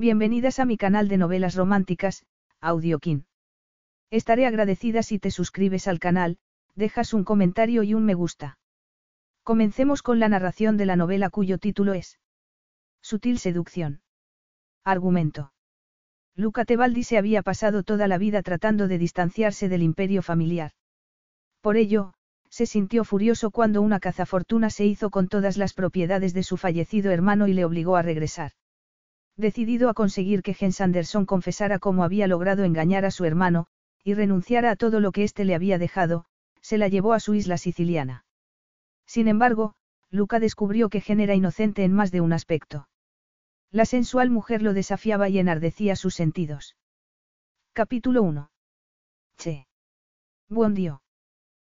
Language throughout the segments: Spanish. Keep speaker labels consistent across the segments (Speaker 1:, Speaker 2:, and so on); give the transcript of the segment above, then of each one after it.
Speaker 1: Bienvenidas a mi canal de novelas románticas, Audiokin. Estaré agradecida si te suscribes al canal, dejas un comentario y un me gusta. Comencemos con la narración de la novela cuyo título es Sutil seducción. Argumento. Luca Tebaldi se había pasado toda la vida tratando de distanciarse del imperio familiar. Por ello, se sintió furioso cuando una cazafortuna se hizo con todas las propiedades de su fallecido hermano y le obligó a regresar. Decidido a conseguir que Jens Anderson confesara cómo había logrado engañar a su hermano, y renunciara a todo lo que éste le había dejado, se la llevó a su isla siciliana. Sin embargo, Luca descubrió que Gen era inocente en más de un aspecto. La sensual mujer lo desafiaba y enardecía sus sentidos. Capítulo 1. Che. Buen día.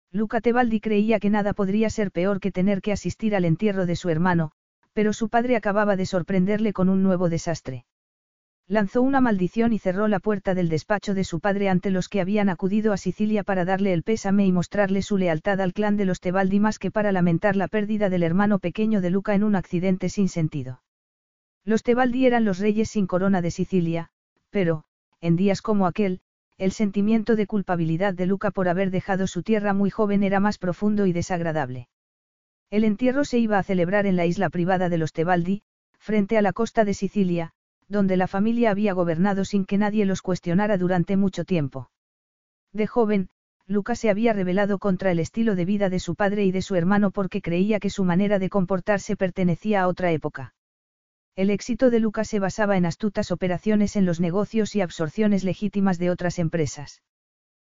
Speaker 1: Luca Tebaldi creía que nada podría ser peor que tener que asistir al entierro de su hermano, pero su padre acababa de sorprenderle con un nuevo desastre. Lanzó una maldición y cerró la puerta del despacho de su padre ante los que habían acudido a Sicilia para darle el pésame y mostrarle su lealtad al clan de los Tebaldi más que para lamentar la pérdida del hermano pequeño de Luca en un accidente sin sentido. Los Tebaldi eran los reyes sin corona de Sicilia, pero, en días como aquel, el sentimiento de culpabilidad de Luca por haber dejado su tierra muy joven era más profundo y desagradable. El entierro se iba a celebrar en la isla privada de los Tebaldi, frente a la costa de Sicilia, donde la familia había gobernado sin que nadie los cuestionara durante mucho tiempo. De joven, Luca se había rebelado contra el estilo de vida de su padre y de su hermano porque creía que su manera de comportarse pertenecía a otra época. El éxito de Lucas se basaba en astutas operaciones en los negocios y absorciones legítimas de otras empresas.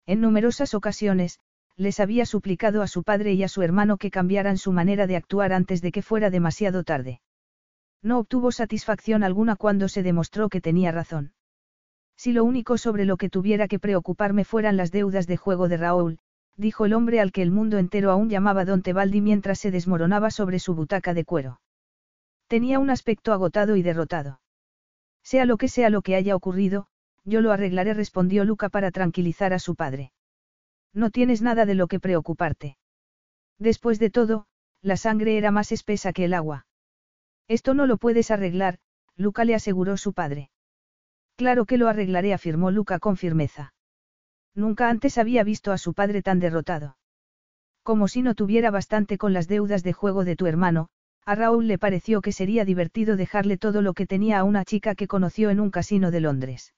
Speaker 1: En numerosas ocasiones, les había suplicado a su padre y a su hermano que cambiaran su manera de actuar antes de que fuera demasiado tarde. No obtuvo satisfacción alguna cuando se demostró que tenía razón. Si lo único sobre lo que tuviera que preocuparme fueran las deudas de juego de Raúl, dijo el hombre al que el mundo entero aún llamaba Don Tebaldi mientras se desmoronaba sobre su butaca de cuero. Tenía un aspecto agotado y derrotado. Sea lo que sea lo que haya ocurrido, yo lo arreglaré, respondió Luca para tranquilizar a su padre. No tienes nada de lo que preocuparte. Después de todo, la sangre era más espesa que el agua. Esto no lo puedes arreglar, Luca le aseguró su padre. Claro que lo arreglaré, afirmó Luca con firmeza. Nunca antes había visto a su padre tan derrotado. Como si no tuviera bastante con las deudas de juego de tu hermano, a Raúl le pareció que sería divertido dejarle todo lo que tenía a una chica que conoció en un casino de Londres.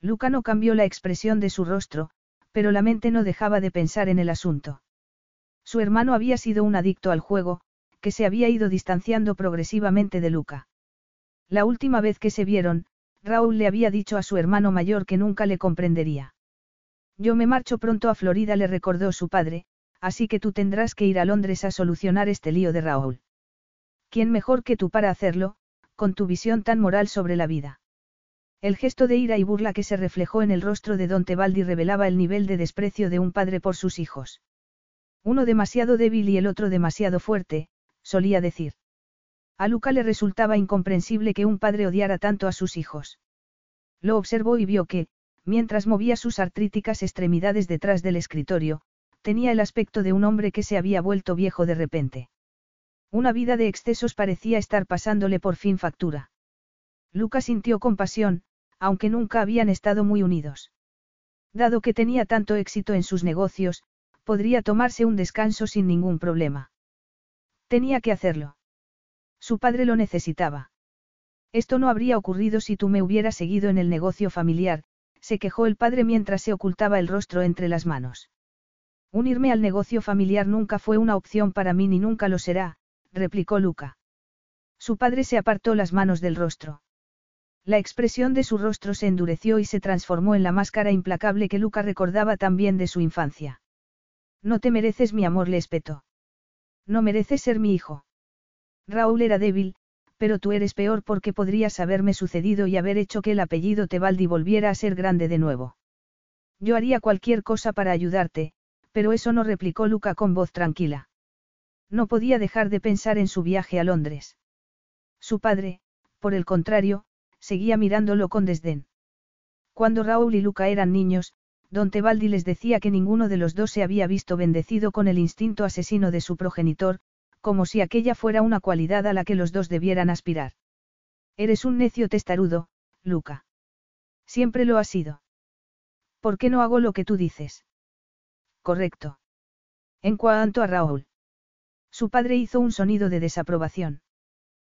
Speaker 1: Luca no cambió la expresión de su rostro, pero la mente no dejaba de pensar en el asunto. Su hermano había sido un adicto al juego, que se había ido distanciando progresivamente de Luca. La última vez que se vieron, Raúl le había dicho a su hermano mayor que nunca le comprendería. Yo me marcho pronto a Florida, le recordó su padre, así que tú tendrás que ir a Londres a solucionar este lío de Raúl. ¿Quién mejor que tú para hacerlo, con tu visión tan moral sobre la vida? El gesto de ira y burla que se reflejó en el rostro de Don Tebaldi revelaba el nivel de desprecio de un padre por sus hijos. Uno demasiado débil y el otro demasiado fuerte, solía decir. A Luca le resultaba incomprensible que un padre odiara tanto a sus hijos. Lo observó y vio que, mientras movía sus artríticas extremidades detrás del escritorio, tenía el aspecto de un hombre que se había vuelto viejo de repente. Una vida de excesos parecía estar pasándole por fin factura. Lucas sintió compasión, aunque nunca habían estado muy unidos. Dado que tenía tanto éxito en sus negocios, podría tomarse un descanso sin ningún problema. Tenía que hacerlo. Su padre lo necesitaba. Esto no habría ocurrido si tú me hubieras seguido en el negocio familiar, se quejó el padre mientras se ocultaba el rostro entre las manos. Unirme al negocio familiar nunca fue una opción para mí ni nunca lo será, replicó Luca. Su padre se apartó las manos del rostro. La expresión de su rostro se endureció y se transformó en la máscara implacable que Luca recordaba también de su infancia. No te mereces mi amor, le espetó. No mereces ser mi hijo. Raúl era débil, pero tú eres peor porque podrías haberme sucedido y haber hecho que el apellido Tebaldi volviera a ser grande de nuevo. Yo haría cualquier cosa para ayudarte, pero eso no replicó Luca con voz tranquila. No podía dejar de pensar en su viaje a Londres. Su padre, por el contrario, seguía mirándolo con desdén. Cuando Raúl y Luca eran niños, don Tebaldi les decía que ninguno de los dos se había visto bendecido con el instinto asesino de su progenitor, como si aquella fuera una cualidad a la que los dos debieran aspirar. Eres un necio testarudo, Luca. Siempre lo ha sido. ¿Por qué no hago lo que tú dices? Correcto. En cuanto a Raúl. Su padre hizo un sonido de desaprobación.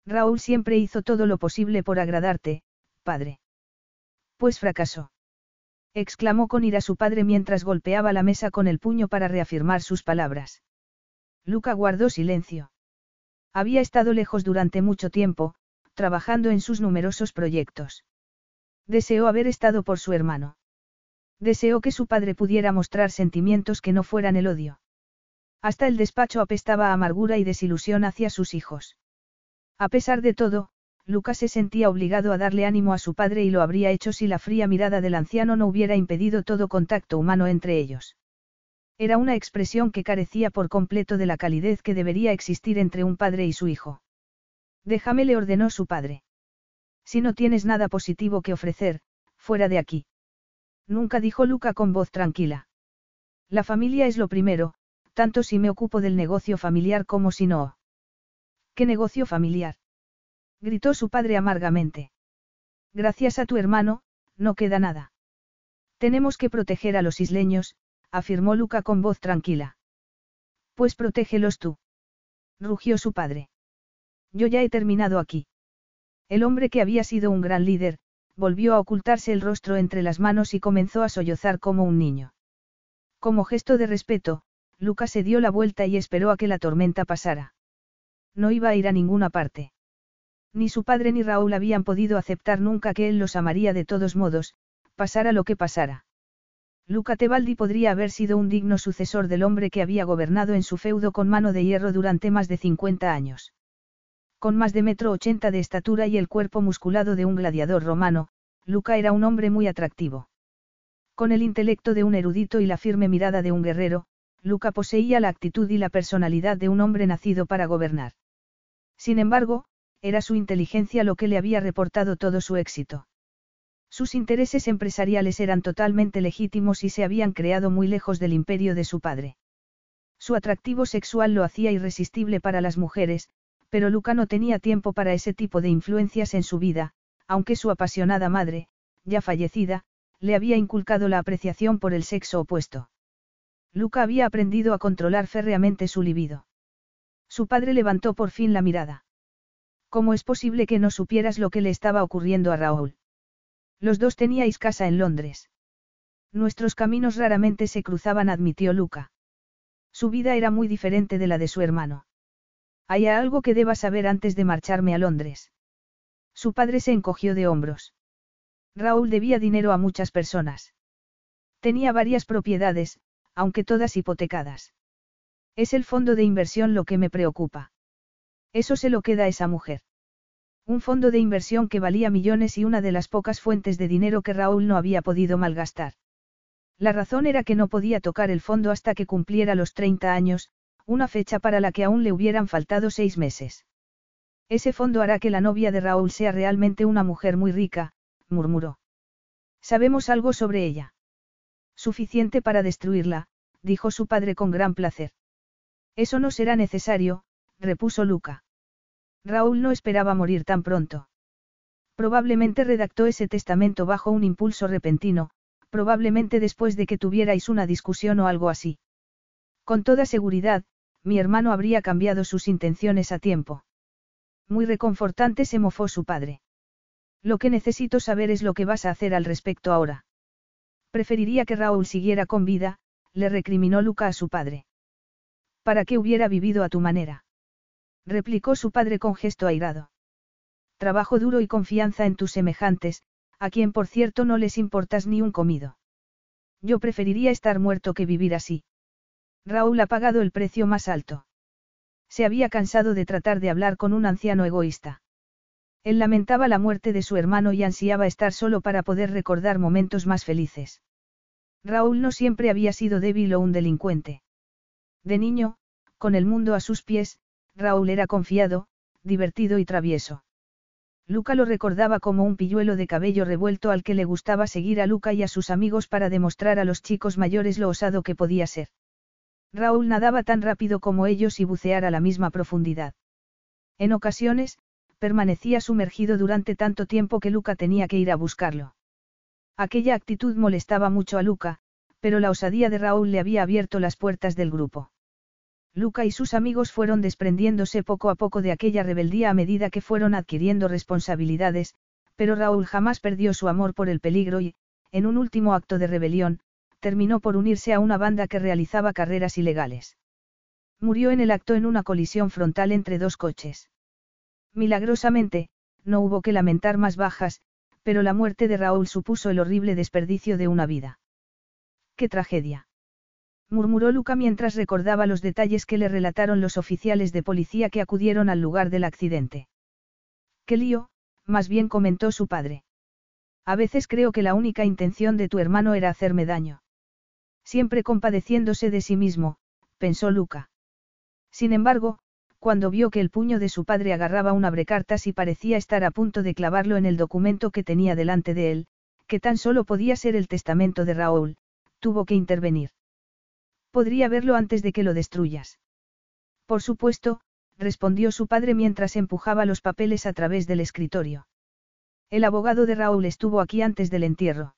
Speaker 1: Raúl siempre hizo todo lo posible por agradarte, padre. Pues fracasó. Exclamó con ira su padre mientras golpeaba la mesa con el puño para reafirmar sus palabras. Luca guardó silencio. Había estado lejos durante mucho tiempo, trabajando en sus numerosos proyectos. Deseó haber estado por su hermano. Deseó que su padre pudiera mostrar sentimientos que no fueran el odio. Hasta el despacho apestaba a amargura y desilusión hacia sus hijos. A pesar de todo, Lucas se sentía obligado a darle ánimo a su padre y lo habría hecho si la fría mirada del anciano no hubiera impedido todo contacto humano entre ellos. Era una expresión que carecía por completo de la calidez que debería existir entre un padre y su hijo. Déjame, le ordenó su padre. Si no tienes nada positivo que ofrecer, fuera de aquí. Nunca dijo Luca con voz tranquila. La familia es lo primero, tanto si me ocupo del negocio familiar como si no. ¿Qué negocio familiar? gritó su padre amargamente. Gracias a tu hermano, no queda nada. Tenemos que proteger a los isleños, afirmó Luca con voz tranquila. Pues protégelos tú. Rugió su padre. Yo ya he terminado aquí. El hombre que había sido un gran líder, volvió a ocultarse el rostro entre las manos y comenzó a sollozar como un niño. Como gesto de respeto, Lucas se dio la vuelta y esperó a que la tormenta pasara. No iba a ir a ninguna parte. Ni su padre ni Raúl habían podido aceptar nunca que él los amaría de todos modos, pasara lo que pasara. Luca Tebaldi podría haber sido un digno sucesor del hombre que había gobernado en su feudo con mano de hierro durante más de 50 años. Con más de metro ochenta de estatura y el cuerpo musculado de un gladiador romano, Luca era un hombre muy atractivo. Con el intelecto de un erudito y la firme mirada de un guerrero, Luca poseía la actitud y la personalidad de un hombre nacido para gobernar. Sin embargo, era su inteligencia lo que le había reportado todo su éxito. Sus intereses empresariales eran totalmente legítimos y se habían creado muy lejos del imperio de su padre. Su atractivo sexual lo hacía irresistible para las mujeres, pero Luca no tenía tiempo para ese tipo de influencias en su vida, aunque su apasionada madre, ya fallecida, le había inculcado la apreciación por el sexo opuesto. Luca había aprendido a controlar férreamente su libido. Su padre levantó por fin la mirada. ¿Cómo es posible que no supieras lo que le estaba ocurriendo a Raúl? Los dos teníais casa en Londres. Nuestros caminos raramente se cruzaban, admitió Luca. Su vida era muy diferente de la de su hermano. ¿Hay algo que deba saber antes de marcharme a Londres? Su padre se encogió de hombros. Raúl debía dinero a muchas personas. Tenía varias propiedades, aunque todas hipotecadas. Es el fondo de inversión lo que me preocupa. Eso se lo queda a esa mujer. Un fondo de inversión que valía millones y una de las pocas fuentes de dinero que Raúl no había podido malgastar. La razón era que no podía tocar el fondo hasta que cumpliera los 30 años, una fecha para la que aún le hubieran faltado seis meses. Ese fondo hará que la novia de Raúl sea realmente una mujer muy rica, murmuró. ¿Sabemos algo sobre ella? Suficiente para destruirla, dijo su padre con gran placer. Eso no será necesario, repuso Luca. Raúl no esperaba morir tan pronto. Probablemente redactó ese testamento bajo un impulso repentino, probablemente después de que tuvierais una discusión o algo así. Con toda seguridad, mi hermano habría cambiado sus intenciones a tiempo. Muy reconfortante se mofó su padre. Lo que necesito saber es lo que vas a hacer al respecto ahora. Preferiría que Raúl siguiera con vida, le recriminó Luca a su padre. ¿Para qué hubiera vivido a tu manera? replicó su padre con gesto airado. Trabajo duro y confianza en tus semejantes, a quien por cierto no les importas ni un comido. Yo preferiría estar muerto que vivir así. Raúl ha pagado el precio más alto. Se había cansado de tratar de hablar con un anciano egoísta. Él lamentaba la muerte de su hermano y ansiaba estar solo para poder recordar momentos más felices. Raúl no siempre había sido débil o un delincuente. De niño, con el mundo a sus pies, Raúl era confiado, divertido y travieso. Luca lo recordaba como un pilluelo de cabello revuelto al que le gustaba seguir a Luca y a sus amigos para demostrar a los chicos mayores lo osado que podía ser. Raúl nadaba tan rápido como ellos y bucear a la misma profundidad. En ocasiones, permanecía sumergido durante tanto tiempo que Luca tenía que ir a buscarlo. Aquella actitud molestaba mucho a Luca, pero la osadía de Raúl le había abierto las puertas del grupo. Luca y sus amigos fueron desprendiéndose poco a poco de aquella rebeldía a medida que fueron adquiriendo responsabilidades, pero Raúl jamás perdió su amor por el peligro y, en un último acto de rebelión, terminó por unirse a una banda que realizaba carreras ilegales. Murió en el acto en una colisión frontal entre dos coches. Milagrosamente, no hubo que lamentar más bajas, pero la muerte de Raúl supuso el horrible desperdicio de una vida. ¡Qué tragedia! Murmuró Luca mientras recordaba los detalles que le relataron los oficiales de policía que acudieron al lugar del accidente. ¡Qué lío! más bien comentó su padre. A veces creo que la única intención de tu hermano era hacerme daño. Siempre compadeciéndose de sí mismo, pensó Luca. Sin embargo, cuando vio que el puño de su padre agarraba un abrecartas y parecía estar a punto de clavarlo en el documento que tenía delante de él, que tan solo podía ser el testamento de Raúl, tuvo que intervenir. Podría verlo antes de que lo destruyas. Por supuesto, respondió su padre mientras empujaba los papeles a través del escritorio. El abogado de Raúl estuvo aquí antes del entierro.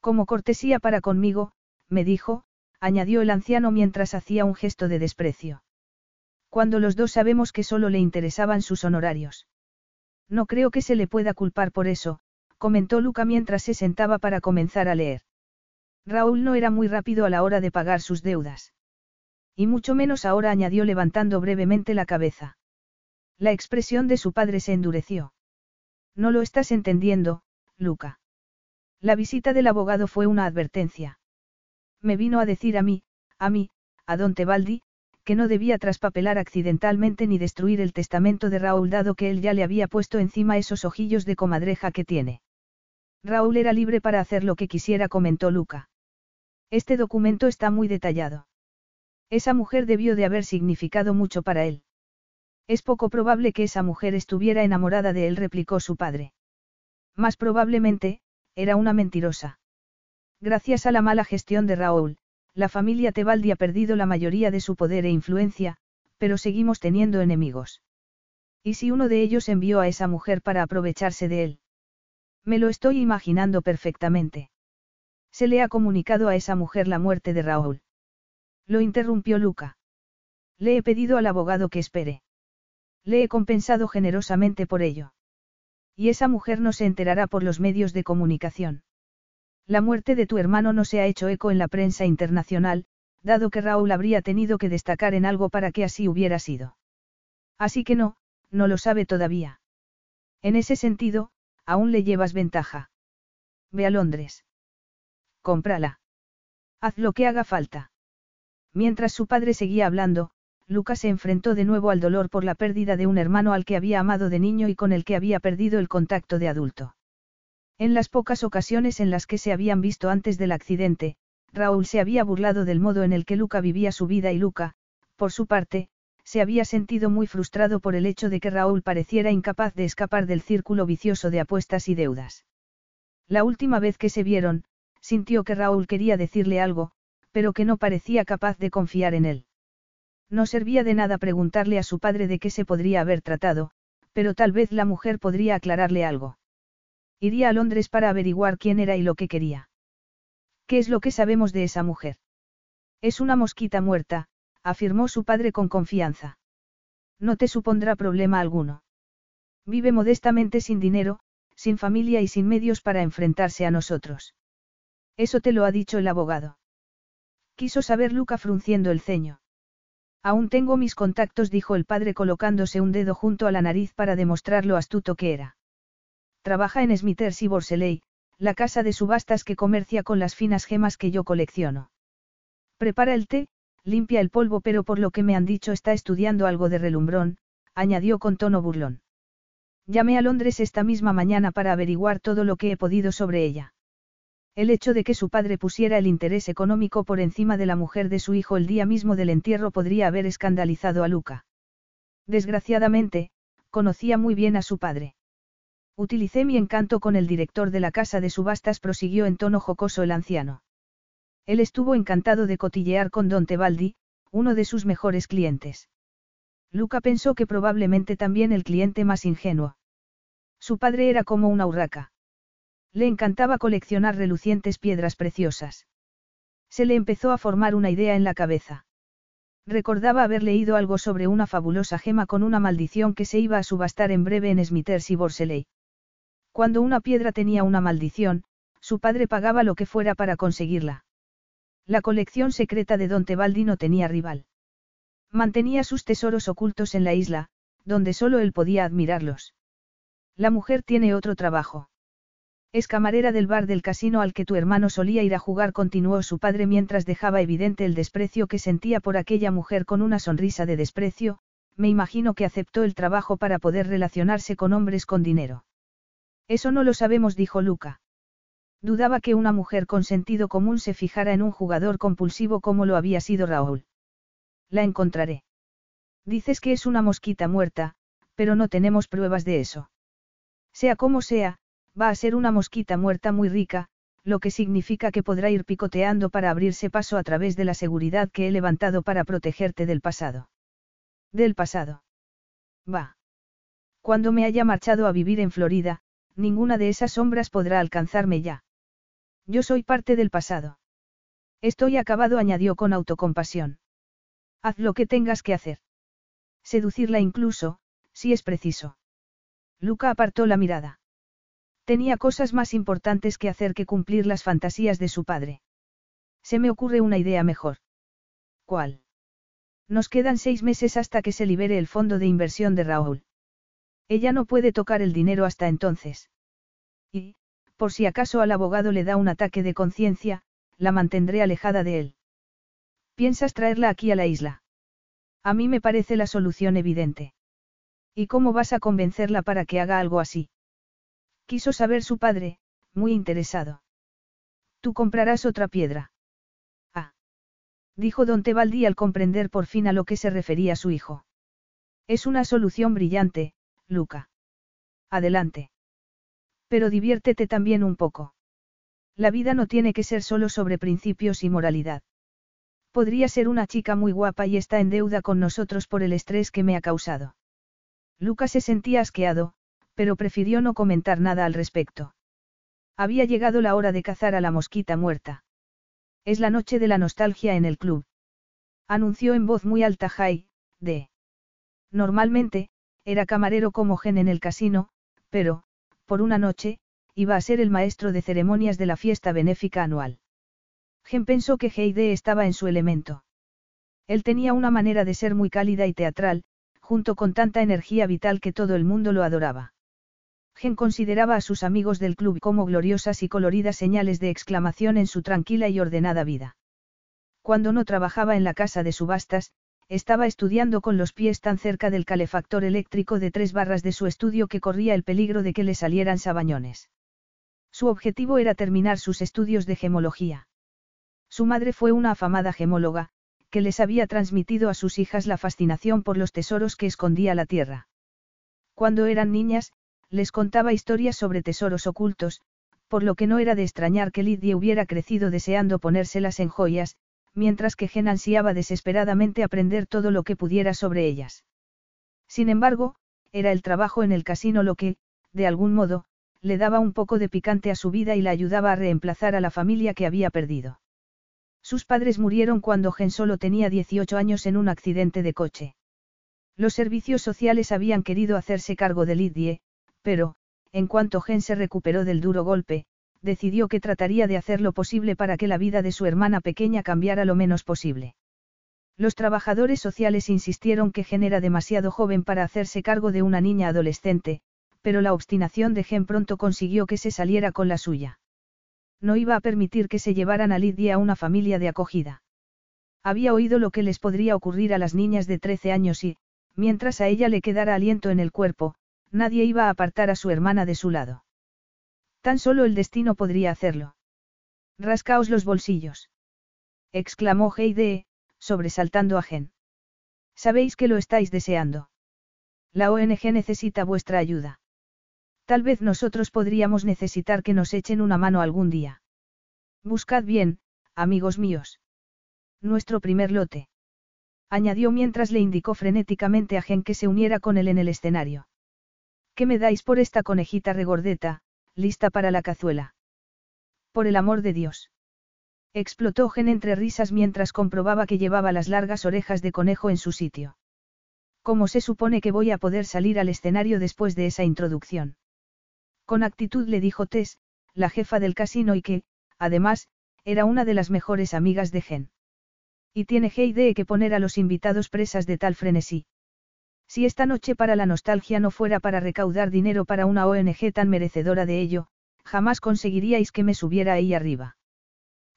Speaker 1: Como cortesía para conmigo, me dijo, añadió el anciano mientras hacía un gesto de desprecio. Cuando los dos sabemos que solo le interesaban sus honorarios. No creo que se le pueda culpar por eso, comentó Luca mientras se sentaba para comenzar a leer. Raúl no era muy rápido a la hora de pagar sus deudas. Y mucho menos ahora añadió levantando brevemente la cabeza. La expresión de su padre se endureció. No lo estás entendiendo, Luca. La visita del abogado fue una advertencia. Me vino a decir a mí, a mí, a don Tebaldi, que no debía traspapelar accidentalmente ni destruir el testamento de Raúl dado que él ya le había puesto encima esos ojillos de comadreja que tiene. Raúl era libre para hacer lo que quisiera, comentó Luca. Este documento está muy detallado. Esa mujer debió de haber significado mucho para él. Es poco probable que esa mujer estuviera enamorada de él, replicó su padre. Más probablemente, era una mentirosa. Gracias a la mala gestión de Raúl, la familia Tebaldi ha perdido la mayoría de su poder e influencia, pero seguimos teniendo enemigos. ¿Y si uno de ellos envió a esa mujer para aprovecharse de él? Me lo estoy imaginando perfectamente. Se le ha comunicado a esa mujer la muerte de Raúl. Lo interrumpió Luca. Le he pedido al abogado que espere. Le he compensado generosamente por ello. Y esa mujer no se enterará por los medios de comunicación. La muerte de tu hermano no se ha hecho eco en la prensa internacional, dado que Raúl habría tenido que destacar en algo para que así hubiera sido. Así que no, no lo sabe todavía. En ese sentido, aún le llevas ventaja. Ve a Londres. Cómprala. Haz lo que haga falta. Mientras su padre seguía hablando, Lucas se enfrentó de nuevo al dolor por la pérdida de un hermano al que había amado de niño y con el que había perdido el contacto de adulto. En las pocas ocasiones en las que se habían visto antes del accidente, Raúl se había burlado del modo en el que Luca vivía su vida y Luca, por su parte, se había sentido muy frustrado por el hecho de que Raúl pareciera incapaz de escapar del círculo vicioso de apuestas y deudas. La última vez que se vieron, sintió que Raúl quería decirle algo, pero que no parecía capaz de confiar en él. No servía de nada preguntarle a su padre de qué se podría haber tratado, pero tal vez la mujer podría aclararle algo. Iría a Londres para averiguar quién era y lo que quería. ¿Qué es lo que sabemos de esa mujer? Es una mosquita muerta, afirmó su padre con confianza. No te supondrá problema alguno. Vive modestamente sin dinero, sin familia y sin medios para enfrentarse a nosotros. Eso te lo ha dicho el abogado. Quiso saber Luca frunciendo el ceño. Aún tengo mis contactos, dijo el padre colocándose un dedo junto a la nariz para demostrar lo astuto que era. Trabaja en Smithers y Borseley, la casa de subastas que comercia con las finas gemas que yo colecciono. Prepara el té, limpia el polvo, pero por lo que me han dicho está estudiando algo de relumbrón, añadió con tono burlón. Llamé a Londres esta misma mañana para averiguar todo lo que he podido sobre ella. El hecho de que su padre pusiera el interés económico por encima de la mujer de su hijo el día mismo del entierro podría haber escandalizado a Luca. Desgraciadamente, conocía muy bien a su padre. Utilicé mi encanto con el director de la casa de subastas, prosiguió en tono jocoso el anciano. Él estuvo encantado de cotillear con Don Tebaldi, uno de sus mejores clientes. Luca pensó que probablemente también el cliente más ingenuo. Su padre era como una urraca. Le encantaba coleccionar relucientes piedras preciosas. Se le empezó a formar una idea en la cabeza. Recordaba haber leído algo sobre una fabulosa gema con una maldición que se iba a subastar en breve en Smithers y Borseley. Cuando una piedra tenía una maldición, su padre pagaba lo que fuera para conseguirla. La colección secreta de Don Tebaldi no tenía rival. Mantenía sus tesoros ocultos en la isla, donde solo él podía admirarlos. La mujer tiene otro trabajo. Es camarera del bar del casino al que tu hermano solía ir a jugar, continuó su padre mientras dejaba evidente el desprecio que sentía por aquella mujer con una sonrisa de desprecio, me imagino que aceptó el trabajo para poder relacionarse con hombres con dinero. Eso no lo sabemos, dijo Luca. Dudaba que una mujer con sentido común se fijara en un jugador compulsivo como lo había sido Raúl. La encontraré. Dices que es una mosquita muerta, pero no tenemos pruebas de eso. Sea como sea, va a ser una mosquita muerta muy rica, lo que significa que podrá ir picoteando para abrirse paso a través de la seguridad que he levantado para protegerte del pasado. Del pasado. Va. Cuando me haya marchado a vivir en Florida, ninguna de esas sombras podrá alcanzarme ya. Yo soy parte del pasado. Estoy acabado, añadió con autocompasión. Haz lo que tengas que hacer. Seducirla incluso, si es preciso. Luca apartó la mirada. Tenía cosas más importantes que hacer que cumplir las fantasías de su padre. Se me ocurre una idea mejor. ¿Cuál? Nos quedan seis meses hasta que se libere el fondo de inversión de Raúl. Ella no puede tocar el dinero hasta entonces. Y, por si acaso al abogado le da un ataque de conciencia, la mantendré alejada de él. ¿Piensas traerla aquí a la isla? A mí me parece la solución evidente. ¿Y cómo vas a convencerla para que haga algo así? Quiso saber su padre, muy interesado. Tú comprarás otra piedra. Ah. Dijo don Tebaldi al comprender por fin a lo que se refería su hijo. Es una solución brillante, Luca. Adelante. Pero diviértete también un poco. La vida no tiene que ser solo sobre principios y moralidad. Podría ser una chica muy guapa y está en deuda con nosotros por el estrés que me ha causado. Luca se sentía asqueado, pero prefirió no comentar nada al respecto. Había llegado la hora de cazar a la mosquita muerta. Es la noche de la nostalgia en el club. Anunció en voz muy alta Jai, de. Normalmente, era camarero como Gen en el casino, pero, por una noche, iba a ser el maestro de ceremonias de la fiesta benéfica anual. Gen pensó que Heide estaba en su elemento. Él tenía una manera de ser muy cálida y teatral, junto con tanta energía vital que todo el mundo lo adoraba. Gen consideraba a sus amigos del club como gloriosas y coloridas señales de exclamación en su tranquila y ordenada vida. Cuando no trabajaba en la casa de subastas, estaba estudiando con los pies tan cerca del calefactor eléctrico de tres barras de su estudio que corría el peligro de que le salieran sabañones. Su objetivo era terminar sus estudios de gemología. Su madre fue una afamada gemóloga, que les había transmitido a sus hijas la fascinación por los tesoros que escondía la tierra. Cuando eran niñas, les contaba historias sobre tesoros ocultos, por lo que no era de extrañar que Lidia hubiera crecido deseando ponérselas en joyas, mientras que Gen ansiaba desesperadamente aprender todo lo que pudiera sobre ellas. Sin embargo, era el trabajo en el casino lo que, de algún modo, le daba un poco de picante a su vida y la ayudaba a reemplazar a la familia que había perdido. Sus padres murieron cuando Gen solo tenía 18 años en un accidente de coche. Los servicios sociales habían querido hacerse cargo de Lidie, pero, en cuanto Gen se recuperó del duro golpe, decidió que trataría de hacer lo posible para que la vida de su hermana pequeña cambiara lo menos posible. Los trabajadores sociales insistieron que Gen era demasiado joven para hacerse cargo de una niña adolescente, pero la obstinación de Gen pronto consiguió que se saliera con la suya. No iba a permitir que se llevaran a Lidia a una familia de acogida. Había oído lo que les podría ocurrir a las niñas de 13 años y, mientras a ella le quedara aliento en el cuerpo, nadie iba a apartar a su hermana de su lado. Tan solo el destino podría hacerlo. Rascaos los bolsillos. exclamó Heide, sobresaltando a Gen. Sabéis que lo estáis deseando. La ONG necesita vuestra ayuda. Tal vez nosotros podríamos necesitar que nos echen una mano algún día. Buscad bien, amigos míos. Nuestro primer lote. añadió mientras le indicó frenéticamente a Gen que se uniera con él en el escenario. ¿Qué me dais por esta conejita regordeta, lista para la cazuela? Por el amor de Dios. Explotó Gen entre risas mientras comprobaba que llevaba las largas orejas de conejo en su sitio. ¿Cómo se supone que voy a poder salir al escenario después de esa introducción? Con actitud le dijo Tess, la jefa del casino y que, además, era una de las mejores amigas de Gen. Y tiene Heide que poner a los invitados presas de tal frenesí. Si esta noche para la nostalgia no fuera para recaudar dinero para una ONG tan merecedora de ello, jamás conseguiríais que me subiera ahí arriba.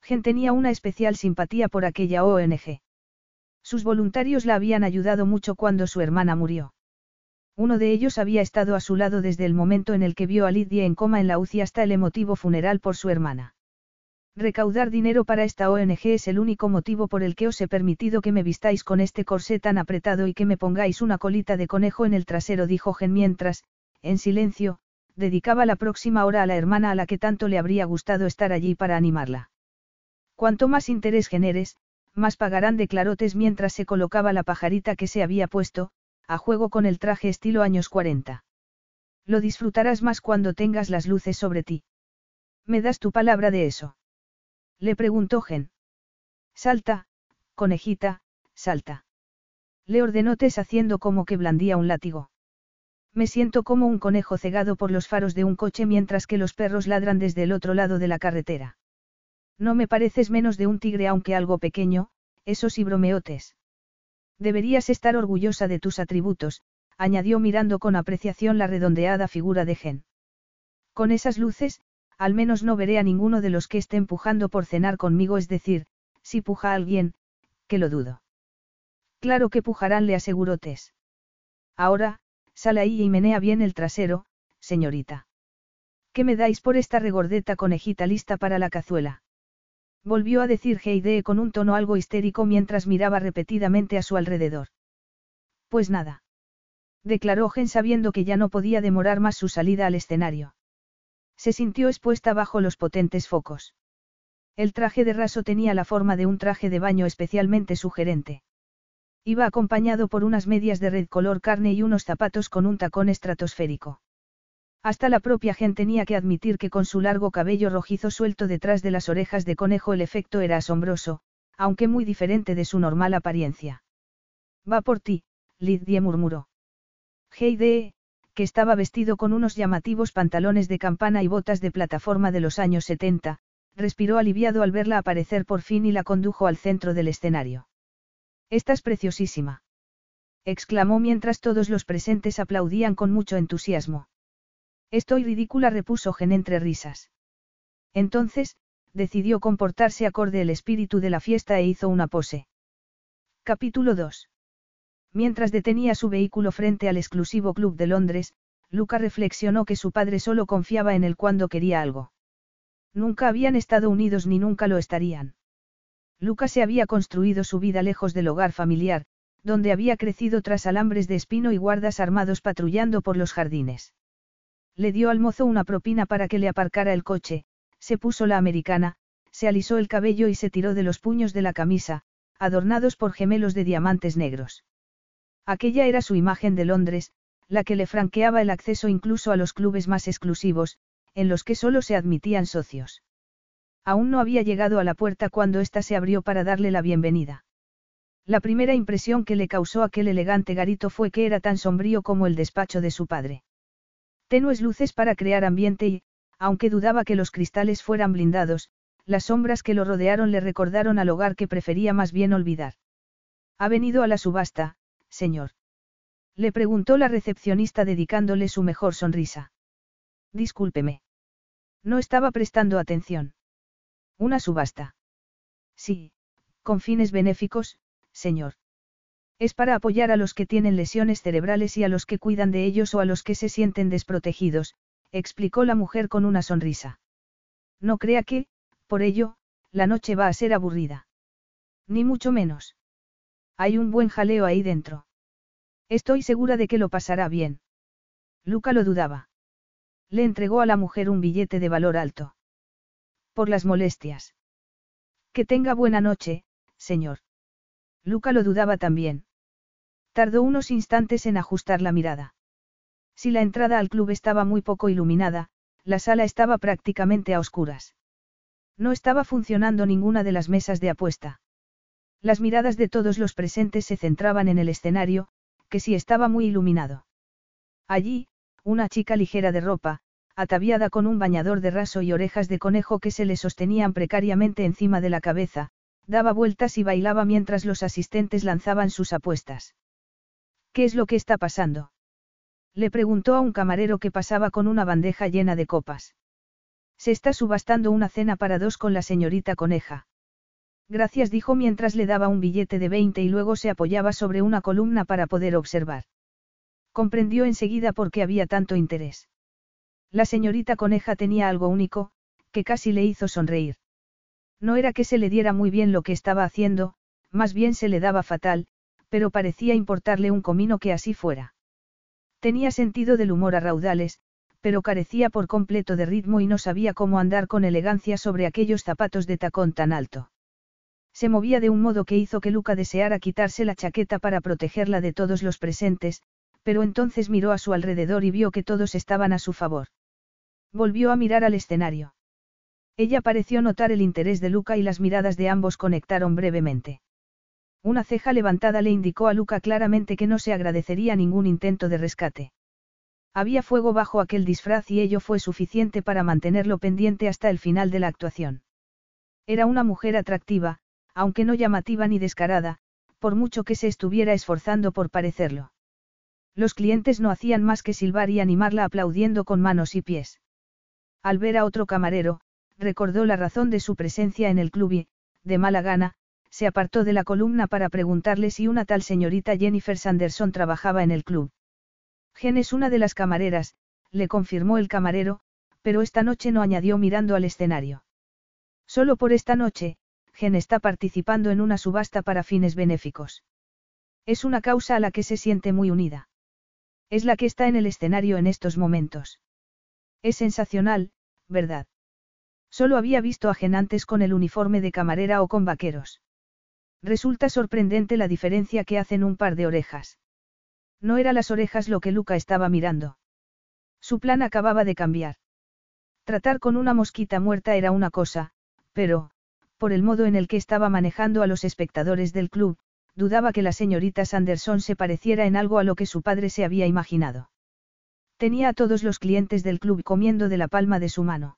Speaker 1: Gen tenía una especial simpatía por aquella ONG. Sus voluntarios la habían ayudado mucho cuando su hermana murió. Uno de ellos había estado a su lado desde el momento en el que vio a Lidia en coma en la UCI hasta el emotivo funeral por su hermana. Recaudar dinero para esta ONG es el único motivo por el que os he permitido que me vistáis con este corsé tan apretado y que me pongáis una colita de conejo en el trasero, dijo Gen mientras, en silencio, dedicaba la próxima hora a la hermana a la que tanto le habría gustado estar allí para animarla. Cuanto más interés generes, más pagarán de clarotes mientras se colocaba la pajarita que se había puesto, a juego con el traje estilo años 40. Lo disfrutarás más cuando tengas las luces sobre ti. ¿Me das tu palabra de eso? Le preguntó Gen. Salta, conejita, salta. Le ordenó Tess haciendo como que blandía un látigo. Me siento como un conejo cegado por los faros de un coche mientras que los perros ladran desde el otro lado de la carretera. No me pareces menos de un tigre aunque algo pequeño, eso sí bromeotes. Deberías estar orgullosa de tus atributos, añadió mirando con apreciación la redondeada figura de Gen. Con esas luces, al menos no veré a ninguno de los que esté empujando por cenar conmigo, es decir, si puja alguien, que lo dudo. Claro que pujarán, le aseguró Tess. Ahora, sal ahí y menea bien el trasero, señorita. ¿Qué me dais por esta regordeta conejita lista para la cazuela? Volvió a decir Heide con un tono algo histérico mientras miraba repetidamente a su alrededor. Pues nada. Declaró Gen sabiendo que ya no podía demorar más su salida al escenario. Se sintió expuesta bajo los potentes focos. El traje de raso tenía la forma de un traje de baño especialmente sugerente. Iba acompañado por unas medias de red color carne y unos zapatos con un tacón estratosférico. Hasta la propia gente tenía que admitir que con su largo cabello rojizo suelto detrás de las orejas de conejo el efecto era asombroso, aunque muy diferente de su normal apariencia. Va por ti, Lidia murmuró. Heide, que estaba vestido con unos llamativos pantalones de campana y botas de plataforma de los años 70, respiró aliviado al verla aparecer por fin y la condujo al centro del escenario. Estás preciosísima. exclamó mientras todos los presentes aplaudían con mucho entusiasmo. Estoy ridícula, repuso Gen entre risas. Entonces, decidió comportarse acorde el espíritu de la fiesta e hizo una pose. Capítulo 2. Mientras detenía su vehículo frente al exclusivo club de Londres, Luca reflexionó que su padre solo confiaba en él cuando quería algo. Nunca habían estado unidos ni nunca lo estarían. Luca se había construido su vida lejos del hogar familiar, donde había crecido tras alambres de espino y guardas armados patrullando por los jardines. Le dio al mozo una propina para que le aparcara el coche, se puso la americana, se alisó el cabello y se tiró de los puños de la camisa, adornados por gemelos de diamantes negros. Aquella era su imagen de Londres, la que le franqueaba el acceso incluso a los clubes más exclusivos, en los que solo se admitían socios. Aún no había llegado a la puerta cuando ésta se abrió para darle la bienvenida. La primera impresión que le causó aquel elegante garito fue que era tan sombrío como el despacho de su padre. Tenues luces para crear ambiente y, aunque dudaba que los cristales fueran blindados, las sombras que lo rodearon le recordaron al hogar que prefería más bien olvidar. ¿Ha venido a la subasta, señor? Le preguntó la recepcionista dedicándole su mejor sonrisa. Discúlpeme. No estaba prestando atención. ¿Una subasta? Sí, con fines benéficos, señor. Es para apoyar a los que tienen lesiones cerebrales y a los que cuidan de ellos o a los que se sienten desprotegidos, explicó la mujer con una sonrisa. No crea que, por ello, la noche va a ser aburrida. Ni mucho menos. Hay un buen jaleo ahí dentro. Estoy segura de que lo pasará bien. Luca lo dudaba. Le entregó a la mujer un billete de valor alto. Por las molestias. Que tenga buena noche, señor. Luca lo dudaba también. Tardó unos instantes en ajustar la mirada. Si la entrada al club estaba muy poco iluminada, la sala estaba prácticamente a oscuras. No estaba funcionando ninguna de las mesas de apuesta. Las miradas de todos los presentes se centraban en el escenario, que sí estaba muy iluminado. Allí, una chica ligera de ropa, ataviada con un bañador de raso y orejas de conejo que se le sostenían precariamente encima de la cabeza, daba vueltas y bailaba mientras los asistentes lanzaban sus apuestas. ¿Qué es lo que está pasando? Le preguntó a un camarero que pasaba con una bandeja llena de copas. Se está subastando una cena para dos con la señorita Coneja. Gracias dijo mientras le daba un billete de 20 y luego se apoyaba sobre una columna para poder observar. Comprendió enseguida por qué había tanto interés. La señorita Coneja tenía algo único, que casi le hizo sonreír. No era que se le diera muy bien lo que estaba haciendo, más bien se le daba fatal, pero parecía importarle un comino que así fuera. Tenía sentido del humor a raudales, pero carecía por completo de ritmo y no sabía cómo andar con elegancia sobre aquellos zapatos de tacón tan alto. Se movía de un modo que hizo que Luca deseara quitarse la chaqueta para protegerla de todos los presentes, pero entonces miró a su alrededor y vio que todos estaban a su favor. Volvió a mirar al escenario. Ella pareció notar el interés de Luca y las miradas de ambos conectaron brevemente. Una ceja levantada le indicó a Luca claramente que no se agradecería ningún intento de rescate. Había fuego bajo aquel disfraz y ello fue suficiente para mantenerlo pendiente hasta el final de la actuación. Era una mujer atractiva, aunque no llamativa ni descarada, por mucho que se estuviera esforzando por parecerlo. Los clientes no hacían más que silbar y animarla aplaudiendo con manos y pies. Al ver a otro camarero, recordó la razón de su presencia en el club y, de mala gana, se apartó de la columna para preguntarle si una tal señorita Jennifer Sanderson trabajaba en el club. Jen es una de las camareras, le confirmó el camarero, pero esta noche no añadió mirando al escenario. Solo por esta noche, Gen está participando en una subasta para fines benéficos. Es una causa a la que se siente muy unida. Es la que está en el escenario en estos momentos. Es sensacional, ¿verdad? Solo había visto a Gen antes con el uniforme de camarera o con vaqueros. Resulta sorprendente la diferencia que hacen un par de orejas. No era las orejas lo que Luca estaba mirando. Su plan acababa de cambiar. Tratar con una mosquita muerta era una cosa, pero, por el modo en el que estaba manejando a los espectadores del club, dudaba que la señorita Sanderson se pareciera en algo a lo que su padre se había imaginado. Tenía a todos los clientes del club comiendo de la palma de su mano.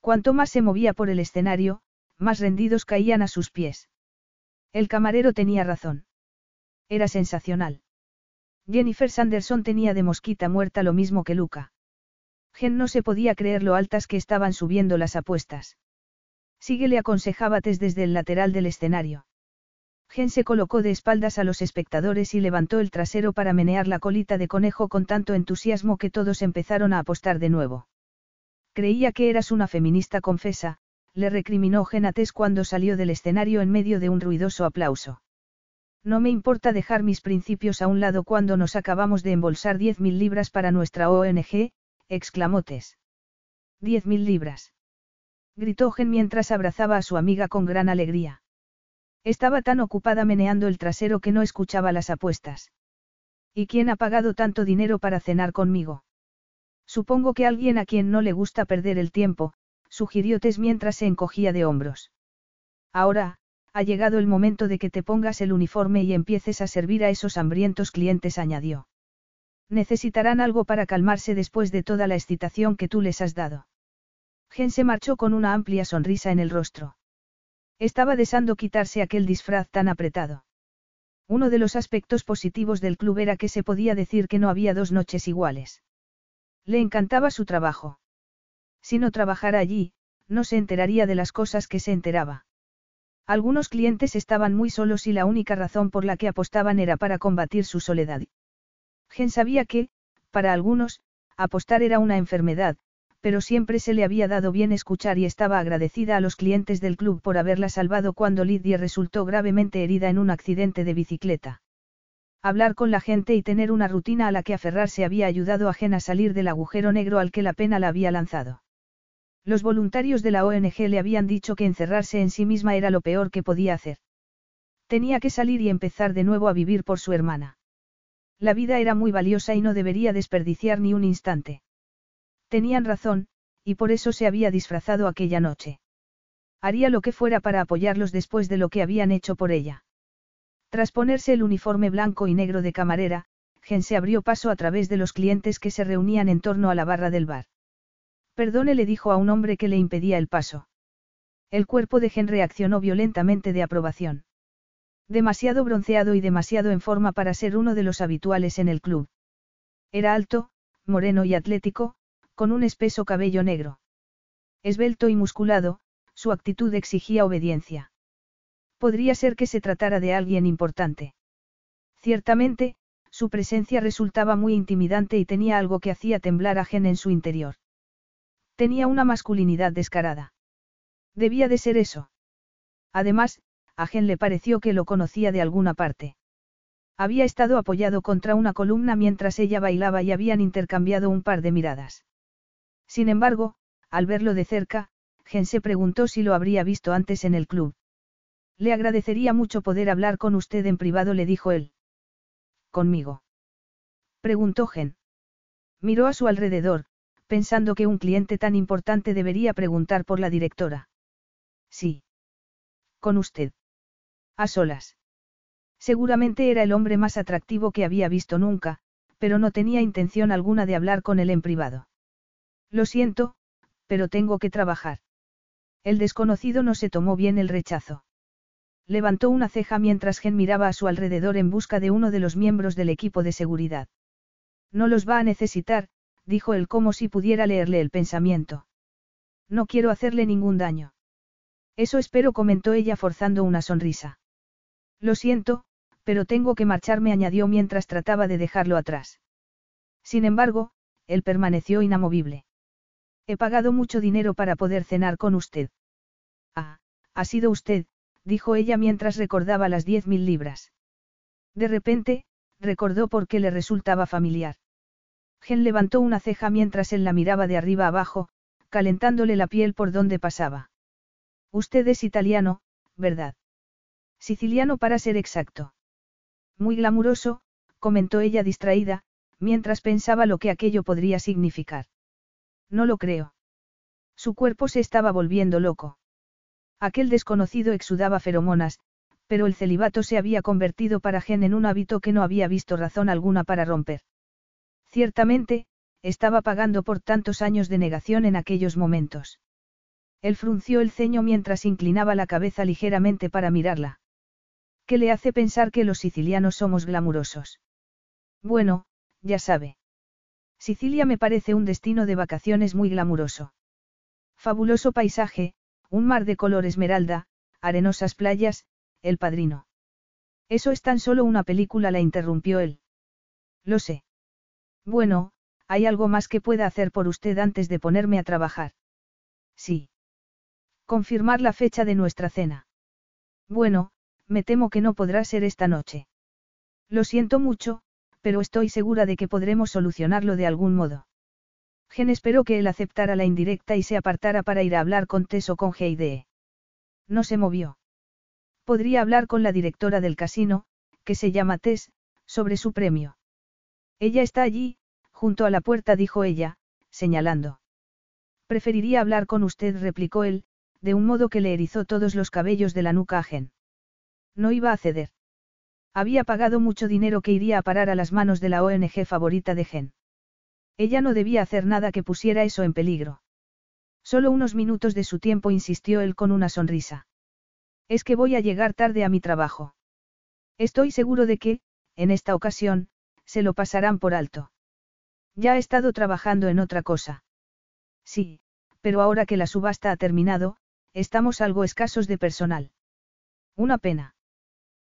Speaker 1: Cuanto más se movía por el escenario, más rendidos caían a sus pies. El camarero tenía razón. Era sensacional. Jennifer Sanderson tenía de mosquita muerta lo mismo que Luca. Gen no se podía creer lo altas que estaban subiendo las apuestas. Sigue le aconsejaba desde el lateral del escenario. Gen se colocó de espaldas a los espectadores y levantó el trasero para menear la colita de conejo con tanto entusiasmo que todos empezaron a apostar de nuevo. Creía que eras una feminista confesa, le recriminó Genates cuando salió del escenario en medio de un ruidoso aplauso. No me importa dejar mis principios a un lado cuando nos acabamos de embolsar diez mil libras para nuestra ONG, exclamó Tess. Diez mil libras gritó Gen mientras abrazaba a su amiga con gran alegría. Estaba tan ocupada meneando el trasero que no escuchaba las apuestas. ¿Y quién ha pagado tanto dinero para cenar conmigo? Supongo que alguien a quien no le gusta perder el tiempo, sugirió Tess mientras se encogía de hombros. Ahora, ha llegado el momento de que te pongas el uniforme y empieces a servir a esos hambrientos clientes, añadió. Necesitarán algo para calmarse después de toda la excitación que tú les has dado. Gen se marchó con una amplia sonrisa en el rostro. Estaba deseando quitarse aquel disfraz tan apretado. Uno de los aspectos positivos del club era que se podía decir que no había dos noches iguales. Le encantaba su trabajo. Si no trabajara allí, no se enteraría de las cosas que se enteraba. Algunos clientes estaban muy solos y la única razón por la que apostaban era para combatir su soledad. Gen sabía que, para algunos, apostar era una enfermedad, pero siempre se le había dado bien escuchar y estaba agradecida a los clientes del club por haberla salvado cuando Lidia resultó gravemente herida en un accidente de bicicleta. Hablar con la gente y tener una rutina a la que aferrarse había ayudado a Jen a salir del agujero negro al que la pena la había lanzado. Los voluntarios de la ONG le habían dicho que encerrarse en sí misma era lo peor que podía hacer. Tenía que salir y empezar de nuevo a vivir por su hermana. La vida era muy valiosa y no debería desperdiciar ni un instante. Tenían razón, y por eso se había disfrazado aquella noche. Haría lo que fuera para apoyarlos después de lo que habían hecho por ella. Tras ponerse el uniforme blanco y negro de camarera, Gen se abrió paso a través de los clientes que se reunían en torno a la barra del bar. Perdone le dijo a un hombre que le impedía el paso. El cuerpo de Gen reaccionó violentamente de aprobación. Demasiado bronceado y demasiado en forma para ser uno de los habituales en el club. Era alto, moreno y atlético, con un espeso cabello negro. Esbelto y musculado, su actitud exigía obediencia. Podría ser que se tratara de alguien importante. Ciertamente, su presencia resultaba muy intimidante y tenía algo que hacía temblar a Gen en su interior. Tenía una masculinidad descarada. Debía de ser eso. Además, a Gen le pareció que lo conocía de alguna parte. Había estado apoyado contra una columna mientras ella bailaba y habían intercambiado un par de miradas. Sin embargo, al verlo de cerca, Gen se preguntó si lo habría visto antes en el club. Le agradecería mucho poder hablar con usted en privado, le dijo él. ¿Conmigo? Preguntó Gen. Miró a su alrededor, pensando que un cliente tan importante debería preguntar por la directora. Sí. Con usted. A solas. Seguramente era el hombre más atractivo que había visto nunca, pero no tenía intención alguna de hablar con él en privado. Lo siento, pero tengo que trabajar. El desconocido no se tomó bien el rechazo. Levantó una ceja mientras Gen miraba a su alrededor en busca de uno de los miembros del equipo de seguridad. No los va a necesitar, dijo él como si pudiera leerle el pensamiento. No quiero hacerle ningún daño. Eso espero, comentó ella forzando una sonrisa. Lo siento, pero tengo que marcharme, añadió mientras trataba de dejarlo atrás. Sin embargo, él permaneció inamovible. He pagado mucho dinero para poder cenar con usted. Ah, ha sido usted, dijo ella mientras recordaba las diez mil libras. De repente, recordó por qué le resultaba familiar. Gen levantó una ceja mientras él la miraba de arriba abajo, calentándole la piel por donde pasaba. Usted es italiano, ¿verdad? Siciliano para ser exacto. Muy glamuroso, comentó ella distraída, mientras pensaba lo que aquello podría significar. No lo creo. Su cuerpo se estaba volviendo loco. Aquel desconocido exudaba feromonas, pero el celibato se había convertido para Gen en un hábito que no había visto razón alguna para romper. Ciertamente, estaba pagando por tantos años de negación en aquellos momentos. Él frunció el ceño mientras inclinaba la cabeza ligeramente para mirarla. ¿Qué le hace pensar que los sicilianos somos glamurosos? Bueno, ya sabe. Sicilia me parece un destino de vacaciones muy glamuroso. Fabuloso paisaje, un mar de color esmeralda, arenosas playas, el padrino. Eso es tan solo una película, la interrumpió él. Lo sé. Bueno, ¿hay algo más que pueda hacer por usted antes de ponerme a trabajar? Sí. Confirmar la fecha de nuestra cena. Bueno, me temo que no podrá ser esta noche. Lo siento mucho, pero estoy segura de que podremos solucionarlo de algún modo. Gen esperó que él aceptara la indirecta y se apartara para ir a hablar con Tess o con Heide. No se movió. Podría hablar con la directora del casino, que se llama Tess, sobre su premio. Ella está allí, junto a la puerta, dijo ella, señalando. Preferiría hablar con usted, replicó él, de un modo que le erizó todos los cabellos de la nuca a Gen. No iba a ceder. Había pagado mucho dinero que iría a parar a las manos de la ONG favorita de Gen. Ella no debía hacer nada que pusiera eso en peligro. Solo unos minutos de su tiempo insistió él con una sonrisa. Es que voy a llegar tarde a mi trabajo. Estoy seguro de que, en esta ocasión, se lo pasarán por alto. Ya ha estado trabajando en otra cosa. Sí, pero ahora que la subasta ha terminado, estamos algo escasos de personal. Una pena.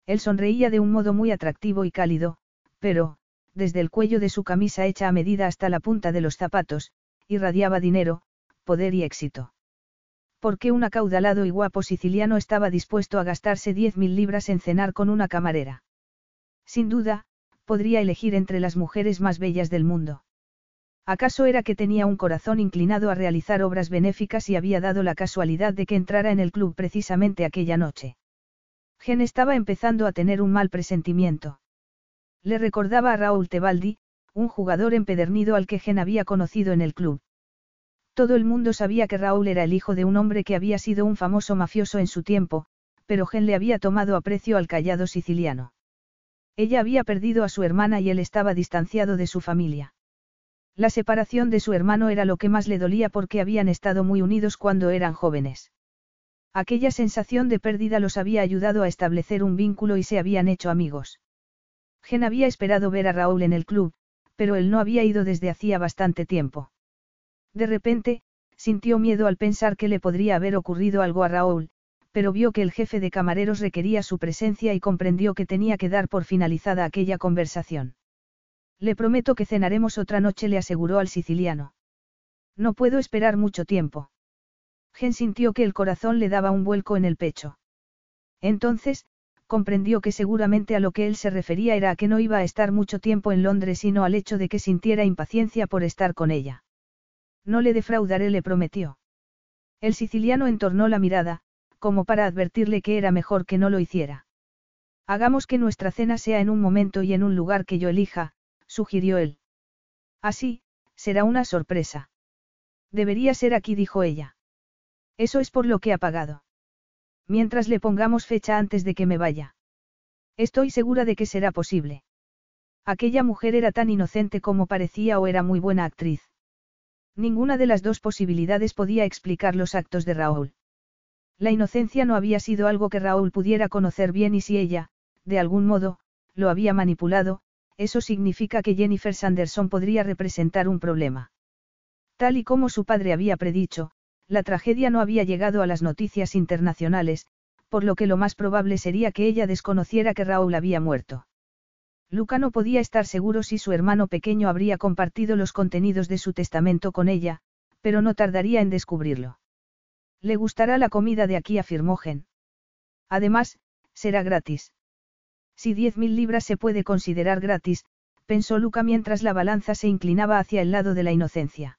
Speaker 1: Él sonreía de un modo muy atractivo y cálido, pero, desde el cuello de su camisa hecha a medida hasta la punta de los zapatos, irradiaba dinero, poder y éxito. ¿Por qué un acaudalado y guapo siciliano estaba dispuesto a gastarse diez mil libras en cenar con una camarera? Sin duda, podría elegir entre las mujeres más bellas del mundo. ¿Acaso era que tenía un corazón inclinado a realizar obras benéficas y había dado la casualidad de que entrara en el club precisamente aquella noche? Gen estaba empezando a tener un mal presentimiento. Le recordaba a Raúl Tebaldi, un jugador empedernido al que Gen había conocido en el club. Todo el mundo sabía que Raúl era el hijo de un hombre que había sido un famoso mafioso en su tiempo, pero Gen le había tomado aprecio al callado siciliano. Ella había perdido a su hermana y él estaba distanciado de su familia. La separación de su hermano era lo que más le dolía porque habían estado muy unidos cuando eran jóvenes. Aquella sensación de pérdida los había ayudado a establecer un vínculo y se habían hecho amigos. Gen había esperado ver a Raúl en el club, pero él no había ido desde hacía bastante tiempo. De repente, sintió miedo al pensar que le podría haber ocurrido algo a Raúl, pero vio que el jefe de camareros requería su presencia y comprendió que tenía que dar por finalizada aquella conversación. Le prometo que cenaremos otra noche, le aseguró al siciliano. No puedo esperar mucho tiempo. Gen sintió que el corazón le daba un vuelco en el pecho. Entonces, comprendió que seguramente a lo que él se refería era a que no iba a estar mucho tiempo en Londres, sino al hecho de que sintiera impaciencia por estar con ella. No le defraudaré, le prometió. El siciliano entornó la mirada, como para advertirle que era mejor que no lo hiciera. Hagamos que nuestra cena sea en un momento y en un lugar que yo elija, sugirió él. Así, será una sorpresa. Debería ser aquí, dijo ella. Eso es por lo que ha pagado. Mientras le pongamos fecha antes de que me vaya. Estoy segura de que será posible. Aquella mujer era tan inocente como parecía o era muy buena actriz. Ninguna de las dos posibilidades podía explicar los actos de Raúl. La inocencia no había sido algo que Raúl pudiera conocer bien y si ella, de algún modo, lo había manipulado, eso significa que Jennifer Sanderson podría representar un problema. Tal y como su padre había predicho, la tragedia no había llegado a las noticias internacionales, por lo que lo más probable sería que ella desconociera que Raúl había muerto. Luca no podía estar seguro si su hermano pequeño habría compartido los contenidos de su testamento con ella, pero no tardaría en descubrirlo. Le gustará la comida de aquí, afirmó Gen. Además, será gratis. Si diez mil libras se puede considerar gratis, pensó Luca mientras la balanza se inclinaba hacia el lado de la inocencia.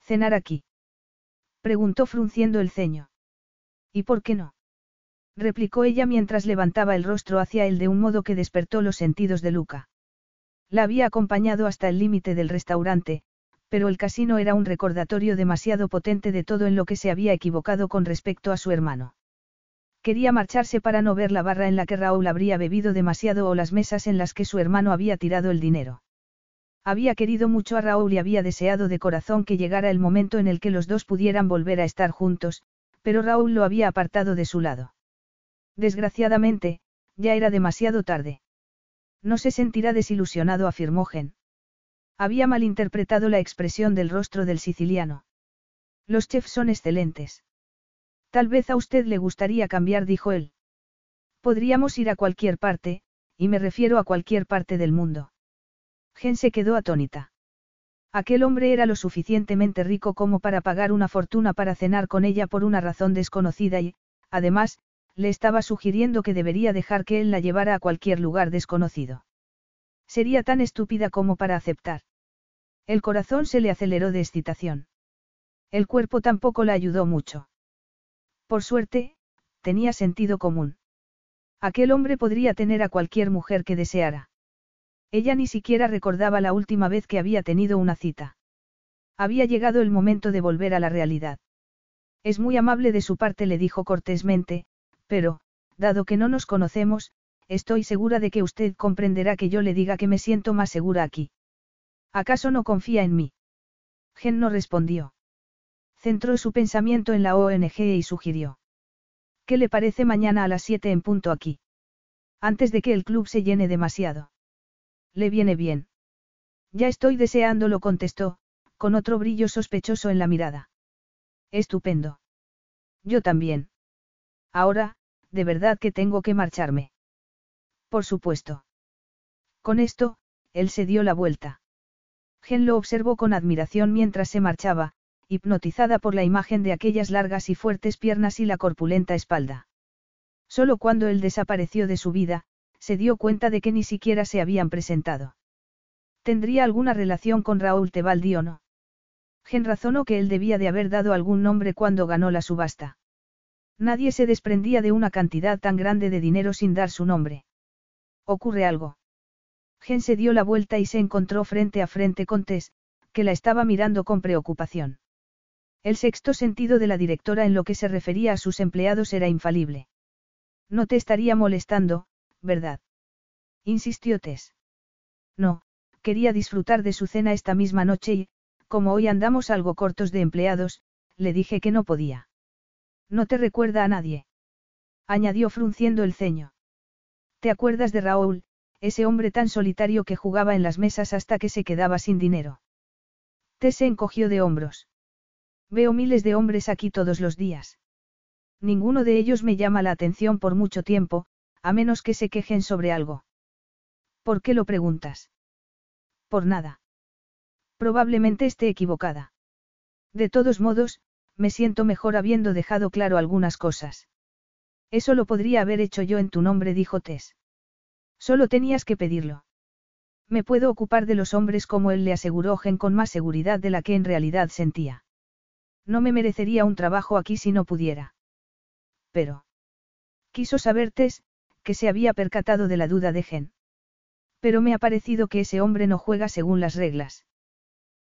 Speaker 1: Cenar aquí. Preguntó frunciendo el ceño. ¿Y por qué no? replicó ella mientras levantaba el rostro hacia él de un modo que despertó los sentidos de Luca. La había acompañado hasta el límite del restaurante, pero el casino era un recordatorio demasiado potente de todo en lo que se había equivocado con respecto a su hermano. Quería marcharse para no ver la barra en la que Raúl habría bebido demasiado o las mesas en las que su hermano había tirado el dinero. Había querido mucho a Raúl y había deseado de corazón que llegara el momento en el que los dos pudieran volver a estar juntos, pero Raúl lo había apartado de su lado. Desgraciadamente, ya era demasiado tarde. No se sentirá desilusionado, afirmó Gen. Había malinterpretado la expresión del rostro del siciliano. Los chefs son excelentes. Tal vez a usted le gustaría cambiar, dijo él. Podríamos ir a cualquier parte, y me refiero a cualquier parte del mundo. Gen se quedó atónita. Aquel hombre era lo suficientemente rico como para pagar una fortuna para cenar con ella por una razón desconocida y, además, le estaba sugiriendo que debería dejar que él la llevara a cualquier lugar desconocido. Sería tan estúpida como para aceptar. El corazón se le aceleró de excitación. El cuerpo tampoco la ayudó mucho. Por suerte, tenía sentido común. Aquel hombre podría tener a cualquier mujer que deseara. Ella ni siquiera recordaba la última vez que había tenido una cita. Había llegado el momento de volver a la realidad. Es muy amable de su parte, le dijo cortésmente, pero, dado que no nos conocemos, estoy segura de que usted comprenderá que yo le diga que me siento más segura aquí. ¿Acaso no confía en mí? Gen no respondió. Centró su pensamiento en la ONG y sugirió. ¿Qué le parece mañana a las 7 en punto aquí? Antes de que el club se llene demasiado. Le viene bien. Ya estoy deseándolo, contestó, con otro brillo sospechoso en la mirada. Estupendo. Yo también. Ahora, de verdad que tengo que marcharme. Por supuesto. Con esto, él se dio la vuelta. Gen lo observó con admiración mientras se marchaba, hipnotizada por la imagen de aquellas largas y fuertes piernas y la corpulenta espalda. Solo cuando él desapareció de su vida, se dio cuenta de que ni siquiera se habían presentado. ¿Tendría alguna relación con Raúl Tebaldi o no? Gen razonó que él debía de haber dado algún nombre cuando ganó la subasta. Nadie se desprendía de una cantidad tan grande de dinero sin dar su nombre. ¿Ocurre algo? Gen se dio la vuelta y se encontró frente a frente con Tess, que la estaba mirando con preocupación. El sexto sentido de la directora en lo que se refería a sus empleados era infalible. No te estaría molestando, ¿verdad? Insistió Tess. No, quería disfrutar de su cena esta misma noche y, como hoy andamos algo cortos de empleados, le dije que no podía. No te recuerda a nadie. Añadió frunciendo el ceño. ¿Te acuerdas de Raúl, ese hombre tan solitario que jugaba en las mesas hasta que se quedaba sin dinero? Tess se encogió de hombros. Veo miles de hombres aquí todos los días. Ninguno de ellos me llama la atención por mucho tiempo, a menos que se quejen sobre algo. ¿Por qué lo preguntas? Por nada. Probablemente esté equivocada. De todos modos, me siento mejor habiendo dejado claro algunas cosas. Eso lo podría haber hecho yo en tu nombre, dijo Tess. Solo tenías que pedirlo. Me puedo ocupar de los hombres como él le aseguró Gen con más seguridad de la que en realidad sentía. No me merecería un trabajo aquí si no pudiera. Pero. Quiso saber Tess, que se había percatado de la duda de Gen. Pero me ha parecido que ese hombre no juega según las reglas.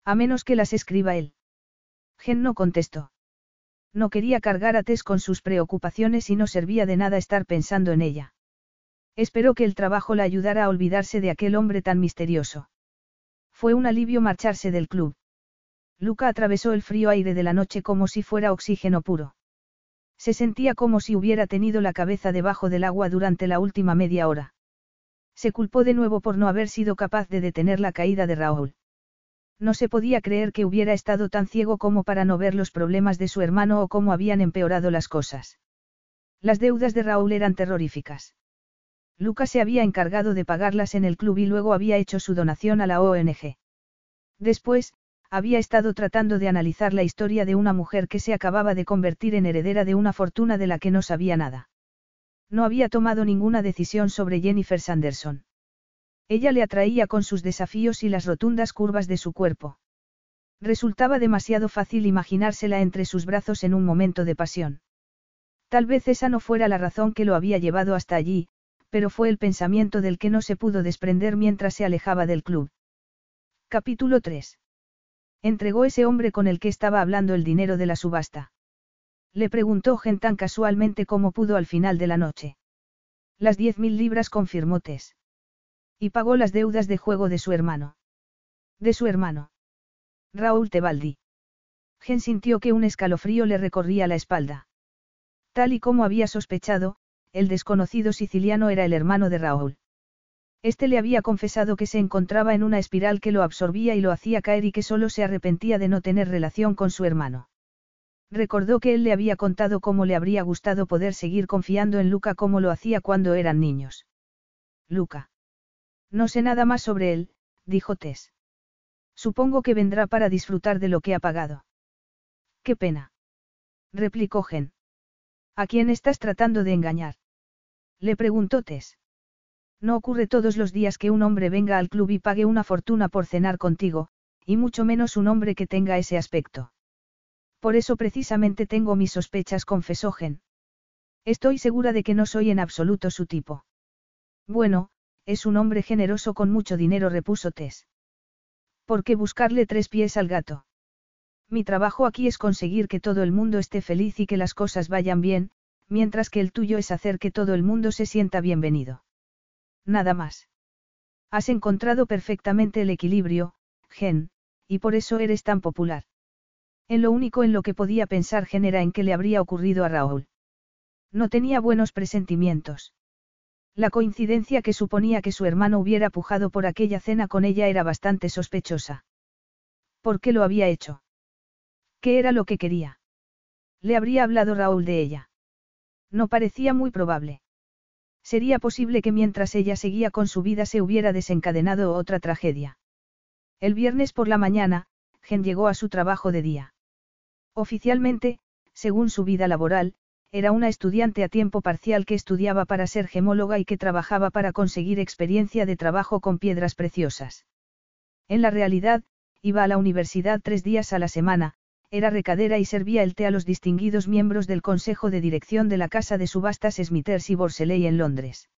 Speaker 1: A menos que las escriba él. Gen no contestó. No quería cargar a Tess con sus preocupaciones y no servía de nada estar pensando en ella. Esperó que el trabajo la ayudara a olvidarse de aquel hombre tan misterioso. Fue un alivio marcharse del club. Luca atravesó el frío aire de la noche como si fuera oxígeno puro. Se sentía como si hubiera tenido la cabeza debajo del agua durante la última media hora. Se culpó de nuevo por no haber sido capaz de detener la caída de Raúl. No se podía creer que hubiera estado tan ciego como para no ver los problemas de su hermano o cómo habían empeorado las cosas. Las deudas de Raúl eran terroríficas. Lucas se había encargado de pagarlas en el club y luego había hecho su donación a la ONG. Después, había estado tratando de analizar la historia de una mujer que se acababa de convertir en heredera de una fortuna de la que no sabía nada. No había tomado ninguna decisión sobre Jennifer Sanderson. Ella le atraía con sus desafíos y las rotundas curvas de su cuerpo. Resultaba demasiado fácil imaginársela entre sus brazos en un momento de pasión. Tal vez esa no fuera la razón que lo había llevado hasta allí, pero fue el pensamiento del que no se pudo desprender mientras se alejaba del club. Capítulo 3. Entregó ese hombre con el que estaba hablando el dinero de la subasta. Le preguntó Gen tan casualmente como pudo al final de la noche. Las diez mil libras confirmó Tess. Y pagó las deudas de juego de su hermano. De su hermano. Raúl Tebaldi. Gen sintió que un escalofrío le recorría la espalda. Tal y como había sospechado, el desconocido siciliano era el hermano de Raúl. Este le había confesado que se encontraba en una espiral que lo absorbía y lo hacía caer y que solo se arrepentía de no tener relación con su hermano. Recordó que él le había contado cómo le habría gustado poder seguir confiando en Luca como lo hacía cuando eran niños. Luca. No sé nada más sobre él, dijo Tess. Supongo que vendrá para disfrutar de lo que ha pagado. Qué pena. Replicó Gen. ¿A quién estás tratando de engañar? Le preguntó Tess. No ocurre todos los días que un hombre venga al club y pague una fortuna por cenar contigo, y mucho menos un hombre que tenga ese aspecto. Por eso precisamente tengo mis sospechas, confesó Gen. Estoy segura de que no soy en absoluto su tipo. Bueno, es un hombre generoso con mucho dinero, repuso Tess. ¿Por qué buscarle tres pies al gato? Mi trabajo aquí es conseguir que todo el mundo esté feliz y que las cosas vayan bien, mientras que el tuyo es hacer que todo el mundo se sienta bienvenido. Nada más. Has encontrado perfectamente el equilibrio, Gen, y por eso eres tan popular. En lo único en lo que podía pensar Gen era en qué le habría ocurrido a Raúl. No tenía buenos presentimientos. La coincidencia que suponía que su hermano hubiera pujado por aquella cena con ella era bastante sospechosa. ¿Por qué lo había hecho? ¿Qué era lo que quería? Le habría hablado Raúl de ella. No parecía muy probable. Sería posible que mientras ella seguía con su vida se hubiera desencadenado otra tragedia. El viernes por la mañana, Gen llegó a su trabajo de día. Oficialmente, según su vida laboral, era una estudiante a tiempo parcial que estudiaba para ser gemóloga y que trabajaba para conseguir experiencia de trabajo con piedras preciosas. En la realidad, iba a la universidad tres días a la semana, era recadera y servía el té a los distinguidos miembros del Consejo de Dirección de la Casa de Subastas Smithers y Borseley en Londres.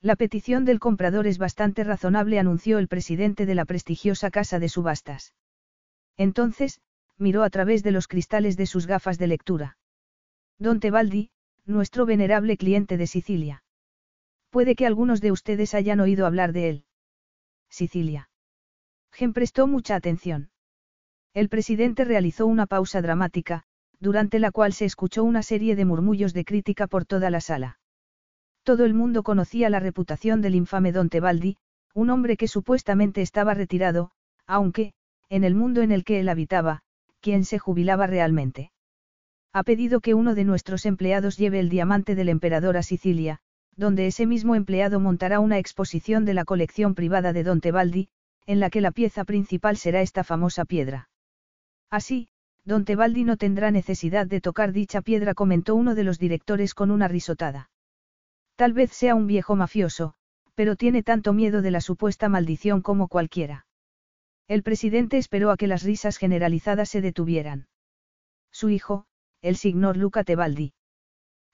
Speaker 1: La petición del comprador es bastante razonable, anunció el presidente de la prestigiosa Casa de Subastas. Entonces, miró a través de los cristales de sus gafas de lectura. Don Tebaldi, nuestro venerable cliente de Sicilia. Puede que algunos de ustedes hayan oído hablar de él. Sicilia. Gen prestó mucha atención. El presidente realizó una pausa dramática, durante la cual se escuchó una serie de murmullos de crítica por toda la sala. Todo el mundo conocía la reputación del infame Don Tebaldi, un hombre que supuestamente estaba retirado, aunque, en el mundo en el que él habitaba, quien se jubilaba realmente. Ha pedido que uno de nuestros empleados lleve el diamante del emperador a Sicilia, donde ese mismo empleado montará una exposición de la colección privada de Don Tebaldi, en la que la pieza principal será esta famosa piedra. Así, Don Tebaldi no tendrá necesidad de tocar dicha piedra, comentó uno de los directores con una risotada. Tal vez sea un viejo mafioso, pero tiene tanto miedo de la supuesta maldición como cualquiera. El presidente esperó a que las risas generalizadas se detuvieran. Su hijo, el señor Luca Tebaldi.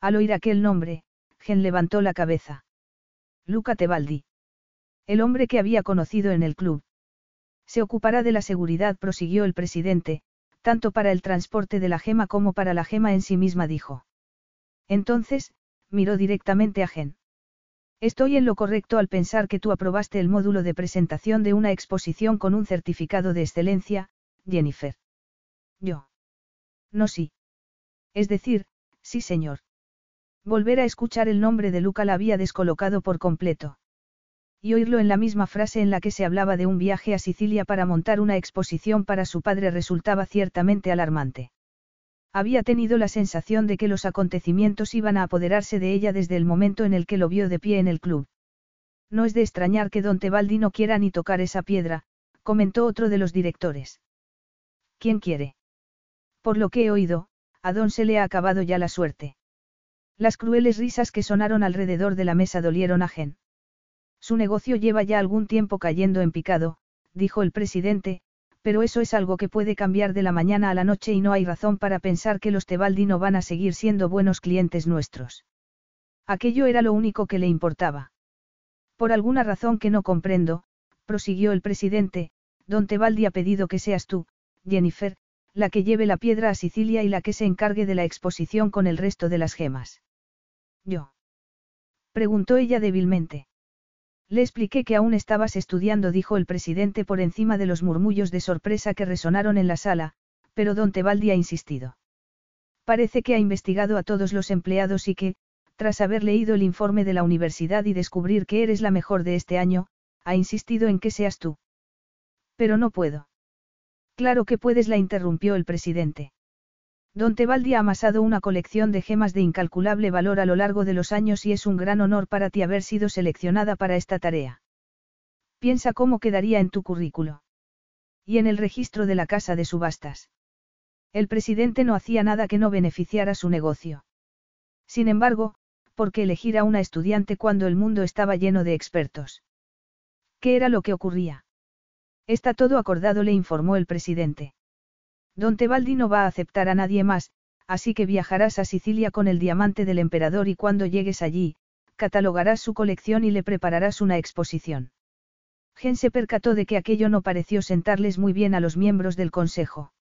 Speaker 1: Al oír aquel nombre, Gen levantó la cabeza. Luca Tebaldi. El hombre que había conocido en el club. Se ocupará de la seguridad, prosiguió el presidente, tanto para el transporte de la gema como para la gema en sí misma, dijo. Entonces, miró directamente a Gen. Estoy en lo correcto al pensar que tú aprobaste el módulo de presentación de una exposición con un certificado de excelencia, Jennifer. Yo. No sí. Es decir, sí señor. Volver a escuchar el nombre de Luca la había descolocado por completo. Y oírlo en la misma frase en la que se hablaba de un viaje a Sicilia para montar una exposición para su padre resultaba ciertamente alarmante. Había tenido la sensación de que los acontecimientos iban a apoderarse de ella desde el momento en el que lo vio de pie en el club. No es de extrañar que don Tebaldi no quiera ni tocar esa piedra, comentó otro de los directores. ¿Quién quiere? Por lo que he oído, a don se le ha acabado ya la suerte. Las crueles risas que sonaron alrededor de la mesa dolieron a Gen. Su negocio lleva ya algún tiempo cayendo en picado, dijo el presidente, pero eso es algo que puede cambiar de la mañana a la noche y no hay razón para pensar que los Tebaldi no van a seguir siendo buenos clientes nuestros. Aquello era lo único que le importaba. Por alguna razón que no comprendo, prosiguió el presidente, don Tebaldi ha pedido que seas tú, Jennifer, la que lleve la piedra a Sicilia y la que se encargue de la exposición con el resto de las gemas. ¿Yo? preguntó ella débilmente. Le expliqué que aún estabas estudiando, dijo el presidente por encima de los murmullos de sorpresa que resonaron en la sala, pero don Tebaldi ha insistido. Parece que ha investigado a todos los empleados y que, tras haber leído el informe de la universidad y descubrir que eres la mejor de este año, ha insistido en que seas tú. Pero no puedo. Claro que puedes, la interrumpió el presidente. Don Tebaldi ha amasado una colección de gemas de incalculable valor a lo largo de los años y es un gran honor para ti haber sido seleccionada para esta tarea. Piensa cómo quedaría en tu currículo. Y en el registro de la casa de subastas. El presidente no hacía nada que no beneficiara su negocio. Sin embargo, ¿por qué elegir a una estudiante cuando el mundo estaba lleno de expertos? ¿Qué era lo que ocurría? Está todo acordado, le informó el presidente. Don Tebaldi no va a aceptar a nadie más, así que viajarás a Sicilia con el diamante del emperador y cuando llegues allí, catalogarás su colección y le prepararás una exposición. Gen se percató de que aquello no pareció sentarles muy bien a los miembros del consejo.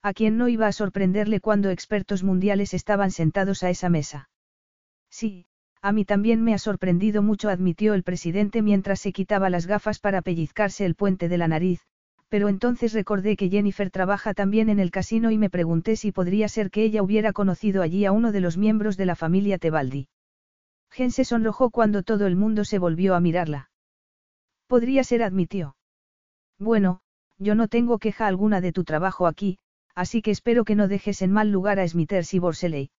Speaker 1: A quien no iba a sorprenderle cuando expertos mundiales estaban sentados a esa mesa. Sí, a mí también me ha sorprendido mucho, admitió el presidente mientras se quitaba las gafas para pellizcarse el puente de la nariz, pero entonces recordé que Jennifer trabaja también en el casino y me pregunté si podría ser que ella hubiera conocido allí a uno de los miembros de la familia Tebaldi. Gen se sonrojó cuando todo el mundo se volvió a mirarla. Podría ser, admitió. Bueno, yo no tengo queja alguna de tu trabajo aquí, así que espero que no dejes en mal lugar a Smithers y Borseley.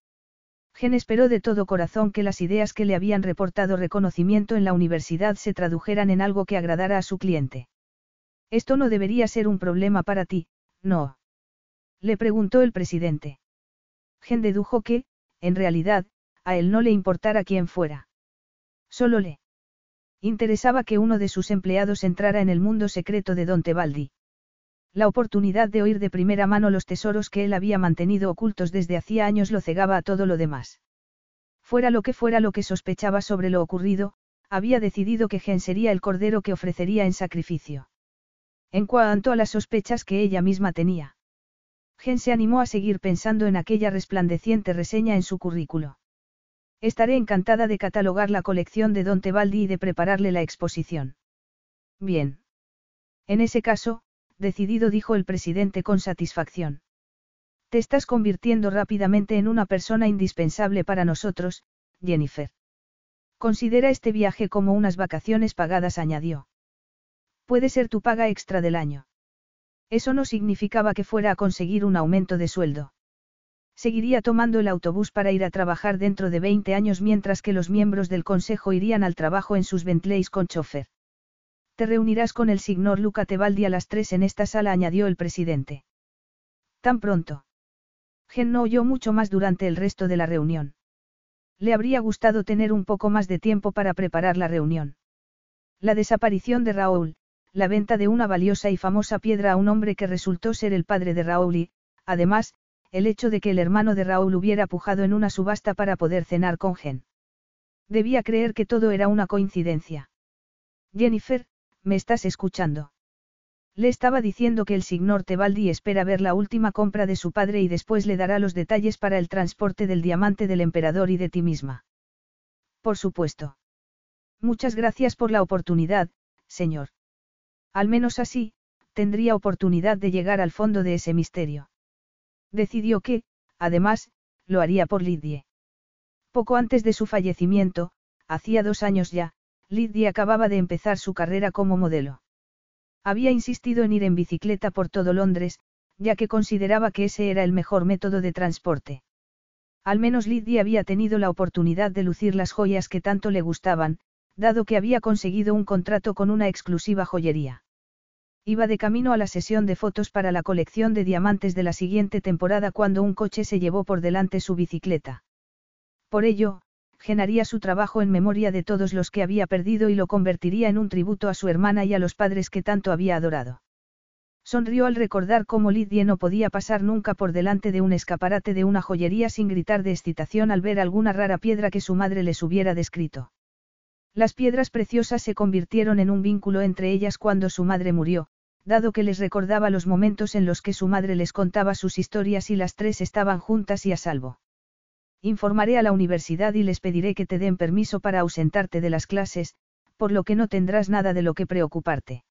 Speaker 1: Gen esperó de todo corazón que las ideas que le habían reportado reconocimiento en la universidad se tradujeran en algo que agradara a su cliente. Esto no debería ser un problema para ti, ¿no? Le preguntó el presidente. Gen dedujo que, en realidad, a él no le importara quién fuera. Solo le interesaba que uno de sus empleados entrara en el mundo secreto de Don Tebaldi. La oportunidad de oír de primera mano los tesoros que él había mantenido ocultos desde hacía años lo cegaba a todo lo demás. Fuera lo que fuera lo que sospechaba sobre lo ocurrido, había decidido que Gen sería el cordero que ofrecería en sacrificio. En cuanto a las sospechas que ella misma tenía. Gen se animó a seguir pensando en aquella resplandeciente reseña en su currículo. Estaré encantada de catalogar la colección de Don Tebaldi y de prepararle la exposición. Bien. En ese caso, decidido dijo el presidente con satisfacción. Te estás convirtiendo rápidamente en una persona indispensable para nosotros, Jennifer. Considera este viaje como unas vacaciones pagadas, añadió. Puede ser tu paga extra del año. Eso no significaba que fuera a conseguir un aumento de sueldo. Seguiría tomando el autobús para ir a trabajar dentro de 20 años mientras que los miembros del consejo irían al trabajo en sus Bentleys con chofer. Te reunirás con el señor Luca Tebaldi a las tres en esta sala, añadió el presidente. Tan pronto. Gen no oyó mucho más durante el resto de la reunión. Le habría gustado tener un poco más de tiempo para preparar la reunión. La desaparición de Raúl, la venta de una valiosa y famosa piedra a un hombre que resultó ser el padre de Raúl y, además, el hecho de que el hermano de Raúl hubiera pujado en una subasta para poder cenar con Gen. Debía creer que todo era una coincidencia. Jennifer, ¿me estás escuchando? Le estaba diciendo que el señor Tebaldi espera ver la última compra de su padre y después le dará los detalles para el transporte del diamante del emperador y de ti misma. Por supuesto. Muchas gracias por la oportunidad, señor. Al menos así, tendría oportunidad de llegar al fondo de ese misterio. Decidió que, además, lo haría por Lidie. Poco antes de su fallecimiento, hacía dos años ya, Lidie acababa de empezar su carrera como modelo. Había insistido en ir en bicicleta por todo Londres, ya que consideraba que ese era el mejor método de transporte. Al menos Lidie había tenido la oportunidad de lucir las joyas que tanto le gustaban, dado que había conseguido un contrato con una exclusiva joyería. Iba de camino a la sesión de fotos para la colección de diamantes de la siguiente temporada cuando un coche se llevó por delante su bicicleta. Por ello, genaría su trabajo en memoria de todos los que había perdido y lo convertiría en un tributo a su hermana y a los padres que tanto había adorado. Sonrió al recordar cómo Lidie no podía pasar nunca por delante de un escaparate de una joyería sin gritar de excitación al ver alguna rara piedra que su madre les hubiera descrito. Las piedras preciosas se convirtieron en un vínculo entre ellas cuando su madre murió, dado que les recordaba los momentos en los que su madre les contaba sus historias y las tres estaban juntas y a salvo. Informaré a la universidad y les pediré que te den permiso para ausentarte de las clases, por lo que no tendrás nada de lo que preocuparte.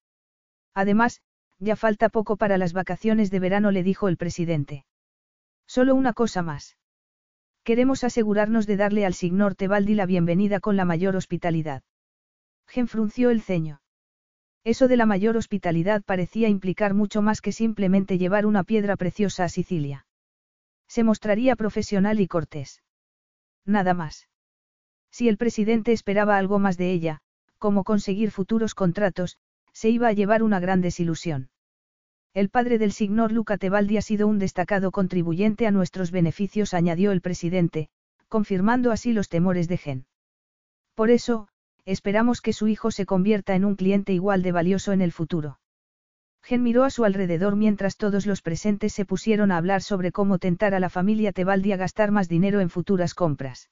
Speaker 1: Además, ya falta poco para las vacaciones de verano, le dijo el presidente. Solo una cosa más. Queremos asegurarnos de darle al señor Tebaldi la bienvenida con la mayor hospitalidad. Gen frunció el ceño. Eso de la mayor hospitalidad parecía implicar mucho más que simplemente llevar una piedra preciosa a Sicilia. Se mostraría profesional y cortés. Nada más. Si el presidente esperaba algo más de ella, como conseguir futuros contratos, se iba a llevar una gran desilusión. El padre del señor Luca Tebaldi ha sido un destacado contribuyente a nuestros beneficios, añadió el presidente, confirmando así los temores de Gen. Por eso, esperamos que su hijo se convierta en un cliente igual de valioso en el futuro. Gen miró a su alrededor mientras todos los presentes se pusieron a hablar sobre cómo tentar a la familia Tebaldi a gastar más dinero en futuras compras.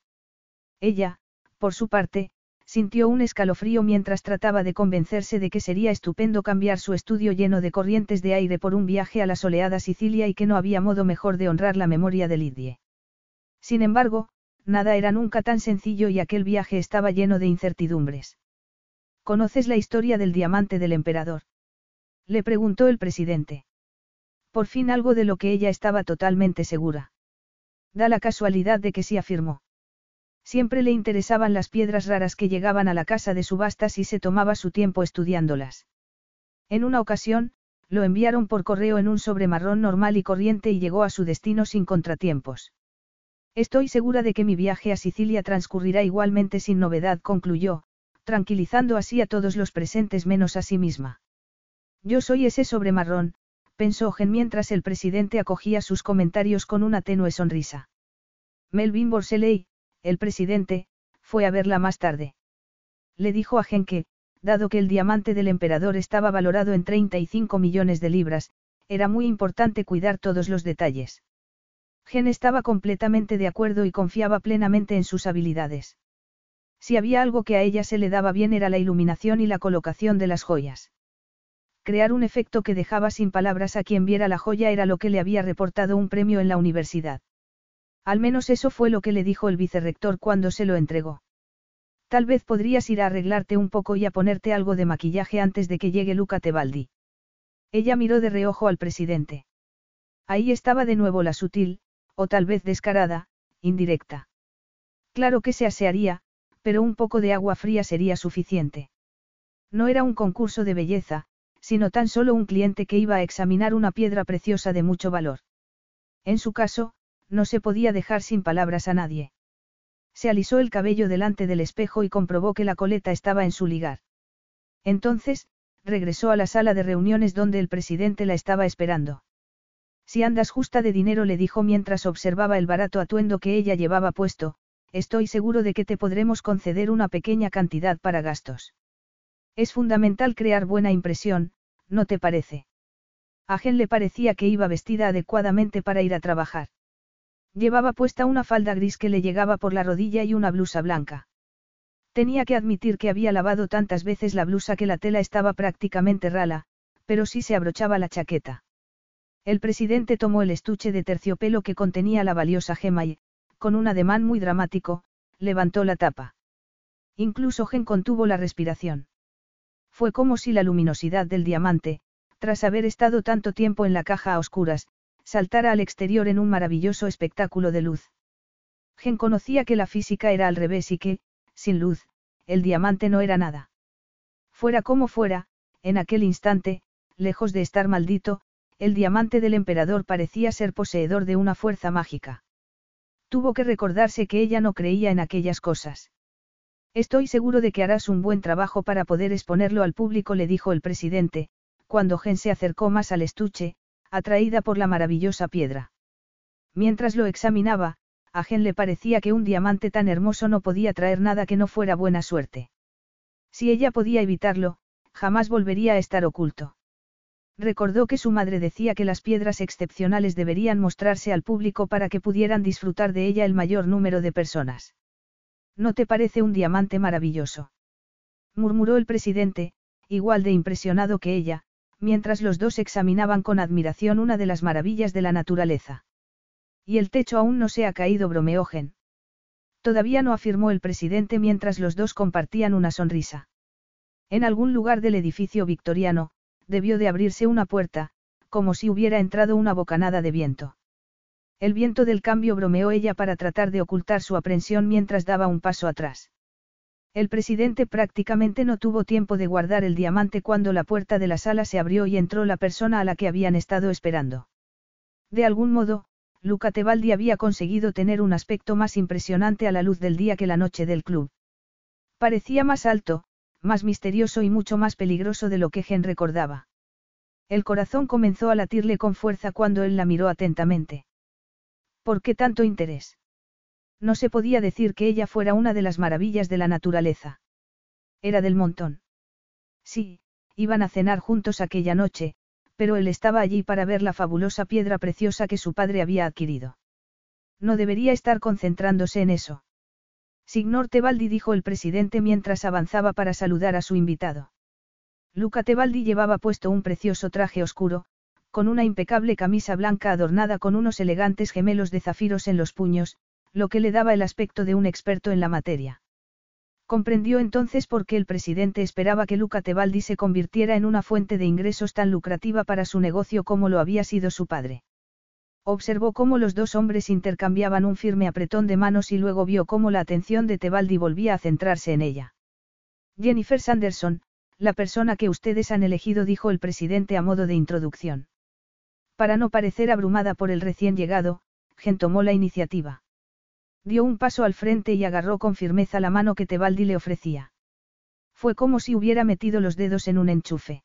Speaker 1: Ella, por su parte, sintió un escalofrío mientras trataba de convencerse de que sería estupendo cambiar su estudio lleno de corrientes de aire por un viaje a la soleada Sicilia y que no había modo mejor de honrar la memoria de Lidie. Sin embargo, nada era nunca tan sencillo y aquel viaje estaba lleno de incertidumbres. ¿Conoces la historia del diamante del emperador? Le preguntó el presidente. Por fin algo de lo que ella estaba totalmente segura. Da la casualidad de que sí afirmó. Siempre le interesaban las piedras raras que llegaban a la casa de subastas y se tomaba su tiempo estudiándolas. En una ocasión, lo enviaron por correo en un sobre marrón normal y corriente y llegó a su destino sin contratiempos. Estoy segura de que mi viaje a Sicilia transcurrirá igualmente sin novedad, concluyó, tranquilizando así a todos los presentes menos a sí misma. Yo soy ese sobre marrón, pensó Gen mientras el presidente acogía sus comentarios con una tenue sonrisa. Melvin Borseley, el presidente, fue a verla más tarde. Le dijo a Gen que, dado que el diamante del emperador estaba valorado en 35 millones de libras, era muy importante cuidar todos los detalles. Gen estaba completamente de acuerdo y confiaba plenamente en sus habilidades. Si había algo que a ella se le daba bien era la iluminación y la colocación de las joyas. Crear un efecto que dejaba sin palabras a quien viera la joya era lo que le había reportado un premio en la universidad. Al menos eso fue lo que le dijo el vicerrector cuando se lo entregó. Tal vez podrías ir a arreglarte un poco y a ponerte algo de maquillaje antes de que llegue Luca Tebaldi. Ella miró de reojo al presidente. Ahí estaba de nuevo la sutil, o tal vez descarada, indirecta. Claro que se asearía, pero un poco de agua fría sería suficiente. No era un concurso de belleza, sino tan solo un cliente que iba a examinar una piedra preciosa de mucho valor. En su caso, no se podía dejar sin palabras a nadie. Se alisó el cabello delante del espejo y comprobó que la coleta estaba en su ligar. Entonces, regresó a la sala de reuniones donde el presidente la estaba esperando. Si andas justa de dinero, le dijo mientras observaba el barato atuendo que ella llevaba puesto, estoy seguro de que te podremos conceder una pequeña cantidad para gastos. Es fundamental crear buena impresión, ¿no te parece? A Gen le parecía que iba vestida adecuadamente para ir a trabajar. Llevaba puesta una falda gris que le llegaba por la rodilla y una blusa blanca. Tenía que admitir que había lavado tantas veces la blusa que la tela estaba prácticamente rala, pero sí se abrochaba la chaqueta. El presidente tomó el estuche de terciopelo que contenía la valiosa gema y, con un ademán muy dramático, levantó la tapa. Incluso Gen contuvo la respiración. Fue como si la luminosidad del diamante, tras haber estado tanto tiempo en la caja a oscuras, saltara al exterior en un maravilloso espectáculo de luz. Gen conocía que la física era al revés y que, sin luz, el diamante no era nada. Fuera como fuera, en aquel instante, lejos de estar maldito, el diamante del emperador parecía ser poseedor de una fuerza mágica. Tuvo que recordarse que ella no creía en aquellas cosas. Estoy seguro de que harás un buen trabajo para poder exponerlo al público, le dijo el presidente, cuando Gen se acercó más al estuche, atraída por la maravillosa piedra. Mientras lo examinaba, a Gen le parecía que un diamante tan hermoso no podía traer nada que no fuera buena suerte. Si ella podía evitarlo, jamás volvería a estar oculto. Recordó que su madre decía que las piedras excepcionales deberían mostrarse al público para que pudieran disfrutar de ella el mayor número de personas. ¿No te parece un diamante maravilloso? murmuró el presidente, igual de impresionado que ella, mientras los dos examinaban con admiración una de las maravillas de la naturaleza. Y el techo aún no se ha caído, bromeógen. Todavía no afirmó el presidente mientras los dos compartían una sonrisa. En algún lugar del edificio victoriano, debió de abrirse una puerta, como si hubiera entrado una bocanada de viento. El viento del cambio bromeó ella para tratar de ocultar su aprensión mientras daba un paso atrás. El presidente prácticamente no tuvo tiempo de guardar el diamante cuando la puerta de la sala se abrió y entró la persona a la que habían estado esperando. De algún modo, Luca Tebaldi había conseguido tener un aspecto más impresionante a la luz del día que la noche del club. Parecía más alto, más misterioso y mucho más peligroso de lo que Gen recordaba. El corazón comenzó a latirle con fuerza cuando él la miró atentamente. ¿Por qué tanto interés? No se podía decir que ella fuera una de las maravillas de la naturaleza. Era del montón. Sí, iban a cenar juntos aquella noche, pero él estaba allí para ver la fabulosa piedra preciosa que su padre había adquirido. No debería estar concentrándose en eso. Signor Tebaldi dijo el presidente mientras avanzaba para saludar a su invitado. Luca Tebaldi llevaba puesto un precioso traje oscuro, con una impecable camisa blanca adornada con unos elegantes gemelos de zafiros en los puños, lo que le daba el aspecto de un experto en la materia. Comprendió entonces por qué el presidente esperaba que Luca Tebaldi se convirtiera en una fuente de ingresos tan lucrativa para su negocio como lo había sido su padre. Observó cómo los dos hombres intercambiaban un firme apretón de manos y luego vio cómo la atención de Tebaldi volvía a centrarse en ella. Jennifer Sanderson, la persona que ustedes han elegido, dijo el presidente a modo de introducción. Para no parecer abrumada por el recién llegado, Gen tomó la iniciativa. Dio un paso al frente y agarró con firmeza la mano que Tebaldi le ofrecía. Fue como si hubiera metido los dedos en un enchufe.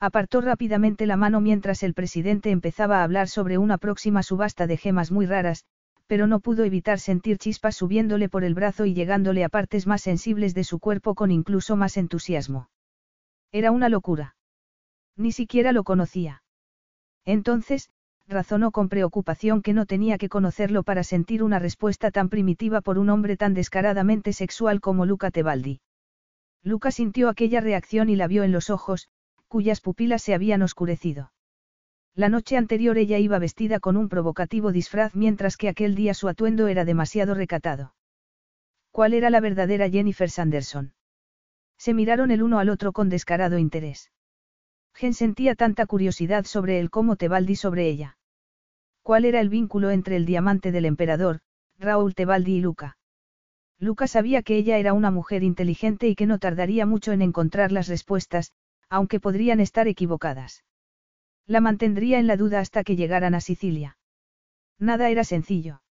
Speaker 1: Apartó rápidamente la mano mientras el presidente empezaba a hablar sobre una próxima subasta de gemas muy raras, pero no pudo evitar sentir chispas subiéndole por el brazo y llegándole a partes más sensibles de su cuerpo con incluso más entusiasmo. Era una locura. Ni siquiera lo conocía. Entonces, razonó con preocupación que no tenía que conocerlo para sentir una respuesta tan primitiva por un hombre tan descaradamente sexual como Luca Tebaldi. Luca sintió aquella reacción y la vio en los ojos, cuyas pupilas se habían oscurecido. La noche anterior ella iba vestida con un provocativo disfraz mientras que aquel día su atuendo era demasiado recatado. ¿Cuál era la verdadera Jennifer Sanderson? Se miraron el uno al otro con descarado interés. Gen sentía tanta curiosidad sobre él como Tebaldi sobre ella. ¿Cuál era el vínculo entre el diamante del emperador, Raúl Tebaldi y Luca? Luca sabía que ella era una mujer inteligente y que no tardaría mucho en encontrar las respuestas, aunque podrían estar equivocadas. La mantendría en la duda hasta que llegaran a Sicilia. Nada era sencillo.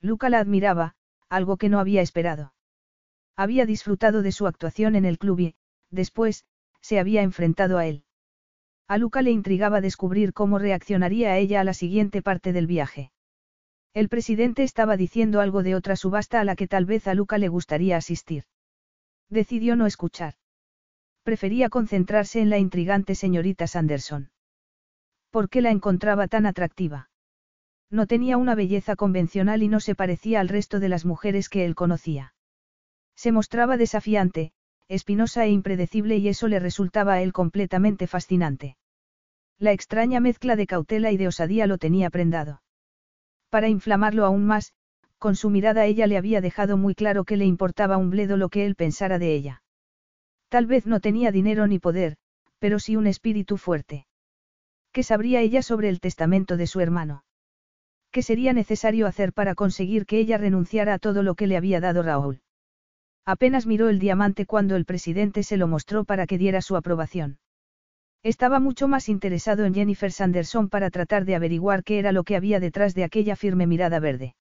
Speaker 1: Luca la admiraba, algo que no había esperado. Había disfrutado de su actuación en el club y, después, se había enfrentado a él. A Luca le intrigaba descubrir cómo reaccionaría a ella a la siguiente parte del viaje. El presidente estaba diciendo algo de otra subasta a la que tal vez a Luca le gustaría asistir. Decidió no escuchar. Prefería concentrarse en la intrigante señorita Sanderson. ¿Por qué la encontraba tan atractiva? No tenía una belleza convencional y no se parecía al resto de las mujeres que él conocía. Se mostraba desafiante, espinosa e impredecible y eso le resultaba a él completamente fascinante. La extraña mezcla de cautela y de osadía lo tenía prendado. Para inflamarlo aún más, con su mirada ella le había dejado muy claro que le importaba un bledo lo que él pensara de ella. Tal vez no tenía dinero ni poder, pero sí un espíritu fuerte. ¿Qué sabría ella sobre el testamento de su hermano? ¿Qué sería necesario hacer para conseguir que ella renunciara a todo lo que le había dado Raúl? Apenas miró el diamante cuando el presidente se lo mostró para que diera su aprobación. Estaba mucho más interesado en Jennifer Sanderson para tratar de averiguar qué era lo que había detrás de aquella firme mirada verde.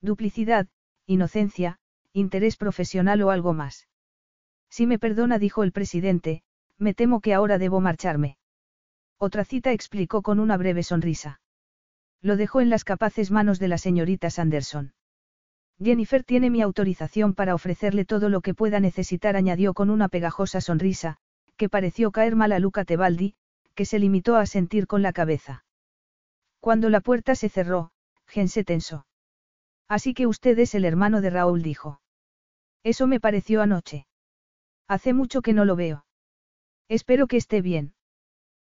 Speaker 1: Duplicidad, inocencia, interés profesional o algo más. Si me perdona, dijo el presidente, me temo que ahora debo marcharme. Otra cita explicó con una breve sonrisa. Lo dejó en las capaces manos de la señorita Sanderson. Jennifer tiene mi autorización para ofrecerle todo lo que pueda necesitar, añadió con una pegajosa sonrisa, que pareció caer mal a Luca Tebaldi, que se limitó a sentir con la cabeza. Cuando la puerta se cerró, Gen se tensó. Así que usted es el hermano de Raúl, dijo. Eso me pareció anoche. Hace mucho que no lo veo. Espero que esté bien.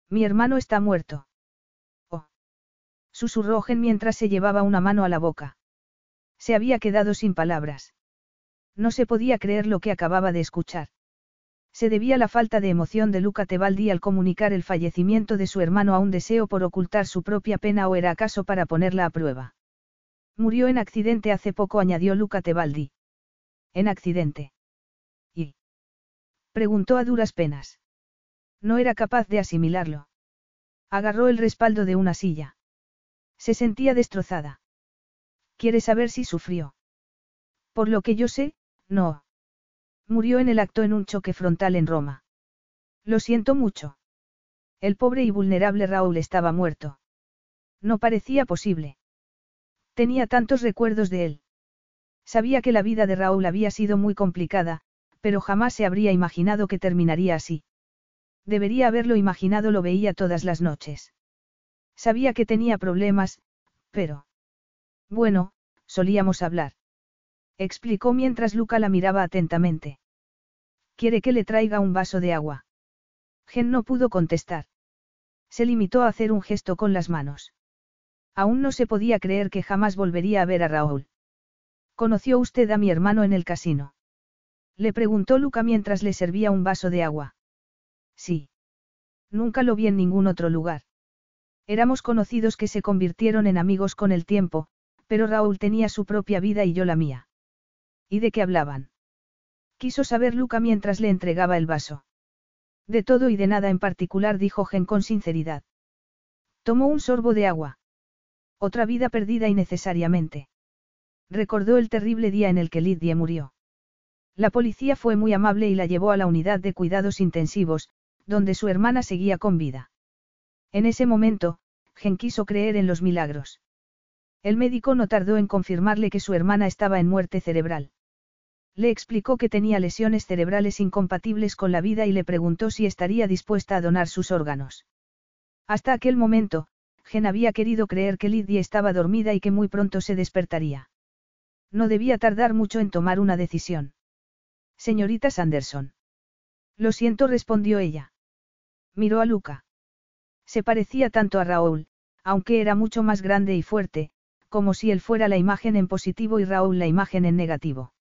Speaker 1: Mi hermano está muerto. Oh. Susurró Gen mientras se llevaba una mano a la boca. Se había quedado sin palabras. No se podía creer lo que acababa de escuchar. Se debía la falta de emoción de Luca Tebaldi al comunicar el fallecimiento de su hermano a un deseo por ocultar su propia pena o era acaso para ponerla a prueba. Murió en accidente hace poco, añadió Luca Tebaldi. En accidente. ¿Y? Preguntó a duras penas. No era capaz de asimilarlo. Agarró el respaldo de una silla. Se sentía destrozada. ¿Quiere saber si sufrió? Por lo que yo sé, no. Murió en el acto en un choque frontal en Roma. Lo siento mucho. El pobre y vulnerable Raúl estaba muerto. No parecía posible. Tenía tantos recuerdos de él. Sabía que la vida de Raúl había sido muy complicada, pero jamás se habría imaginado que terminaría así. Debería haberlo imaginado, lo veía todas las noches. Sabía que tenía problemas, pero... Bueno, solíamos hablar. Explicó mientras Luca la miraba atentamente. ¿Quiere que le traiga un vaso de agua? Gen no pudo contestar. Se limitó a hacer un gesto con las manos. Aún no se podía creer que jamás volvería a ver a Raúl. ¿Conoció usted a mi hermano en el casino? Le preguntó Luca mientras le servía un vaso de agua. Sí. Nunca lo vi en ningún otro lugar. Éramos conocidos que se convirtieron en amigos con el tiempo, pero Raúl tenía su propia vida y yo la mía. ¿Y de qué hablaban? Quiso saber Luca mientras le entregaba el vaso. De todo y de nada en particular, dijo Gen con sinceridad. Tomó un sorbo de agua. Otra vida perdida innecesariamente. Recordó el terrible día en el que Lidie murió. La policía fue muy amable y la llevó a la unidad de cuidados intensivos, donde su hermana seguía con vida. En ese momento, Gen quiso creer en los milagros. El médico no tardó en confirmarle que su hermana estaba en muerte cerebral. Le explicó que tenía lesiones cerebrales incompatibles con la vida y le preguntó si estaría dispuesta a donar sus órganos. Hasta aquel momento, Gen había querido creer que Lidia estaba dormida y que muy pronto se despertaría. No debía tardar mucho en tomar una decisión. Señorita Sanderson. Lo siento, respondió ella. Miró a Luca. Se parecía tanto a Raúl, aunque era mucho más grande y fuerte, como si él fuera la imagen en positivo y Raúl la imagen en negativo.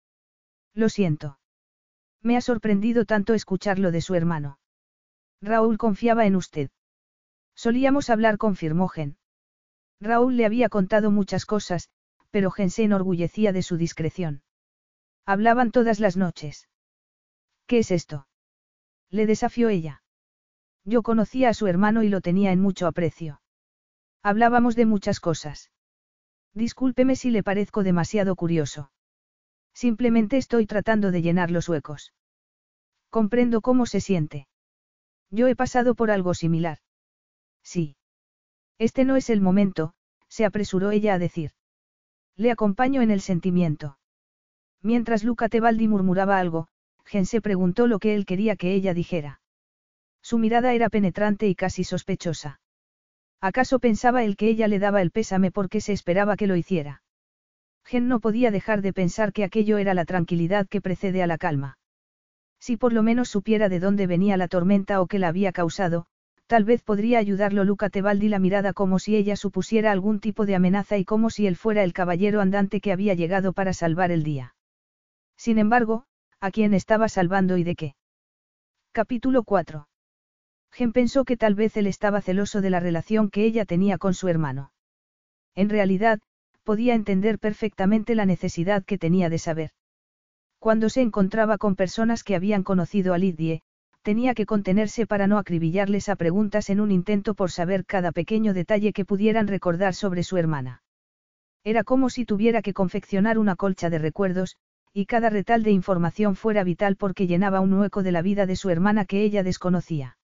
Speaker 1: Lo siento. Me ha sorprendido tanto escucharlo de su hermano. Raúl confiaba en usted. Solíamos hablar, confirmó Gen. Raúl le había contado muchas cosas, pero Gen se enorgullecía de su discreción. Hablaban todas las noches. ¿Qué es esto? Le desafió ella. Yo conocía a su hermano y lo tenía en mucho aprecio. Hablábamos de muchas cosas. Discúlpeme si le parezco demasiado curioso. Simplemente estoy tratando de llenar los huecos. Comprendo cómo se siente. Yo he pasado por algo similar. Sí. Este no es el momento, se apresuró ella a decir. Le acompaño en el sentimiento. Mientras Luca Tebaldi murmuraba algo, Gen se preguntó lo que él quería que ella dijera. Su mirada era penetrante y casi sospechosa. ¿Acaso pensaba él que ella le daba el pésame porque se esperaba que lo hiciera? Gen no podía dejar de pensar que aquello era la tranquilidad que precede a la calma. Si por lo menos supiera de dónde venía la tormenta o qué la había causado, Tal vez podría ayudarlo Luca Tebaldi la mirada como si ella supusiera algún tipo de amenaza y como si él fuera el caballero andante que había llegado para salvar el día. Sin embargo, ¿a quién estaba salvando y de qué? Capítulo 4. Gen pensó que tal vez él estaba celoso de la relación que ella tenía con su hermano. En realidad, podía entender perfectamente la necesidad que tenía de saber. Cuando se encontraba con personas que habían conocido a Lidie, tenía que contenerse para no acribillarles a preguntas en un intento por saber cada pequeño detalle que pudieran recordar sobre su hermana. Era como si tuviera que confeccionar una colcha de recuerdos, y cada retal de información fuera vital porque llenaba un hueco de la vida de su hermana que ella desconocía.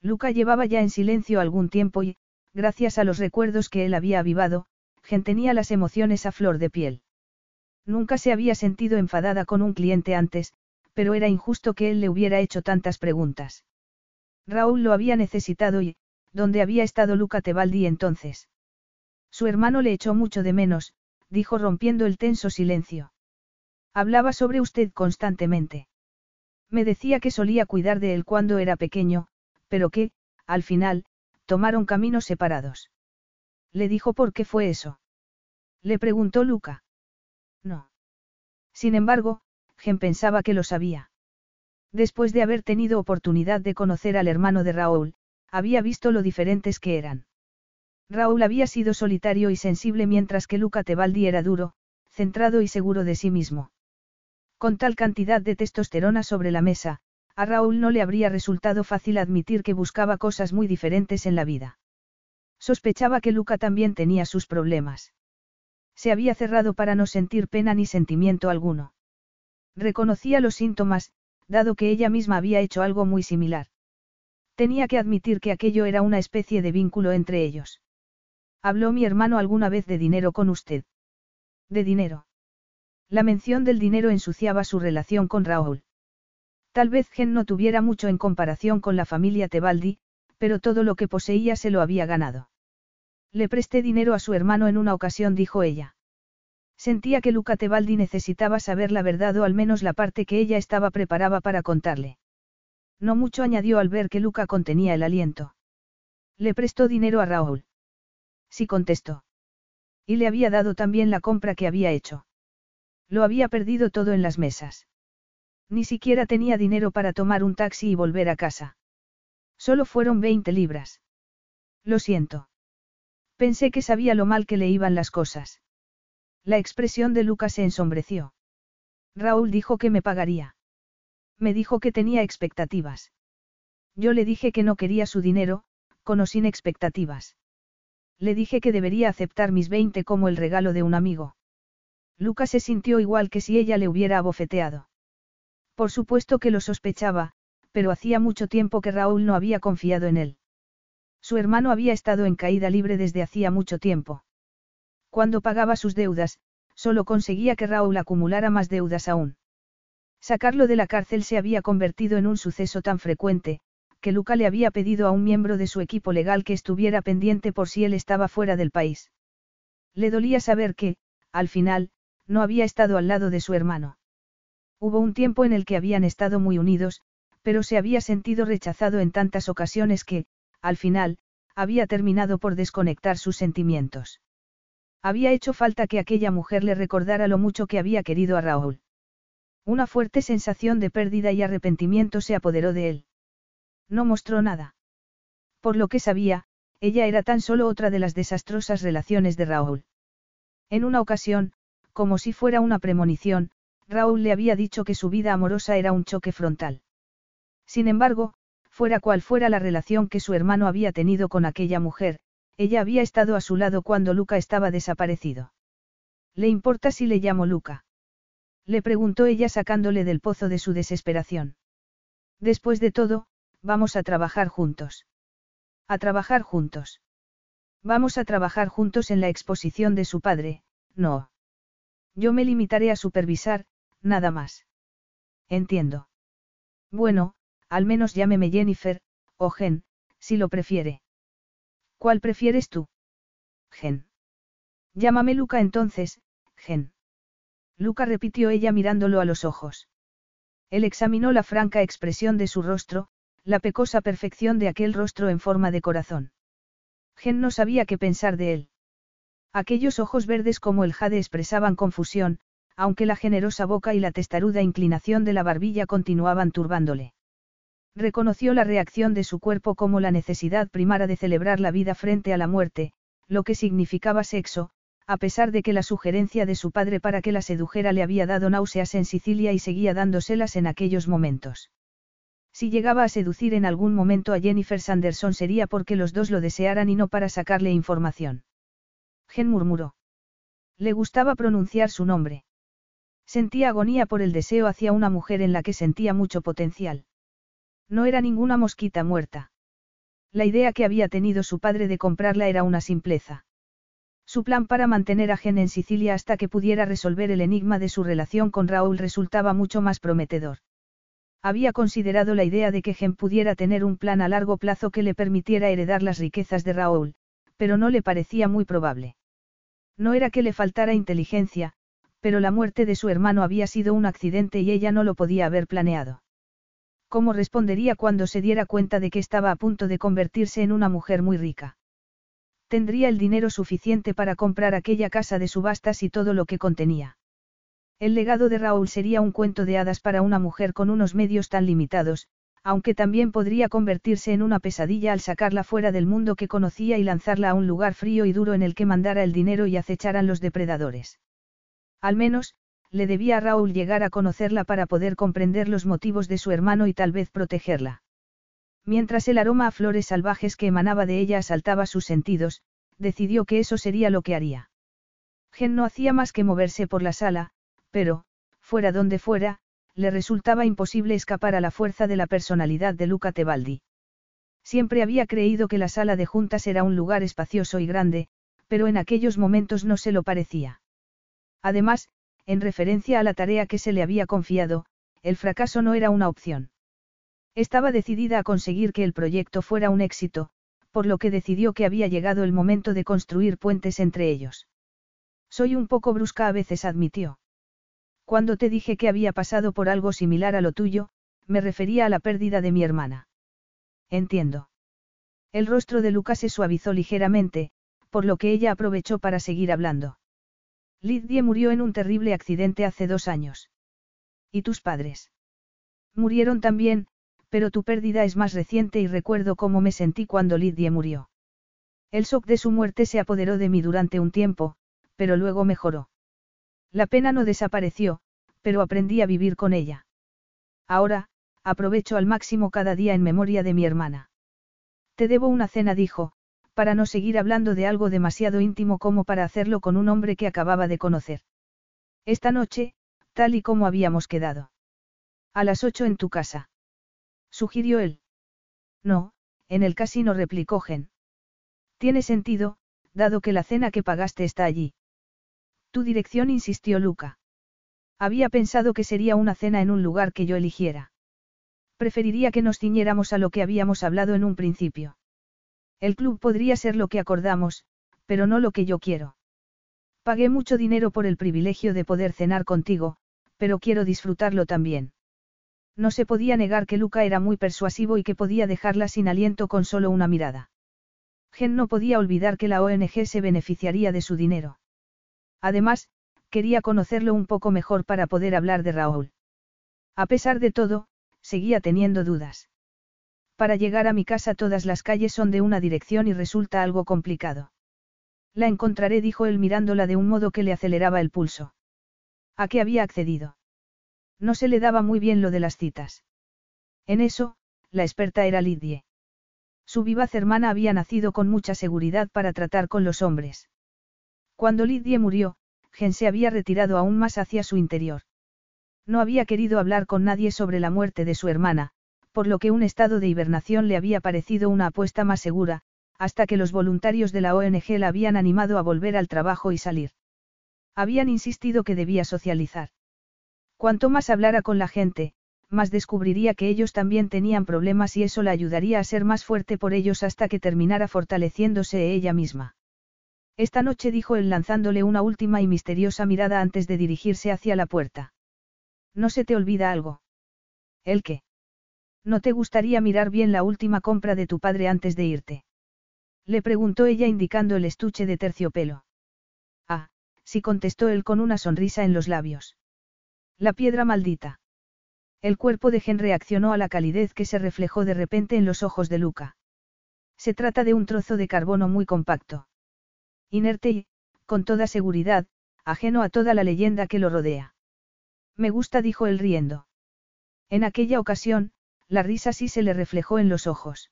Speaker 1: Luca llevaba ya en silencio algún tiempo y, gracias a los recuerdos que él había avivado, Gen tenía las emociones a flor de piel. Nunca se había sentido enfadada con un cliente antes, pero era injusto que él le hubiera hecho tantas preguntas. Raúl lo había necesitado y, ¿dónde había estado Luca Tebaldi entonces? Su hermano le echó mucho de menos, dijo rompiendo el tenso silencio. Hablaba sobre usted constantemente. Me decía que solía cuidar de él cuando era pequeño, pero que, al final, tomaron caminos separados. ¿Le dijo por qué fue eso? Le preguntó Luca. No. Sin embargo, Gen pensaba que lo sabía. Después de haber tenido oportunidad de conocer al hermano de Raúl, había visto lo diferentes que eran. Raúl había sido solitario y sensible mientras que Luca Tebaldi era duro, centrado y seguro de sí mismo. Con tal cantidad de testosterona sobre la mesa, a Raúl no le habría resultado fácil admitir que buscaba cosas muy diferentes en la vida. Sospechaba que Luca también tenía sus problemas. Se había cerrado para no sentir pena ni sentimiento alguno. Reconocía los síntomas, dado que ella misma había hecho algo muy similar. Tenía que admitir que aquello era una especie de vínculo entre ellos. ¿Habló mi hermano alguna vez de dinero con usted? ¿De dinero? La mención del dinero ensuciaba su relación con Raúl. Tal vez Gen no tuviera mucho en comparación con la familia Tebaldi, pero todo lo que poseía se lo había ganado. Le presté dinero a su hermano en una ocasión, dijo ella. Sentía que Luca Tebaldi necesitaba saber la verdad o al menos la parte que ella estaba preparada para contarle. No mucho añadió al ver que Luca contenía el aliento. Le prestó dinero a Raúl. Sí contestó. Y le había dado también la compra que había hecho. Lo había perdido todo en las mesas. Ni siquiera tenía dinero para tomar un taxi y volver a casa. Solo fueron 20 libras. Lo siento. Pensé que sabía lo mal que le iban las cosas. La expresión de Lucas se ensombreció. Raúl dijo que me pagaría. Me dijo que tenía expectativas. Yo le dije que no quería su dinero, con o sin expectativas. Le dije que debería aceptar mis 20 como el regalo de un amigo. Lucas se sintió igual que si ella le hubiera abofeteado. Por supuesto que lo sospechaba, pero hacía mucho tiempo que Raúl no había confiado en él. Su hermano había estado en caída libre desde hacía mucho tiempo. Cuando pagaba sus deudas, solo conseguía que Raúl acumulara más deudas aún. Sacarlo de la cárcel se había convertido en un suceso tan frecuente, que Luca le había pedido a un miembro de su equipo legal que estuviera pendiente por si él estaba fuera del país. Le dolía saber que, al final, no había estado al lado de su hermano. Hubo un tiempo en el que habían estado muy unidos, pero se había sentido rechazado en tantas ocasiones que, al final, había terminado por desconectar sus sentimientos. Había hecho falta que aquella mujer le recordara lo mucho que había querido a Raúl. Una fuerte sensación de pérdida y arrepentimiento se apoderó de él. No mostró nada. Por lo que sabía, ella era tan solo otra de las desastrosas relaciones de Raúl. En una ocasión, como si fuera una premonición, Raúl le había dicho que su vida amorosa era un choque frontal. Sin embargo, fuera cual fuera la relación que su hermano había tenido con aquella mujer, ella había estado a su lado cuando Luca estaba desaparecido. ¿Le importa si le llamo Luca? Le preguntó ella sacándole del pozo de su desesperación. Después de todo, vamos a trabajar juntos. A trabajar juntos. Vamos a trabajar juntos en la exposición de su padre, no. Yo me limitaré a supervisar, nada más. Entiendo. Bueno, al menos llámeme Jennifer, o Gen, si lo prefiere. ¿Cuál prefieres tú? Gen. Llámame Luca entonces, Gen. Luca repitió ella mirándolo a los ojos. Él examinó la franca expresión de su rostro, la pecosa perfección de aquel rostro en forma de corazón. Gen no sabía qué pensar de él. Aquellos ojos verdes como el jade expresaban confusión, aunque la generosa boca y la testaruda inclinación de la barbilla continuaban turbándole. Reconoció la reacción de su cuerpo como la necesidad primara de celebrar la vida frente a la muerte, lo que significaba sexo, a pesar de que la sugerencia de su padre para que la sedujera le había dado náuseas en Sicilia y seguía dándoselas en aquellos momentos. Si llegaba a seducir en algún momento a Jennifer Sanderson sería porque los dos lo desearan y no para sacarle información. Gen murmuró. Le gustaba pronunciar su nombre. Sentía agonía por el deseo hacia una mujer en la que sentía mucho potencial. No era ninguna mosquita muerta. La idea que había tenido su padre de comprarla era una simpleza. Su plan para mantener a Gen en Sicilia hasta que pudiera resolver el enigma de su relación con Raúl resultaba mucho más prometedor. Había considerado la idea de que Gen pudiera tener un plan a largo plazo que le permitiera heredar las riquezas de Raúl, pero no le parecía muy probable. No era que le faltara inteligencia, pero la muerte de su hermano había sido un accidente y ella no lo podía haber planeado. ¿Cómo respondería cuando se diera cuenta de que estaba a punto de convertirse en una mujer muy rica? Tendría el dinero suficiente para comprar aquella casa de subastas y todo lo que contenía. El legado de Raúl sería un cuento de hadas para una mujer con unos medios tan limitados, aunque también podría convertirse en una pesadilla al sacarla fuera del mundo que conocía y lanzarla a un lugar frío y duro en el que mandara el dinero y acecharan los depredadores. Al menos, le debía a Raúl llegar a conocerla para poder comprender los motivos de su hermano y tal vez protegerla. Mientras el aroma a flores salvajes que emanaba de ella asaltaba sus sentidos, decidió que eso sería lo que haría. Gen no hacía más que moverse por la sala, pero, fuera donde fuera, le resultaba imposible escapar a la fuerza de la personalidad de Luca Tebaldi. Siempre había creído que la sala de juntas era un lugar espacioso y grande, pero en aquellos momentos no se lo parecía. Además, en referencia a la tarea que se le había confiado, el fracaso no era una opción. Estaba decidida a conseguir que el proyecto fuera un éxito, por lo que decidió que había llegado el momento de construir puentes entre ellos. Soy un poco brusca a veces, admitió. Cuando te dije que había pasado por algo similar a lo tuyo, me refería a la pérdida de mi hermana. Entiendo. El rostro de Lucas se suavizó ligeramente, por lo que ella aprovechó para seguir hablando. Lidia murió en un terrible accidente hace dos años. ¿Y tus padres? Murieron también, pero tu pérdida es más reciente y recuerdo cómo me sentí cuando Lidia murió. El shock de su muerte se apoderó de mí durante un tiempo, pero luego mejoró. La pena no desapareció, pero aprendí a vivir con ella. Ahora, aprovecho al máximo cada día en memoria de mi hermana. Te debo una cena, dijo, para no seguir hablando de algo demasiado íntimo como para hacerlo con un hombre que acababa de conocer. Esta noche, tal y como habíamos quedado. A las ocho en tu casa. Sugirió él. No, en el casino replicó Gen. Tiene sentido, dado que la cena que pagaste está allí. Tu dirección insistió Luca. Había pensado que sería una cena en un lugar que yo eligiera. Preferiría que nos ciñéramos a lo que habíamos hablado en un principio. El club podría ser lo que acordamos, pero no lo que yo quiero. Pagué mucho dinero por el privilegio de poder cenar contigo, pero quiero disfrutarlo también. No se podía negar que Luca era muy persuasivo y que podía dejarla sin aliento con solo una mirada. Gen no podía olvidar que la ONG se beneficiaría de su dinero. Además, quería conocerlo un poco mejor para poder hablar de Raúl. A pesar de todo, seguía teniendo dudas. Para llegar a mi casa todas las calles son de una dirección y resulta algo complicado. La encontraré, dijo él mirándola de un modo que le aceleraba el pulso. ¿A qué había accedido? No se le daba muy bien lo de las citas. En eso, la experta era Lidie. Su vivaz hermana había nacido con mucha seguridad para tratar con los hombres. Cuando Lidie murió, Gen se había retirado aún más hacia su interior. No había querido hablar con nadie sobre la muerte de su hermana, por lo que un estado de hibernación le había parecido una apuesta más segura, hasta que los voluntarios de la ONG la habían animado a volver al trabajo y salir. Habían insistido que debía socializar. Cuanto más hablara con la gente, más descubriría que ellos también tenían problemas y eso la ayudaría a ser más fuerte por ellos hasta que terminara fortaleciéndose ella misma. Esta noche dijo él lanzándole una última y misteriosa mirada antes de dirigirse hacia la puerta. ¿No se te olvida algo? ¿El qué? ¿No te gustaría mirar bien la última compra de tu padre antes de irte? Le preguntó ella indicando el estuche de terciopelo. Ah, sí contestó él con una sonrisa en los labios. La piedra maldita. El cuerpo de Gen reaccionó a la calidez que se reflejó de repente en los ojos de Luca. Se trata de un trozo de carbono muy compacto. Inerte y, con toda seguridad, ajeno a toda la leyenda que lo rodea. Me gusta, dijo él riendo. En aquella ocasión, la risa sí se le reflejó en los ojos.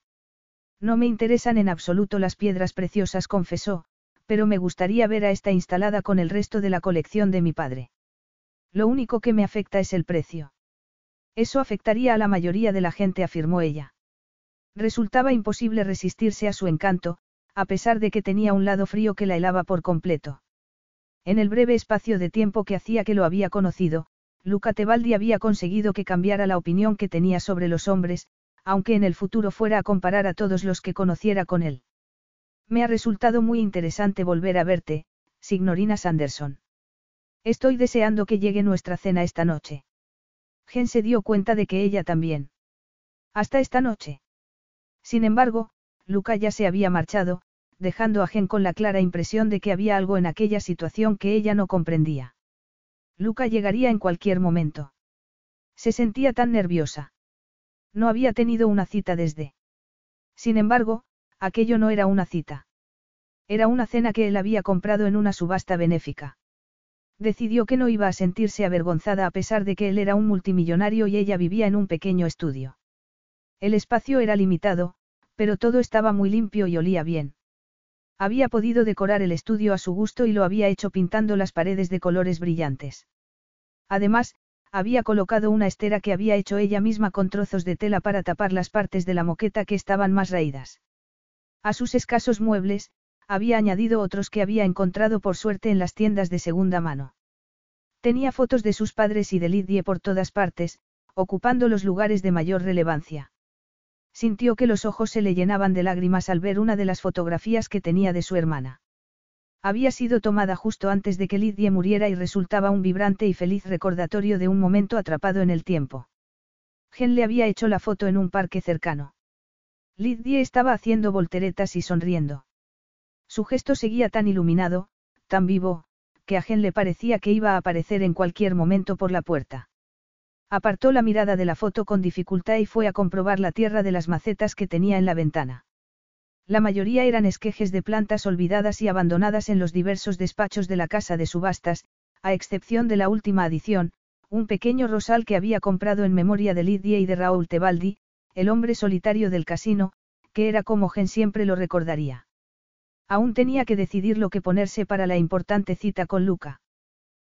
Speaker 1: No me interesan en absoluto las piedras preciosas, confesó, pero me gustaría ver a esta instalada con el resto de la colección de mi padre. Lo único que me afecta es el precio. Eso afectaría a la mayoría de la gente, afirmó ella. Resultaba imposible resistirse a su encanto, a pesar de que tenía un lado frío que la helaba por completo. En el breve espacio de tiempo que hacía que lo había conocido, Luca Tebaldi había conseguido que cambiara la opinión que tenía sobre los hombres, aunque en el futuro fuera a comparar a todos los que conociera con él. Me ha resultado muy interesante volver a verte, Signorina Sanderson. Estoy deseando que llegue nuestra cena esta noche. Gen se dio cuenta de que ella también. Hasta esta noche. Sin embargo, Luca ya se había marchado, dejando a Gen con la clara impresión de que había algo en aquella situación que ella no comprendía. Luca llegaría en cualquier momento. Se sentía tan nerviosa. No había tenido una cita desde. Sin embargo, aquello no era una cita. Era una cena que él había comprado en una subasta benéfica. Decidió que no iba a sentirse avergonzada a pesar de que él era un multimillonario y ella vivía en un pequeño estudio. El espacio era limitado, pero todo estaba muy limpio y olía bien. Había podido decorar el estudio a su gusto y lo había hecho pintando las paredes de colores brillantes. Además, había colocado una estera que había hecho ella misma con trozos de tela para tapar las partes de la moqueta que estaban más raídas. A sus escasos muebles, había añadido otros que había encontrado por suerte en las tiendas de segunda mano. Tenía fotos de sus padres y de Lidie por todas partes, ocupando los lugares de mayor relevancia. Sintió que los ojos se le llenaban de lágrimas al ver una de las fotografías que tenía de su hermana. Había sido tomada justo antes de que Lidie muriera y resultaba un vibrante y feliz recordatorio de un momento atrapado en el tiempo. Gen le había hecho la foto en un parque cercano. Lidie estaba haciendo volteretas y sonriendo. Su gesto seguía tan iluminado, tan vivo, que a Gen le parecía que iba a aparecer en cualquier momento por la puerta. Apartó la mirada de la foto con dificultad y fue a comprobar la tierra de las macetas que tenía en la ventana. La mayoría eran esquejes de plantas olvidadas y abandonadas en los diversos despachos de la casa de subastas, a excepción de la última adición, un pequeño rosal que había comprado en memoria de Lidia y de Raúl Tebaldi, el hombre solitario del casino, que era como Gen siempre lo recordaría. Aún tenía que decidir lo que ponerse para la importante cita con Luca.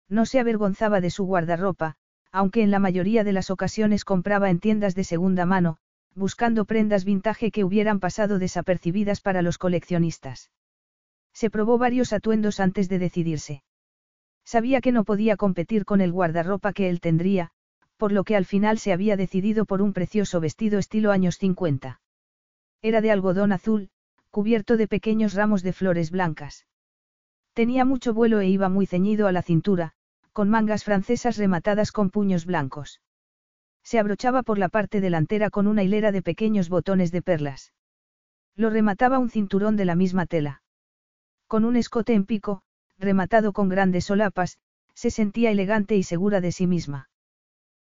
Speaker 1: No se avergonzaba de su guardarropa, aunque en la mayoría de las ocasiones compraba en tiendas de segunda mano, buscando prendas vintage que hubieran pasado desapercibidas para los coleccionistas. Se probó varios atuendos antes de decidirse. Sabía que no podía competir con el guardarropa que él tendría, por lo que al final se había decidido por un precioso vestido estilo años 50. Era de algodón azul, cubierto de pequeños ramos de flores blancas. Tenía mucho vuelo e iba muy ceñido a la cintura, con mangas francesas rematadas con puños blancos. Se abrochaba por la parte delantera con una hilera de pequeños botones de perlas. Lo remataba un cinturón de la misma tela. Con un escote en pico, rematado con grandes solapas, se sentía elegante y segura de sí misma.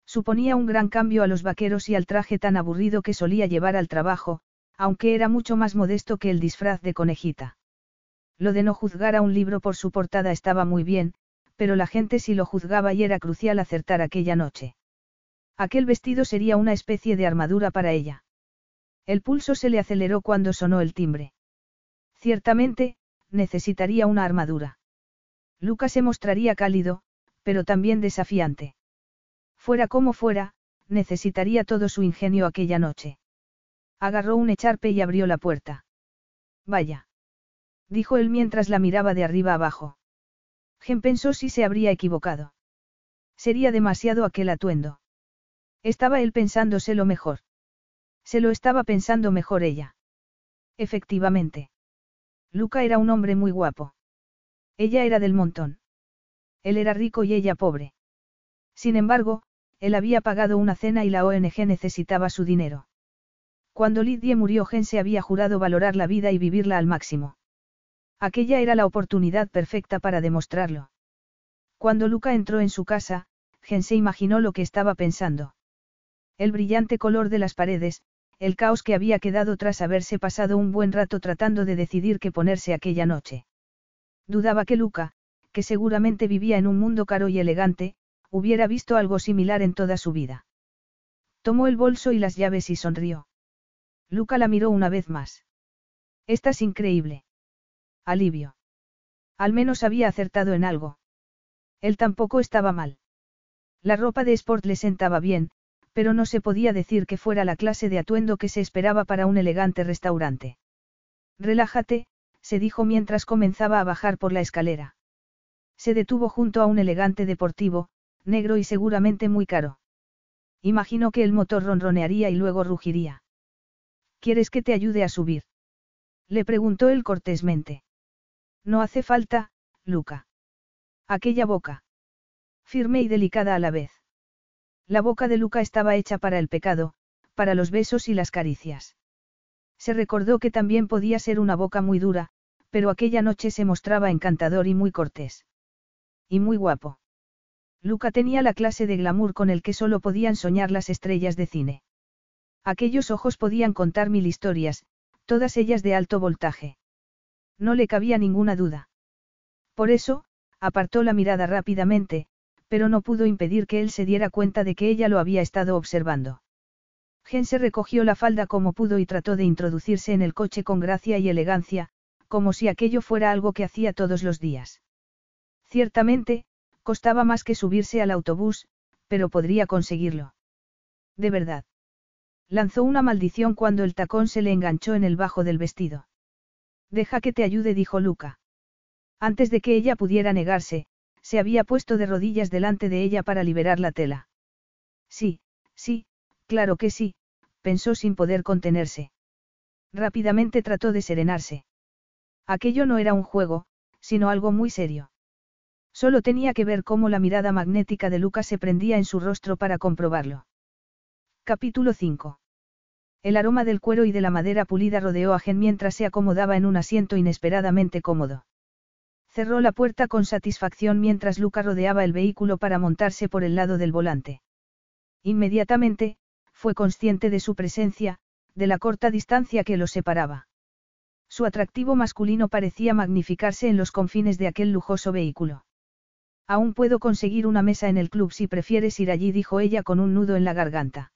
Speaker 1: Suponía un gran cambio a los vaqueros y al traje tan aburrido que solía llevar al trabajo, aunque era mucho más modesto que el disfraz de conejita. Lo de no juzgar a un libro por su portada estaba muy bien, pero la gente sí lo juzgaba y era crucial acertar aquella noche. Aquel vestido sería una especie de armadura para ella. El pulso se le aceleró cuando sonó el timbre. Ciertamente, necesitaría una armadura. Lucas se mostraría cálido, pero también desafiante. Fuera como fuera, necesitaría todo su ingenio aquella noche. Agarró un echarpe y abrió la puerta. Vaya dijo él mientras la miraba de arriba abajo. Gen pensó si se habría equivocado. Sería demasiado aquel atuendo. Estaba él pensándose lo mejor. Se lo estaba pensando mejor ella. Efectivamente. Luca era un hombre muy guapo. Ella era del montón. Él era rico y ella pobre. Sin embargo, él había pagado una cena y la ONG necesitaba su dinero. Cuando Lidie murió, Gen se había jurado valorar la vida y vivirla al máximo. Aquella era la oportunidad perfecta para demostrarlo. Cuando Luca entró en su casa, Gen se imaginó lo que estaba pensando. El brillante color de las paredes, el caos que había quedado tras haberse pasado un buen rato tratando de decidir qué ponerse aquella noche. Dudaba que Luca, que seguramente vivía en un mundo caro y elegante, hubiera visto algo similar en toda su vida. Tomó el bolso y las llaves y sonrió. Luca la miró una vez más. Estás increíble. Alivio. Al menos había acertado en algo. Él tampoco estaba mal. La ropa de sport le sentaba bien, pero no se podía decir que fuera la clase de atuendo que se esperaba para un elegante restaurante. Relájate, se dijo mientras comenzaba a bajar por la escalera. Se detuvo junto a un elegante deportivo, negro y seguramente muy caro. Imaginó que el motor ronronearía y luego rugiría. ¿Quieres que te ayude a subir? Le preguntó él cortésmente. No hace falta, Luca. Aquella boca. Firme y delicada a la vez. La boca de Luca estaba hecha para el pecado, para los besos y las caricias. Se recordó que también podía ser una boca muy dura, pero aquella noche se mostraba encantador y muy cortés. Y muy guapo. Luca tenía la clase de glamour con el que solo podían soñar las estrellas de cine. Aquellos ojos podían contar mil historias, todas ellas de alto voltaje. No le cabía ninguna duda. Por eso, apartó la mirada rápidamente, pero no pudo impedir que él se diera cuenta de que ella lo había estado observando. Gen se recogió la falda como pudo y trató de introducirse en el coche con gracia y elegancia, como si aquello fuera algo que hacía todos los días. Ciertamente, costaba más que subirse al autobús, pero podría conseguirlo. De verdad. Lanzó una maldición cuando el tacón se le enganchó en el bajo del vestido. Deja que te ayude, dijo Luca. Antes de que ella pudiera negarse, se había puesto de rodillas delante de ella para liberar la tela. Sí, sí, claro que sí, pensó sin poder contenerse. Rápidamente trató de serenarse. Aquello no era un juego, sino algo muy serio. Solo tenía que ver cómo la mirada magnética de Luca se prendía en su rostro para comprobarlo. Capítulo 5. El aroma del cuero y de la madera pulida rodeó a Gen mientras se acomodaba en un asiento inesperadamente cómodo. Cerró la puerta con satisfacción mientras Luca rodeaba el vehículo para montarse por el lado del volante. Inmediatamente, fue consciente de su presencia, de la corta distancia que los separaba. Su atractivo masculino parecía magnificarse en los confines de aquel lujoso vehículo. Aún puedo conseguir una mesa en el club si prefieres ir allí, dijo ella con un nudo en la garganta.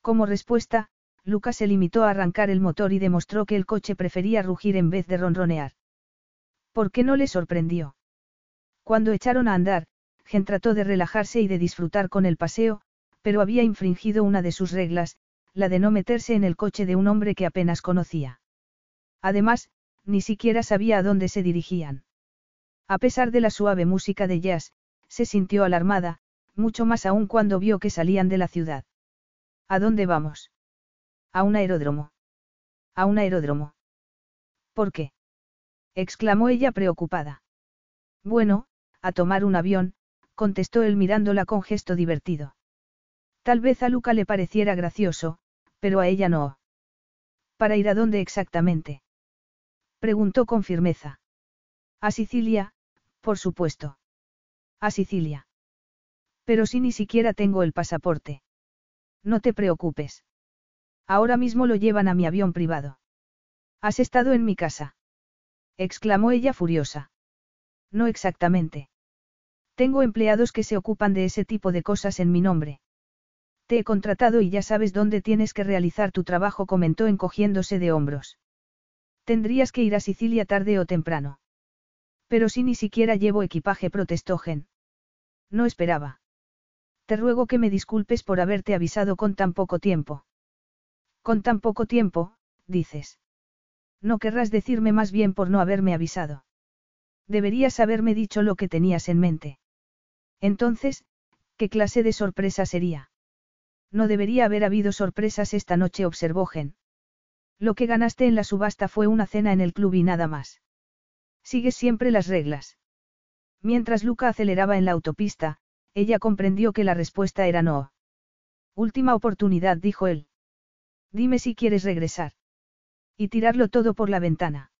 Speaker 1: Como respuesta, Lucas se limitó a arrancar el motor y demostró que el coche prefería rugir en vez de ronronear. ¿Por qué no le sorprendió? Cuando echaron a andar, Gen trató de relajarse y de disfrutar con el paseo, pero había infringido una de sus reglas, la de no meterse en el coche de un hombre que apenas conocía. Además, ni siquiera sabía a dónde se dirigían. A pesar de la suave música de jazz, se sintió alarmada, mucho más aún cuando vio que salían de la ciudad. ¿A dónde vamos? A un aeródromo. A un aeródromo. ¿Por qué? exclamó ella preocupada. Bueno, a tomar un avión, contestó él mirándola con gesto divertido. Tal vez a Luca le pareciera gracioso, pero a ella no. ¿Para ir a dónde exactamente? Preguntó con firmeza. A Sicilia, por supuesto. A Sicilia. Pero si ni siquiera tengo el pasaporte. No te preocupes. Ahora mismo lo llevan a mi avión privado. ¿Has estado en mi casa? exclamó ella furiosa. No exactamente. Tengo empleados que se ocupan de ese tipo de cosas en mi nombre. Te he contratado y ya sabes dónde tienes que realizar tu trabajo, comentó encogiéndose de hombros. Tendrías que ir a Sicilia tarde o temprano. Pero si ni siquiera llevo equipaje, protestó Gen. No esperaba. Te ruego que me disculpes por haberte avisado con tan poco tiempo. Con tan poco tiempo, dices. No querrás decirme más bien por no haberme avisado. Deberías haberme dicho lo que tenías en mente. Entonces, ¿qué clase de sorpresa sería? No debería haber habido sorpresas esta noche, observó Gen. Lo que ganaste en la subasta fue una cena en el club y nada más. Sigues siempre las reglas. Mientras Luca aceleraba en la autopista, ella comprendió que la respuesta era no. Última oportunidad, dijo él. Dime si quieres regresar. Y tirarlo todo por la ventana.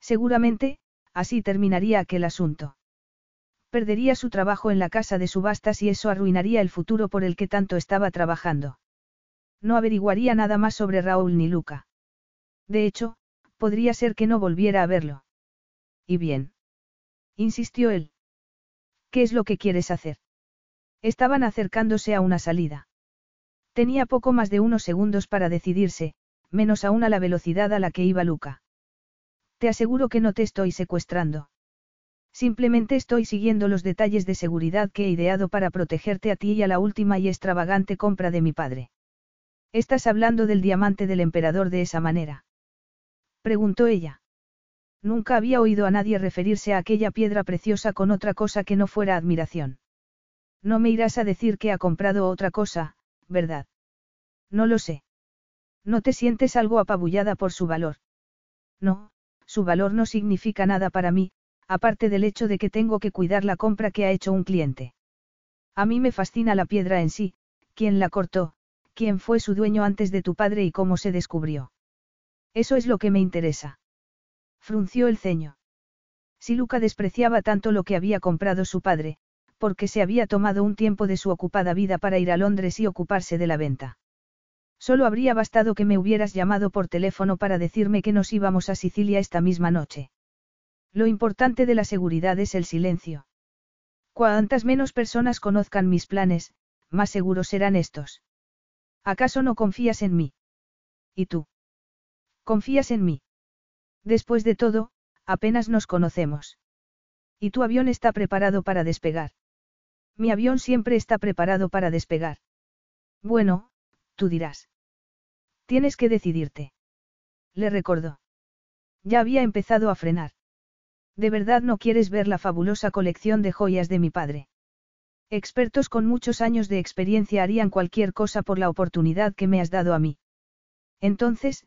Speaker 1: Seguramente, así terminaría aquel asunto. Perdería su trabajo en la casa de subastas y eso arruinaría el futuro por el que tanto estaba trabajando. No averiguaría nada más sobre Raúl ni Luca. De hecho, podría ser que no volviera a verlo. ¿Y bien? insistió él. ¿Qué es lo que quieres hacer? Estaban acercándose a una salida. Tenía poco más de unos segundos para decidirse, menos aún a la velocidad a la que iba Luca. Te aseguro que no te estoy secuestrando. Simplemente estoy siguiendo los detalles de seguridad que he ideado para protegerte a ti y a la última y extravagante compra de mi padre. ¿Estás hablando del diamante del emperador de esa manera? Preguntó ella. Nunca había oído a nadie referirse a aquella piedra preciosa con otra cosa que no fuera admiración. No me irás a decir que ha comprado otra cosa, ¿verdad? No lo sé. ¿No te sientes algo apabullada por su valor? No, su valor no significa nada para mí, aparte del hecho de que tengo que cuidar la compra que ha hecho un cliente. A mí me fascina la piedra en sí, quién la cortó, quién fue su dueño antes de tu padre y cómo se descubrió. Eso es lo que me interesa. Frunció el ceño. Si Luca despreciaba tanto lo que había comprado su padre, porque se había tomado un tiempo de su ocupada vida para ir a Londres y ocuparse de la venta. Solo habría bastado que me hubieras llamado por teléfono para decirme que nos íbamos a Sicilia esta misma noche. Lo importante de la seguridad es el silencio. Cuantas menos personas conozcan mis planes, más seguros serán estos. ¿Acaso no confías en mí? ¿Y tú? ¿Confías en mí? Después de todo, apenas nos conocemos. Y tu avión está preparado para despegar. Mi avión siempre está preparado para despegar. Bueno, tú dirás. Tienes que decidirte. Le recordó. Ya había empezado a frenar. ¿De verdad no quieres ver la fabulosa colección de joyas de mi padre? Expertos con muchos años de experiencia harían cualquier cosa por la oportunidad que me has dado a mí. Entonces,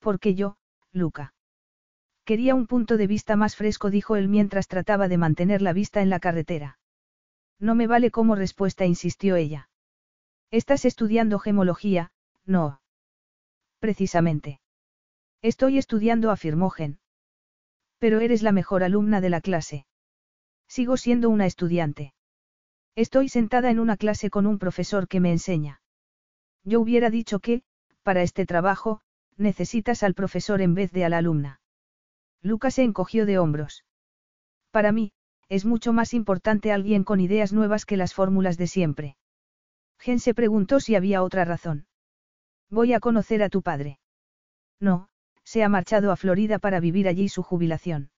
Speaker 1: ¿por qué yo, Luca? Quería un punto de vista más fresco, dijo él mientras trataba de mantener la vista en la carretera. No me vale como respuesta, insistió ella. Estás estudiando gemología, no. Precisamente. Estoy estudiando, afirmó Gen. Pero eres la mejor alumna de la clase. Sigo siendo una estudiante. Estoy sentada en una clase con un profesor que me enseña. Yo hubiera dicho que, para este trabajo, necesitas al profesor en vez de a la alumna. Lucas se encogió de hombros. Para mí, es mucho más importante alguien con ideas nuevas que las fórmulas de siempre. Gen se preguntó si había otra razón. Voy a conocer a tu padre. No, se ha marchado a Florida para vivir allí su jubilación.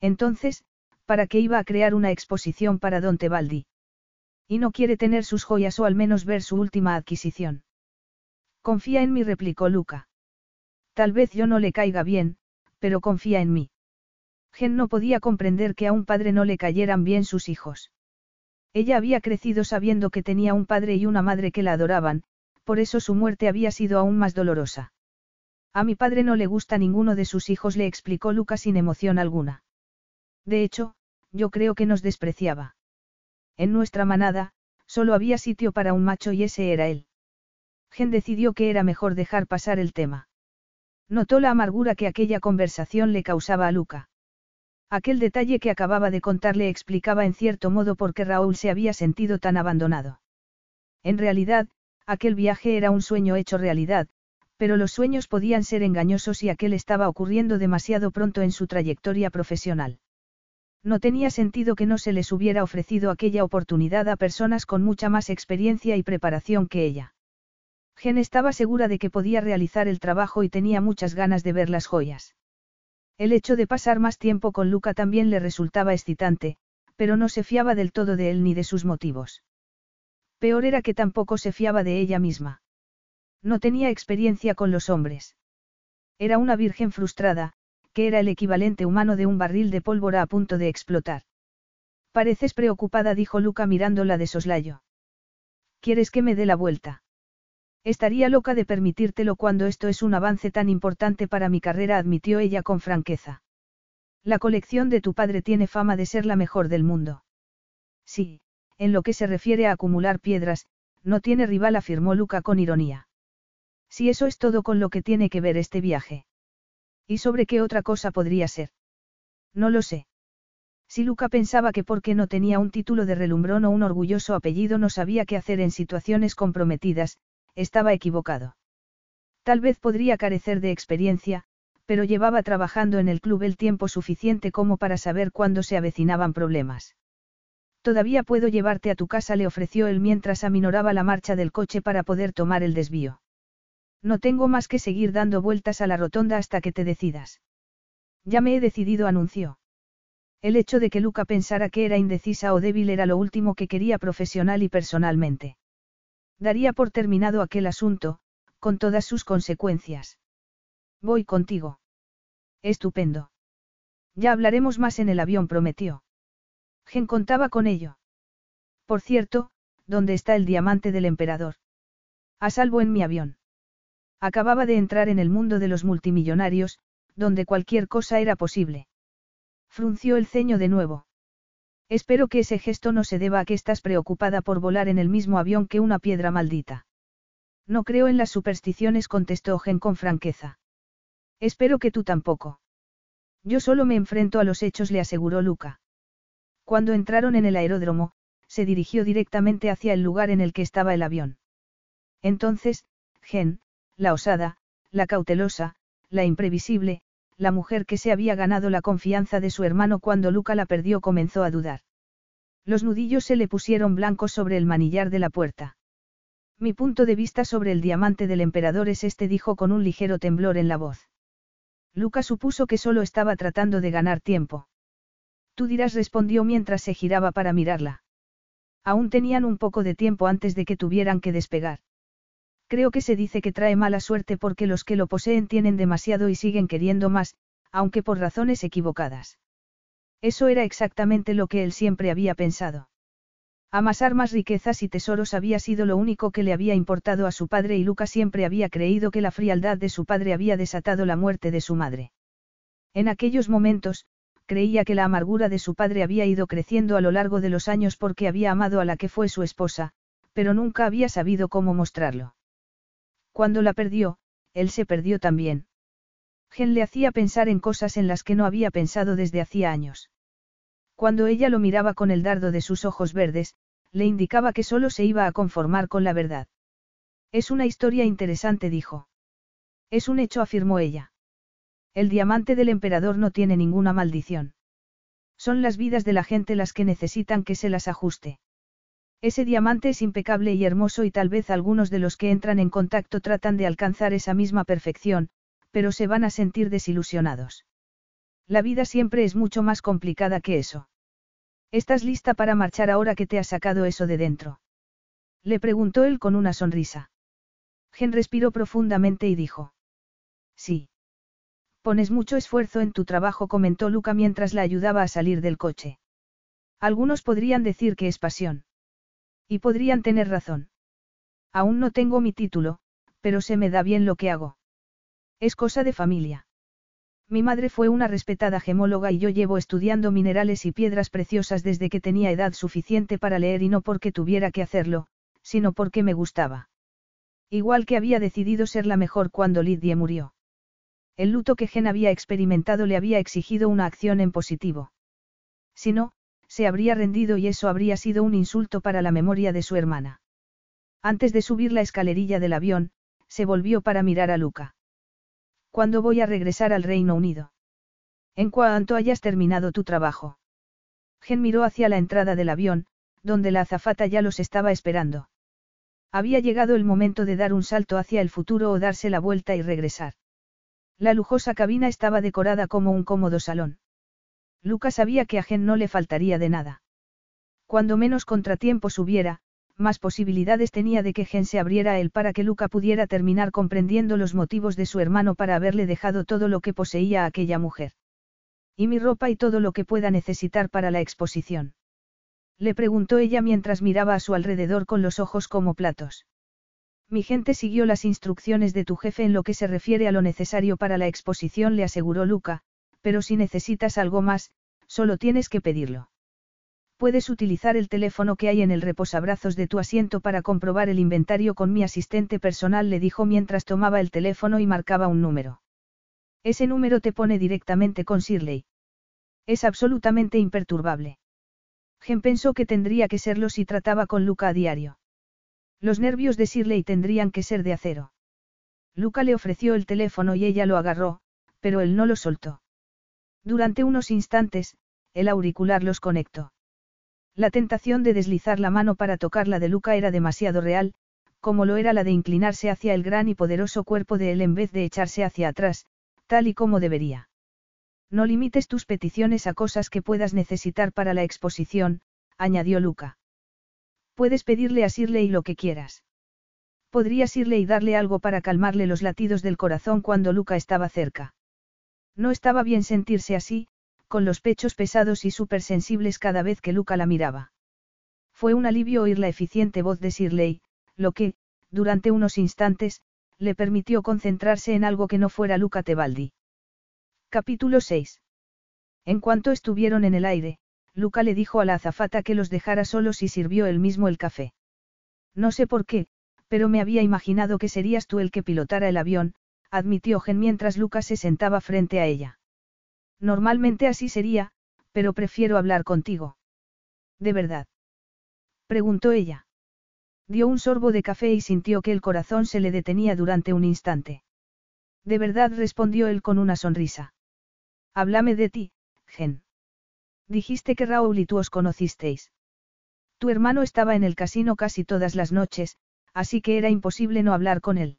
Speaker 1: Entonces, ¿para qué iba a crear una exposición para Don Tebaldi? Y no quiere tener sus joyas o al menos ver su última adquisición. Confía en mí, replicó Luca. Tal vez yo no le caiga bien, pero confía en mí. Gen no podía comprender que a un padre no le cayeran bien sus hijos. Ella había crecido sabiendo que tenía un padre y una madre que la adoraban, por eso su muerte había sido aún más dolorosa. A mi padre no le gusta ninguno de sus hijos, le explicó Luca sin emoción alguna. De hecho, yo creo que nos despreciaba. En nuestra manada, solo había sitio para un macho y ese era él. Gen decidió que era mejor dejar pasar el tema. Notó la amargura que aquella conversación le causaba a Luca. Aquel detalle que acababa de contarle explicaba en cierto modo por qué Raúl se había sentido tan abandonado. En realidad, aquel viaje era un sueño hecho realidad, pero los sueños podían ser engañosos y aquel estaba ocurriendo demasiado pronto en su trayectoria profesional. No tenía sentido que no se les hubiera ofrecido aquella oportunidad a personas con mucha más experiencia y preparación que ella. Gen estaba segura de que podía realizar el trabajo y tenía muchas ganas de ver las joyas. El hecho de pasar más tiempo con Luca también le resultaba excitante, pero no se fiaba del todo de él ni de sus motivos. Peor era que tampoco se fiaba de ella misma. No tenía experiencia con los hombres. Era una virgen frustrada, que era el equivalente humano de un barril de pólvora a punto de explotar. Pareces preocupada, dijo Luca mirándola de soslayo. ¿Quieres que me dé la vuelta? Estaría loca de permitírtelo cuando esto es un avance tan importante para mi carrera, admitió ella con franqueza. La colección de tu padre tiene fama de ser la mejor del mundo. Sí, en lo que se refiere a acumular piedras, no tiene rival, afirmó Luca con ironía. Si eso es todo con lo que tiene que ver este viaje. ¿Y sobre qué otra cosa podría ser? No lo sé. Si Luca pensaba que porque no tenía un título de relumbrón o un orgulloso apellido no sabía qué hacer en situaciones comprometidas, estaba equivocado. Tal vez podría carecer de experiencia, pero llevaba trabajando en el club el tiempo suficiente como para saber cuándo se avecinaban problemas. Todavía puedo llevarte a tu casa, le ofreció él mientras aminoraba la marcha del coche para poder tomar el desvío. No tengo más que seguir dando vueltas a la rotonda hasta que te decidas. Ya me he decidido, anunció. El hecho de que Luca pensara que era indecisa o débil era lo último que quería profesional y personalmente. Daría por terminado aquel asunto, con todas sus consecuencias. Voy contigo. Estupendo. Ya hablaremos más en el avión, prometió. Gen contaba con ello. Por cierto, ¿dónde está el diamante del emperador? A salvo en mi avión. Acababa de entrar en el mundo de los multimillonarios, donde cualquier cosa era posible. Frunció el ceño de nuevo. Espero que ese gesto no se deba a que estás preocupada por volar en el mismo avión que una piedra maldita. No creo en las supersticiones, contestó Gen con franqueza. Espero que tú tampoco. Yo solo me enfrento a los hechos, le aseguró Luca. Cuando entraron en el aeródromo, se dirigió directamente hacia el lugar en el que estaba el avión. Entonces, Gen, la osada, la cautelosa, la imprevisible, la mujer que se había ganado la confianza de su hermano cuando Luca la perdió comenzó a dudar. Los nudillos se le pusieron blancos sobre el manillar de la puerta. Mi punto de vista sobre el diamante del emperador es este, dijo con un ligero temblor en la voz. Luca supuso que solo estaba tratando de ganar tiempo. Tú dirás, respondió mientras se giraba para mirarla. Aún tenían un poco de tiempo antes de que tuvieran que despegar. Creo que se dice que trae mala suerte porque los que lo poseen tienen demasiado y siguen queriendo más, aunque por razones equivocadas. Eso era exactamente lo que él siempre había pensado. Amasar más riquezas y tesoros había sido lo único que le había importado a su padre y Luca siempre había creído que la frialdad de su padre había desatado la muerte de su madre. En aquellos momentos, creía que la amargura de su padre había ido creciendo a lo largo de los años porque había amado a la que fue su esposa, pero nunca había sabido cómo mostrarlo. Cuando la perdió, él se perdió también. Gen le hacía pensar en cosas en las que no había pensado desde hacía años. Cuando ella lo miraba con el dardo de sus ojos verdes, le indicaba que solo se iba a conformar con la verdad. Es una historia interesante, dijo. Es un hecho, afirmó ella. El diamante del emperador no tiene ninguna maldición. Son las vidas de la gente las que necesitan que se las ajuste. Ese diamante es impecable y hermoso y tal vez algunos de los que entran en contacto tratan de alcanzar esa misma perfección, pero se van a sentir desilusionados. La vida siempre es mucho más complicada que eso. ¿Estás lista para marchar ahora que te has sacado eso de dentro? Le preguntó él con una sonrisa. Gen respiró profundamente y dijo. Sí. Pones mucho esfuerzo en tu trabajo, comentó Luca mientras la ayudaba a salir del coche. Algunos podrían decir que es pasión. Y podrían tener razón. Aún no tengo mi título, pero se me da bien lo que hago. Es cosa de familia. Mi madre fue una respetada gemóloga y yo llevo estudiando minerales y piedras preciosas desde que tenía edad suficiente para leer y no porque tuviera que hacerlo, sino porque me gustaba. Igual que había decidido ser la mejor cuando Lidia murió. El luto que Gen había experimentado le había exigido una acción en positivo. Si no, se habría rendido y eso habría sido un insulto para la memoria de su hermana. Antes de subir la escalerilla del avión, se volvió para mirar a Luca. ¿Cuándo voy a regresar al Reino Unido? En cuanto hayas terminado tu trabajo. Gen miró hacia la entrada del avión, donde la azafata ya los estaba esperando. Había llegado el momento de dar un salto hacia el futuro o darse la vuelta y regresar. La lujosa cabina estaba decorada como un cómodo salón. Lucas sabía que a Gen no le faltaría de nada. Cuando menos contratiempos hubiera, más posibilidades tenía de que Gen se abriera él para que Luca pudiera terminar comprendiendo los motivos de su hermano para haberle dejado todo lo que poseía a aquella mujer. Y mi ropa y todo lo que pueda necesitar para la exposición. Le preguntó ella mientras miraba a su alrededor con los ojos como platos. Mi gente siguió las instrucciones de tu jefe en lo que se refiere a lo necesario para la exposición, le aseguró Luca, pero si necesitas algo más, solo tienes que pedirlo. Puedes utilizar el teléfono que hay en el reposabrazos de tu asiento para comprobar el inventario con mi asistente personal, le dijo mientras tomaba el teléfono y marcaba un número. Ese número te pone directamente con Shirley. Es absolutamente imperturbable. Gen pensó que tendría que serlo si trataba con Luca a diario. Los nervios de Shirley tendrían que ser de acero. Luca le ofreció el teléfono y ella lo agarró, pero él no lo soltó. Durante unos instantes, el auricular los conectó. La tentación de deslizar la mano para tocar la de Luca era demasiado real, como lo era la de inclinarse hacia el gran y poderoso cuerpo de él en vez de echarse hacia atrás, tal y como debería. No limites tus peticiones a cosas que puedas necesitar para la exposición, añadió Luca. Puedes pedirle a Shirley lo que quieras. Podrías irle y darle algo para calmarle los latidos del corazón cuando Luca estaba cerca. No estaba bien sentirse así, con los pechos pesados y sensibles cada vez que Luca la miraba. Fue un alivio oír la eficiente voz de Shirley, lo que, durante unos instantes, le permitió concentrarse en algo que no fuera Luca Tebaldi. Capítulo 6. En cuanto estuvieron en el aire, Luca le dijo a la azafata que los dejara solos y sirvió él mismo el café. No sé por qué, pero me había imaginado que serías tú el que pilotara el avión, admitió Gen mientras Luca se sentaba frente a ella. Normalmente así sería, pero prefiero hablar contigo. ¿De verdad? preguntó ella. Dio un sorbo de café y sintió que el corazón se le detenía durante un instante. De verdad respondió él con una sonrisa. Háblame de ti, Gen. Dijiste que Raúl y tú os conocisteis. Tu hermano estaba en el casino casi todas las noches, así que era imposible no hablar con él.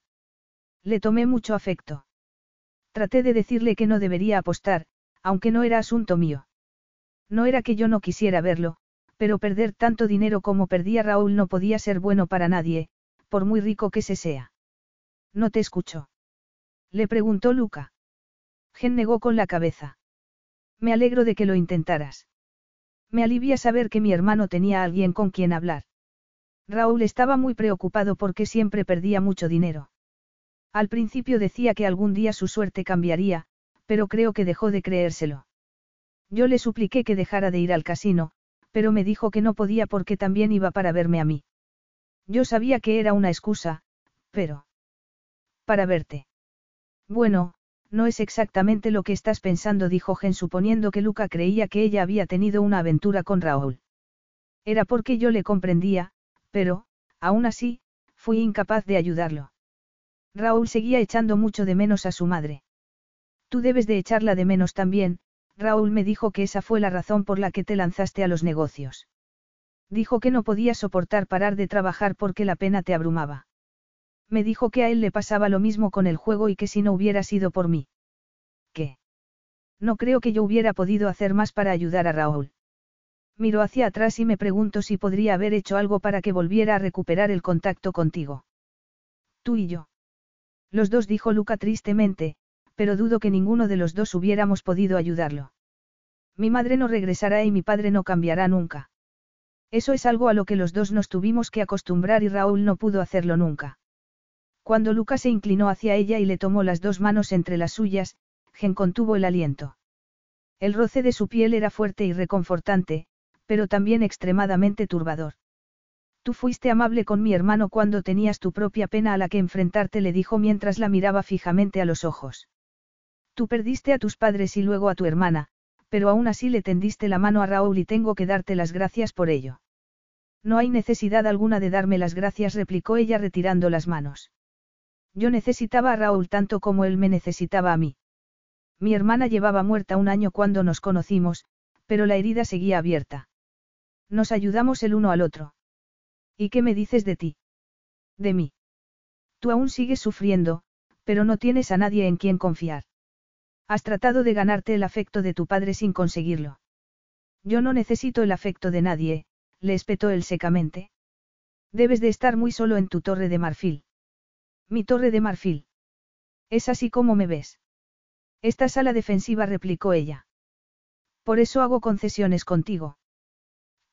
Speaker 1: Le tomé mucho afecto. Traté de decirle que no debería apostar, aunque no era asunto mío. No era que yo no quisiera verlo, pero perder tanto dinero como perdía Raúl no podía ser bueno para nadie, por muy rico que se sea. ¿No te escuchó? Le preguntó Luca. Gen negó con la cabeza. Me alegro de que lo intentaras. Me alivia saber que mi hermano tenía a alguien con quien hablar. Raúl estaba muy preocupado porque siempre perdía mucho dinero. Al principio decía que algún día su suerte cambiaría, pero creo que dejó de creérselo. Yo le supliqué que dejara de ir al casino, pero me dijo que no podía porque también iba para verme a mí. Yo sabía que era una excusa, pero... Para verte. Bueno, no es exactamente lo que estás pensando, dijo Gen suponiendo que Luca creía que ella había tenido una aventura con Raúl. Era porque yo le comprendía, pero, aún así, fui incapaz de ayudarlo. Raúl seguía echando mucho de menos a su madre. Tú debes de echarla de menos también, Raúl me dijo que esa fue la razón por la que te lanzaste a los negocios. Dijo que no podía soportar parar de trabajar porque la pena te abrumaba. Me dijo que a él le pasaba lo mismo con el juego y que si no hubiera sido por mí. ¿Qué? No creo que yo hubiera podido hacer más para ayudar a Raúl. Miro hacia atrás y me pregunto si podría haber hecho algo para que volviera a recuperar el contacto contigo. Tú y yo. Los dos dijo Luca tristemente, pero dudo que ninguno de los dos hubiéramos podido ayudarlo. Mi madre no regresará y mi padre no cambiará nunca. Eso es algo a lo que los dos nos tuvimos que acostumbrar y Raúl no pudo hacerlo nunca. Cuando Luca se inclinó hacia ella y le tomó las dos manos entre las suyas, Gen contuvo el aliento. El roce de su piel era fuerte y reconfortante, pero también extremadamente turbador. Tú fuiste amable con mi hermano cuando tenías tu propia pena a la que enfrentarte, le dijo mientras la miraba fijamente a los ojos. Tú perdiste a tus padres y luego a tu hermana, pero aún así le tendiste la mano a Raúl y tengo que darte las gracias por ello. No hay necesidad alguna de darme las gracias, replicó ella retirando las manos. Yo necesitaba a Raúl tanto como él me necesitaba a mí. Mi hermana llevaba muerta un año cuando nos conocimos, pero la herida seguía abierta. Nos ayudamos el uno al otro. ¿Y qué me dices de ti? De mí. Tú aún sigues sufriendo, pero no tienes a nadie en quien confiar. Has tratado de ganarte el afecto de tu padre sin conseguirlo. Yo no necesito el afecto de nadie, le espetó él secamente. Debes de estar muy solo en tu torre de marfil. Mi torre de marfil. Es así como me ves. Estás a la defensiva, replicó ella. Por eso hago concesiones contigo.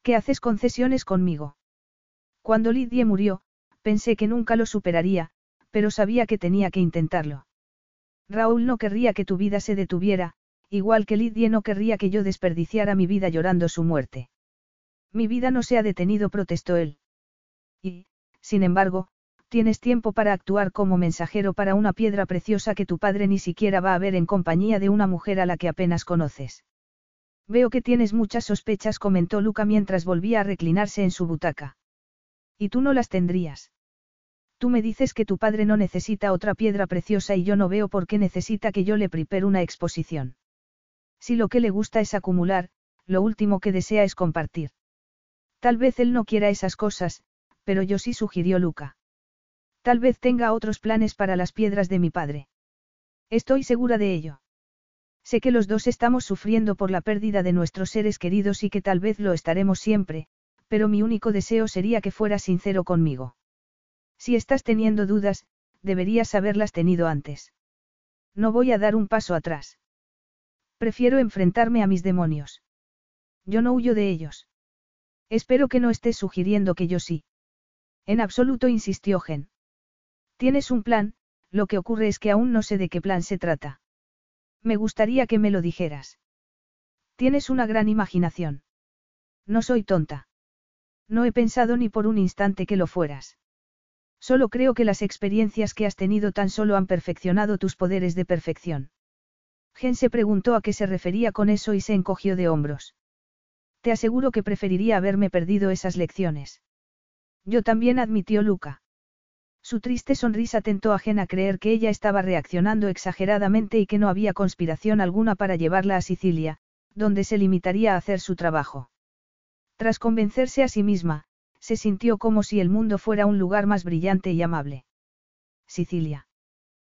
Speaker 1: ¿Qué haces concesiones conmigo? Cuando Lidie murió, pensé que nunca lo superaría, pero sabía que tenía que intentarlo. Raúl no querría que tu vida se detuviera, igual que Lidie no querría que yo desperdiciara mi vida llorando su muerte. Mi vida no se ha detenido, protestó él. Y, sin embargo, tienes tiempo para actuar como mensajero para una piedra preciosa que tu padre ni siquiera va a ver en compañía de una mujer a la que apenas conoces. Veo que tienes muchas sospechas, comentó Luca mientras volvía a reclinarse en su butaca. Y tú no las tendrías. Tú me dices que tu padre no necesita otra piedra preciosa y yo no veo por qué necesita que yo le prepare una exposición. Si lo que le gusta es acumular, lo último que desea es compartir. Tal vez él no quiera esas cosas, pero yo sí sugirió Luca. Tal vez tenga otros planes para las piedras de mi padre. Estoy segura de ello. Sé que los dos estamos sufriendo por la pérdida de nuestros seres queridos y que tal vez lo estaremos siempre, pero mi único deseo sería que fueras sincero conmigo. Si estás teniendo dudas, deberías haberlas tenido antes. No voy a dar un paso atrás. Prefiero enfrentarme a mis demonios. Yo no huyo de ellos. Espero que no estés sugiriendo que yo sí. En absoluto insistió Gen. Tienes un plan, lo que ocurre es que aún no sé de qué plan se trata. Me gustaría que me lo dijeras. Tienes una gran imaginación. No soy tonta. No he pensado ni por un instante que lo fueras. Solo creo que las experiencias que has tenido tan solo han perfeccionado tus poderes de perfección. Gen se preguntó a qué se refería con eso y se encogió de hombros. Te aseguro que preferiría haberme perdido esas lecciones. Yo también admitió Luca. Su triste sonrisa tentó a Gen a creer que ella estaba reaccionando exageradamente y que no había conspiración alguna para llevarla a Sicilia, donde se limitaría a hacer su trabajo. Tras convencerse a sí misma, se sintió como si el mundo fuera un lugar más brillante y amable. Sicilia.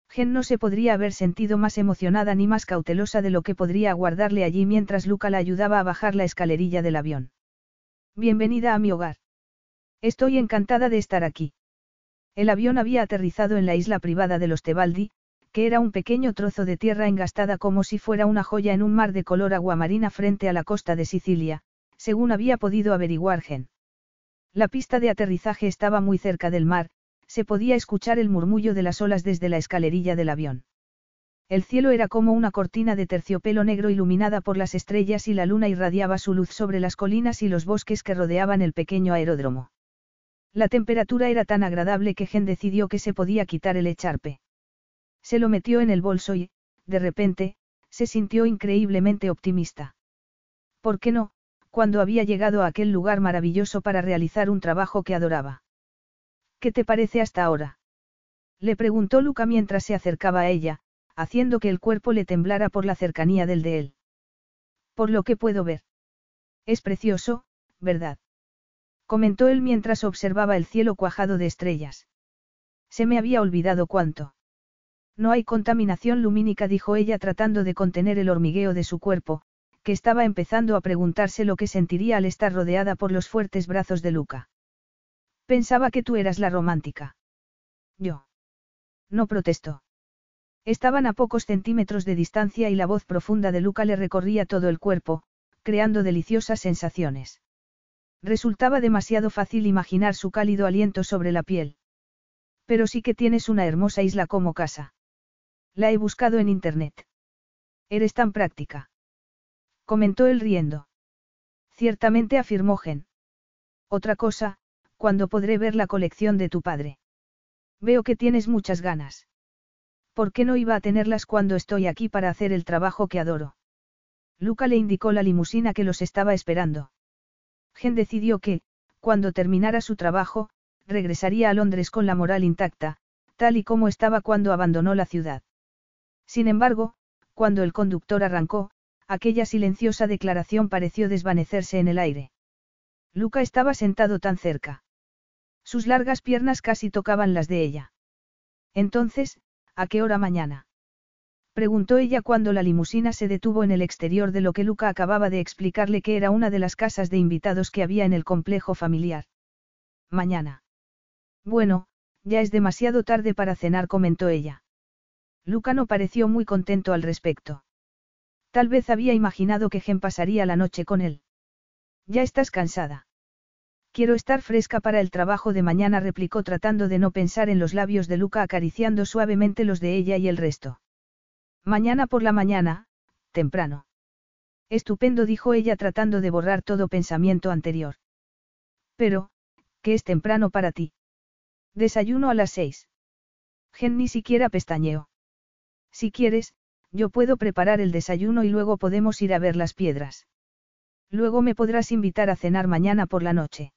Speaker 1: Gen no se podría haber sentido más emocionada ni más cautelosa de lo que podría aguardarle allí mientras Luca la ayudaba a bajar la escalerilla del avión. Bienvenida a mi hogar. Estoy encantada de estar aquí. El avión había aterrizado en la isla privada de los Tebaldi, que era un pequeño trozo de tierra engastada como si fuera una joya en un mar de color aguamarina frente a la costa de Sicilia, según había podido averiguar Gen. La pista de aterrizaje estaba muy cerca del mar, se podía escuchar el murmullo de las olas desde la escalerilla del avión. El cielo era como una cortina de terciopelo negro iluminada por las estrellas y la luna irradiaba su luz sobre las colinas y los bosques que rodeaban el pequeño aeródromo. La temperatura era tan agradable que Gen decidió que se podía quitar el echarpe. Se lo metió en el bolso y, de repente, se sintió increíblemente optimista. ¿Por qué no? Cuando había llegado a aquel lugar maravilloso para realizar un trabajo que adoraba. ¿Qué te parece hasta ahora? Le preguntó Luca mientras se acercaba a ella, haciendo que el cuerpo le temblara por la cercanía del de él. Por lo que puedo ver. Es precioso, ¿verdad? Comentó él mientras observaba el cielo cuajado de estrellas. Se me había olvidado cuánto. No hay contaminación lumínica, dijo ella tratando de contener el hormigueo de su cuerpo, que estaba empezando a preguntarse lo que sentiría al estar rodeada por los fuertes brazos de Luca. Pensaba que tú eras la romántica. Yo. No protestó. Estaban a pocos centímetros de distancia y la voz profunda de Luca le recorría todo el cuerpo, creando deliciosas sensaciones. Resultaba demasiado fácil imaginar su cálido aliento sobre la piel. Pero sí que tienes una hermosa isla como casa. La he buscado en internet. Eres tan práctica. Comentó él riendo. Ciertamente afirmó Gen. Otra cosa, cuando podré ver la colección de tu padre. Veo que tienes muchas ganas. ¿Por qué no iba a tenerlas cuando estoy aquí para hacer el trabajo que adoro? Luca le indicó la limusina que los estaba esperando. Gen decidió que, cuando terminara su trabajo, regresaría a Londres con la moral intacta, tal y como estaba cuando abandonó la ciudad. Sin embargo, cuando el conductor arrancó, aquella silenciosa declaración pareció desvanecerse en el aire. Luca estaba sentado tan cerca. Sus largas piernas casi tocaban las de ella. Entonces, ¿a qué hora mañana? Preguntó ella cuando la limusina se detuvo en el exterior de lo que Luca acababa de explicarle que era una de las casas de invitados que había en el complejo familiar. Mañana. Bueno, ya es demasiado tarde para cenar, comentó ella. Luca no pareció muy contento al respecto. Tal vez había imaginado que Gen pasaría la noche con él. Ya estás cansada. Quiero estar fresca para el trabajo de mañana, replicó tratando de no pensar en los labios de Luca acariciando suavemente los de ella y el resto. Mañana por la mañana, temprano. Estupendo, dijo ella tratando de borrar todo pensamiento anterior. Pero, ¿qué es temprano para ti? Desayuno a las seis. Gen ni siquiera pestañeó. Si quieres, yo puedo preparar el desayuno y luego podemos ir a ver las piedras. Luego me podrás invitar a cenar mañana por la noche.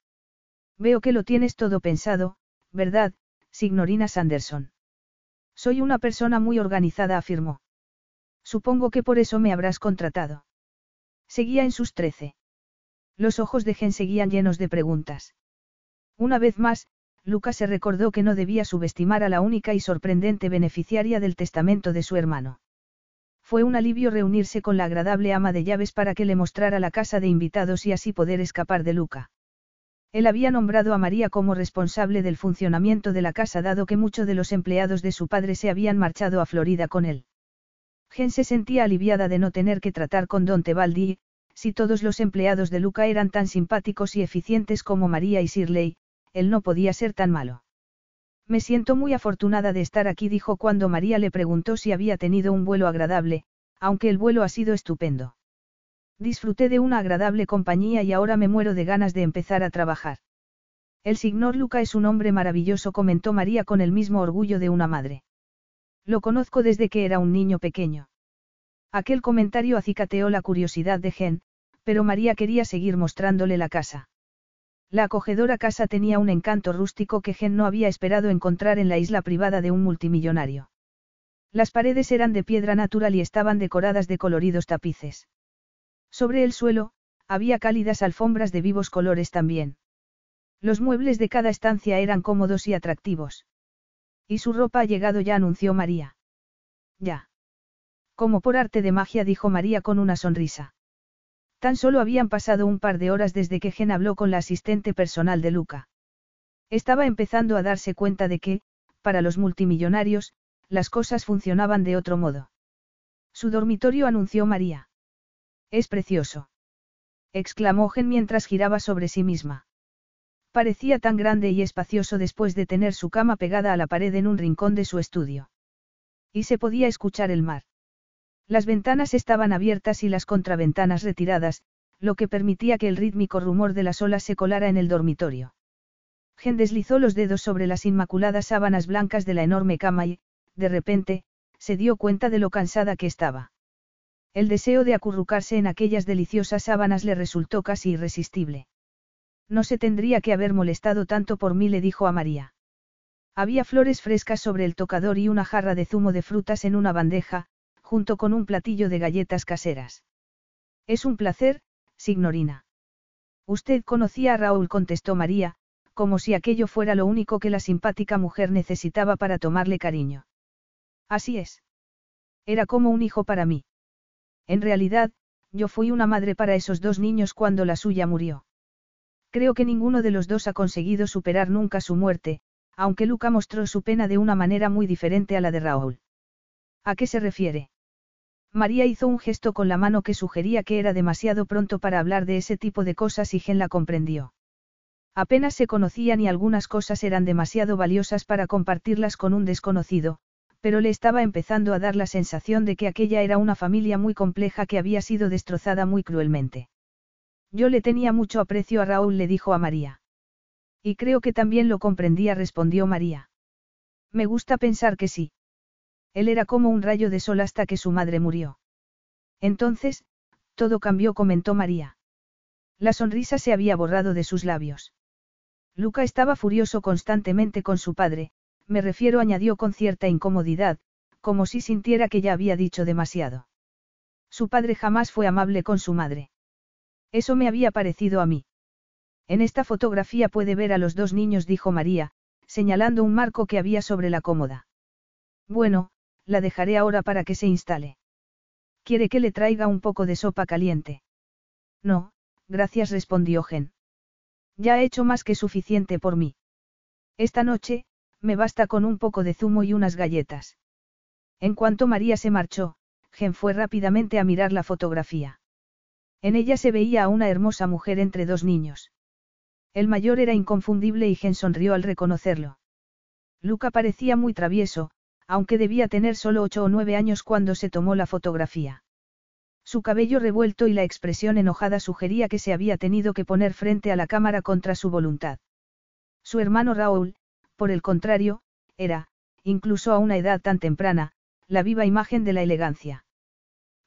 Speaker 1: Veo que lo tienes todo pensado, ¿verdad, Signorina Sanderson? Soy una persona muy organizada, afirmó. Supongo que por eso me habrás contratado. Seguía en sus trece. Los ojos de Gen seguían llenos de preguntas. Una vez más, Lucas se recordó que no debía subestimar a la única y sorprendente beneficiaria del testamento de su hermano. Fue un alivio reunirse con la agradable ama de llaves para que le mostrara la casa de invitados y así poder escapar de Luca. Él había nombrado a María como responsable del funcionamiento de la casa dado que muchos de los empleados de su padre se habían marchado a Florida con él. Gen se sentía aliviada de no tener que tratar con Don Tebaldi, si todos los empleados de Luca eran tan simpáticos y eficientes como María y Shirley, él no podía ser tan malo. Me siento muy afortunada de estar aquí, dijo cuando María le preguntó si había tenido un vuelo agradable, aunque el vuelo ha sido estupendo. Disfruté de una agradable compañía y ahora me muero de ganas de empezar a trabajar. El señor Luca es un hombre maravilloso, comentó María con el mismo orgullo de una madre. Lo conozco desde que era un niño pequeño. Aquel comentario acicateó la curiosidad de Gen, pero María quería seguir mostrándole la casa. La acogedora casa tenía un encanto rústico que Gen no había esperado encontrar en la isla privada de un multimillonario. Las paredes eran de piedra natural y estaban decoradas de coloridos tapices. Sobre el suelo, había cálidas alfombras de vivos colores también. Los muebles de cada estancia eran cómodos y atractivos. Y su ropa ha llegado ya, anunció María. Ya. Como por arte de magia, dijo María con una sonrisa. Tan solo habían pasado un par de horas desde que Gen habló con la asistente personal de Luca. Estaba empezando a darse cuenta de que, para los multimillonarios, las cosas funcionaban de otro modo. Su dormitorio anunció María. Es precioso. exclamó Gen mientras giraba sobre sí misma. Parecía tan grande y espacioso después de tener su cama pegada a la pared en un rincón de su estudio. Y se podía escuchar el mar. Las ventanas estaban abiertas y las contraventanas retiradas, lo que permitía que el rítmico rumor de las olas se colara en el dormitorio. Gen deslizó los dedos sobre las inmaculadas sábanas blancas de la enorme cama y, de repente, se dio cuenta de lo cansada que estaba. El deseo de acurrucarse en aquellas deliciosas sábanas le resultó casi irresistible. No se tendría que haber molestado tanto por mí, le dijo a María. Había flores frescas sobre el tocador y una jarra de zumo de frutas en una bandeja, junto con un platillo de galletas caseras. Es un placer, signorina. Usted conocía a Raúl, contestó María, como si aquello fuera lo único que la simpática mujer necesitaba para tomarle cariño. Así es. Era como un hijo para mí. En realidad, yo fui una madre para esos dos niños cuando la suya murió. Creo que ninguno de los dos ha conseguido superar nunca su muerte, aunque Luca mostró su pena de una manera muy diferente a la de Raúl. ¿A qué se refiere? María hizo un gesto con la mano que sugería que era demasiado pronto para hablar de ese tipo de cosas y Gen la comprendió. Apenas se conocían y algunas cosas eran demasiado valiosas para compartirlas con un desconocido, pero le estaba empezando a dar la sensación de que aquella era una familia muy compleja que había sido destrozada muy cruelmente. Yo le tenía mucho aprecio a Raúl, le dijo a María. Y creo que también lo comprendía, respondió María. Me gusta pensar que sí. Él era como un rayo de sol hasta que su madre murió. Entonces, todo cambió, comentó María. La sonrisa se había borrado de sus labios. Luca estaba furioso constantemente con su padre, me refiero, añadió con cierta incomodidad, como si sintiera que ya había dicho demasiado. Su padre jamás fue amable con su madre. Eso me había parecido a mí. En esta fotografía puede ver a los dos niños, dijo María, señalando un marco que había sobre la cómoda. Bueno, la dejaré ahora para que se instale. ¿Quiere que le traiga un poco de sopa caliente? No, gracias, respondió Gen. Ya ha hecho más que suficiente por mí. Esta noche, me basta con un poco de zumo y unas galletas. En cuanto María se marchó, Gen fue rápidamente a mirar la fotografía. En ella se veía a una hermosa mujer entre dos niños. El mayor era inconfundible y Gen sonrió al reconocerlo. Luca parecía muy travieso, aunque debía tener solo ocho o nueve años cuando se tomó la fotografía. Su cabello revuelto y la expresión enojada sugería que se había tenido que poner frente a la cámara contra su voluntad. Su hermano Raúl, por el contrario, era, incluso a una edad tan temprana, la viva imagen de la elegancia.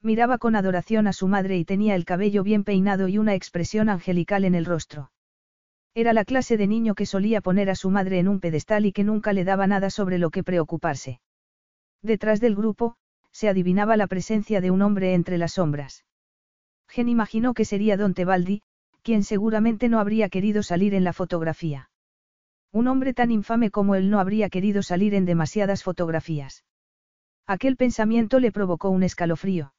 Speaker 1: Miraba con adoración a su madre y tenía el cabello bien peinado y una expresión angelical en el rostro. Era la clase de niño que solía poner a su madre en un pedestal y que nunca le daba nada sobre lo que preocuparse. Detrás del grupo, se adivinaba la presencia de un hombre entre las sombras. Gen imaginó que sería don Tebaldi, quien seguramente no habría querido salir en la fotografía. Un hombre tan infame como él no habría querido salir en demasiadas fotografías. Aquel pensamiento le provocó un escalofrío.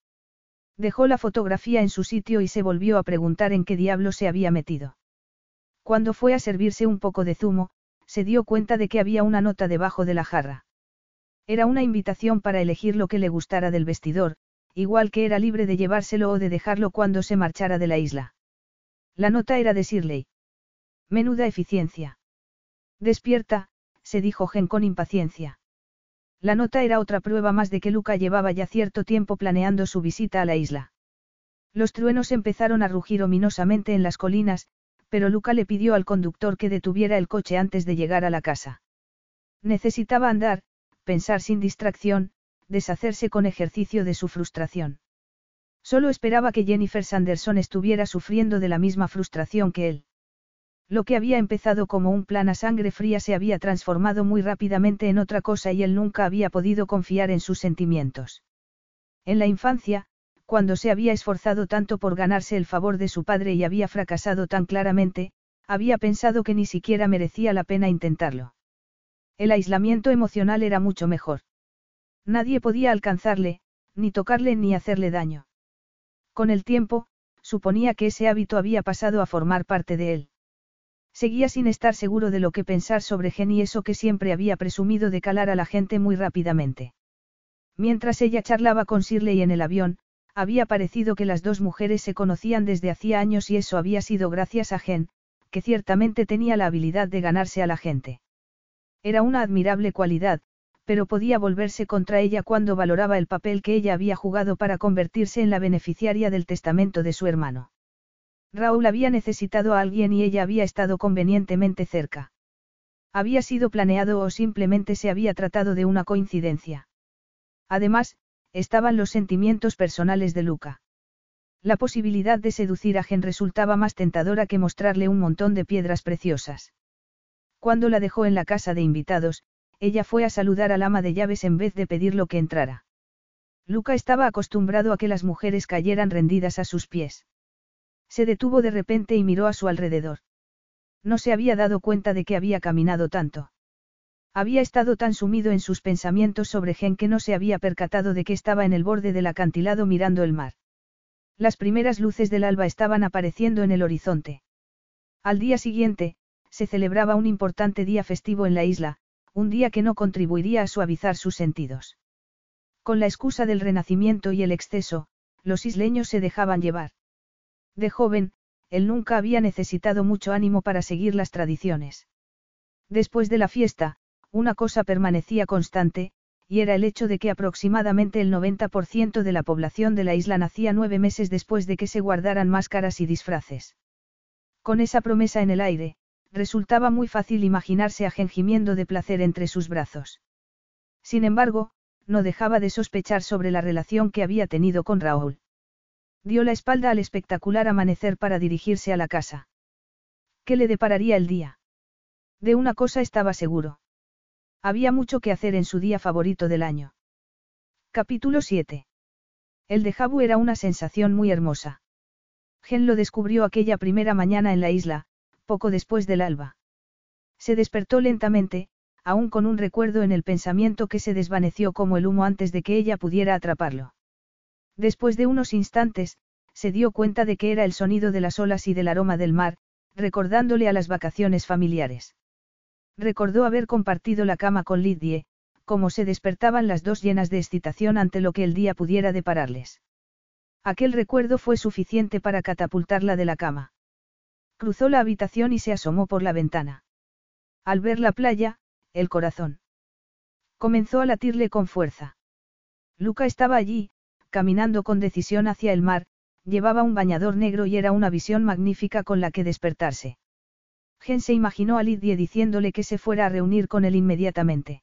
Speaker 1: Dejó la fotografía en su sitio y se volvió a preguntar en qué diablo se había metido. Cuando fue a servirse un poco de zumo, se dio cuenta de que había una nota debajo de la jarra. Era una invitación para elegir lo que le gustara del vestidor, igual que era libre de llevárselo o de dejarlo cuando se marchara de la isla. La nota era de Shirley. Menuda eficiencia. Despierta, se dijo Gen con impaciencia. La nota era otra prueba más de que Luca llevaba ya cierto tiempo planeando su visita a la isla. Los truenos empezaron a rugir ominosamente en las colinas, pero Luca le pidió al conductor que detuviera el coche antes de llegar a la casa. Necesitaba andar, pensar sin distracción, deshacerse con ejercicio de su frustración. Solo esperaba que Jennifer Sanderson estuviera sufriendo de la misma frustración que él. Lo que había empezado como un plan a sangre fría se había transformado muy rápidamente en otra cosa y él nunca había podido confiar en sus sentimientos. En la infancia, cuando se había esforzado tanto por ganarse el favor de su padre y había fracasado tan claramente, había pensado que ni siquiera merecía la pena intentarlo. El aislamiento emocional era mucho mejor. Nadie podía alcanzarle, ni tocarle ni hacerle daño. Con el tiempo, suponía que ese hábito había pasado a formar parte de él. Seguía sin estar seguro de lo que pensar sobre Gen y eso que siempre había presumido de calar a la gente muy rápidamente. Mientras ella charlaba con Shirley en el avión, había parecido que las dos mujeres se conocían desde hacía años y eso había sido gracias a Gen, que ciertamente tenía la habilidad de ganarse a la gente. Era una admirable cualidad, pero podía volverse contra ella cuando valoraba el papel que ella había jugado para convertirse en la beneficiaria del testamento de su hermano. Raúl había necesitado a alguien y ella había estado convenientemente cerca. Había sido planeado o simplemente se había tratado de una coincidencia. Además, estaban los sentimientos personales de Luca. La posibilidad de seducir a Gen resultaba más tentadora que mostrarle un montón de piedras preciosas. Cuando la dejó en la casa de invitados, ella fue a saludar al ama de llaves en vez de pedirlo que entrara. Luca estaba acostumbrado a que las mujeres cayeran rendidas a sus pies. Se detuvo de repente y miró a su alrededor. No se había dado cuenta de que había caminado tanto. Había estado tan sumido en sus pensamientos sobre Gen que no se había percatado de que estaba en el borde del acantilado mirando el mar. Las primeras luces del alba estaban apareciendo en el horizonte. Al día siguiente, se celebraba un importante día festivo en la isla, un día que no contribuiría a suavizar sus sentidos. Con la excusa del renacimiento y el exceso, los isleños se dejaban llevar. De joven, él nunca había necesitado mucho ánimo para seguir las tradiciones. Después de la fiesta, una cosa permanecía constante, y era el hecho de que aproximadamente el 90% de la población de la isla nacía nueve meses después de que se guardaran máscaras y disfraces. Con esa promesa en el aire, resultaba muy fácil imaginarse a Gen gimiendo de placer entre sus brazos. Sin embargo, no dejaba de sospechar sobre la relación que había tenido con Raúl. Dio la espalda al espectacular amanecer para dirigirse a la casa. ¿Qué le depararía el día? De una cosa estaba seguro. Había mucho que hacer en su día favorito del año. Capítulo 7. El de Jabu era una sensación muy hermosa. Gen lo descubrió aquella primera mañana en la isla, poco después del alba. Se despertó lentamente, aún con un recuerdo en el pensamiento que se desvaneció como el humo antes de que ella pudiera atraparlo. Después de unos instantes, se dio cuenta de que era el sonido de las olas y del aroma del mar, recordándole a las vacaciones familiares. Recordó haber compartido la cama con Lidie, como se despertaban las dos llenas de excitación ante lo que el día pudiera depararles. Aquel recuerdo fue suficiente para catapultarla de la cama. Cruzó la habitación y se asomó por la ventana. Al ver la playa, el corazón. Comenzó a latirle con fuerza. Luca estaba allí, caminando con decisión hacia el mar, llevaba un bañador negro y era una visión magnífica con la que despertarse. Gen se imaginó a Lidie diciéndole que se fuera a reunir con él inmediatamente.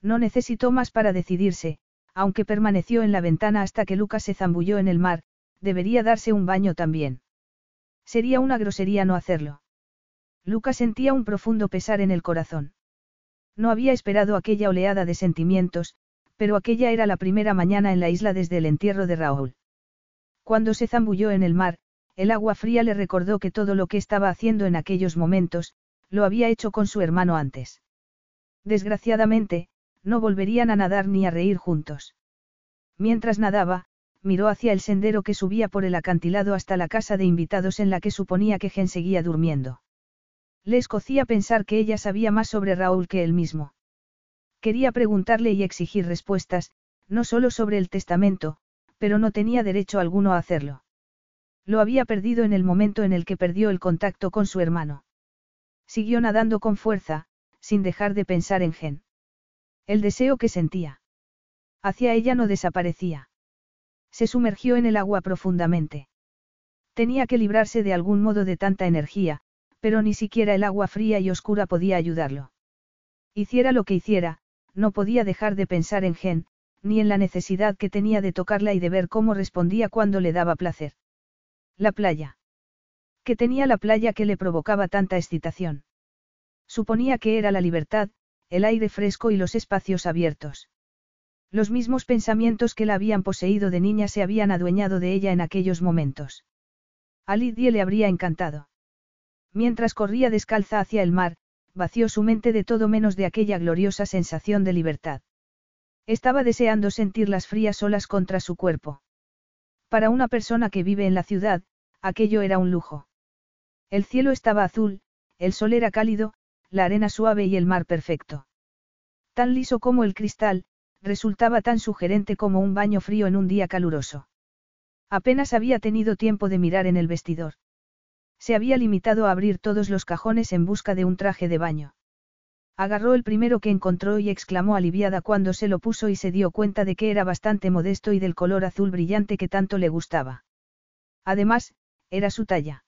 Speaker 1: No necesitó más para decidirse, aunque permaneció en la ventana hasta que Lucas se zambulló en el mar, debería darse un baño también. Sería una grosería no hacerlo. Lucas sentía un profundo pesar en el corazón. No había esperado aquella oleada de sentimientos, pero aquella era la primera mañana en la isla desde el entierro de Raúl. Cuando se zambulló en el mar, el agua fría le recordó que todo lo que estaba haciendo en aquellos momentos, lo había hecho con su hermano antes. Desgraciadamente, no volverían a nadar ni a reír juntos. Mientras nadaba, miró hacia el sendero que subía por el acantilado hasta la casa de invitados en la que suponía que Gen seguía durmiendo. Le escocía pensar que ella sabía más sobre Raúl que él mismo. Quería preguntarle y exigir respuestas, no solo sobre el testamento, pero no tenía derecho alguno a hacerlo. Lo había perdido en el momento en el que perdió el contacto con su hermano. Siguió nadando con fuerza, sin dejar de pensar en Gen. El deseo que sentía. Hacia ella no desaparecía. Se sumergió en el agua profundamente. Tenía que librarse de algún modo de tanta energía, pero ni siquiera el agua fría y oscura podía ayudarlo. Hiciera lo que hiciera, no podía dejar de pensar en Gen, ni en la necesidad que tenía de tocarla y de ver cómo respondía cuando le daba placer. La playa. ¿Qué tenía la playa que le provocaba tanta excitación? Suponía que era la libertad, el aire fresco y los espacios abiertos. Los mismos pensamientos que la habían poseído de niña se habían adueñado de ella en aquellos momentos. A Lidie le habría encantado. Mientras corría descalza hacia el mar, vació su mente de todo menos de aquella gloriosa sensación de libertad. Estaba deseando sentir las frías olas contra su cuerpo. Para una persona que vive en la ciudad, aquello era un lujo. El cielo estaba azul, el sol era cálido, la arena suave y el mar perfecto. Tan liso como el cristal, resultaba tan sugerente como un baño frío en un día caluroso. Apenas había tenido tiempo de mirar en el vestidor. Se había limitado a abrir todos los cajones en busca de un traje de baño. Agarró el primero que encontró y exclamó aliviada cuando se lo puso y se dio cuenta de que era bastante modesto y del color azul brillante que tanto le gustaba. Además, era su talla.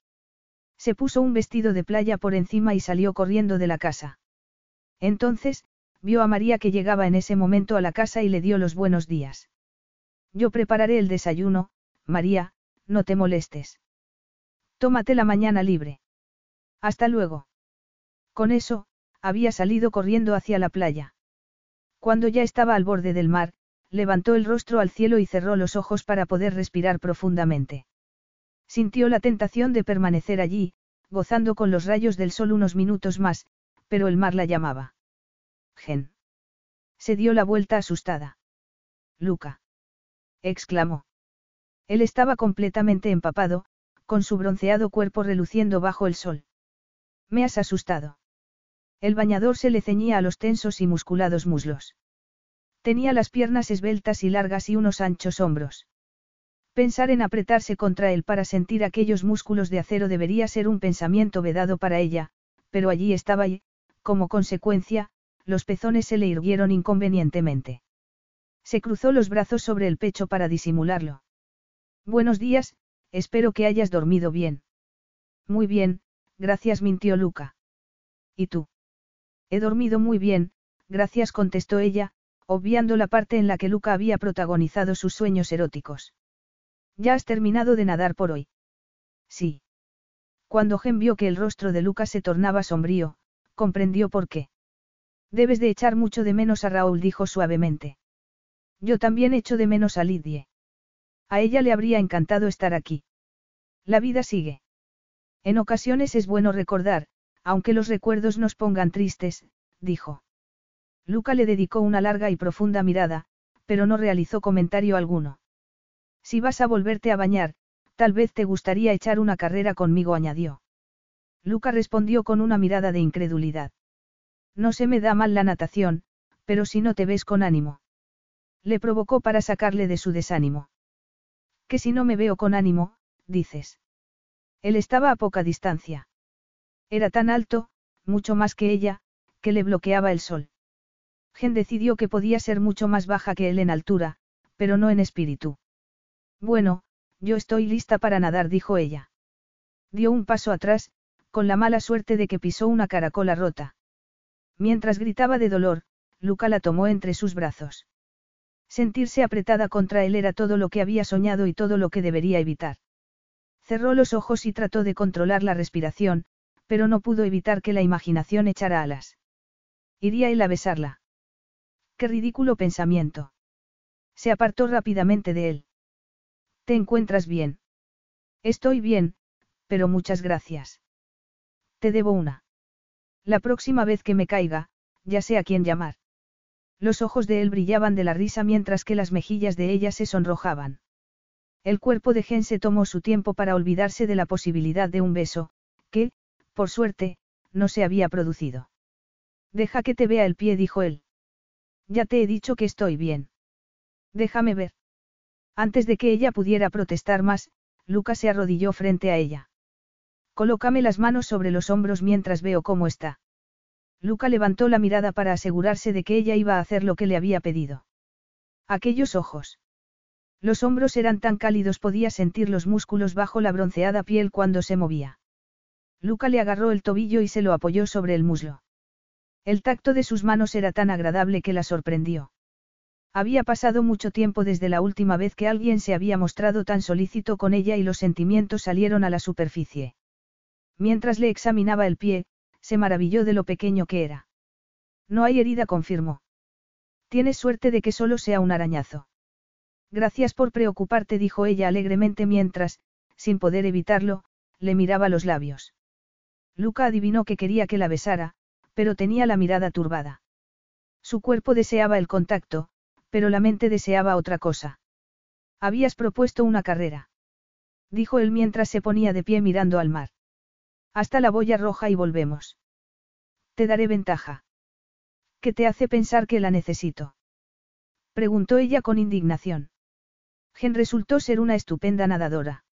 Speaker 1: Se puso un vestido de playa por encima y salió corriendo de la casa. Entonces, vio a María que llegaba en ese momento a la casa y le dio los buenos días. Yo prepararé el desayuno, María, no te molestes. Tómate la mañana libre. Hasta luego. Con eso, había salido corriendo hacia la playa. Cuando ya estaba al borde del mar, levantó el rostro al cielo y cerró los ojos para poder respirar profundamente. Sintió la tentación de permanecer allí, gozando con los rayos del sol unos minutos más, pero el mar la llamaba. Gen. Se dio la vuelta asustada. Luca. exclamó. Él estaba completamente empapado, con su bronceado cuerpo reluciendo bajo el sol. Me has asustado. El bañador se le ceñía a los tensos y musculados muslos. Tenía las piernas esbeltas y largas y unos anchos hombros. Pensar en apretarse contra él para sentir aquellos músculos de acero debería ser un pensamiento vedado para ella, pero allí estaba y, como consecuencia, los pezones se le irguieron inconvenientemente. Se cruzó los brazos sobre el pecho para disimularlo. Buenos días, espero que hayas dormido bien. Muy bien, gracias, mintió Luca. ¿Y tú? He dormido muy bien, gracias, contestó ella, obviando la parte en la que Luca había protagonizado sus sueños eróticos. ¿Ya has terminado de nadar por hoy? Sí. Cuando Gen vio que el rostro de Lucas se tornaba sombrío, comprendió por qué. Debes de echar mucho de menos a Raúl, dijo suavemente. Yo también echo de menos a Lidie. A ella le habría encantado estar aquí. La vida sigue. En ocasiones es bueno recordar, aunque los recuerdos nos pongan tristes, dijo. Luca le dedicó una larga y profunda mirada, pero no realizó comentario alguno. Si vas a volverte a bañar, tal vez te gustaría echar una carrera conmigo, añadió. Luca respondió con una mirada de incredulidad. No se me da mal la natación, pero si no te ves con ánimo. Le provocó para sacarle de su desánimo. Que si no me veo con ánimo, dices. Él estaba a poca distancia. Era tan alto, mucho más que ella, que le bloqueaba el sol. Gen decidió que podía ser mucho más baja que él en altura, pero no en espíritu. Bueno, yo estoy lista para nadar, dijo ella. Dio un paso atrás, con la mala suerte de que pisó una caracola rota. Mientras gritaba de dolor, Luca la tomó entre sus brazos. Sentirse apretada contra él era todo lo que había soñado y todo lo que debería evitar. Cerró los ojos y trató de controlar la respiración, pero no pudo evitar que la imaginación echara alas. Iría él a besarla. Qué ridículo pensamiento. Se apartó rápidamente de él. ¿Te encuentras bien? Estoy bien, pero muchas gracias. Te debo una. La próxima vez que me caiga, ya sé a quién llamar. Los ojos de él brillaban de la risa mientras que las mejillas de ella se sonrojaban. El cuerpo de Gen se tomó su tiempo para olvidarse de la posibilidad de un beso, que, por suerte, no se había producido. Deja que te vea el pie, dijo él. Ya te he dicho que estoy bien. Déjame ver. Antes de que ella pudiera protestar más, Luca se arrodilló frente a ella. Colócame las manos sobre los hombros mientras veo cómo está. Luca levantó la mirada para asegurarse de que ella iba a hacer lo que le había pedido. Aquellos ojos. Los hombros eran tan cálidos podía sentir los músculos bajo la bronceada piel cuando se movía. Luca le agarró el tobillo y se lo apoyó sobre el muslo. El tacto de sus manos era tan agradable que la sorprendió. Había pasado mucho tiempo desde la última vez que alguien se había mostrado tan solícito con ella y los sentimientos salieron a la superficie. Mientras le examinaba el pie, se maravilló de lo pequeño que era. No hay herida, confirmó. Tienes suerte de que solo sea un arañazo. Gracias por preocuparte, dijo ella alegremente mientras, sin poder evitarlo, le miraba los labios. Luca adivinó que quería que la besara, pero tenía la mirada turbada. Su cuerpo deseaba el contacto, pero la mente deseaba otra cosa. Habías propuesto una carrera. Dijo él mientras se ponía de pie mirando al mar. Hasta la boya roja y volvemos. Te daré ventaja. ¿Qué te hace pensar que la necesito? Preguntó ella con indignación. Gen resultó ser una estupenda nadadora.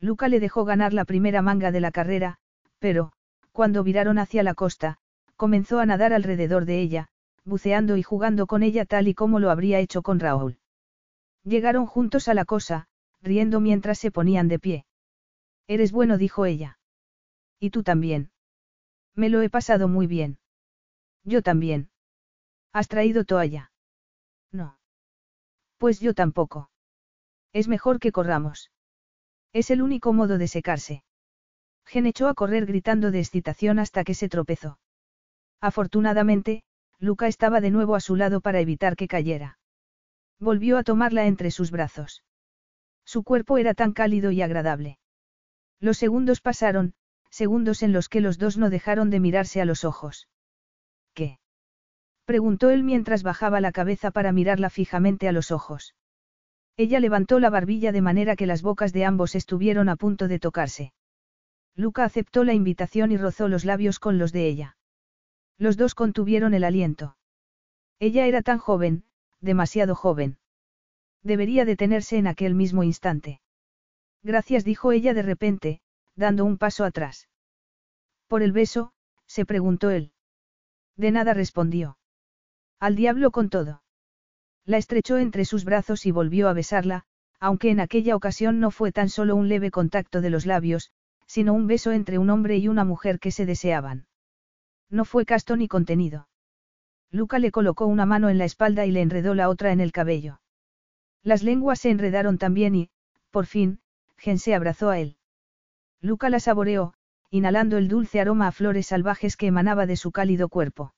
Speaker 1: Luca le dejó ganar la primera manga de la carrera, pero, cuando viraron hacia la costa, comenzó a nadar alrededor de ella, buceando y jugando con ella tal y como lo habría hecho con Raúl. Llegaron juntos a la cosa, riendo mientras se ponían de pie. Eres bueno, dijo ella. Y tú también. Me lo he pasado muy bien. Yo también. ¿Has traído toalla? No. Pues yo tampoco. Es mejor que corramos. Es el único modo de secarse. Gen echó a correr gritando de excitación hasta que se tropezó. Afortunadamente, Luca estaba de nuevo a su lado para evitar que cayera. Volvió a tomarla entre sus brazos. Su cuerpo era tan cálido y agradable. Los segundos pasaron, segundos en los que los dos no dejaron de mirarse a los ojos. ¿Qué? preguntó él mientras bajaba la cabeza para mirarla fijamente a los ojos. Ella levantó la barbilla de manera que las bocas de ambos estuvieron a punto de tocarse. Luca aceptó la invitación y rozó los labios con los de ella. Los dos contuvieron el aliento. Ella era tan joven, demasiado joven. Debería detenerse en aquel mismo instante. Gracias, dijo ella de repente, dando un paso atrás. Por el beso, se preguntó él. De nada respondió. Al diablo con todo. La estrechó entre sus brazos y volvió a besarla, aunque en aquella ocasión no fue tan solo un leve contacto de los labios, sino un beso entre un hombre y una mujer que se deseaban. No fue casto ni contenido. Luca le colocó una mano en la espalda y le enredó la otra en el cabello. Las lenguas se enredaron también y, por fin, Gen se abrazó a él. Luca la saboreó, inhalando el dulce aroma a flores salvajes que emanaba de su cálido cuerpo.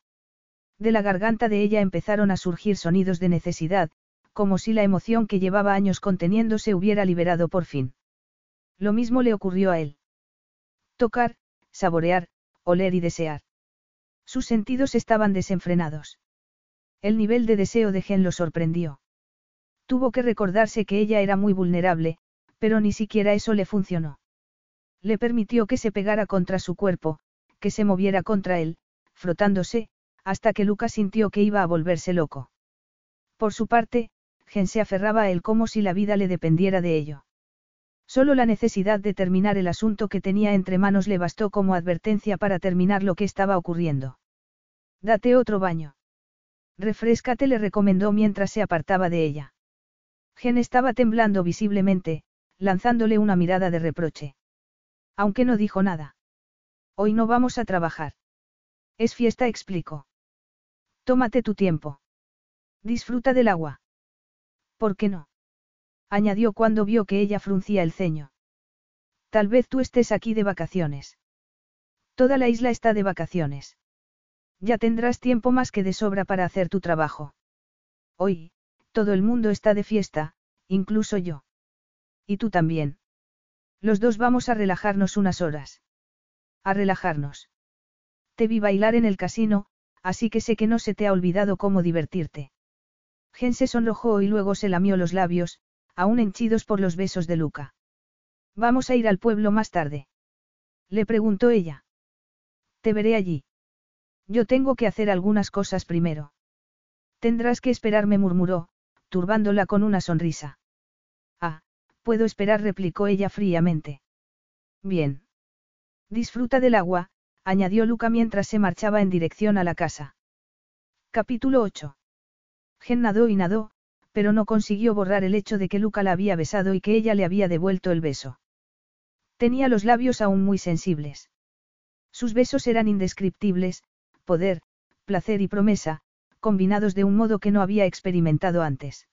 Speaker 1: De la garganta de ella empezaron a surgir sonidos de necesidad, como si la emoción que llevaba años conteniendo se hubiera liberado por fin. Lo mismo le ocurrió a él. Tocar, saborear, oler y desear. Sus sentidos estaban desenfrenados. El nivel de deseo de Gen lo sorprendió. Tuvo que recordarse que ella era muy vulnerable, pero ni siquiera eso le funcionó. Le permitió que se pegara contra su cuerpo, que se moviera contra él, frotándose, hasta que Lucas sintió que iba a volverse loco. Por su parte, Gen se aferraba a él como si la vida le dependiera de ello. Solo la necesidad de terminar el asunto que tenía entre manos le bastó como advertencia para terminar lo que estaba ocurriendo. Date otro baño. Refrescate le recomendó mientras se apartaba de ella. Gen estaba temblando visiblemente, lanzándole una mirada de reproche. Aunque no dijo nada. Hoy no vamos a trabajar. Es fiesta, explicó. Tómate tu tiempo. Disfruta del agua. ¿Por qué no? añadió cuando vio que ella fruncía el ceño. Tal vez tú estés aquí de vacaciones. Toda la isla está de vacaciones. Ya tendrás tiempo más que de sobra para hacer tu trabajo. Hoy, todo el mundo está de fiesta, incluso yo. Y tú también. Los dos vamos a relajarnos unas horas. A relajarnos. Te vi bailar en el casino, así que sé que no se te ha olvidado cómo divertirte. Gen se sonrojó y luego se lamió los labios, aún henchidos por los besos de Luca. Vamos a ir al pueblo más tarde. Le preguntó ella. Te veré allí. Yo tengo que hacer algunas cosas primero. Tendrás que esperarme, murmuró, turbándola con una sonrisa. Puedo esperar, replicó ella fríamente. Bien. Disfruta del agua, añadió Luca mientras se marchaba en dirección a la casa. Capítulo 8. Gen nadó y nadó, pero no consiguió borrar el hecho de que Luca la había besado y que ella le había devuelto el beso. Tenía los labios aún muy sensibles. Sus besos eran indescriptibles, poder, placer y promesa, combinados de un modo que no había experimentado antes.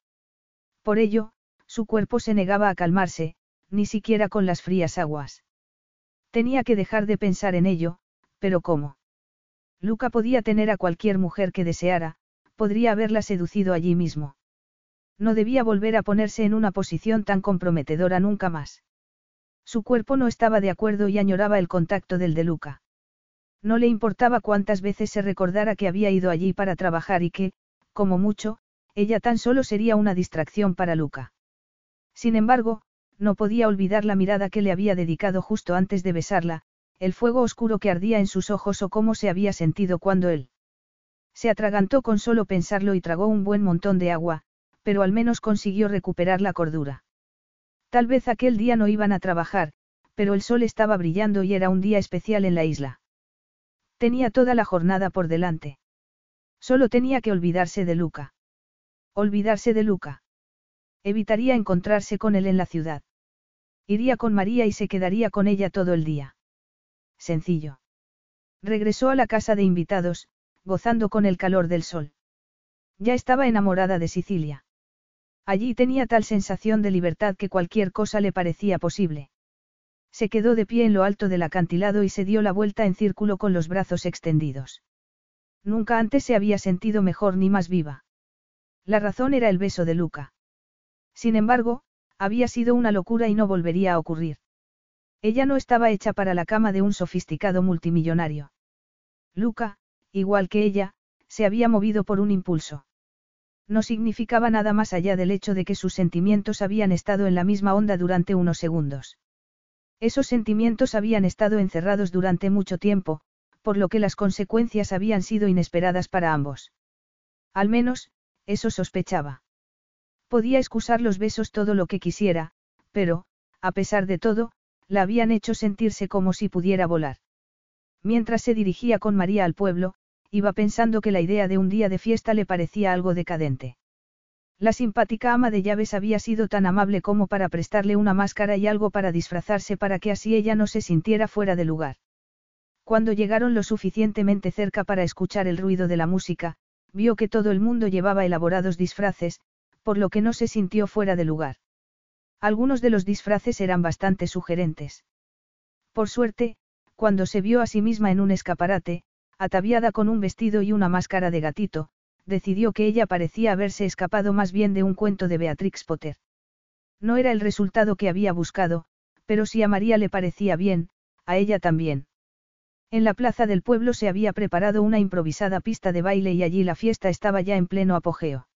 Speaker 1: Por ello, su cuerpo se negaba a calmarse, ni siquiera con las frías aguas. Tenía que dejar de pensar en ello, pero ¿cómo? Luca podía tener a cualquier mujer que deseara, podría haberla seducido allí mismo. No debía volver a ponerse en una posición tan comprometedora nunca más. Su cuerpo no estaba de acuerdo y añoraba el contacto del de Luca. No le importaba cuántas veces se recordara que había ido allí para trabajar y que, como mucho, ella tan solo sería una distracción para Luca. Sin embargo, no podía olvidar la mirada que le había dedicado justo antes de besarla, el fuego oscuro que ardía en sus ojos o cómo se había sentido cuando él. Se atragantó con solo pensarlo y tragó un buen montón de agua, pero al menos consiguió recuperar la cordura. Tal vez aquel día no iban a trabajar, pero el sol estaba brillando y era un día especial en la isla. Tenía toda la jornada por delante. Solo tenía que olvidarse de Luca. Olvidarse de Luca. Evitaría encontrarse con él en la ciudad. Iría con María y se quedaría con ella todo el día. Sencillo. Regresó a la casa de invitados, gozando con el calor del sol. Ya estaba enamorada de Sicilia. Allí tenía tal sensación de libertad que cualquier cosa le parecía posible. Se quedó de pie en lo alto del acantilado y se dio la vuelta en círculo con los brazos extendidos. Nunca antes se había sentido mejor ni más viva. La razón era el beso de Luca. Sin embargo, había sido una locura y no volvería a ocurrir. Ella no estaba hecha para la cama de un sofisticado multimillonario. Luca, igual que ella, se había movido por un impulso no significaba nada más allá del hecho de que sus sentimientos habían estado en la misma onda durante unos segundos. Esos sentimientos habían estado encerrados durante mucho tiempo, por lo que las consecuencias habían sido inesperadas para ambos. Al menos, eso sospechaba. Podía excusar los besos todo lo que quisiera, pero, a pesar de todo, la habían hecho sentirse como si pudiera volar. Mientras se dirigía con María al pueblo, iba pensando que la idea de un día de fiesta le parecía algo decadente. La simpática ama de llaves había sido tan amable como para prestarle una máscara y algo para disfrazarse para que así ella no se sintiera fuera de lugar. Cuando llegaron lo suficientemente cerca para escuchar el ruido de la música, vio que todo el mundo llevaba elaborados disfraces, por lo que no se sintió fuera de lugar. Algunos de los disfraces eran bastante sugerentes. Por suerte, cuando se vio a sí misma en un escaparate, ataviada con un vestido y una máscara de gatito, decidió que ella parecía haberse escapado más bien de un cuento de Beatrix Potter. No era el resultado que había buscado, pero si a María le parecía bien, a ella también. En la plaza del pueblo se había preparado una improvisada pista de baile y allí la fiesta estaba ya en pleno apogeo.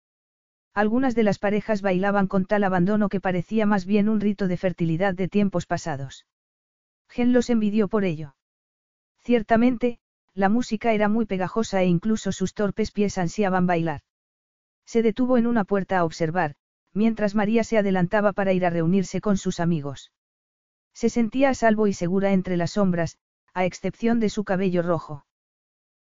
Speaker 1: Algunas de las parejas bailaban con tal abandono que parecía más bien un rito de fertilidad de tiempos pasados. Gen los envidió por ello. Ciertamente, la música era muy pegajosa e incluso sus torpes pies ansiaban bailar. Se detuvo en una puerta a observar, mientras María se adelantaba para ir a reunirse con sus amigos. Se sentía a salvo y segura entre las sombras, a excepción de su cabello rojo.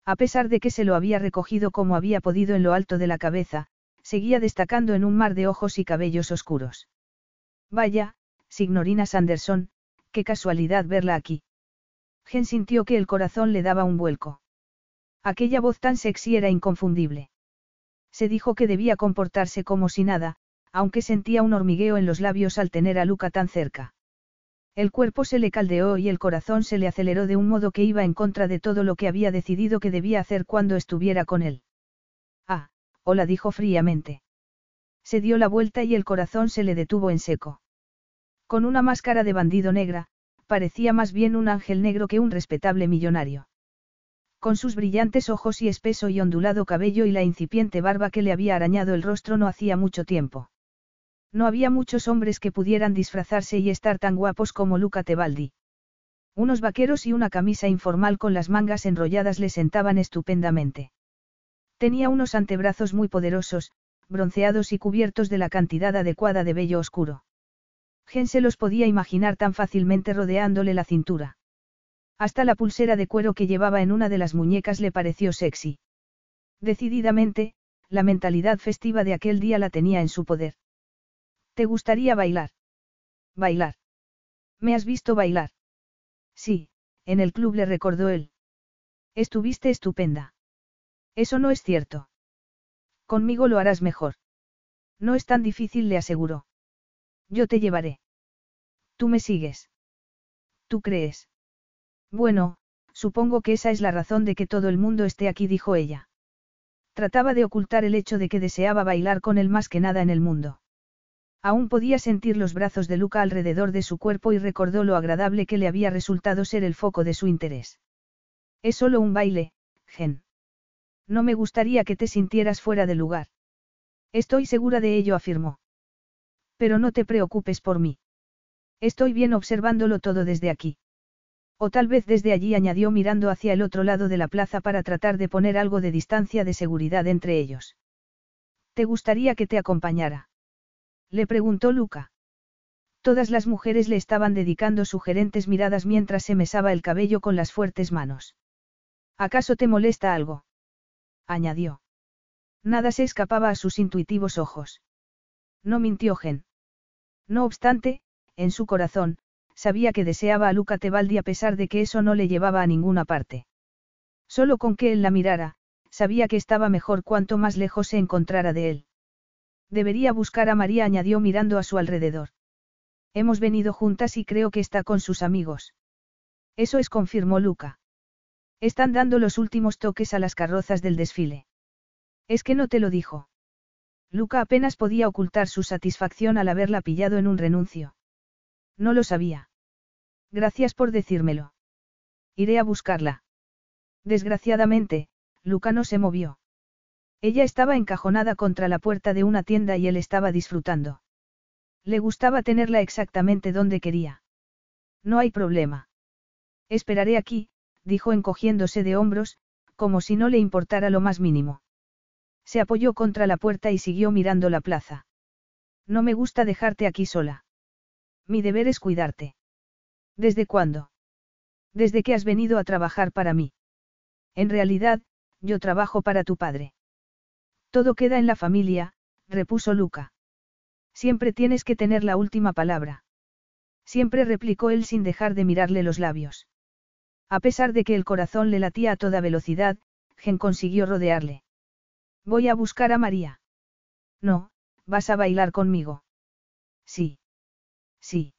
Speaker 1: A pesar de que se lo había recogido como había podido en lo alto de la cabeza, seguía destacando en un mar de ojos y cabellos oscuros. Vaya, Signorina Sanderson, qué casualidad verla aquí. Gen sintió que el corazón le daba un vuelco. Aquella voz tan sexy era inconfundible. Se dijo que debía comportarse como si nada, aunque sentía un hormigueo en los labios al tener a Luca tan cerca. El cuerpo se le caldeó y el corazón se le aceleró de un modo que iba en contra de todo lo que había decidido que debía hacer cuando estuviera con él. Hola dijo fríamente. Se dio la vuelta y el corazón se le detuvo en seco. Con una máscara de bandido negra, parecía más bien un ángel negro que un respetable millonario. Con sus brillantes ojos y espeso y ondulado cabello y la incipiente barba que le había arañado el rostro no hacía mucho tiempo. No había muchos hombres que pudieran disfrazarse y estar tan guapos como Luca Tebaldi. Unos vaqueros y una camisa informal con las mangas enrolladas le sentaban estupendamente. Tenía unos antebrazos muy poderosos, bronceados y cubiertos de la cantidad adecuada de vello oscuro. Gen se los podía imaginar tan fácilmente rodeándole la cintura. Hasta la pulsera de cuero que llevaba en una de las muñecas le pareció sexy. Decididamente, la mentalidad festiva de aquel día la tenía en su poder. ¿Te gustaría bailar? Bailar. ¿Me has visto bailar? Sí, en el club le recordó él. Estuviste estupenda. Eso no es cierto. Conmigo lo harás mejor. No es tan difícil, le aseguró. Yo te llevaré. Tú me sigues. ¿Tú crees? Bueno, supongo que esa es la razón de que todo el mundo esté aquí, dijo ella. Trataba de ocultar el hecho de que deseaba bailar con él más que nada en el mundo. Aún podía sentir los brazos de Luca alrededor de su cuerpo y recordó lo agradable que le había resultado ser el foco de su interés. Es solo un baile, Gen. No me gustaría que te sintieras fuera de lugar. Estoy segura de ello, afirmó. Pero no te preocupes por mí. Estoy bien observándolo todo desde aquí. O tal vez desde allí añadió mirando hacia el otro lado de la plaza para tratar de poner algo de distancia de seguridad entre ellos. ¿Te gustaría que te acompañara? Le preguntó Luca. Todas las mujeres le estaban dedicando sugerentes miradas mientras se mesaba el cabello con las fuertes manos. ¿Acaso te molesta algo? Añadió. Nada se escapaba a sus intuitivos ojos. No mintió Gen. No obstante, en su corazón, sabía que deseaba a Luca Tebaldi a pesar de que eso no le llevaba a ninguna parte. Solo con que él la mirara, sabía que estaba mejor cuanto más lejos se encontrara de él. Debería buscar a María, añadió mirando a su alrededor. Hemos venido juntas y creo que está con sus amigos. Eso es, confirmó Luca. Están dando los últimos toques a las carrozas del desfile. Es que no te lo dijo. Luca apenas podía ocultar su satisfacción al haberla pillado en un renuncio. No lo sabía. Gracias por decírmelo. Iré a buscarla. Desgraciadamente, Luca no se movió. Ella estaba encajonada contra la puerta de una tienda y él estaba disfrutando. Le gustaba tenerla exactamente donde quería. No hay problema. Esperaré aquí, dijo encogiéndose de hombros, como si no le importara lo más mínimo. Se apoyó contra la puerta y siguió mirando la plaza. No me gusta dejarte aquí sola. Mi deber es cuidarte. ¿Desde cuándo? Desde que has venido a trabajar para mí. En realidad, yo trabajo para tu padre. Todo queda en la familia, repuso Luca. Siempre tienes que tener la última palabra. Siempre replicó él sin dejar de mirarle los labios. A pesar de que el corazón le latía a toda velocidad, Gen consiguió rodearle. Voy a buscar a María. No, vas a bailar conmigo. Sí. Sí.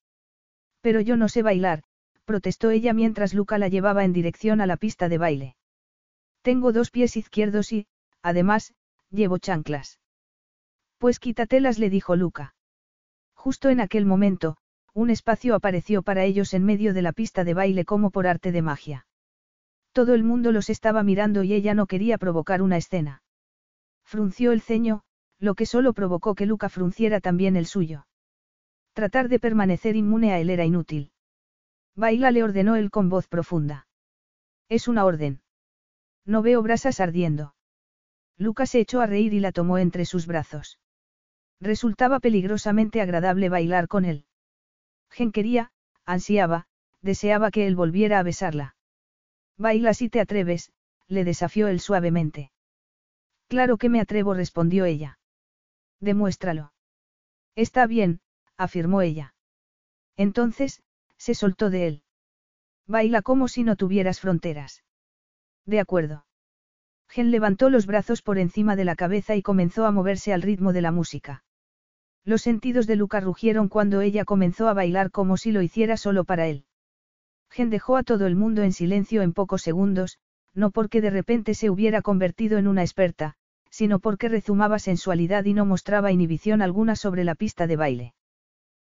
Speaker 1: Pero yo no sé bailar, protestó ella mientras Luca la llevaba en dirección a la pista de baile. Tengo dos pies izquierdos y, además, llevo chanclas. Pues quítatelas, le dijo Luca. Justo en aquel momento, un espacio apareció para ellos en medio de la pista de baile como por arte de magia. Todo el mundo los estaba mirando y ella no quería provocar una escena. Frunció el ceño, lo que solo provocó que Luca frunciera también el suyo. Tratar de permanecer inmune a él era inútil. Baila le ordenó él con voz profunda. Es una orden. No veo brasas ardiendo. Luca se echó a reír y la tomó entre sus brazos. Resultaba peligrosamente agradable bailar con él. Gen quería, ansiaba, deseaba que él volviera a besarla. Baila si te atreves, le desafió él suavemente. Claro que me atrevo, respondió ella. Demuéstralo. Está bien, afirmó ella. Entonces, se soltó de él. Baila como si no tuvieras fronteras. De acuerdo. Gen levantó los brazos por encima de la cabeza y comenzó a moverse al ritmo de la música. Los sentidos de Luca rugieron cuando ella comenzó a bailar como si lo hiciera solo para él. Gen dejó a todo el mundo en silencio en pocos segundos, no porque de repente se hubiera convertido en una experta, sino porque rezumaba sensualidad y no mostraba inhibición alguna sobre la pista de baile.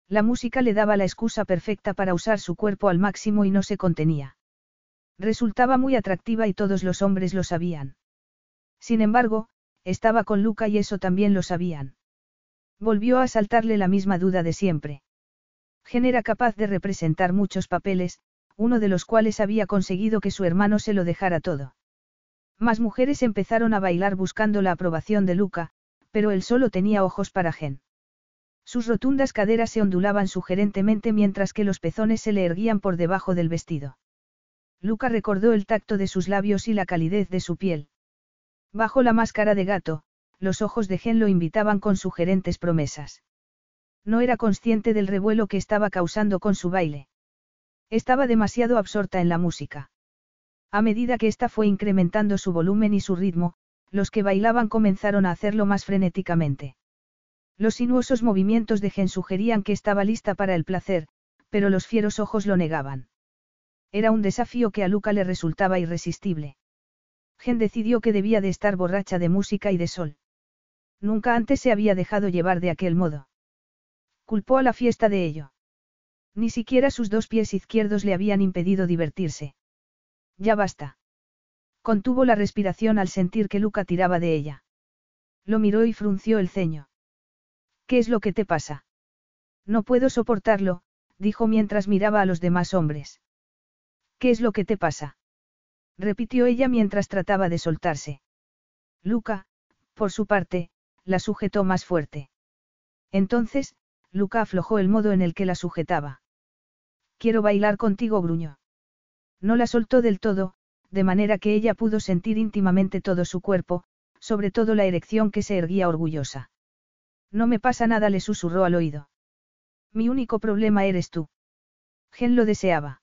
Speaker 1: La música le daba la excusa perfecta para usar su cuerpo al máximo y no se contenía. Resultaba muy atractiva y todos los hombres lo sabían. Sin embargo, estaba con Luca y eso también lo sabían. Volvió a asaltarle la misma duda de siempre. Gen era capaz de representar muchos papeles, uno de los cuales había conseguido que su hermano se lo dejara todo. Más mujeres empezaron a bailar buscando la aprobación de Luca, pero él solo tenía ojos para Gen. Sus rotundas caderas se ondulaban sugerentemente mientras que los pezones se le erguían por debajo del vestido. Luca recordó el tacto de sus labios y la calidez de su piel. Bajo la máscara de gato, los ojos de Gen lo invitaban con sugerentes promesas. No era consciente del revuelo que estaba causando con su baile. Estaba demasiado absorta en la música. A medida que ésta fue incrementando su volumen y su ritmo, los que bailaban comenzaron a hacerlo más frenéticamente. Los sinuosos movimientos de Gen sugerían que estaba lista para el placer, pero los fieros ojos lo negaban. Era un desafío que a Luca le resultaba irresistible. Gen decidió que debía de estar borracha de música y de sol. Nunca antes se había dejado llevar de aquel modo. Culpó a la fiesta de ello. Ni siquiera sus dos pies izquierdos le habían impedido divertirse. Ya basta. Contuvo la respiración al sentir que Luca tiraba de ella. Lo miró y frunció el ceño. ¿Qué es lo que te pasa? No puedo soportarlo, dijo mientras miraba a los demás hombres. ¿Qué es lo que te pasa? repitió ella mientras trataba de soltarse. Luca, por su parte, la sujetó más fuerte. Entonces, Luca aflojó el modo en el que la sujetaba. Quiero bailar contigo, gruñó. No la soltó del todo, de manera que ella pudo sentir íntimamente todo su cuerpo, sobre todo la erección que se erguía orgullosa. No me pasa nada, le susurró al oído. Mi único problema eres tú. Gen lo deseaba.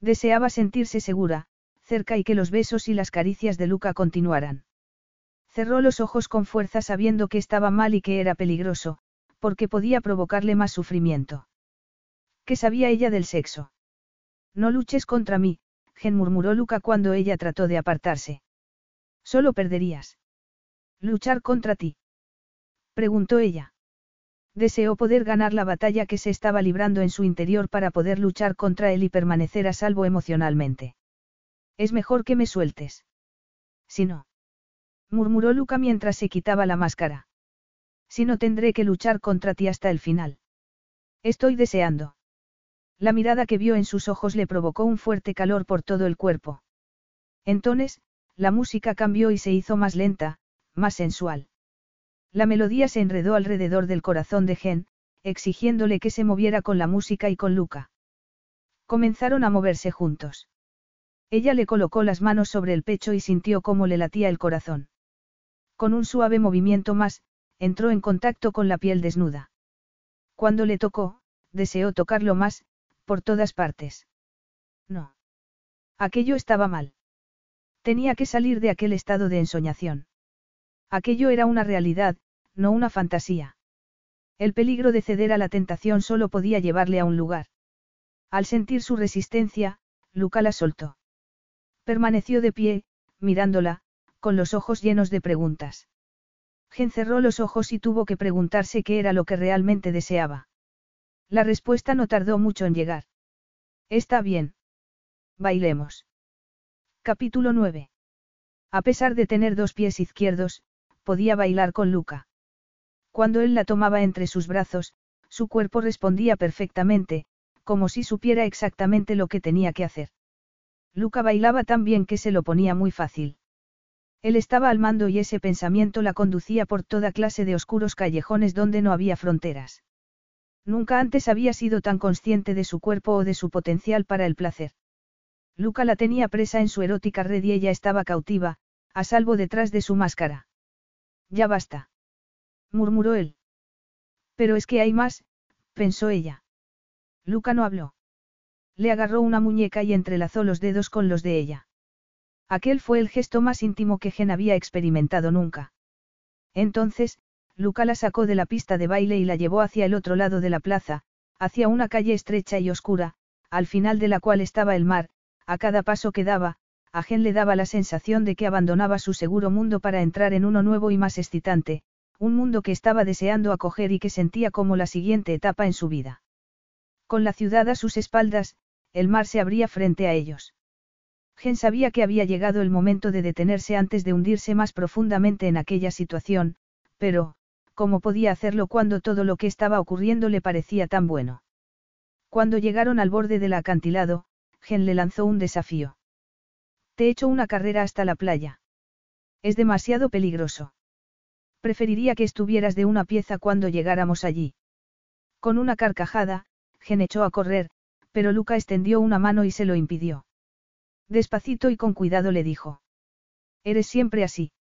Speaker 1: Deseaba sentirse segura, cerca y que los besos y las caricias de Luca continuaran. Cerró los ojos con fuerza sabiendo que estaba mal y que era peligroso, porque podía provocarle más sufrimiento. ¿Qué sabía ella del sexo? No luches contra mí, Gen murmuró Luca cuando ella trató de apartarse. Solo perderías. ¿Luchar contra ti? Preguntó ella. Deseó poder ganar la batalla que se estaba librando en su interior para poder luchar contra él y permanecer a salvo emocionalmente. Es mejor que me sueltes. Si no murmuró Luca mientras se quitaba la máscara. Si no tendré que luchar contra ti hasta el final. Estoy deseando. La mirada que vio en sus ojos le provocó un fuerte calor por todo el cuerpo. Entonces, la música cambió y se hizo más lenta, más sensual. La melodía se enredó alrededor del corazón de Gen, exigiéndole que se moviera con la música y con Luca. Comenzaron a moverse juntos. Ella le colocó las manos sobre el pecho y sintió cómo le latía el corazón. Con un suave movimiento más, entró en contacto con la piel desnuda. Cuando le tocó, deseó tocarlo más, por todas partes. No. Aquello estaba mal. Tenía que salir de aquel estado de ensoñación. Aquello era una realidad, no una fantasía. El peligro de ceder a la tentación solo podía llevarle a un lugar. Al sentir su resistencia, Luca la soltó. Permaneció de pie, mirándola, con los ojos llenos de preguntas. Gen cerró los ojos y tuvo que preguntarse qué era lo que realmente deseaba. La respuesta no tardó mucho en llegar. Está bien. Bailemos. Capítulo 9. A pesar de tener dos pies izquierdos, podía bailar con Luca. Cuando él la tomaba entre sus brazos, su cuerpo respondía perfectamente, como si supiera exactamente lo que tenía que hacer. Luca bailaba tan bien que se lo ponía muy fácil. Él estaba al mando y ese pensamiento la conducía por toda clase de oscuros callejones donde no había fronteras. Nunca antes había sido tan consciente de su cuerpo o de su potencial para el placer. Luca la tenía presa en su erótica red y ella estaba cautiva, a salvo detrás de su máscara. Ya basta. murmuró él. Pero es que hay más, pensó ella. Luca no habló. Le agarró una muñeca y entrelazó los dedos con los de ella. Aquel fue el gesto más íntimo que Gen había experimentado nunca. Entonces, Luca la sacó de la pista de baile y la llevó hacia el otro lado de la plaza, hacia una calle estrecha y oscura, al final de la cual estaba el mar, a cada paso que daba, a Gen le daba la sensación de que abandonaba su seguro mundo para entrar en uno nuevo y más excitante, un mundo que estaba deseando acoger y que sentía como la siguiente etapa en su vida. Con la ciudad a sus espaldas, el mar se abría frente a ellos. Gen sabía que había llegado el momento de detenerse antes de hundirse más profundamente en aquella situación, pero, ¿cómo podía hacerlo cuando todo lo que estaba ocurriendo le parecía tan bueno? Cuando llegaron al borde del acantilado, Gen le lanzó un desafío. Te echo una carrera hasta la playa. Es demasiado peligroso. Preferiría que estuvieras de una pieza cuando llegáramos allí. Con una carcajada, Gen echó a correr, pero Luca extendió una mano y se lo impidió. Despacito y con cuidado le dijo. Eres siempre así.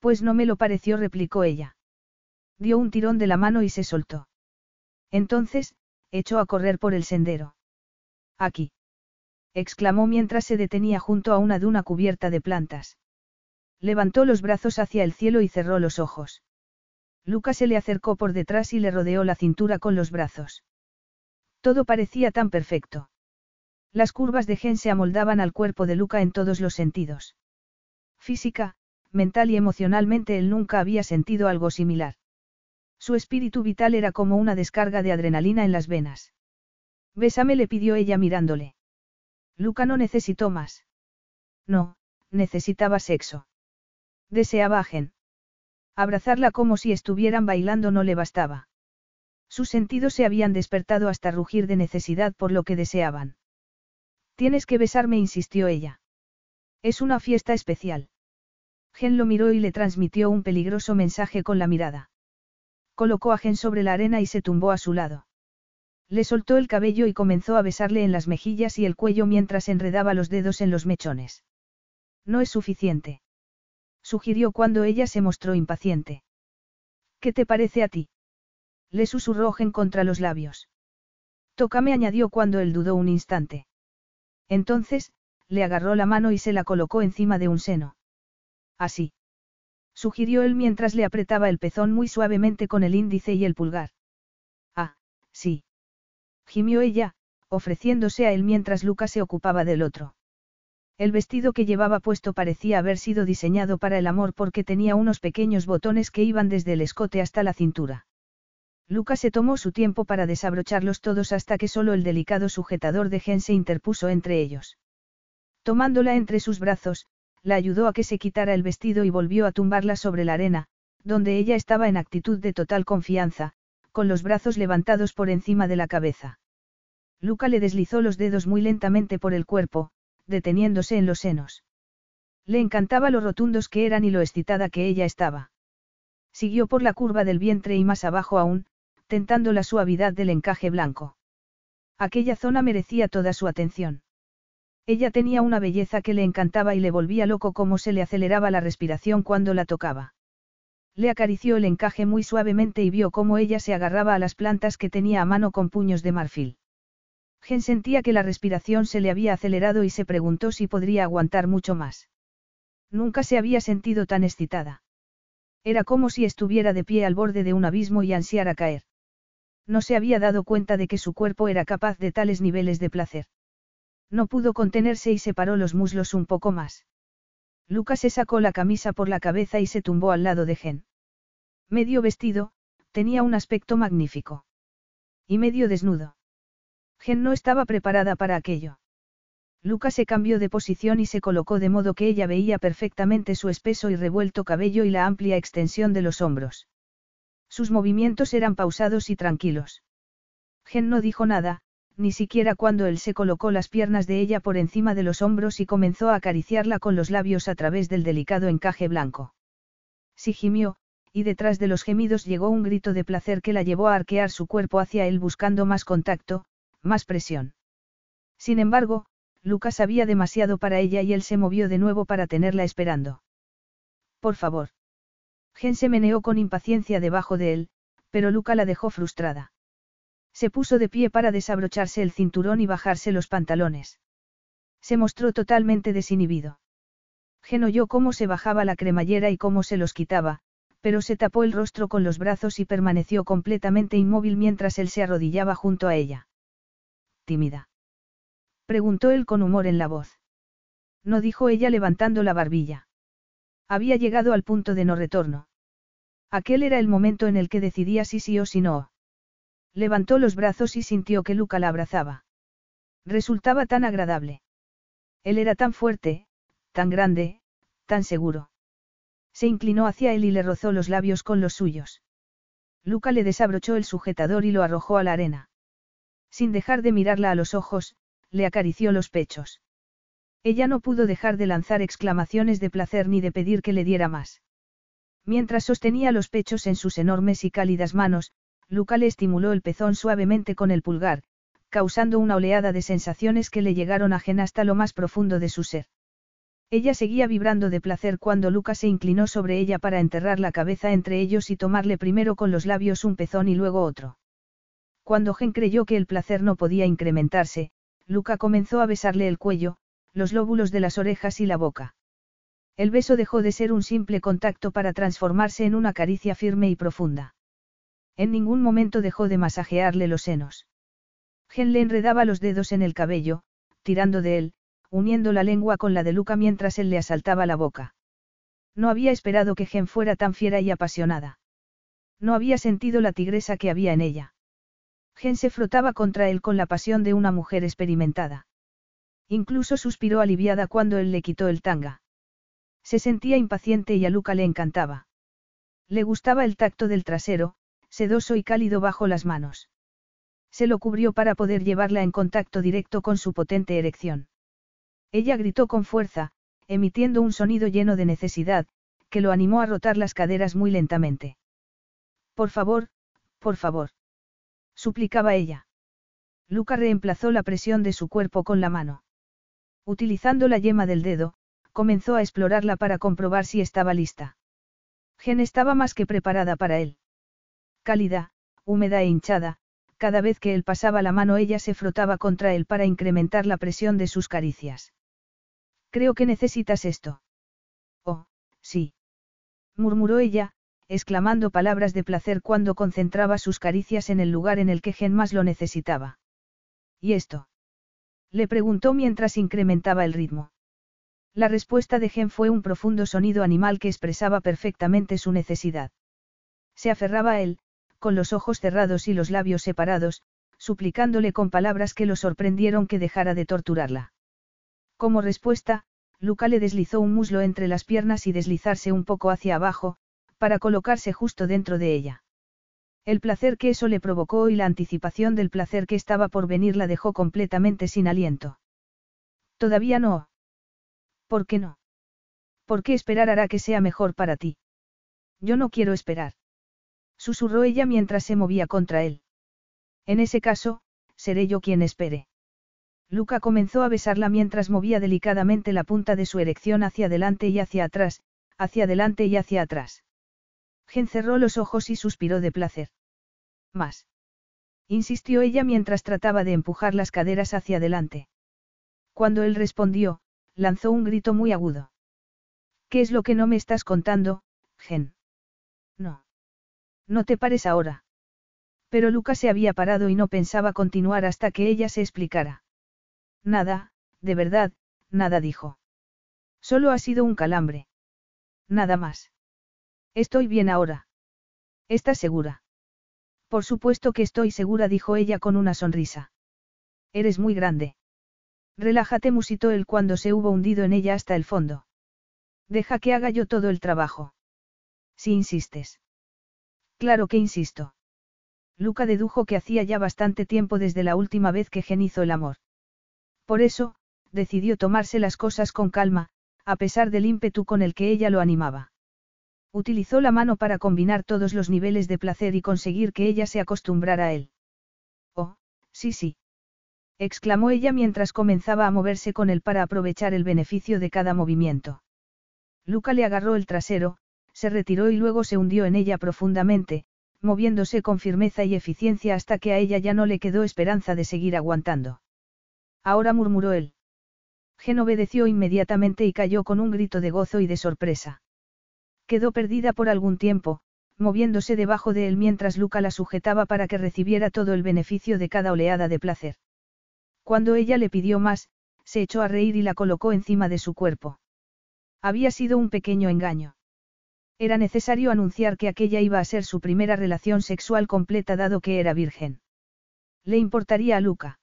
Speaker 1: Pues no me lo pareció, replicó ella. Dio un tirón de la mano y se soltó. Entonces, echó a correr por el sendero. Aquí. exclamó mientras se detenía junto a una duna cubierta de plantas. Levantó los brazos hacia el cielo y cerró los ojos. Lucas se le acercó por detrás y le rodeó la cintura con los brazos. Todo parecía tan perfecto. Las curvas de Gen se amoldaban al cuerpo de Luca en todos los sentidos. Física, mental y emocionalmente él nunca había sentido algo similar. Su espíritu vital era como una descarga de adrenalina en las venas. Bésame le pidió ella mirándole. Luca no necesitó más. No, necesitaba sexo. Deseaba a Gen. Abrazarla como si estuvieran bailando no le bastaba. Sus sentidos se habían despertado hasta rugir de necesidad por lo que deseaban. Tienes que besarme, insistió ella. Es una fiesta especial. Gen lo miró y le transmitió un peligroso mensaje con la mirada. Colocó a Gen sobre la arena y se tumbó a su lado. Le soltó el cabello y comenzó a besarle en las mejillas y el cuello mientras enredaba los dedos en los mechones. No es suficiente. Sugirió cuando ella se mostró impaciente. ¿Qué te parece a ti? Le susurró Gen contra los labios. Tócame añadió cuando él dudó un instante. Entonces, le agarró la mano y se la colocó encima de un seno. Así. Sugirió él mientras le apretaba el pezón muy suavemente con el índice y el pulgar. Ah, sí. Gimió ella, ofreciéndose a él mientras Lucas se ocupaba del otro. El vestido que llevaba puesto parecía haber sido diseñado para el amor porque tenía unos pequeños botones que iban desde el escote hasta la cintura. Lucas se tomó su tiempo para desabrocharlos todos hasta que solo el delicado sujetador de Gen se interpuso entre ellos. Tomándola entre sus brazos, la ayudó a que se quitara el vestido y volvió a tumbarla sobre la arena, donde ella estaba en actitud de total confianza, con los brazos levantados por encima de la cabeza. Luca le deslizó los dedos muy lentamente por el cuerpo, deteniéndose en los senos. Le encantaba lo rotundos que eran y lo excitada que ella estaba. Siguió por la curva del vientre y más abajo aún, tentando la suavidad del encaje blanco. Aquella zona merecía toda su atención. Ella tenía una belleza que le encantaba y le volvía loco como se le aceleraba la respiración cuando la tocaba. Le acarició el encaje muy suavemente y vio cómo ella se agarraba a las plantas que tenía a mano con puños de marfil. Gen sentía que la respiración se le había acelerado y se preguntó si podría aguantar mucho más. Nunca se había sentido tan excitada. Era como si estuviera de pie al borde de un abismo y ansiara caer. No se había dado cuenta de que su cuerpo era capaz de tales niveles de placer. No pudo contenerse y separó los muslos un poco más. Lucas se sacó la camisa por la cabeza y se tumbó al lado de Gen. Medio vestido, tenía un aspecto magnífico. Y medio desnudo. Gen no estaba preparada para aquello. Lucas se cambió de posición y se colocó de modo que ella veía perfectamente su espeso y revuelto cabello y la amplia extensión de los hombros. Sus movimientos eran pausados y tranquilos. Gen no dijo nada, ni siquiera cuando él se colocó las piernas de ella por encima de los hombros y comenzó a acariciarla con los labios a través del delicado encaje blanco. Sí gimió, y detrás de los gemidos llegó un grito de placer que la llevó a arquear su cuerpo hacia él buscando más contacto, más presión. Sin embargo, Lucas sabía demasiado para ella y él se movió de nuevo para tenerla esperando. Por favor. Gen se meneó con impaciencia debajo de él, pero Luca la dejó frustrada. Se puso de pie para desabrocharse el cinturón y bajarse los pantalones. Se mostró totalmente desinhibido. Gen oyó cómo se bajaba la cremallera y cómo se los quitaba, pero se tapó el rostro con los brazos y permaneció completamente inmóvil mientras él se arrodillaba junto a ella. Tímida. Preguntó él con humor en la voz. No dijo ella levantando la barbilla. Había llegado al punto de no retorno. Aquel era el momento en el que decidía si sí o si no. Levantó los brazos y sintió que Luca la abrazaba. Resultaba tan agradable. Él era tan fuerte, tan grande, tan seguro. Se inclinó hacia él y le rozó los labios con los suyos. Luca le desabrochó el sujetador y lo arrojó a la arena. Sin dejar de mirarla a los ojos, le acarició los pechos. Ella no pudo dejar de lanzar exclamaciones de placer ni de pedir que le diera más. Mientras sostenía los pechos en sus enormes y cálidas manos, Luca le estimuló el pezón suavemente con el pulgar, causando una oleada de sensaciones que le llegaron ajena hasta lo más profundo de su ser. Ella seguía vibrando de placer cuando Luca se inclinó sobre ella para enterrar la cabeza entre ellos y tomarle primero con los labios un pezón y luego otro. Cuando Gen creyó que el placer no podía incrementarse, Luca comenzó a besarle el cuello, los lóbulos de las orejas y la boca. El beso dejó de ser un simple contacto para transformarse en una caricia firme y profunda. En ningún momento dejó de masajearle los senos. Gen le enredaba los dedos en el cabello, tirando de él, uniendo la lengua con la de Luca mientras él le asaltaba la boca. No había esperado que Gen fuera tan fiera y apasionada. No había sentido la tigresa que había en ella. Gen se frotaba contra él con la pasión de una mujer experimentada. Incluso suspiró aliviada cuando él le quitó el tanga. Se sentía impaciente y a Luca le encantaba. Le gustaba el tacto del trasero, sedoso y cálido bajo las manos. Se lo cubrió para poder llevarla en contacto directo con su potente erección. Ella gritó con fuerza, emitiendo un sonido lleno de necesidad, que lo animó a rotar las caderas muy lentamente. Por favor, por favor suplicaba ella. Luca reemplazó la presión de su cuerpo con la mano. Utilizando la yema del dedo, comenzó a explorarla para comprobar si estaba lista. Gen estaba más que preparada para él. Cálida, húmeda e hinchada, cada vez que él pasaba la mano ella se frotaba contra él para incrementar la presión de sus caricias. Creo que necesitas esto. Oh, sí. murmuró ella, exclamando palabras de placer cuando concentraba sus caricias en el lugar en el que Gen más lo necesitaba. ¿Y esto? Le preguntó mientras incrementaba el ritmo. La respuesta de Gen fue un profundo sonido animal que expresaba perfectamente su necesidad. Se aferraba a él, con los ojos cerrados y los labios separados, suplicándole con palabras que lo sorprendieron que dejara de torturarla. Como respuesta, Luca le deslizó un muslo entre las piernas y deslizarse un poco hacia abajo, para colocarse justo dentro de ella. El placer que eso le provocó y la anticipación del placer que estaba por venir la dejó completamente sin aliento. Todavía no. ¿Por qué no? ¿Por qué esperar hará que sea mejor para ti? Yo no quiero esperar. Susurró ella mientras se movía contra él. En ese caso, seré yo quien espere. Luca comenzó a besarla mientras movía delicadamente la punta de su erección hacia adelante y hacia atrás, hacia adelante y hacia atrás. Gen cerró los ojos y suspiró de placer. Más. Insistió ella mientras trataba de empujar las caderas hacia adelante. Cuando él respondió, lanzó un grito muy agudo. ¿Qué es lo que no me estás contando, Gen? No. No te pares ahora. Pero Luca se había parado y no pensaba continuar hasta que ella se explicara. Nada, de verdad, nada dijo. Solo ha sido un calambre. Nada más. Estoy bien ahora. ¿Estás segura? Por supuesto que estoy segura, dijo ella con una sonrisa. Eres muy grande. Relájate, musitó él cuando se hubo hundido en ella hasta el fondo. Deja que haga yo todo el trabajo. Si insistes. Claro que insisto. Luca dedujo que hacía ya bastante tiempo desde la última vez que genizó el amor. Por eso, decidió tomarse las cosas con calma, a pesar del ímpetu con el que ella lo animaba. Utilizó la mano para combinar todos los niveles de placer y conseguir que ella se acostumbrara a él. Oh, sí, sí. exclamó ella mientras comenzaba a moverse con él para aprovechar el beneficio de cada movimiento. Luca le agarró el trasero, se retiró y luego se hundió en ella profundamente, moviéndose con firmeza y eficiencia hasta que a ella ya no le quedó esperanza de seguir aguantando. Ahora murmuró él. Gen obedeció inmediatamente y cayó con un grito de gozo y de sorpresa. Quedó perdida por algún tiempo, moviéndose debajo de él mientras Luca la sujetaba para que recibiera todo el beneficio de cada oleada de placer. Cuando ella le pidió más, se echó a reír y la colocó encima de su cuerpo. Había sido un pequeño engaño. Era necesario anunciar que aquella iba a ser su primera relación sexual completa dado que era virgen. Le importaría a Luca.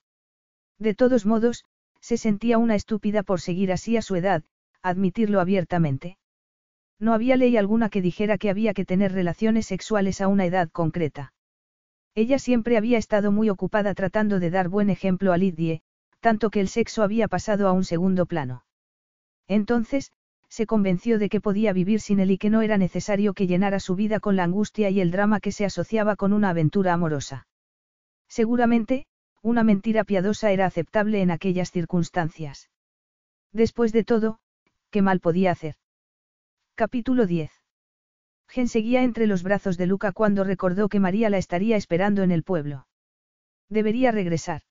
Speaker 1: De todos modos, se sentía una estúpida por seguir así a su edad, admitirlo abiertamente. No había ley alguna que dijera que había que tener relaciones sexuales a una edad concreta. Ella siempre había estado muy ocupada tratando de dar buen ejemplo a Lidie, tanto que el sexo había pasado a un segundo plano. Entonces, se convenció de que podía vivir sin él y que no era necesario que llenara su vida con la angustia y el drama que se asociaba con una aventura amorosa. Seguramente, una mentira piadosa era aceptable en aquellas circunstancias. Después de todo, ¿qué mal podía hacer? Capítulo 10. Gen seguía entre los brazos de Luca cuando recordó que María la estaría esperando en el pueblo. Debería regresar.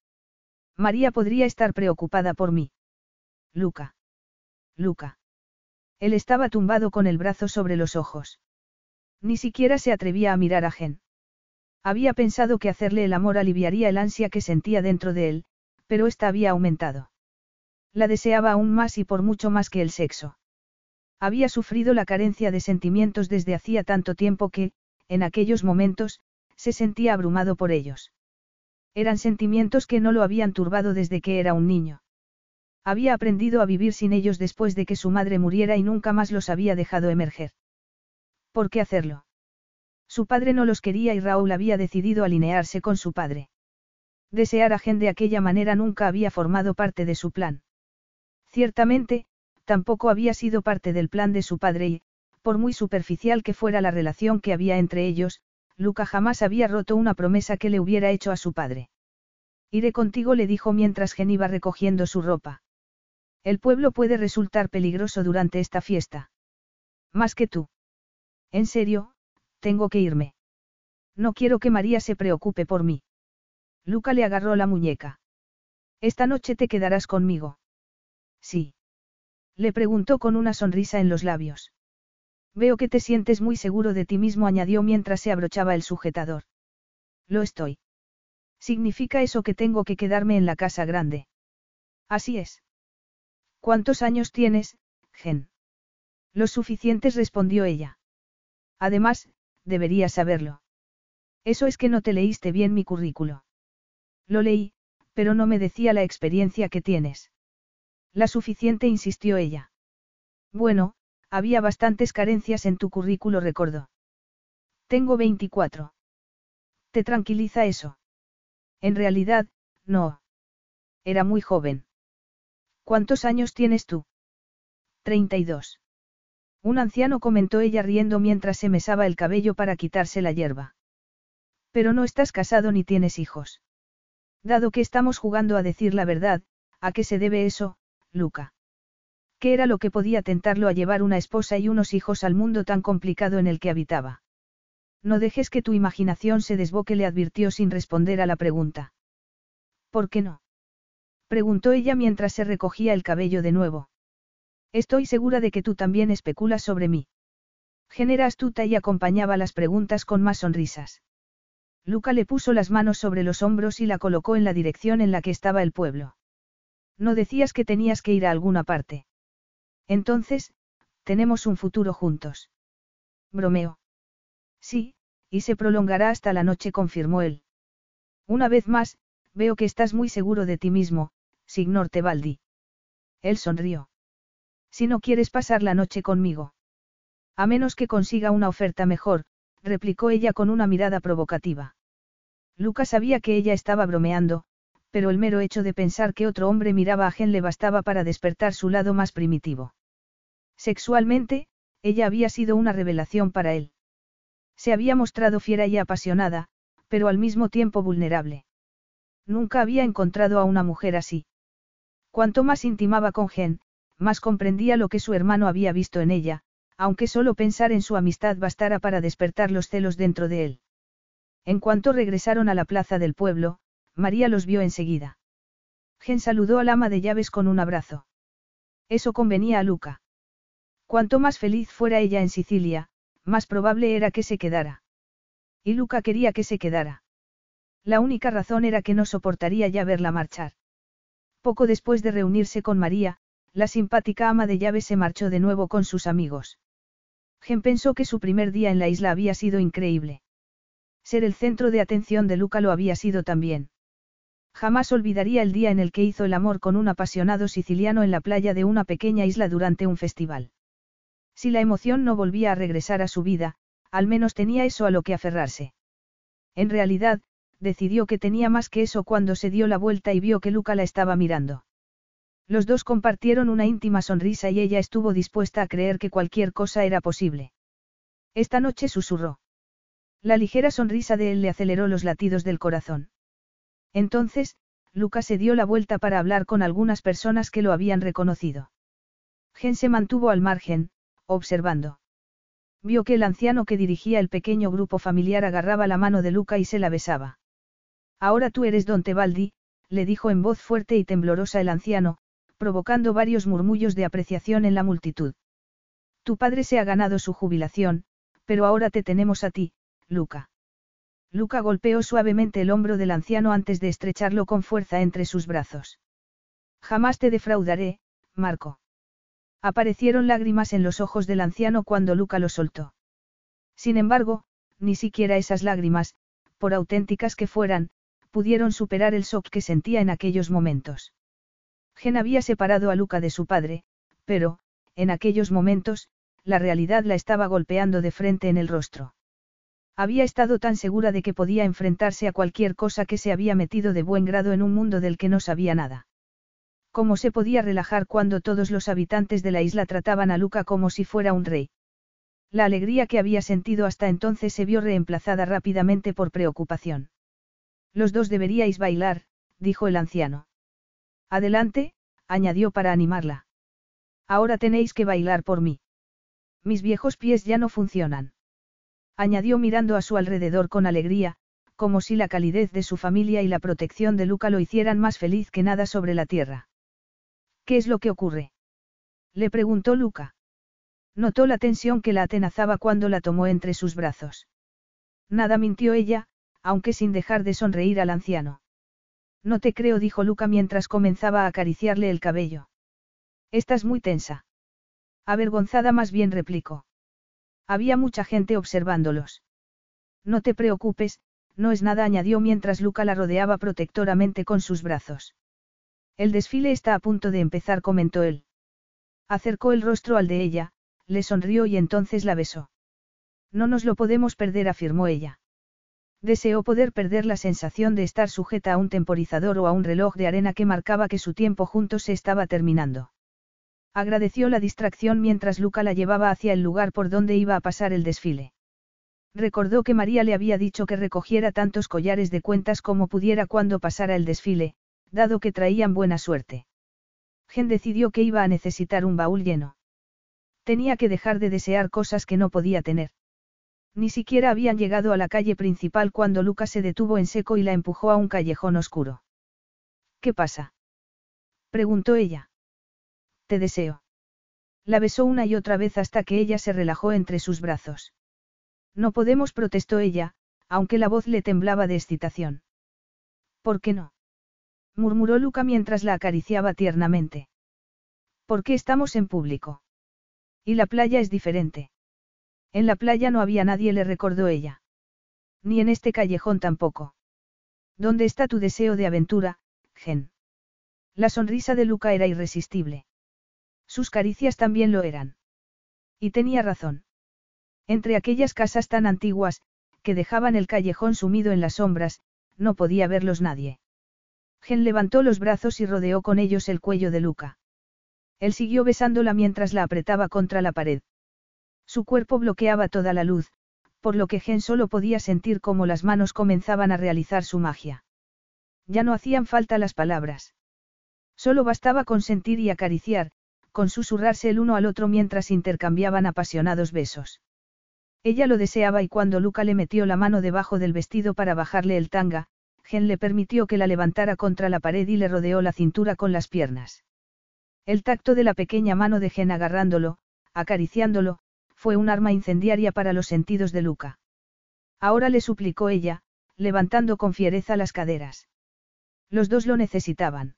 Speaker 1: María podría estar preocupada por mí. Luca. Luca. Él estaba tumbado con el brazo sobre los ojos. Ni siquiera se atrevía a mirar a Gen. Había pensado que hacerle el amor aliviaría el ansia que sentía dentro de él, pero esta había aumentado. La deseaba aún más y por mucho más que el sexo. Había sufrido la carencia de sentimientos desde hacía tanto tiempo que, en aquellos momentos, se sentía abrumado por ellos. Eran sentimientos que no lo habían turbado desde que era un niño. Había aprendido a vivir sin ellos después de que su madre muriera y nunca más los había dejado emerger. ¿Por qué hacerlo? Su padre no los quería y Raúl había decidido alinearse con su padre. Desear a Gen de aquella manera nunca había formado parte de su plan. Ciertamente, tampoco había sido parte del plan de su padre y, por muy superficial que fuera la relación que había entre ellos, Luca jamás había roto una promesa que le hubiera hecho a su padre. Iré contigo, le dijo mientras Gen iba recogiendo su ropa. El pueblo puede resultar peligroso durante esta fiesta. Más que tú. En serio, tengo que irme. No quiero que María se preocupe por mí. Luca le agarró la muñeca. Esta noche te quedarás conmigo. Sí. Le preguntó con una sonrisa en los labios. Veo que te sientes muy seguro de ti mismo, añadió mientras se abrochaba el sujetador. Lo estoy. ¿Significa eso que tengo que quedarme en la casa grande? Así es. ¿Cuántos años tienes, Gen? Los suficientes respondió ella. Además, deberías saberlo. Eso es que no te leíste bien mi currículo. Lo leí, pero no me decía la experiencia que tienes. La suficiente, insistió ella. Bueno, había bastantes carencias en tu currículo, recordó. Tengo 24. ¿Te tranquiliza eso? En realidad, no. Era muy joven. ¿Cuántos años tienes tú? 32. Un anciano comentó ella riendo mientras se mesaba el cabello para quitarse la hierba. Pero no estás casado ni tienes hijos. Dado que estamos jugando a decir la verdad, ¿a qué se debe eso, Luca? ¿Qué era lo que podía tentarlo a llevar una esposa y unos hijos al mundo tan complicado en el que habitaba? No dejes que tu imaginación se desboque, le advirtió sin responder a la pregunta. ¿Por qué no? preguntó ella mientras se recogía el cabello de nuevo. Estoy segura de que tú también especulas sobre mí. Genera astuta y acompañaba las preguntas con más sonrisas. Luca le puso las manos sobre los hombros y la colocó en la dirección en la que estaba el pueblo. No decías que tenías que ir a alguna parte. Entonces, tenemos un futuro juntos. Bromeo. Sí, y se prolongará hasta la noche, confirmó él. Una vez más, veo que estás muy seguro de ti mismo, Signor Tebaldi. Él sonrió. Si no quieres pasar la noche conmigo. A menos que consiga una oferta mejor, replicó ella con una mirada provocativa. Lucas sabía que ella estaba bromeando, pero el mero hecho de pensar que otro hombre miraba a Gen le bastaba para despertar su lado más primitivo. Sexualmente, ella había sido una revelación para él. Se había mostrado fiera y apasionada, pero al mismo tiempo vulnerable. Nunca había encontrado a una mujer así. Cuanto más intimaba con Gen, más comprendía lo que su hermano había visto en ella, aunque solo pensar en su amistad bastara para despertar los celos dentro de él. En cuanto regresaron a la plaza del pueblo, María los vio enseguida. Gen saludó al ama de llaves con un abrazo. Eso convenía a Luca. Cuanto más feliz fuera ella en Sicilia, más probable era que se quedara. Y Luca quería que se quedara. La única razón era que no soportaría ya verla marchar. Poco después de reunirse con María, la simpática ama de llaves se marchó de nuevo con sus amigos. Gen pensó que su primer día en la isla había sido increíble. Ser el centro de atención de Luca lo había sido también. Jamás olvidaría el día en el que hizo el amor con un apasionado siciliano en la playa de una pequeña isla durante un festival. Si la emoción no volvía a regresar a su vida, al menos tenía eso a lo que aferrarse. En realidad, decidió que tenía más que eso cuando se dio la vuelta y vio que Luca la estaba mirando. Los dos compartieron una íntima sonrisa y ella estuvo dispuesta a creer que cualquier cosa era posible. Esta noche susurró. La ligera sonrisa de él le aceleró los latidos del corazón. Entonces, Luca se dio la vuelta para hablar con algunas personas que lo habían reconocido. Gen se mantuvo al margen, observando. Vio que el anciano que dirigía el pequeño grupo familiar agarraba la mano de Luca y se la besaba. Ahora tú eres don Tebaldi, le dijo en voz fuerte y temblorosa el anciano, provocando varios murmullos de apreciación en la multitud. Tu padre se ha ganado su jubilación, pero ahora te tenemos a ti, Luca. Luca golpeó suavemente el hombro del anciano antes de estrecharlo con fuerza entre sus brazos. Jamás te defraudaré, Marco. Aparecieron lágrimas en los ojos del anciano cuando Luca lo soltó. Sin embargo, ni siquiera esas lágrimas, por auténticas que fueran, pudieron superar el shock que sentía en aquellos momentos. Gen había separado a Luca de su padre, pero, en aquellos momentos, la realidad la estaba golpeando de frente en el rostro. Había estado tan segura de que podía enfrentarse a cualquier cosa que se había metido de buen grado en un mundo del que no sabía nada. ¿Cómo se podía relajar cuando todos los habitantes de la isla trataban a Luca como si fuera un rey? La alegría que había sentido hasta entonces se vio reemplazada rápidamente por preocupación. Los dos deberíais bailar, dijo el anciano. Adelante, añadió para animarla. Ahora tenéis que bailar por mí. Mis viejos pies ya no funcionan. Añadió mirando a su alrededor con alegría, como si la calidez de su familia y la protección de Luca lo hicieran más feliz que nada sobre la tierra. ¿Qué es lo que ocurre? Le preguntó Luca. Notó la tensión que la atenazaba cuando la tomó entre sus brazos. Nada mintió ella, aunque sin dejar de sonreír al anciano. No te creo, dijo Luca mientras comenzaba a acariciarle el cabello. Estás muy tensa. Avergonzada más bien replicó. Había mucha gente observándolos. No te preocupes, no es nada, añadió mientras Luca la rodeaba protectoramente con sus brazos. El desfile está a punto de empezar, comentó él. Acercó el rostro al de ella, le sonrió y entonces la besó. No nos lo podemos perder, afirmó ella. Deseó poder perder la sensación de estar sujeta a un temporizador o a un reloj de arena que marcaba que su tiempo juntos se estaba terminando. Agradeció la distracción mientras Luca la llevaba hacia el lugar por donde iba a pasar el desfile. Recordó que María le había dicho que recogiera tantos collares de cuentas como pudiera cuando pasara el desfile, dado que traían buena suerte. Gen decidió que iba a necesitar un baúl lleno. Tenía que dejar de desear cosas que no podía tener. Ni siquiera habían llegado a la calle principal cuando Luca se detuvo en seco y la empujó a un callejón oscuro. ¿Qué pasa? preguntó ella. Te deseo. La besó una y otra vez hasta que ella se relajó entre sus brazos. No podemos, protestó ella, aunque la voz le temblaba de excitación. ¿Por qué no? murmuró Luca mientras la acariciaba tiernamente. ¿Por qué estamos en público? Y la playa es diferente. En la playa no había nadie, le recordó ella. Ni en este callejón tampoco. ¿Dónde está tu deseo de aventura, Gen? La sonrisa de Luca era irresistible. Sus caricias también lo eran. Y tenía razón. Entre aquellas casas tan antiguas, que dejaban el callejón sumido en las sombras, no podía verlos nadie. Gen levantó los brazos y rodeó con ellos el cuello de Luca. Él siguió besándola mientras la apretaba contra la pared. Su cuerpo bloqueaba toda la luz, por lo que Gen solo podía sentir cómo las manos comenzaban a realizar su magia. Ya no hacían falta las palabras. Solo bastaba consentir y acariciar, con susurrarse el uno al otro mientras intercambiaban apasionados besos. Ella lo deseaba y cuando Luca le metió la mano debajo del vestido para bajarle el tanga, Gen le permitió que la levantara contra la pared y le rodeó la cintura con las piernas. El tacto de la pequeña mano de Gen agarrándolo, acariciándolo, fue un arma incendiaria para los sentidos de Luca. Ahora le suplicó ella, levantando con fiereza las caderas. Los dos lo necesitaban.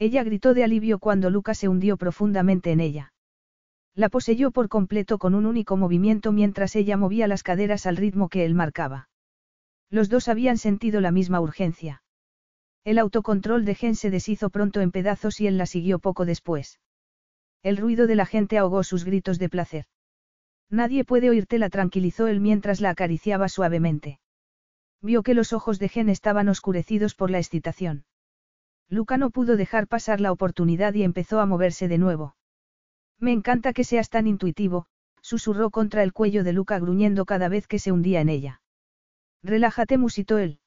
Speaker 1: Ella gritó de alivio cuando Luca se hundió profundamente en ella. La poseyó por completo con un único movimiento mientras ella movía las caderas al ritmo que él marcaba. Los dos habían sentido la misma urgencia. El autocontrol de Gen se deshizo pronto en pedazos y él la siguió poco después. El ruido de la gente ahogó sus gritos de placer. Nadie puede oírte, la tranquilizó él mientras la acariciaba suavemente. Vio que los ojos de Gen estaban oscurecidos por la excitación. Luca no pudo dejar pasar la oportunidad y empezó a moverse de nuevo. Me encanta que seas tan intuitivo, susurró contra el cuello de Luca gruñendo cada vez que se hundía en ella. Relájate, musitó él.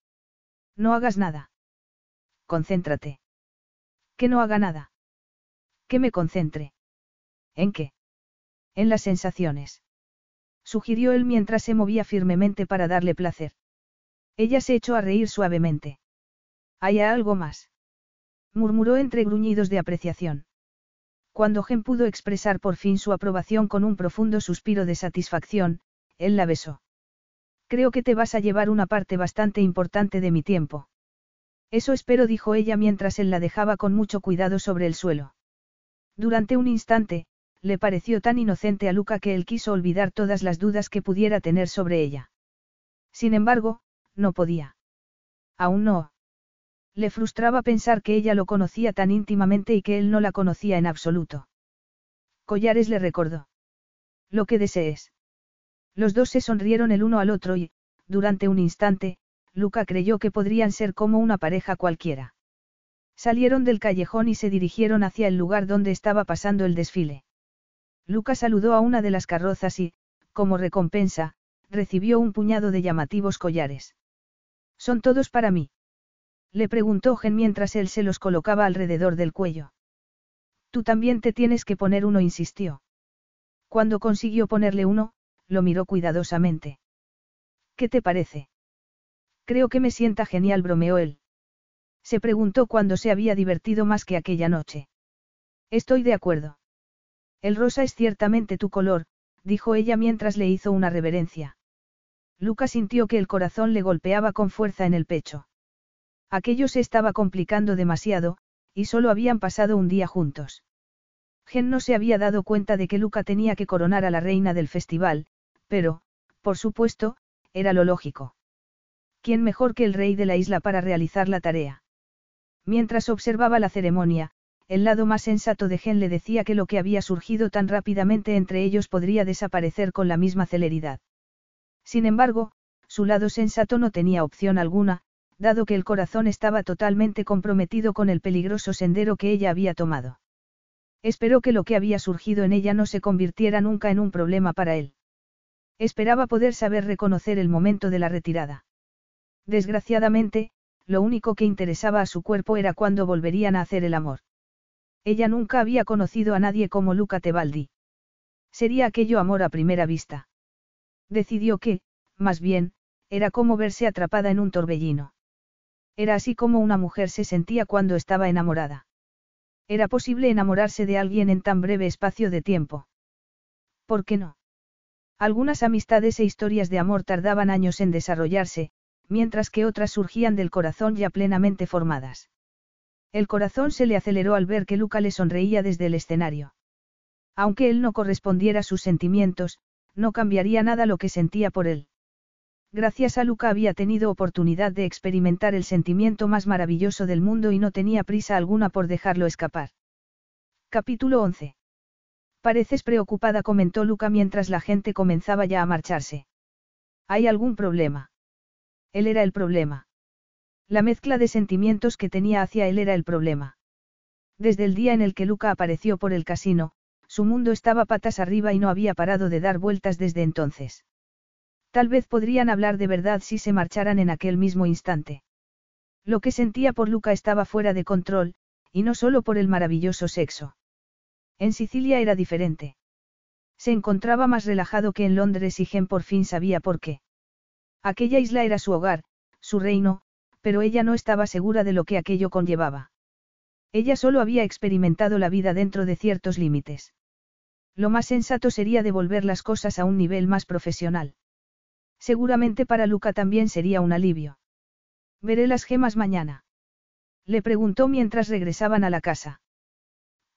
Speaker 1: No hagas nada. Concéntrate. Que no haga nada. Que me concentre. ¿En qué? En las sensaciones. Sugirió él mientras se movía firmemente para darle placer. Ella se echó a reír suavemente. ¿Hay algo más? Murmuró entre gruñidos de apreciación. Cuando Gen pudo expresar por fin su aprobación con un profundo suspiro de satisfacción, él la besó. Creo que te vas a llevar una parte bastante importante de mi tiempo. Eso espero, dijo ella mientras él la dejaba con mucho cuidado sobre el suelo. Durante un instante, le pareció tan inocente a Luca que él quiso olvidar todas las dudas que pudiera tener sobre ella. Sin embargo, no podía. Aún no. Le frustraba pensar que ella lo conocía tan íntimamente y que él no la conocía en absoluto. Collares le recordó. Lo que desees. Los dos se sonrieron el uno al otro y, durante un instante, Luca creyó que podrían ser como una pareja cualquiera. Salieron del callejón y se dirigieron hacia el lugar donde estaba pasando el desfile. Luca saludó a una de las carrozas y, como recompensa, recibió un puñado de llamativos collares. Son todos para mí. Le preguntó Gen mientras él se los colocaba alrededor del cuello. Tú también te tienes que poner uno, insistió. Cuando consiguió ponerle uno, lo miró cuidadosamente. ¿Qué te parece? Creo que me sienta genial, bromeó él. Se preguntó cuándo se había divertido más que aquella noche. Estoy de acuerdo. El rosa es ciertamente tu color, dijo ella mientras le hizo una reverencia. Lucas sintió que el corazón le golpeaba con fuerza en el pecho. Aquello se estaba complicando demasiado, y solo habían pasado un día juntos. Gen no se había dado cuenta de que Luca tenía que coronar a la reina del festival, pero, por supuesto, era lo lógico. ¿Quién mejor que el rey de la isla para realizar la tarea? Mientras observaba la ceremonia, el lado más sensato de Gen le decía que lo que había surgido tan rápidamente entre ellos podría desaparecer con la misma celeridad. Sin embargo, su lado sensato no tenía opción alguna, dado que el corazón estaba totalmente comprometido con el peligroso sendero que ella había tomado. Esperó que lo que había surgido en ella no se convirtiera nunca en un problema para él. Esperaba poder saber reconocer el momento de la retirada. Desgraciadamente, lo único que interesaba a su cuerpo era cuándo volverían a hacer el amor. Ella nunca había conocido a nadie como Luca Tebaldi. Sería aquello amor a primera vista. Decidió que, más bien, era como verse atrapada en un torbellino. Era así como una mujer se sentía cuando estaba enamorada. Era posible enamorarse de alguien en tan breve espacio de tiempo. ¿Por qué no? Algunas amistades e historias de amor tardaban años en desarrollarse, mientras que otras surgían del corazón ya plenamente formadas. El corazón se le aceleró al ver que Luca le sonreía desde el escenario. Aunque él no correspondiera a sus sentimientos, no cambiaría nada lo que sentía por él. Gracias a Luca había tenido oportunidad de experimentar el sentimiento más maravilloso del mundo y no tenía prisa alguna por dejarlo escapar. Capítulo 11. Pareces preocupada, comentó Luca mientras la gente comenzaba ya a marcharse. ¿Hay algún problema? Él era el problema. La mezcla de sentimientos que tenía hacia él era el problema. Desde el día en el que Luca apareció por el casino, su mundo estaba patas arriba y no había parado de dar vueltas desde entonces. Tal vez podrían hablar de verdad si se marcharan en aquel mismo instante. Lo que sentía por Luca estaba fuera de control, y no solo por el maravilloso sexo. En Sicilia era diferente. Se encontraba más relajado que en Londres y Gen por fin sabía por qué. Aquella isla era su hogar, su reino, pero ella no estaba segura de lo que aquello conllevaba. Ella solo había experimentado la vida dentro de ciertos límites. Lo más sensato sería devolver las cosas a un nivel más profesional. Seguramente para Luca también sería un alivio. Veré las gemas mañana. Le preguntó mientras regresaban a la casa.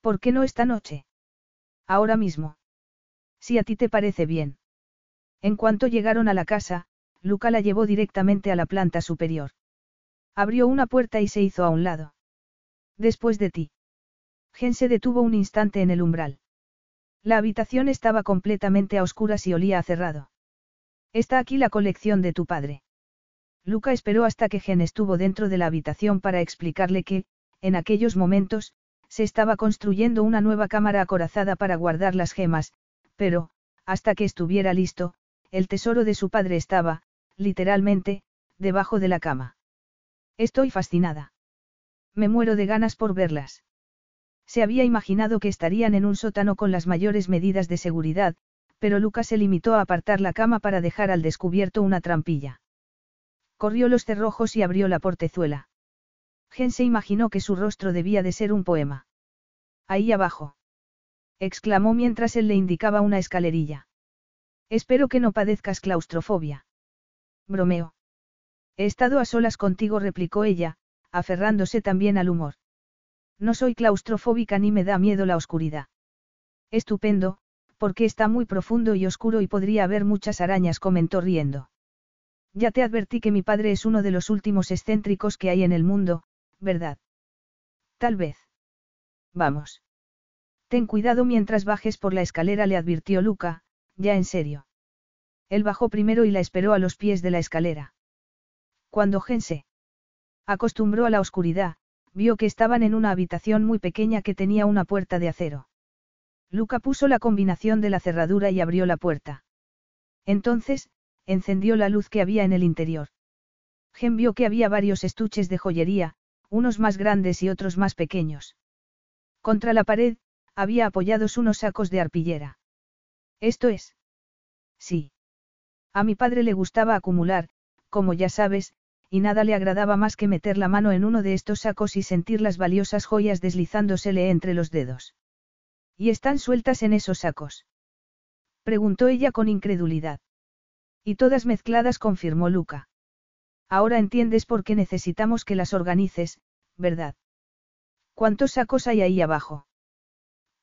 Speaker 1: ¿Por qué no esta noche? Ahora mismo. Si a ti te parece bien. En cuanto llegaron a la casa, Luca la llevó directamente a la planta superior. Abrió una puerta y se hizo a un lado. Después de ti. Gen se detuvo un instante en el umbral. La habitación estaba completamente a oscuras y olía a cerrado. Está aquí la colección de tu padre. Luca esperó hasta que Gen estuvo dentro de la habitación para explicarle que, en aquellos momentos, se estaba construyendo una nueva cámara acorazada para guardar las gemas, pero, hasta que estuviera listo, el tesoro de su padre estaba, literalmente, debajo de la cama. Estoy fascinada. Me muero de ganas por verlas. Se había imaginado que estarían en un sótano con las mayores medidas de seguridad, pero Lucas se limitó a apartar la cama para dejar al descubierto una trampilla. Corrió los cerrojos y abrió la portezuela. Gen se imaginó que su rostro debía de ser un poema. Ahí abajo. exclamó mientras él le indicaba una escalerilla. Espero que no padezcas claustrofobia. Bromeo. He estado a solas contigo, replicó ella, aferrándose también al humor. No soy claustrofóbica ni me da miedo la oscuridad. Estupendo, porque está muy profundo y oscuro y podría haber muchas arañas, comentó riendo. Ya te advertí que mi padre es uno de los últimos excéntricos que hay en el mundo, ¿verdad? Tal vez. Vamos. Ten cuidado mientras bajes por la escalera, le advirtió Luca, ya en serio. Él bajó primero y la esperó a los pies de la escalera. Cuando Gen se acostumbró a la oscuridad, vio que estaban en una habitación muy pequeña que tenía una puerta de acero. Luca puso la combinación de la cerradura y abrió la puerta. Entonces, encendió la luz que había en el interior. Gen vio que había varios estuches de joyería, unos más grandes y otros más pequeños. Contra la pared, había apoyados unos sacos de arpillera. ¿Esto es? Sí. A mi padre le gustaba acumular, como ya sabes, y nada le agradaba más que meter la mano en uno de estos sacos y sentir las valiosas joyas deslizándosele entre los dedos. ¿Y están sueltas en esos sacos? Preguntó ella con incredulidad. Y todas mezcladas, confirmó Luca. Ahora entiendes por qué necesitamos que las organices, ¿verdad? ¿Cuántos sacos hay ahí abajo?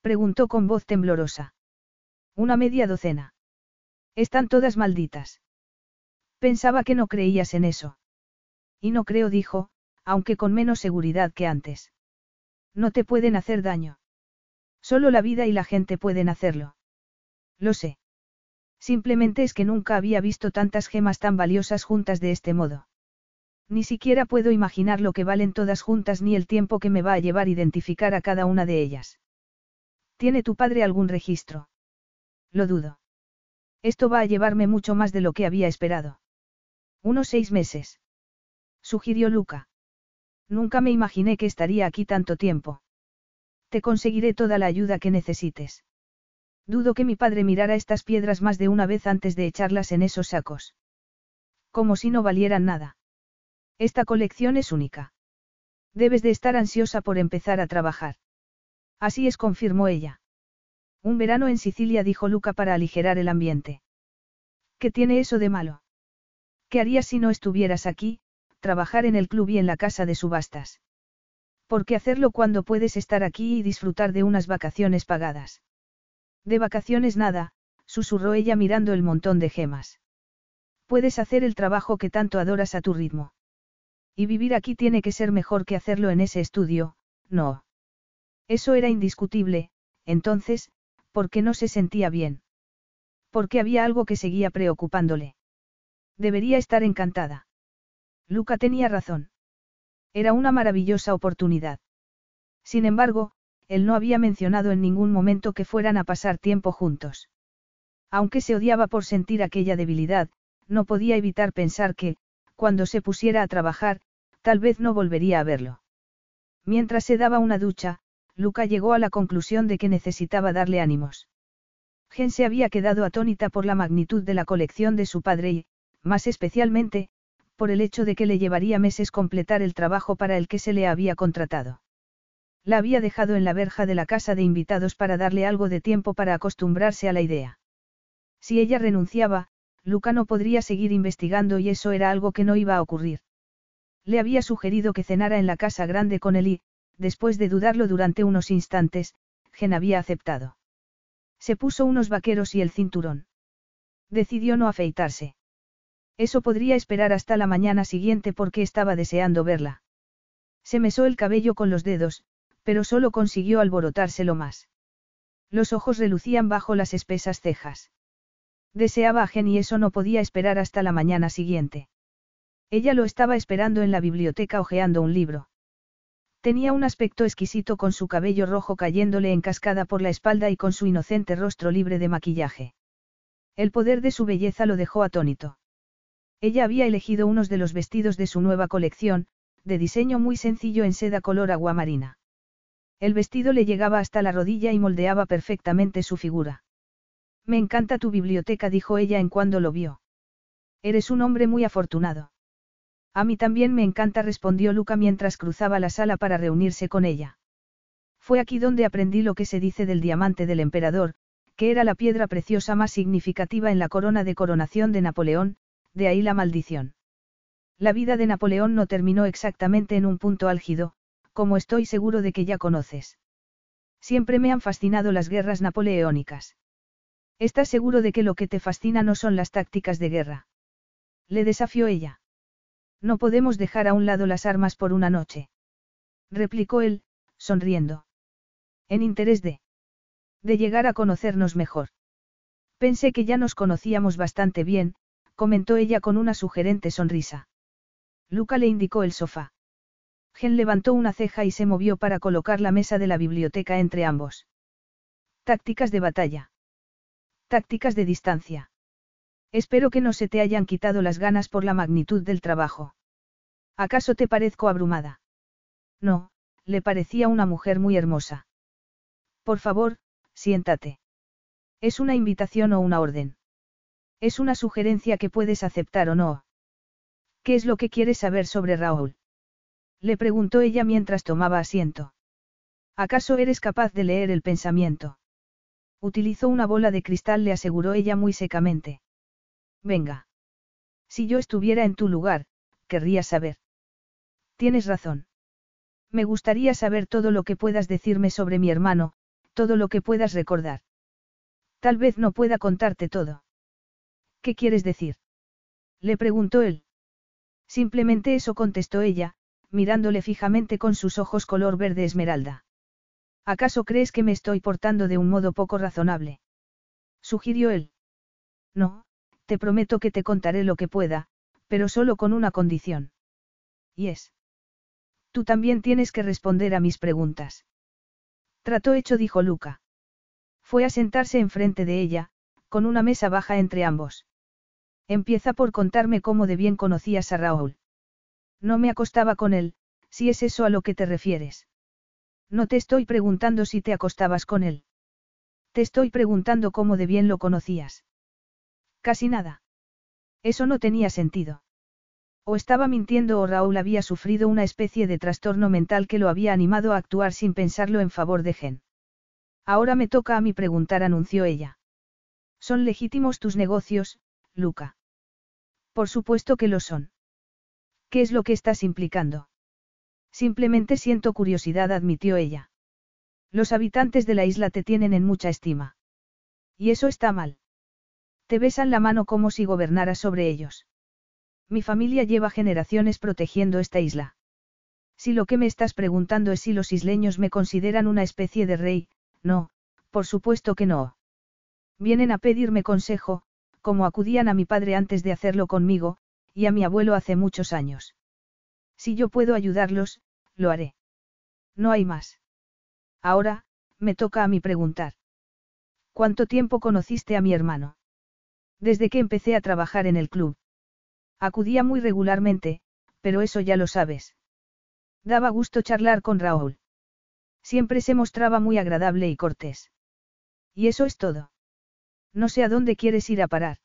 Speaker 1: Preguntó con voz temblorosa. Una media docena. Están todas malditas. Pensaba que no creías en eso. Y no creo, dijo, aunque con menos seguridad que antes. No te pueden hacer daño. Solo la vida y la gente pueden hacerlo. Lo sé. Simplemente es que nunca había visto tantas gemas tan valiosas juntas de este modo. Ni siquiera puedo imaginar lo que valen todas juntas ni el tiempo que me va a llevar identificar a cada una de ellas. ¿Tiene tu padre algún registro? Lo dudo. Esto va a llevarme mucho más de lo que había esperado. Unos seis meses. Sugirió Luca. Nunca me imaginé que estaría aquí tanto tiempo. Te conseguiré toda la ayuda que necesites. Dudo que mi padre mirara estas piedras más de una vez antes de echarlas en esos sacos. Como si no valieran nada. Esta colección es única. Debes de estar ansiosa por empezar a trabajar. Así es, confirmó ella. Un verano en Sicilia, dijo Luca para aligerar el ambiente. ¿Qué tiene eso de malo? ¿Qué harías si no estuvieras aquí, trabajar en el club y en la casa de subastas? ¿Por qué hacerlo cuando puedes estar aquí y disfrutar de unas vacaciones pagadas? De vacaciones nada, susurró ella mirando el montón de gemas. Puedes hacer el trabajo que tanto adoras a tu ritmo. Y vivir aquí tiene que ser mejor que hacerlo en ese estudio, no. Eso era indiscutible, entonces, ¿por qué no se sentía bien? Porque había algo que seguía preocupándole. Debería estar encantada. Luca tenía razón. Era una maravillosa oportunidad. Sin embargo, él no había mencionado en ningún momento que fueran a pasar tiempo juntos. Aunque se odiaba por sentir aquella debilidad, no podía evitar pensar que, cuando se pusiera a trabajar, tal vez no volvería a verlo. Mientras se daba una ducha, Luca llegó a la conclusión de que necesitaba darle ánimos. Gen se había quedado atónita por la magnitud de la colección de su padre y, más especialmente, por el hecho de que le llevaría meses completar el trabajo para el que se le había contratado. La había dejado en la verja de la casa de invitados para darle algo de tiempo para acostumbrarse a la idea. Si ella renunciaba, Luca no podría seguir investigando y eso era algo que no iba a ocurrir. Le había sugerido que cenara en la casa grande con él y, después de dudarlo durante unos instantes, Gen había aceptado. Se puso unos vaqueros y el cinturón. Decidió no afeitarse. Eso podría esperar hasta la mañana siguiente porque estaba deseando verla. Se mesó el cabello con los dedos, pero solo consiguió alborotárselo más. Los ojos relucían bajo las espesas cejas. Deseaba a Gen y eso no podía esperar hasta la mañana siguiente. Ella lo estaba esperando en la biblioteca hojeando un libro. Tenía un aspecto exquisito con su cabello rojo cayéndole en cascada por la espalda y con su inocente rostro libre de maquillaje. El poder de su belleza lo dejó atónito. Ella había elegido unos de los vestidos de su nueva colección, de diseño muy sencillo en seda color aguamarina. El vestido le llegaba hasta la rodilla y moldeaba perfectamente su figura. Me encanta tu biblioteca, dijo ella en cuando lo vio. Eres un hombre muy afortunado. A mí también me encanta, respondió Luca mientras cruzaba la sala para reunirse con ella. Fue aquí donde aprendí lo que se dice del diamante del emperador, que era la piedra preciosa más significativa en la corona de coronación de Napoleón, de ahí la maldición. La vida de Napoleón no terminó exactamente en un punto álgido, como estoy seguro de que ya conoces. Siempre me han fascinado las guerras napoleónicas. ¿Estás seguro de que lo que te fascina no son las tácticas de guerra? Le desafió ella. No podemos dejar a un lado las armas por una noche. Replicó él, sonriendo. En interés de... de llegar a conocernos mejor. Pensé que ya nos conocíamos bastante bien, comentó ella con una sugerente sonrisa. Luca le indicó el sofá. Gen levantó una ceja y se movió para colocar la mesa de la biblioteca entre ambos. Tácticas de batalla. Tácticas de distancia. Espero que no se te hayan quitado las ganas por la magnitud del trabajo. ¿Acaso te parezco abrumada? No, le parecía una mujer muy hermosa. Por favor, siéntate. ¿Es una invitación o una orden? Es una sugerencia que puedes aceptar o no. ¿Qué es lo que quieres saber sobre Raúl? Le preguntó ella mientras tomaba asiento. ¿Acaso eres capaz de leer el pensamiento? Utilizó una bola de cristal, le aseguró ella muy secamente. Venga. Si yo estuviera en tu lugar, querría saber. Tienes razón. Me gustaría saber todo lo que puedas decirme sobre mi hermano, todo lo que puedas recordar. Tal vez no pueda contarte todo. ¿Qué quieres decir? Le preguntó él. Simplemente eso contestó ella, mirándole fijamente con sus ojos color verde esmeralda. ¿Acaso crees que me estoy portando de un modo poco razonable? Sugirió él. No, te prometo que te contaré lo que pueda, pero solo con una condición. Y es. Tú también tienes que responder a mis preguntas. Trato hecho, dijo Luca. Fue a sentarse enfrente de ella, con una mesa baja entre ambos. Empieza por contarme cómo de bien conocías a Raúl. No me acostaba con él, si es eso a lo que te refieres. No te estoy preguntando si te acostabas con él. Te estoy preguntando cómo de bien lo conocías. Casi nada. Eso no tenía sentido. O estaba mintiendo o Raúl había sufrido una especie de trastorno mental que lo había animado a actuar sin pensarlo en favor de Gen. Ahora me toca a mí preguntar, anunció ella. ¿Son legítimos tus negocios, Luca? Por supuesto que lo son. ¿Qué es lo que estás implicando? Simplemente siento curiosidad, admitió ella. Los habitantes de la isla te tienen en mucha estima. Y eso está mal. Te besan la mano como si gobernaras sobre ellos. Mi familia lleva generaciones protegiendo esta isla. Si lo que me estás preguntando es si los isleños me consideran una especie de rey, no, por supuesto que no. Vienen a pedirme consejo, como acudían a mi padre antes de hacerlo conmigo, y a mi abuelo hace muchos años. Si yo puedo ayudarlos, lo haré. No hay más. Ahora, me toca a mí preguntar. ¿Cuánto tiempo conociste a mi hermano? Desde que empecé a trabajar en el club. Acudía muy regularmente, pero eso ya lo sabes. Daba gusto charlar con Raúl. Siempre se mostraba muy agradable y cortés. Y eso es todo. No sé a dónde quieres ir a parar.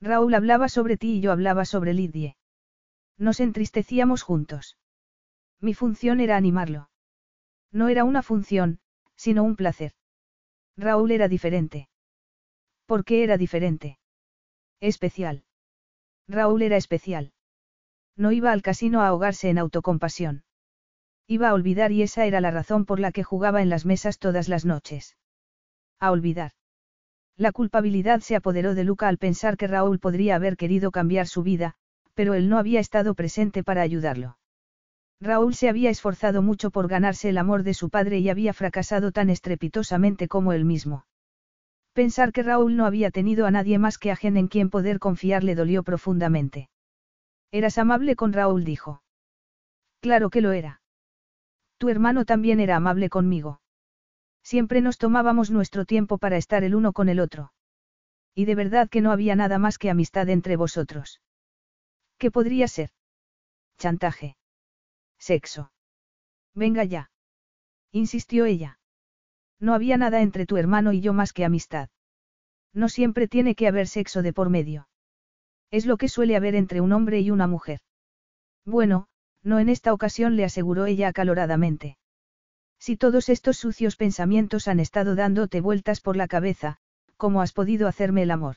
Speaker 1: Raúl hablaba sobre ti y yo hablaba sobre Lidie. Nos entristecíamos juntos. Mi función era animarlo. No era una función, sino un placer. Raúl era diferente. ¿Por qué era diferente? Especial. Raúl era especial. No iba al casino a ahogarse en autocompasión. Iba a olvidar y esa era la razón por la que jugaba en las mesas todas las noches. A olvidar. La culpabilidad se apoderó de Luca al pensar que Raúl podría haber querido cambiar su vida, pero él no había estado presente para ayudarlo. Raúl se había esforzado mucho por ganarse el amor de su padre y había fracasado tan estrepitosamente como él mismo. Pensar que Raúl no había tenido a nadie más que a Gen en quien poder confiar le dolió profundamente. Eras amable con Raúl, dijo. Claro que lo era. Tu hermano también era amable conmigo. Siempre nos tomábamos nuestro tiempo para estar el uno con el otro. Y de verdad que no había nada más que amistad entre vosotros. ¿Qué podría ser? Chantaje. Sexo. Venga ya. Insistió ella. No había nada entre tu hermano y yo más que amistad. No siempre tiene que haber sexo de por medio. Es lo que suele haber entre un hombre y una mujer. Bueno, no en esta ocasión le aseguró ella acaloradamente. Si todos estos sucios pensamientos han estado dándote vueltas por la cabeza, ¿cómo has podido hacerme el amor?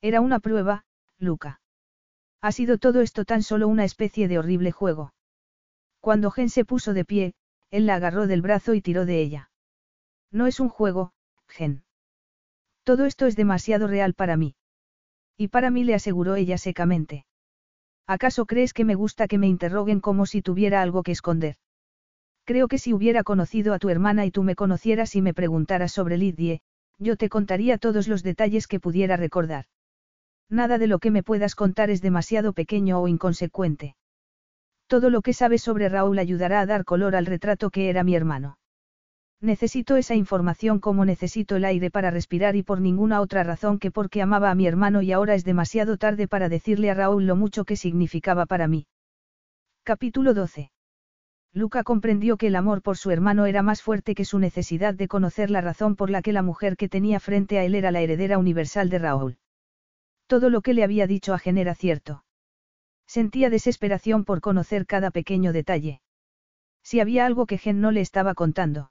Speaker 1: Era una prueba, Luca. Ha sido todo esto tan solo una especie de horrible juego. Cuando Gen se puso de pie, él la agarró del brazo y tiró de ella. No es un juego, Gen. Todo esto es demasiado real para mí. Y para mí le aseguró ella secamente. ¿Acaso crees que me gusta que me interroguen como si tuviera algo que esconder? Creo que si hubiera conocido a tu hermana y tú me conocieras y me preguntaras sobre Lidie, yo te contaría todos los detalles que pudiera recordar. Nada de lo que me puedas contar es demasiado pequeño o inconsecuente. Todo lo que sabes sobre Raúl ayudará a dar color al retrato que era mi hermano. Necesito esa información como necesito el aire para respirar y por ninguna otra razón que porque amaba a mi hermano y ahora es demasiado tarde para decirle a Raúl lo mucho que significaba para mí. Capítulo 12. Luca comprendió que el amor por su hermano era más fuerte que su necesidad de conocer la razón por la que la mujer que tenía frente a él era la heredera universal de Raúl. Todo lo que le había dicho a Gen era cierto. Sentía desesperación por conocer cada pequeño detalle. Si había algo que Gen no le estaba contando.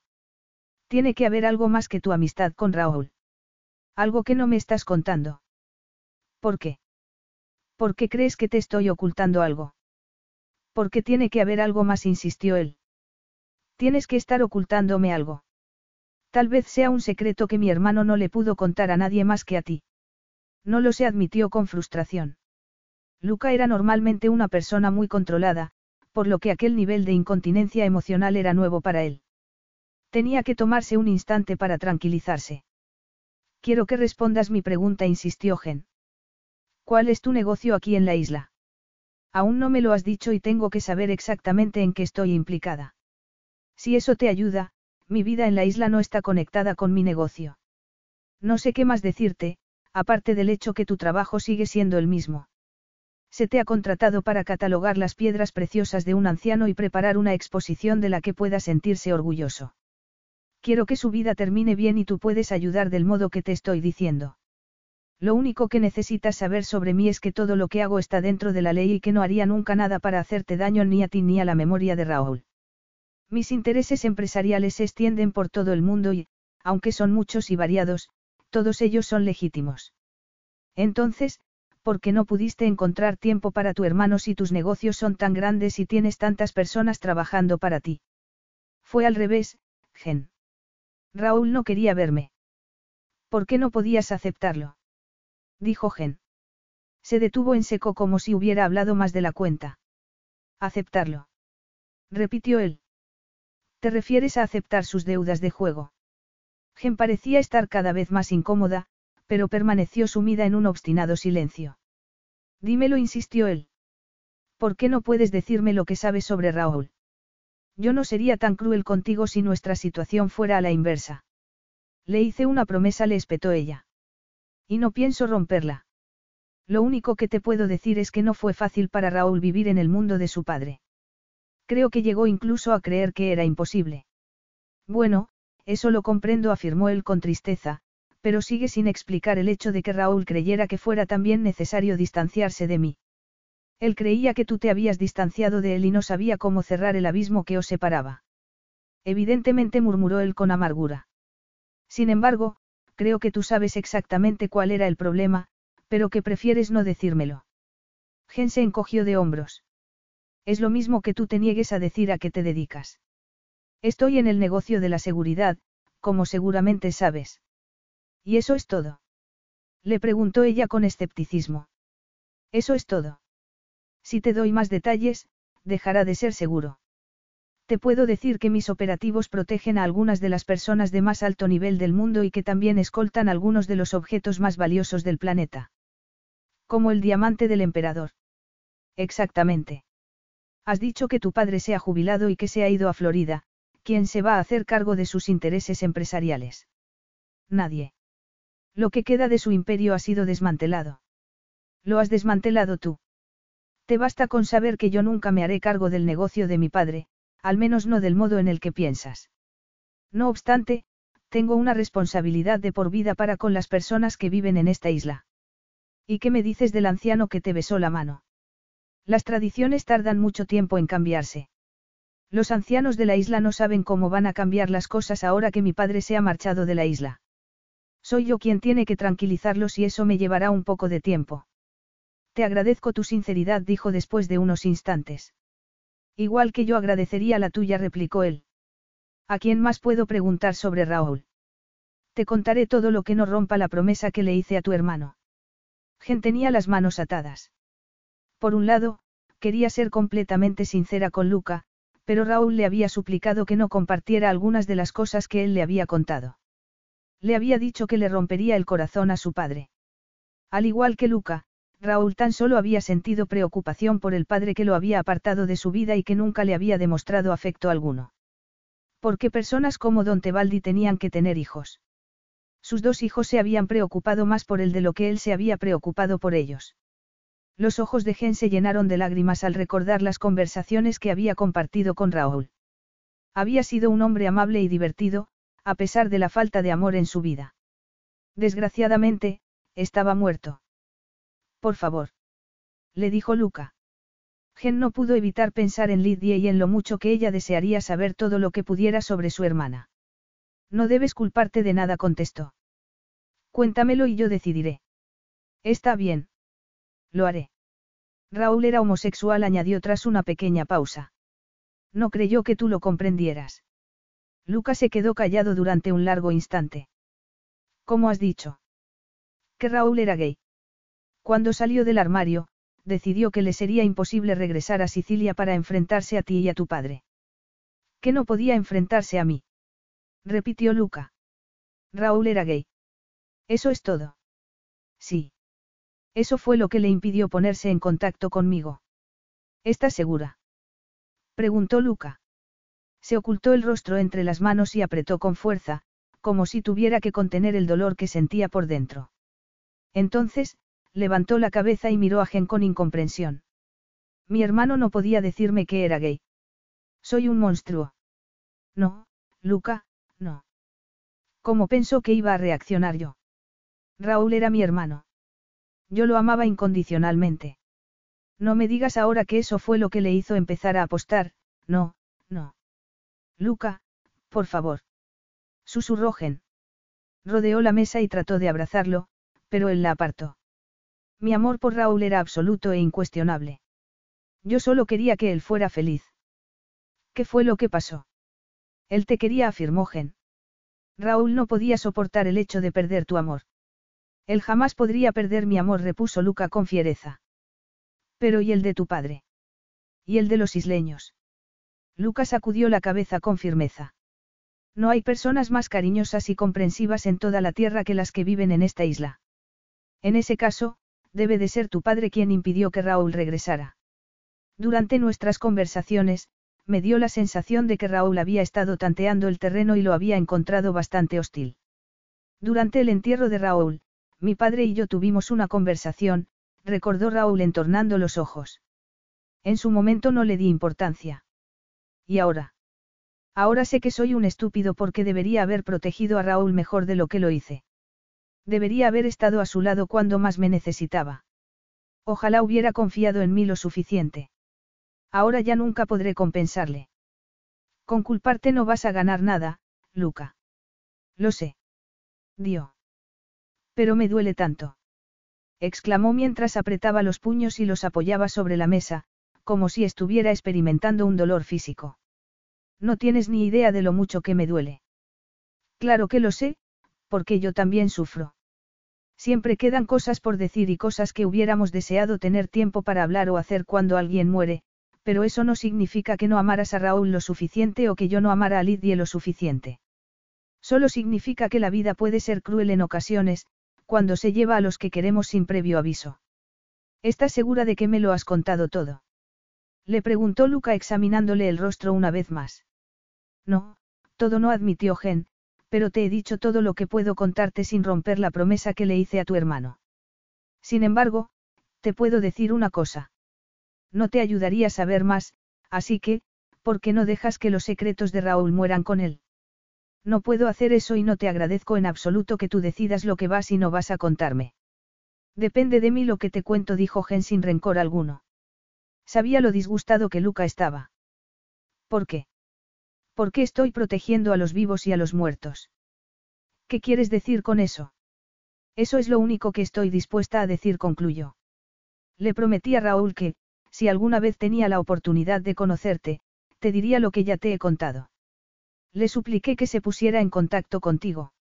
Speaker 1: Tiene que haber algo más que tu amistad con Raúl. Algo que no me estás contando. ¿Por qué? ¿Por qué crees que te estoy ocultando algo? Porque tiene que haber algo más, insistió él. Tienes que estar ocultándome algo. Tal vez sea un secreto que mi hermano no le pudo contar a nadie más que a ti. No lo se admitió con frustración. Luca era normalmente una persona muy controlada, por lo que aquel nivel de incontinencia emocional era nuevo para él. Tenía que tomarse un instante para tranquilizarse. Quiero que respondas mi pregunta, insistió Gen. ¿Cuál es tu negocio aquí en la isla? Aún no me lo has dicho y tengo que saber exactamente en qué estoy implicada. Si eso te ayuda, mi vida en la isla no está conectada con mi negocio. No sé qué más decirte, aparte del hecho que tu trabajo sigue siendo el mismo. Se te ha contratado para catalogar las piedras preciosas de un anciano y preparar una exposición de la que pueda sentirse orgulloso. Quiero que su vida termine bien y tú puedes ayudar del modo que te estoy diciendo. Lo único que necesitas saber sobre mí es que todo lo que hago está dentro de la ley y que no haría nunca nada para hacerte daño ni a ti ni a la memoria de Raúl. Mis intereses empresariales se extienden por todo el mundo y, aunque son muchos y variados, todos ellos son legítimos. Entonces, ¿por qué no pudiste encontrar tiempo para tu hermano si tus negocios son tan grandes y tienes tantas personas trabajando para ti? Fue al revés, Gen. Raúl no quería verme. ¿Por qué no podías aceptarlo? Dijo Gen. Se detuvo en seco como si hubiera hablado más de la cuenta. Aceptarlo. Repitió él. ¿Te refieres a aceptar sus deudas de juego? Gen parecía estar cada vez más incómoda, pero permaneció sumida en un obstinado silencio. Dímelo, insistió él. ¿Por qué no puedes decirme lo que sabes sobre Raúl? Yo no sería tan cruel contigo si nuestra situación fuera a la inversa. Le hice una promesa, le espetó ella. Y no pienso romperla. Lo único que te puedo decir es que no fue fácil para Raúl vivir en el mundo de su padre. Creo que llegó incluso a creer que era imposible. Bueno, eso lo comprendo, afirmó él con tristeza, pero sigue sin explicar el hecho de que Raúl creyera que fuera también necesario distanciarse de mí. Él creía que tú te habías distanciado de él y no sabía cómo cerrar el abismo que os separaba. Evidentemente murmuró él con amargura. Sin embargo, creo que tú sabes exactamente cuál era el problema, pero que prefieres no decírmelo. Gen se encogió de hombros. Es lo mismo que tú te niegues a decir a qué te dedicas. Estoy en el negocio de la seguridad, como seguramente sabes. ¿Y eso es todo? Le preguntó ella con escepticismo. Eso es todo. Si te doy más detalles, dejará de ser seguro. Te puedo decir que mis operativos protegen a algunas de las personas de más alto nivel del mundo y que también escoltan algunos de los objetos más valiosos del planeta. Como el diamante del emperador. Exactamente. Has dicho que tu padre se ha jubilado y que se ha ido a Florida, ¿quién se va a hacer cargo de sus intereses empresariales? Nadie. Lo que queda de su imperio ha sido desmantelado. Lo has desmantelado tú. Te basta con saber que yo nunca me haré cargo del negocio de mi padre, al menos no del modo en el que piensas. No obstante, tengo una responsabilidad de por vida para con las personas que viven en esta isla. ¿Y qué me dices del anciano que te besó la mano? Las tradiciones tardan mucho tiempo en cambiarse. Los ancianos de la isla no saben cómo van a cambiar las cosas ahora que mi padre se ha marchado de la isla. Soy yo quien tiene que tranquilizarlos y eso me llevará un poco de tiempo. Te agradezco tu sinceridad, dijo después de unos instantes. Igual que yo agradecería la tuya, replicó él. ¿A quién más puedo preguntar sobre Raúl? Te contaré todo lo que no rompa la promesa que le hice a tu hermano. Gen tenía las manos atadas. Por un lado, quería ser completamente sincera con Luca, pero Raúl le había suplicado que no compartiera algunas de las cosas que él le había contado. Le había dicho que le rompería el corazón a su padre. Al igual que Luca, Raúl tan solo había sentido preocupación por el padre que lo había apartado de su vida y que nunca le había demostrado afecto alguno. ¿Por qué personas como Don Tebaldi tenían que tener hijos? Sus dos hijos se habían preocupado más por él de lo que él se había preocupado por ellos. Los ojos de Gen se llenaron de lágrimas al recordar las conversaciones que había compartido con Raúl. Había sido un hombre amable y divertido, a pesar de la falta de amor en su vida. Desgraciadamente, estaba muerto. Por favor. Le dijo Luca. Gen no pudo evitar pensar en Lidia y en lo mucho que ella desearía saber todo lo que pudiera sobre su hermana. No debes culparte de nada, contestó. Cuéntamelo y yo decidiré. Está bien. Lo haré. Raúl era homosexual, añadió tras una pequeña pausa. No creyó que tú lo comprendieras. Luca se quedó callado durante un largo instante. ¿Cómo has dicho? Que Raúl era gay. Cuando salió del armario, decidió que le sería imposible regresar a Sicilia para enfrentarse a ti y a tu padre. Que no podía enfrentarse a mí. Repitió Luca. Raúl era gay. Eso es todo. Sí. Eso fue lo que le impidió ponerse en contacto conmigo. ¿Estás segura? Preguntó Luca. Se ocultó el rostro entre las manos y apretó con fuerza, como si tuviera que contener el dolor que sentía por dentro. Entonces, levantó la cabeza y miró a Gen con incomprensión. Mi hermano no podía decirme que era gay. Soy un monstruo. No, Luca, no. ¿Cómo pensó que iba a reaccionar yo? Raúl era mi hermano. Yo lo amaba incondicionalmente. No me digas ahora que eso fue lo que le hizo empezar a apostar, no, no. Luca, por favor. Susurró Gen. Rodeó la mesa y trató de abrazarlo, pero él la apartó. Mi amor por Raúl era absoluto e incuestionable. Yo solo quería que él fuera feliz. ¿Qué fue lo que pasó? Él te quería, afirmó Gen. Raúl no podía soportar el hecho de perder tu amor. Él jamás podría perder mi amor, repuso Luca con fiereza. Pero ¿y el de tu padre? ¿Y el de los isleños? Luca sacudió la cabeza con firmeza. No hay personas más cariñosas y comprensivas en toda la tierra que las que viven en esta isla. En ese caso, debe de ser tu padre quien impidió que Raúl regresara. Durante nuestras conversaciones, me dio la sensación de que Raúl había estado tanteando el terreno y lo había encontrado bastante hostil. Durante el entierro de Raúl, mi padre y yo tuvimos una conversación, recordó Raúl entornando los ojos. En su momento no le di importancia. ¿Y ahora? Ahora sé que soy un estúpido porque debería haber protegido a Raúl mejor de lo que lo hice. Debería haber estado a su lado cuando más me necesitaba. Ojalá hubiera confiado en mí lo suficiente. Ahora ya nunca podré compensarle. Con culparte no vas a ganar nada, Luca. Lo sé. Dio. Pero me duele tanto. exclamó mientras apretaba los puños y los apoyaba sobre la mesa, como si estuviera experimentando un dolor físico. No tienes ni idea de lo mucho que me duele. Claro que lo sé, porque yo también sufro. Siempre quedan cosas por decir y cosas que hubiéramos deseado tener tiempo para hablar o hacer cuando alguien muere, pero eso no significa que no amaras a Raúl lo suficiente o que yo no amara a Lidie lo suficiente. Solo significa que la vida puede ser cruel en ocasiones, cuando se lleva a los que queremos sin previo aviso. ¿Estás segura de que me lo has contado todo? Le preguntó Luca examinándole el rostro una vez más. No, todo no admitió Gen, pero te he dicho todo lo que puedo contarte sin romper la promesa que le hice a tu hermano. Sin embargo, te puedo decir una cosa. No te ayudaría a saber más, así que, ¿por qué no dejas que los secretos de Raúl mueran con él? No puedo hacer eso y no te agradezco en absoluto que tú decidas lo que vas y no vas a contarme. Depende de mí lo que te cuento, dijo Gen sin rencor alguno. Sabía lo disgustado que Luca estaba. ¿Por qué? ¿Por qué estoy protegiendo a los vivos y a los muertos? ¿Qué quieres decir con eso? Eso es lo único que estoy dispuesta a decir, concluyó. Le prometí a Raúl que, si alguna vez tenía la oportunidad de conocerte, te diría lo que ya te he contado. Le supliqué que se pusiera en contacto contigo.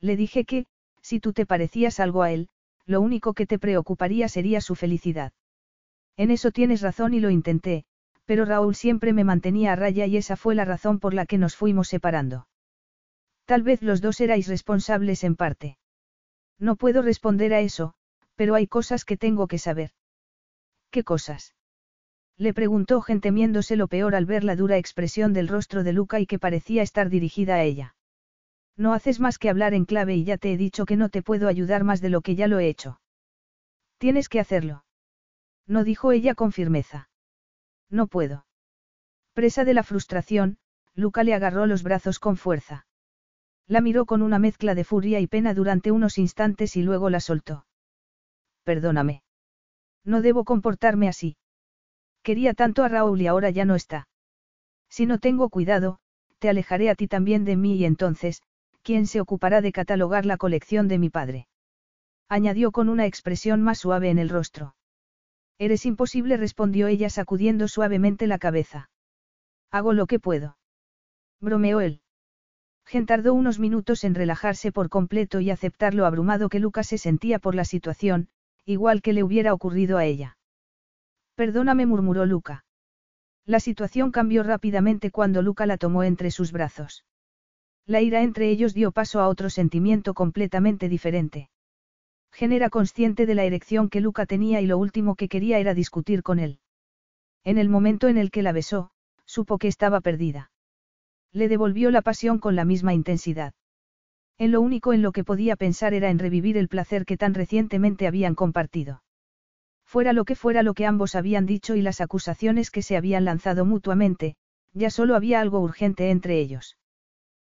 Speaker 1: Le dije que, si tú te parecías algo a él, lo único que te preocuparía sería su felicidad. En eso tienes razón y lo intenté, pero Raúl siempre me mantenía a raya y esa fue la razón por la que nos fuimos separando. Tal vez los dos erais responsables en parte. No puedo responder a eso, pero hay cosas que tengo que saber. ¿Qué cosas? Le preguntó gentemiéndose lo peor al ver la dura expresión del rostro de Luca y que parecía estar dirigida a ella. No haces más que hablar en clave y ya te he dicho que no te puedo ayudar más de lo que ya lo he hecho. Tienes que hacerlo. No dijo ella con firmeza. No puedo. Presa de la frustración, Luca le agarró los brazos con fuerza. La miró con una mezcla de furia y pena durante unos instantes y luego la soltó. Perdóname. No debo comportarme así. Quería tanto a Raúl y ahora ya no está. Si no tengo cuidado, te alejaré a ti también de mí y entonces, ¿quién se ocupará de catalogar la colección de mi padre? Añadió con una expresión más suave en el rostro. Eres imposible, respondió ella sacudiendo suavemente la cabeza. Hago lo que puedo. Bromeó él. Gen tardó unos minutos en relajarse por completo y aceptar lo abrumado que Lucas se sentía por la situación, igual que le hubiera ocurrido a ella. Perdóname, murmuró Luca. La situación cambió rápidamente cuando Luca la tomó entre sus brazos. La ira entre ellos dio paso a otro sentimiento completamente diferente. Gen era consciente de la erección que Luca tenía y lo último que quería era discutir con él. En el momento en el que la besó, supo que estaba perdida. Le devolvió la pasión con la misma intensidad. En lo único en lo que podía pensar era en revivir el placer que tan recientemente habían compartido. Fuera lo que fuera lo que ambos habían dicho y las acusaciones que se habían lanzado mutuamente, ya solo había algo urgente entre ellos.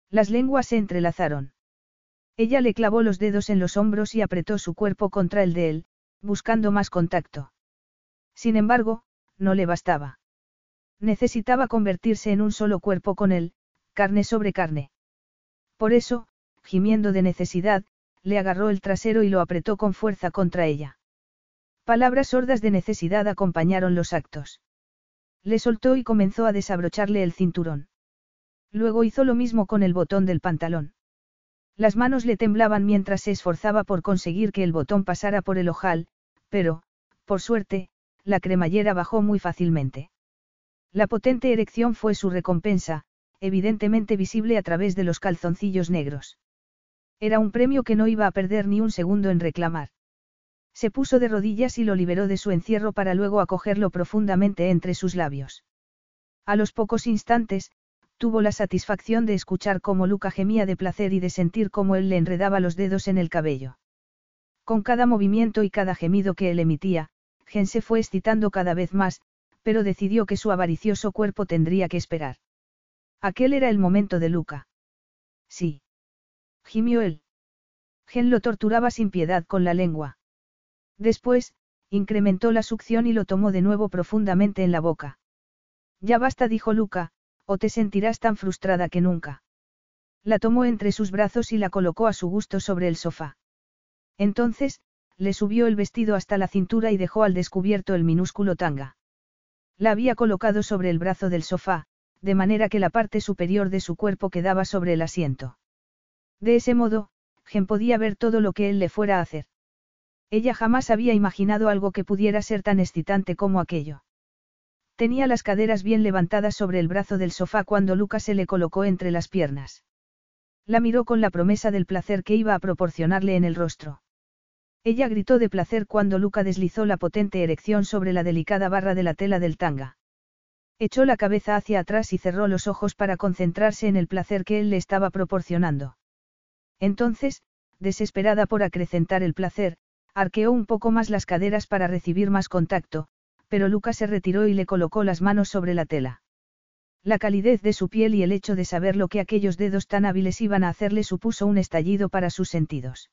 Speaker 1: Las lenguas se entrelazaron. Ella le clavó los dedos en los hombros y apretó su cuerpo contra el de él, buscando más contacto. Sin embargo, no le bastaba. Necesitaba convertirse en un solo cuerpo con él, carne sobre carne. Por eso, gimiendo de necesidad, le agarró el trasero y lo apretó con fuerza contra ella. Palabras sordas de necesidad acompañaron los actos. Le soltó y comenzó a desabrocharle el cinturón. Luego hizo lo mismo con el botón del pantalón. Las manos le temblaban mientras se esforzaba por conseguir que el botón pasara por el ojal, pero, por suerte, la cremallera bajó muy fácilmente. La potente erección fue su recompensa, evidentemente visible a través de los calzoncillos negros. Era un premio que no iba a perder ni un segundo en reclamar. Se puso de rodillas y lo liberó de su encierro para luego acogerlo profundamente entre sus labios. A los pocos instantes, tuvo la satisfacción de escuchar cómo Luca gemía de placer y de sentir cómo él le enredaba los dedos en el cabello. Con cada movimiento y cada gemido que él emitía, Gen se fue excitando cada vez más, pero decidió que su avaricioso cuerpo tendría que esperar. Aquel era el momento de Luca. Sí. Gimió él. Gen lo torturaba sin piedad con la lengua. Después, incrementó la succión y lo tomó de nuevo profundamente en la boca. Ya basta, dijo Luca, o te sentirás tan frustrada que nunca. La tomó entre sus brazos y la colocó a su gusto sobre el sofá. Entonces, le subió el vestido hasta la cintura y dejó al descubierto el minúsculo tanga. La había colocado sobre el brazo del sofá, de manera que la parte superior de su cuerpo quedaba sobre el asiento. De ese modo, Gen podía ver todo lo que él le fuera a hacer. Ella jamás había imaginado algo que pudiera ser tan excitante como aquello. Tenía las caderas bien levantadas sobre el brazo del sofá cuando Lucas se le colocó entre las piernas. La miró con la promesa del placer que iba a proporcionarle en el rostro. Ella gritó de placer cuando Luca deslizó la potente erección sobre la delicada barra de la tela del tanga. Echó la cabeza hacia atrás y cerró los ojos para concentrarse en el placer que él le estaba proporcionando. Entonces, desesperada por acrecentar el placer, arqueó un poco más las caderas para recibir más contacto, pero Lucas se retiró y le colocó las manos sobre la tela. La calidez de su piel y el hecho de saber lo que aquellos dedos tan hábiles iban a hacerle supuso un estallido para sus sentidos.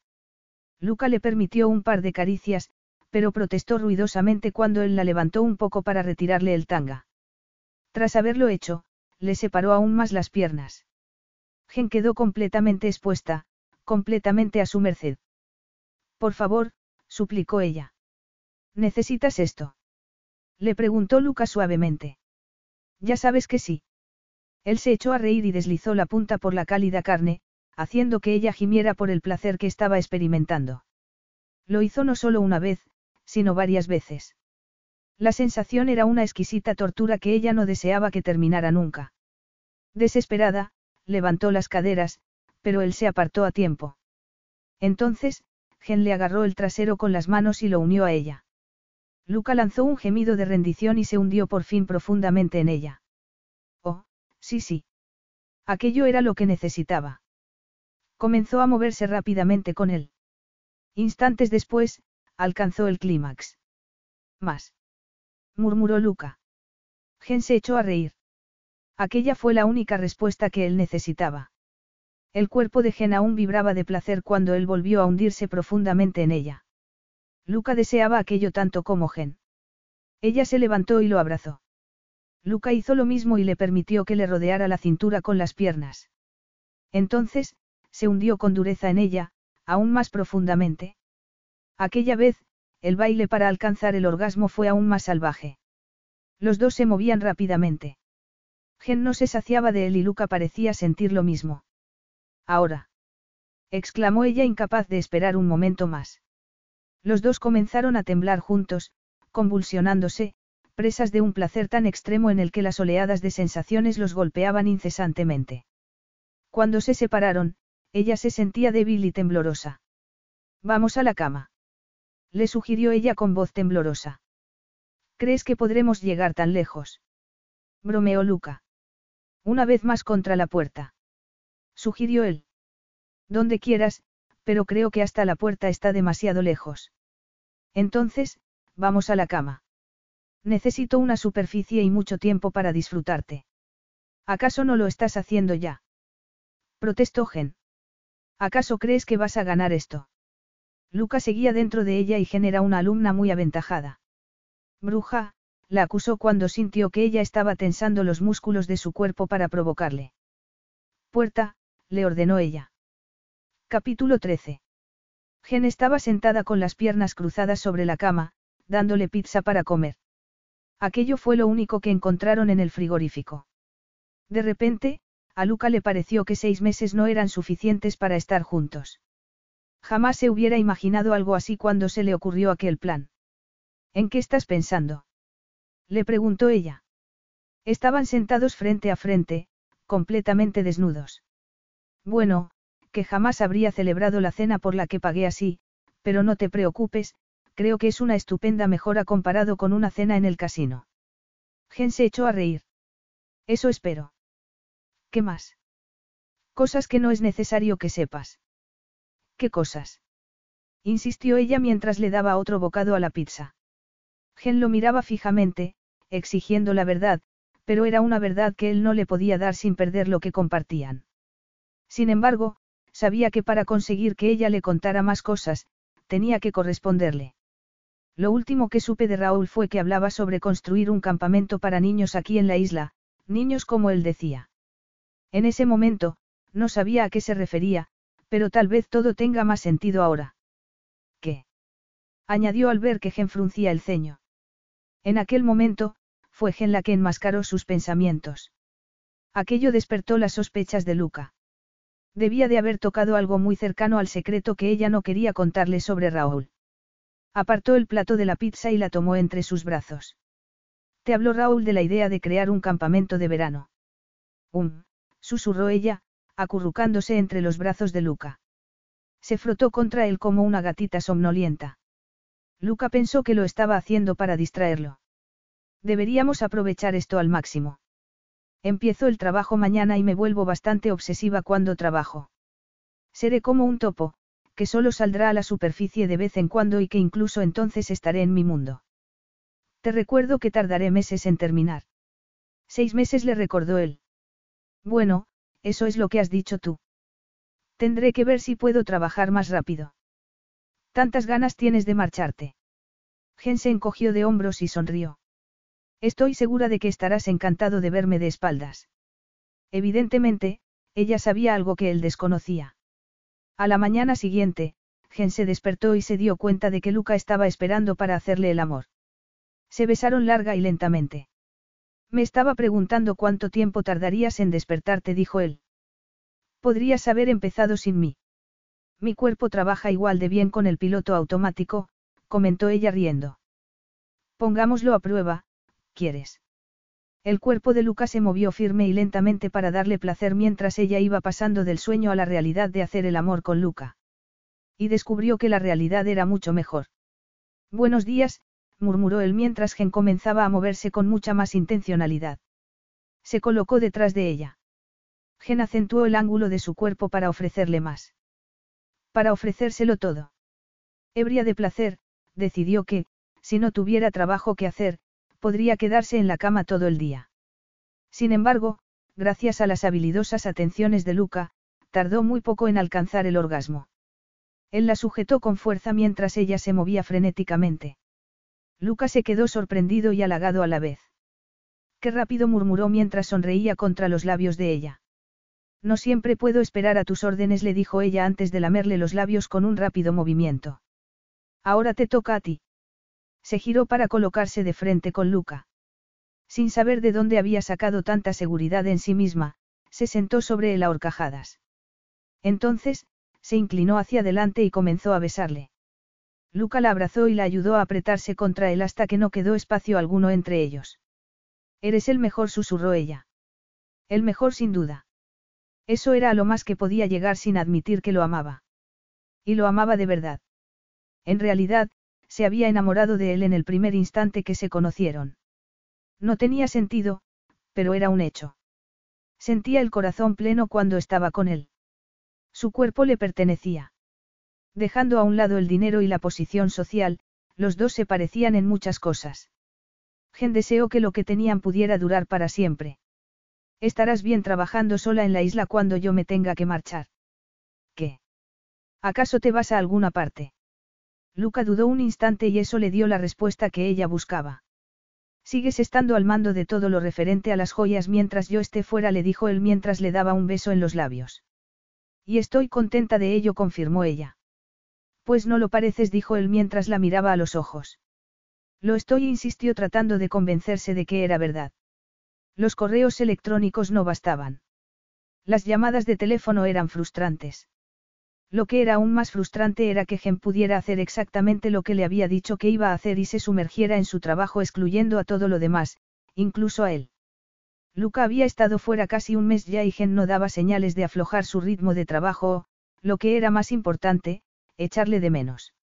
Speaker 1: Luca le permitió un par de caricias, pero protestó ruidosamente cuando él la levantó un poco para retirarle el tanga. Tras haberlo hecho, le separó aún más las piernas. Gen quedó completamente expuesta, completamente a su merced. Por favor, suplicó ella. ¿Necesitas esto? Le preguntó Lucas suavemente. Ya sabes que sí. Él se echó a reír y deslizó la punta por la cálida carne, haciendo que ella gimiera por el placer que estaba experimentando. Lo hizo no solo una vez, sino varias veces. La sensación era una exquisita tortura que ella no deseaba que terminara nunca. Desesperada, levantó las caderas, pero él se apartó a tiempo. Entonces, Gen le agarró el trasero con las manos y lo unió a ella. Luca lanzó un gemido de rendición y se hundió por fin profundamente en ella. Oh, sí, sí. Aquello era lo que necesitaba. Comenzó a moverse rápidamente con él. Instantes después, alcanzó el clímax. Más. murmuró Luca. Gen se echó a reír. Aquella fue la única respuesta que él necesitaba. El cuerpo de Gen aún vibraba de placer cuando él volvió a hundirse profundamente en ella. Luca deseaba aquello tanto como Gen. Ella se levantó y lo abrazó. Luca hizo lo mismo y le permitió que le rodeara la cintura con las piernas. Entonces, se hundió con dureza en ella, aún más profundamente. Aquella vez, el baile para alcanzar el orgasmo fue aún más salvaje. Los dos se movían rápidamente. Gen no se saciaba de él y Luca parecía sentir lo mismo. Ahora. exclamó ella incapaz de esperar un momento más. Los dos comenzaron a temblar juntos, convulsionándose, presas de un placer tan extremo en el que las oleadas de sensaciones los golpeaban incesantemente. Cuando se separaron, ella se sentía débil y temblorosa. Vamos a la cama. Le sugirió ella con voz temblorosa. ¿Crees que podremos llegar tan lejos? Bromeó Luca. Una vez más contra la puerta. Sugirió él. Donde quieras, pero creo que hasta la puerta está demasiado lejos. Entonces, vamos a la cama. Necesito una superficie y mucho tiempo para disfrutarte. ¿Acaso no lo estás haciendo ya? Protestó Gen. ¿Acaso crees que vas a ganar esto? Luca seguía dentro de ella y Gen era una alumna muy aventajada. Bruja, la acusó cuando sintió que ella estaba tensando los músculos de su cuerpo para provocarle. Puerta, le ordenó ella. Capítulo 13. Gen estaba sentada con las piernas cruzadas sobre la cama, dándole pizza para comer. Aquello fue lo único que encontraron en el frigorífico. De repente, a Luca le pareció que seis meses no eran suficientes para estar juntos. Jamás se hubiera imaginado algo así cuando se le ocurrió aquel plan. ¿En qué estás pensando? Le preguntó ella. Estaban sentados frente a frente, completamente desnudos. Bueno, que jamás habría celebrado la cena por la que pagué así, pero no te preocupes, creo que es una estupenda mejora comparado con una cena en el casino. Gen se echó a reír. Eso espero. ¿Qué más? Cosas que no es necesario que sepas. ¿Qué cosas? insistió ella mientras le daba otro bocado a la pizza. Gen lo miraba fijamente, exigiendo la verdad, pero era una verdad que él no le podía dar sin perder lo que compartían. Sin embargo, sabía que para conseguir que ella le contara más cosas, tenía que corresponderle. Lo último que supe de Raúl fue que hablaba sobre construir un campamento para niños aquí en la isla, niños como él decía. En ese momento, no sabía a qué se refería, pero tal vez todo tenga más sentido ahora. ¿Qué? añadió al ver que Gen fruncía el ceño. En aquel momento, fue Gen la que enmascaró sus pensamientos. Aquello despertó las sospechas de Luca. Debía de haber tocado algo muy cercano al secreto que ella no quería contarle sobre Raúl. Apartó el plato de la pizza y la tomó entre sus brazos. Te habló Raúl de la idea de crear un campamento de verano. Um, susurró ella, acurrucándose entre los brazos de Luca. Se frotó contra él como una gatita somnolienta. Luca pensó que lo estaba haciendo para distraerlo. Deberíamos aprovechar esto al máximo. Empiezo el trabajo mañana y me vuelvo bastante obsesiva cuando trabajo. Seré como un topo, que solo saldrá a la superficie de vez en cuando y que incluso entonces estaré en mi mundo. Te recuerdo que tardaré meses en terminar. Seis meses le recordó él. Bueno, eso es lo que has dicho tú. Tendré que ver si puedo trabajar más rápido. Tantas ganas tienes de marcharte. Gen se encogió de hombros y sonrió. Estoy segura de que estarás encantado de verme de espaldas. Evidentemente, ella sabía algo que él desconocía. A la mañana siguiente, Gen se despertó y se dio cuenta de que Luca estaba esperando para hacerle el amor. Se besaron larga y lentamente. Me estaba preguntando cuánto tiempo tardarías en despertarte, dijo él. Podrías haber empezado sin mí. Mi cuerpo trabaja igual de bien con el piloto automático, comentó ella riendo. Pongámoslo a prueba, ¿quieres? El cuerpo de Luca se movió firme y lentamente para darle placer mientras ella iba pasando del sueño a la realidad de hacer el amor con Luca. Y descubrió que la realidad era mucho mejor. Buenos días, murmuró él mientras Gen comenzaba a moverse con mucha más intencionalidad. Se colocó detrás de ella. Gen acentuó el ángulo de su cuerpo para ofrecerle más. Para ofrecérselo todo. Ebria de placer, decidió que, si no tuviera trabajo que hacer, podría quedarse en la cama todo el día. Sin embargo, gracias a las habilidosas atenciones de Luca, tardó muy poco en alcanzar el orgasmo. Él la sujetó con fuerza mientras ella se movía frenéticamente. Luca se quedó sorprendido y halagado a la vez. Qué rápido murmuró mientras sonreía contra los labios de ella. No siempre puedo esperar a tus órdenes, le dijo ella antes de lamerle los labios con un rápido movimiento. Ahora te toca a ti. Se giró para colocarse de frente con Luca. Sin saber de dónde había sacado tanta seguridad en sí misma, se sentó sobre él a horcajadas. Entonces, se inclinó hacia adelante y comenzó a besarle. Luca la abrazó y la ayudó a apretarse contra él hasta que no quedó espacio alguno entre ellos. Eres el mejor, susurró ella. El mejor sin duda. Eso era a lo más que podía llegar sin admitir que lo amaba. Y lo amaba de verdad. En realidad, se había enamorado de él en el primer instante que se conocieron. No tenía sentido, pero era un hecho. Sentía el corazón pleno cuando estaba con él. Su cuerpo le pertenecía. Dejando a un lado el dinero y la posición social, los dos se parecían en muchas cosas. Gen deseó que lo que tenían pudiera durar para siempre. Estarás bien trabajando sola en la isla cuando yo me tenga que marchar. ¿Qué? ¿Acaso te vas a alguna parte? Luca dudó un instante y eso le dio la respuesta que ella buscaba. Sigues estando al mando de todo lo referente a las joyas mientras yo esté fuera, le dijo él mientras le daba un beso en los labios. Y estoy contenta de ello, confirmó ella. Pues no lo pareces, dijo él mientras la miraba a los ojos. Lo estoy, insistió tratando de convencerse de que era verdad. Los correos electrónicos no bastaban. Las llamadas de teléfono eran frustrantes. Lo que era aún más frustrante era que Gen pudiera hacer exactamente lo que le había dicho que iba a hacer y se sumergiera en su trabajo excluyendo a todo lo demás, incluso a él. Luca había estado fuera casi un mes ya y Gen no daba señales de aflojar su ritmo de trabajo o, lo que era más importante, echarle de menos.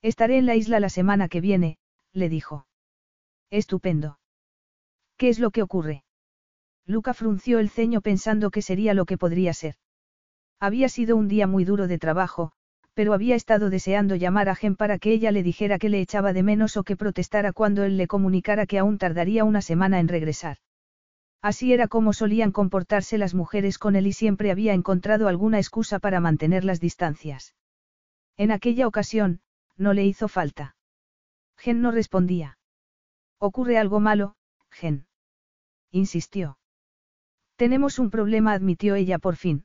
Speaker 1: Estaré en la isla la semana que viene, le dijo. Estupendo. ¿Qué es lo que ocurre? Luca frunció el ceño pensando que sería lo que podría ser. Había sido un día muy duro de trabajo, pero había estado deseando llamar a Gen para que ella le dijera que le echaba de menos o que protestara cuando él le comunicara que aún tardaría una semana en regresar. Así era como solían comportarse las mujeres con él y siempre había encontrado alguna excusa para mantener las distancias. En aquella ocasión, no le hizo falta. Gen no respondía. Ocurre algo malo, Gen. Insistió. Tenemos un problema, admitió ella por fin.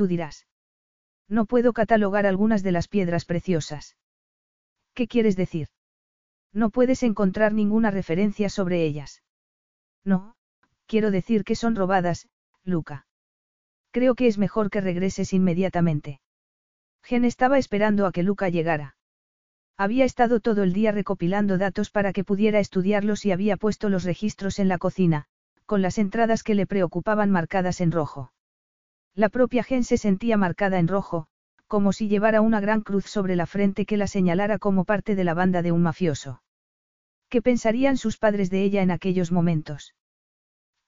Speaker 1: Tú dirás. No puedo catalogar algunas de las piedras preciosas. ¿Qué quieres decir? No puedes encontrar ninguna referencia sobre ellas. No, quiero decir que son robadas, Luca. Creo que es mejor que regreses inmediatamente. Gen estaba esperando a que Luca llegara. Había estado todo el día recopilando datos para que pudiera estudiarlos y había puesto los registros en la cocina, con las entradas que le preocupaban marcadas en rojo. La propia Gen se sentía marcada en rojo, como si llevara una gran cruz sobre la frente que la señalara como parte de la banda de un mafioso. ¿Qué pensarían sus padres de ella en aquellos momentos?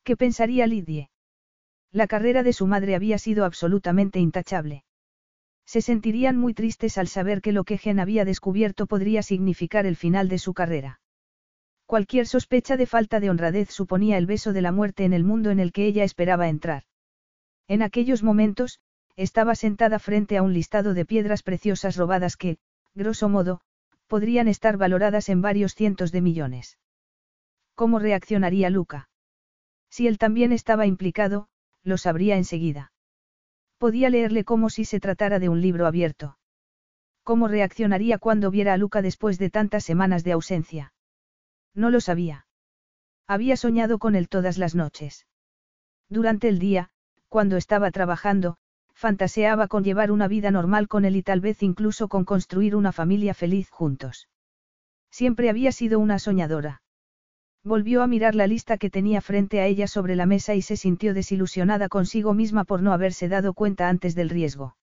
Speaker 1: ¿Qué pensaría Lidie? La carrera de su madre había sido absolutamente intachable. Se sentirían muy tristes al saber que lo que Gen había descubierto podría significar el final de su carrera. Cualquier sospecha de falta de honradez suponía el beso de la muerte en el mundo en el que ella esperaba entrar. En aquellos momentos, estaba sentada frente a un listado de piedras preciosas robadas que, grosso modo, podrían estar valoradas en varios cientos de millones. ¿Cómo reaccionaría Luca? Si él también estaba implicado, lo sabría enseguida. Podía leerle como si se tratara de un libro abierto. ¿Cómo reaccionaría cuando viera a Luca después de tantas semanas de ausencia? No lo sabía. Había soñado con él todas las noches. Durante el día, cuando estaba trabajando, fantaseaba con llevar una vida normal con él y tal vez incluso con construir una familia feliz juntos. Siempre había sido una soñadora. Volvió a mirar la lista que tenía frente a ella sobre la mesa y se sintió desilusionada consigo misma por no haberse dado cuenta antes del riesgo.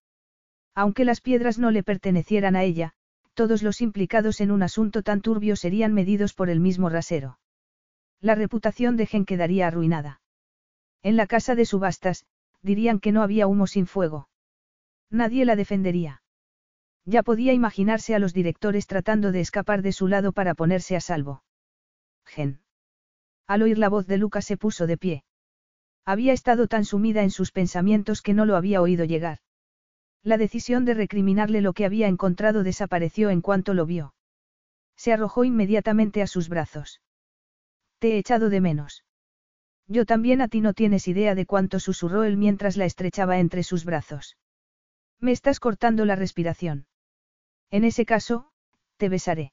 Speaker 1: Aunque las piedras no le pertenecieran a ella, todos los implicados en un asunto tan turbio serían medidos por el mismo rasero. La reputación de Gen quedaría arruinada. En la casa de subastas, dirían que no había humo sin fuego. Nadie la defendería. Ya podía imaginarse a los directores tratando de escapar de su lado para ponerse a salvo. Gen. Al oír la voz de Lucas se puso de pie. Había estado tan sumida en sus pensamientos que no lo había oído llegar. La decisión de recriminarle lo que había encontrado desapareció en cuanto lo vio. Se arrojó inmediatamente a sus brazos. Te he echado de menos. Yo también a ti no tienes idea de cuánto susurró él mientras la estrechaba entre sus brazos. Me estás cortando la respiración. En ese caso, te besaré.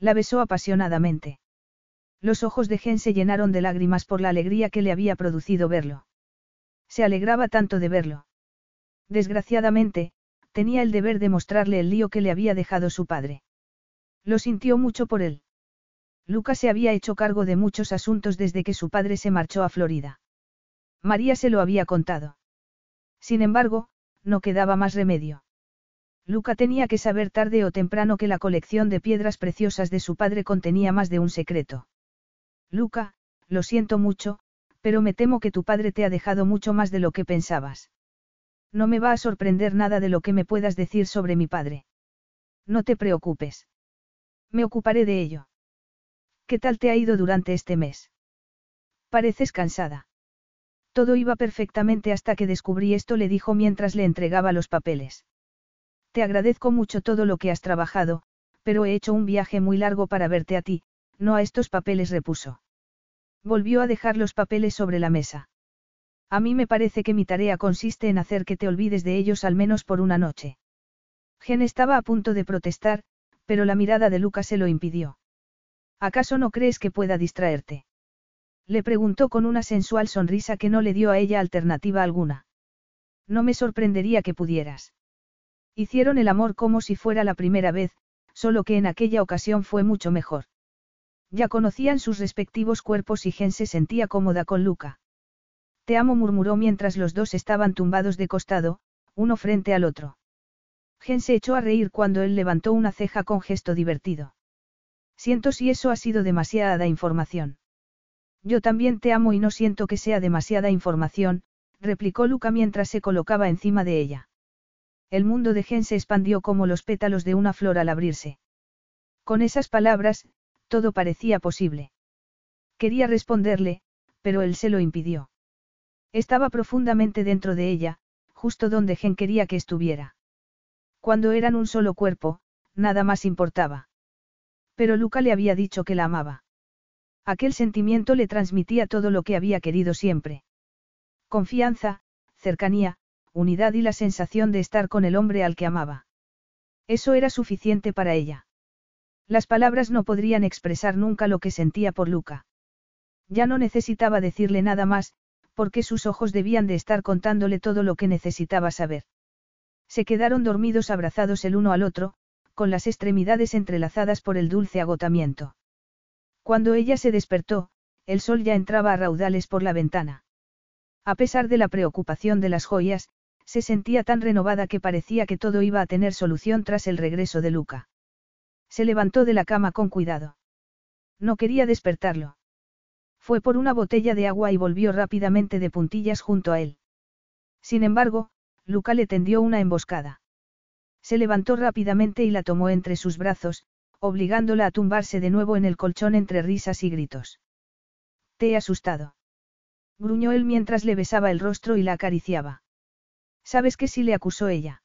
Speaker 1: La besó apasionadamente. Los ojos de Gen se llenaron de lágrimas por la alegría que le había producido verlo. Se alegraba tanto de verlo. Desgraciadamente, tenía el deber de mostrarle el lío que le había dejado su padre. Lo sintió mucho por él. Lucas se había hecho cargo de muchos asuntos desde que su padre se marchó a Florida. María se lo había contado. Sin embargo, no quedaba más remedio. Luca tenía que saber tarde o temprano que la colección de piedras preciosas de su padre contenía más de un secreto. Luca, lo siento mucho, pero me temo que tu padre te ha dejado mucho más de lo que pensabas. No me va a sorprender nada de lo que me puedas decir sobre mi padre. No te preocupes. Me ocuparé de ello. ¿Qué tal te ha ido durante este mes? Pareces cansada. Todo iba perfectamente hasta que descubrí esto, le dijo mientras le entregaba los papeles. Te agradezco mucho todo lo que has trabajado, pero he hecho un viaje muy largo para verte a ti, no a estos papeles, repuso. Volvió a dejar los papeles sobre la mesa. A mí me parece que mi tarea consiste en hacer que te olvides de ellos al menos por una noche. Gen estaba a punto de protestar, pero la mirada de Lucas se lo impidió. ¿Acaso no crees que pueda distraerte? Le preguntó con una sensual sonrisa que no le dio a ella alternativa alguna. No me sorprendería que pudieras. Hicieron el amor como si fuera la primera vez, solo que en aquella ocasión fue mucho mejor. Ya conocían sus respectivos cuerpos y Gen se sentía cómoda con Luca. Te amo murmuró mientras los dos estaban tumbados de costado, uno frente al otro. Gen se echó a reír cuando él levantó una ceja con gesto divertido. Siento si eso ha sido demasiada información. Yo también te amo y no siento que sea demasiada información, replicó Luca mientras se colocaba encima de ella. El mundo de Gen se expandió como los pétalos de una flor al abrirse. Con esas palabras, todo parecía posible. Quería responderle, pero él se lo impidió. Estaba profundamente dentro de ella, justo donde Gen quería que estuviera. Cuando eran un solo cuerpo, nada más importaba. Pero Luca le había dicho que la amaba. Aquel sentimiento le transmitía todo lo que había querido siempre. Confianza, cercanía, unidad y la sensación de estar con el hombre al que amaba. Eso era suficiente para ella. Las palabras no podrían expresar nunca lo que sentía por Luca. Ya no necesitaba decirle nada más, porque sus ojos debían de estar contándole todo lo que necesitaba saber. Se quedaron dormidos abrazados el uno al otro, con las extremidades entrelazadas por el dulce agotamiento. Cuando ella se despertó, el sol ya entraba a raudales por la ventana. A pesar de la preocupación de las joyas, se sentía tan renovada que parecía que todo iba a tener solución tras el regreso de Luca. Se levantó de la cama con cuidado. No quería despertarlo. Fue por una botella de agua y volvió rápidamente de puntillas junto a él. Sin embargo, Luca le tendió una emboscada. Se levantó rápidamente y la tomó entre sus brazos, obligándola a tumbarse de nuevo en el colchón entre risas y gritos. Te he asustado. Gruñó él mientras le besaba el rostro y la acariciaba. ¿Sabes que sí le acusó ella?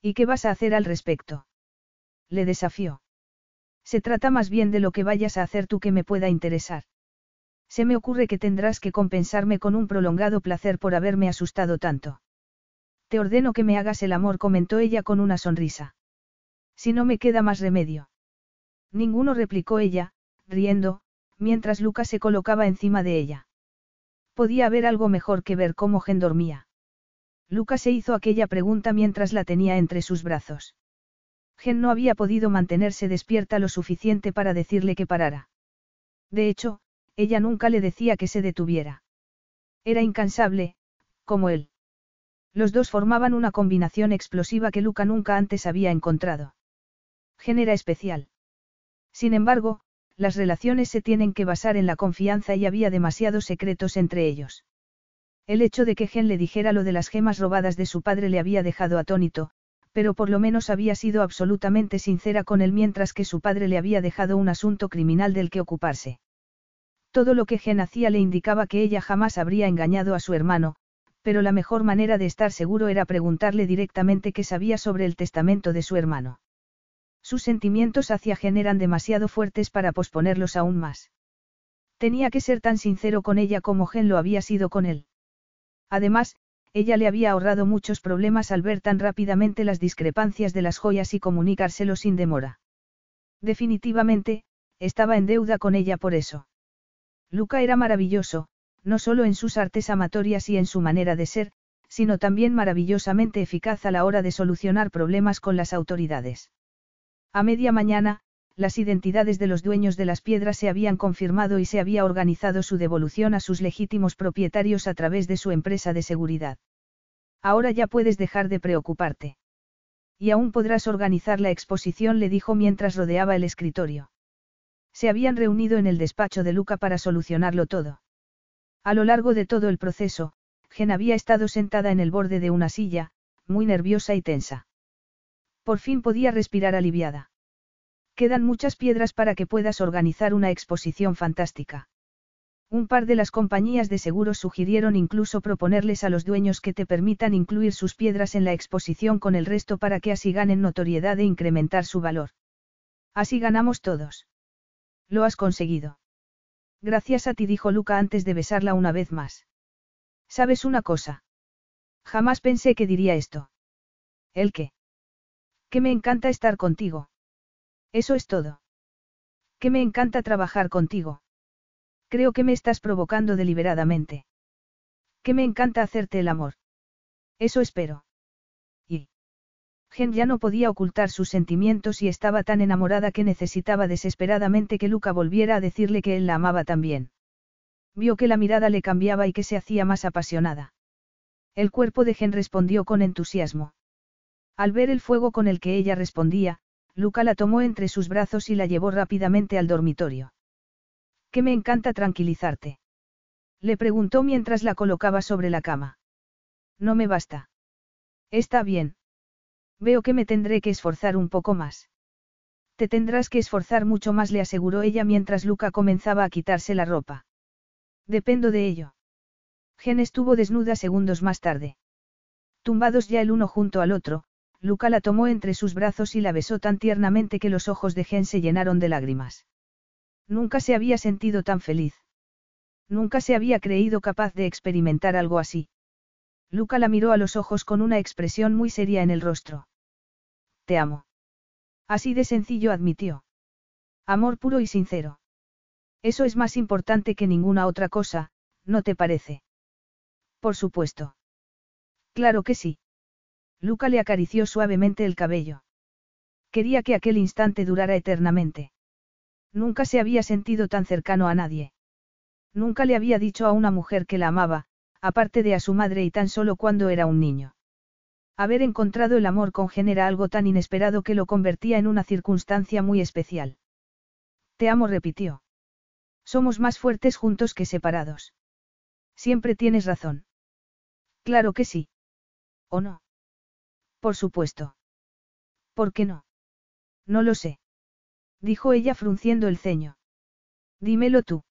Speaker 1: ¿Y qué vas a hacer al respecto? Le desafió. Se trata más bien de lo que vayas a hacer tú que me pueda interesar. Se me ocurre que tendrás que compensarme con un prolongado placer por haberme asustado tanto. Te ordeno que me hagas el amor, comentó ella con una sonrisa. Si no me queda más remedio. Ninguno replicó ella, riendo, mientras Lucas se colocaba encima de ella. Podía haber algo mejor que ver cómo Gen dormía. Lucas se hizo aquella pregunta mientras la tenía entre sus brazos. Gen no había podido mantenerse despierta lo suficiente para decirle que parara. De hecho, ella nunca le decía que se detuviera. Era incansable, como él. Los dos formaban una combinación explosiva que Luca nunca antes había encontrado. Gen era especial. Sin embargo, las relaciones se tienen que basar en la confianza y había demasiados secretos entre ellos. El hecho de que Gen le dijera lo de las gemas robadas de su padre le había dejado atónito, pero por lo menos había sido absolutamente sincera con él mientras que su padre le había dejado un asunto criminal del que ocuparse. Todo lo que Gen hacía le indicaba que ella jamás habría engañado a su hermano, pero la mejor manera de estar seguro era preguntarle directamente qué sabía sobre el testamento de su hermano. Sus sentimientos hacia Gen eran demasiado fuertes para posponerlos aún más. Tenía que ser tan sincero con ella como Gen lo había sido con él. Además, ella le había ahorrado muchos problemas al ver tan rápidamente las discrepancias de las joyas y comunicárselo sin demora. Definitivamente, estaba en deuda con ella por eso. Luca era maravilloso, no solo en sus artes amatorias y en su manera de ser, sino también maravillosamente eficaz a la hora de solucionar problemas con las autoridades. A media mañana, las identidades de los dueños de las piedras se habían confirmado y se había organizado su devolución a sus legítimos propietarios a través de su empresa de seguridad. Ahora ya puedes dejar de preocuparte. Y aún podrás organizar la exposición, le dijo mientras rodeaba el escritorio. Se habían reunido en el despacho de Luca para solucionarlo todo. A lo largo de todo el proceso, Gen había estado sentada en el borde de una silla, muy nerviosa y tensa. Por fin podía respirar aliviada. Quedan muchas piedras para que puedas organizar una exposición fantástica. Un par de las compañías de seguros sugirieron incluso proponerles a los dueños que te permitan incluir sus piedras en la exposición con el resto para que así ganen notoriedad e incrementar su valor. Así ganamos todos. Lo has conseguido. Gracias a ti, dijo Luca antes de besarla una vez más. ¿Sabes una cosa? Jamás pensé que diría esto. ¿El qué? Que me encanta estar contigo. Eso es todo. Que me encanta trabajar contigo. Creo que me estás provocando deliberadamente. Que me encanta hacerte el amor. Eso espero. Gen ya no podía ocultar sus sentimientos y estaba tan enamorada que necesitaba desesperadamente que Luca volviera a decirle que él la amaba también. Vio que la mirada le cambiaba y que se hacía más apasionada. El cuerpo de Gen respondió con entusiasmo. Al ver el fuego con el que ella respondía, Luca la tomó entre sus brazos y la llevó rápidamente al dormitorio. Que me encanta tranquilizarte. Le preguntó mientras la colocaba sobre la cama. No me basta. Está bien. Veo que me tendré que esforzar un poco más. Te tendrás que esforzar mucho más, le aseguró ella mientras Luca comenzaba a quitarse la ropa. Dependo de ello. Gen estuvo desnuda segundos más tarde. Tumbados ya el uno junto al otro, Luca la tomó entre sus brazos y la besó tan tiernamente que los ojos de Gen se llenaron de lágrimas. Nunca se había sentido tan feliz. Nunca se había creído capaz de experimentar algo así. Luca la miró a los ojos con una expresión muy seria en el rostro. Te amo. Así de sencillo admitió. Amor puro y sincero. Eso es más importante que ninguna otra cosa, ¿no te parece? Por supuesto. Claro que sí. Luca le acarició suavemente el cabello. Quería que aquel instante durara eternamente. Nunca se había sentido tan cercano a nadie. Nunca le había dicho a una mujer que la amaba, aparte de a su madre y tan solo cuando era un niño. Haber encontrado el amor con era algo tan inesperado que lo convertía en una circunstancia muy especial. Te amo, repitió. Somos más fuertes juntos que separados. Siempre tienes razón. Claro que sí. ¿O no? Por supuesto. ¿Por qué no? No lo sé. Dijo ella frunciendo el ceño. Dímelo tú.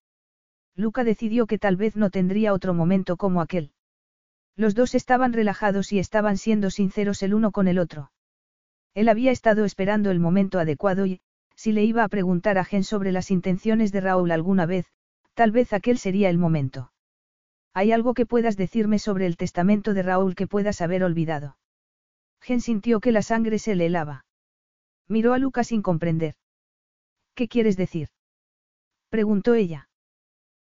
Speaker 1: Luca decidió que tal vez no tendría otro momento como aquel. Los dos estaban relajados y estaban siendo sinceros el uno con el otro. Él había estado esperando el momento adecuado y, si le iba a preguntar a Gen sobre las intenciones de Raúl alguna vez, tal vez aquel sería el momento. ¿Hay algo que puedas decirme sobre el testamento de Raúl que puedas haber olvidado? Gen sintió que la sangre se le helaba. Miró a Luca sin comprender. ¿Qué quieres decir? preguntó ella.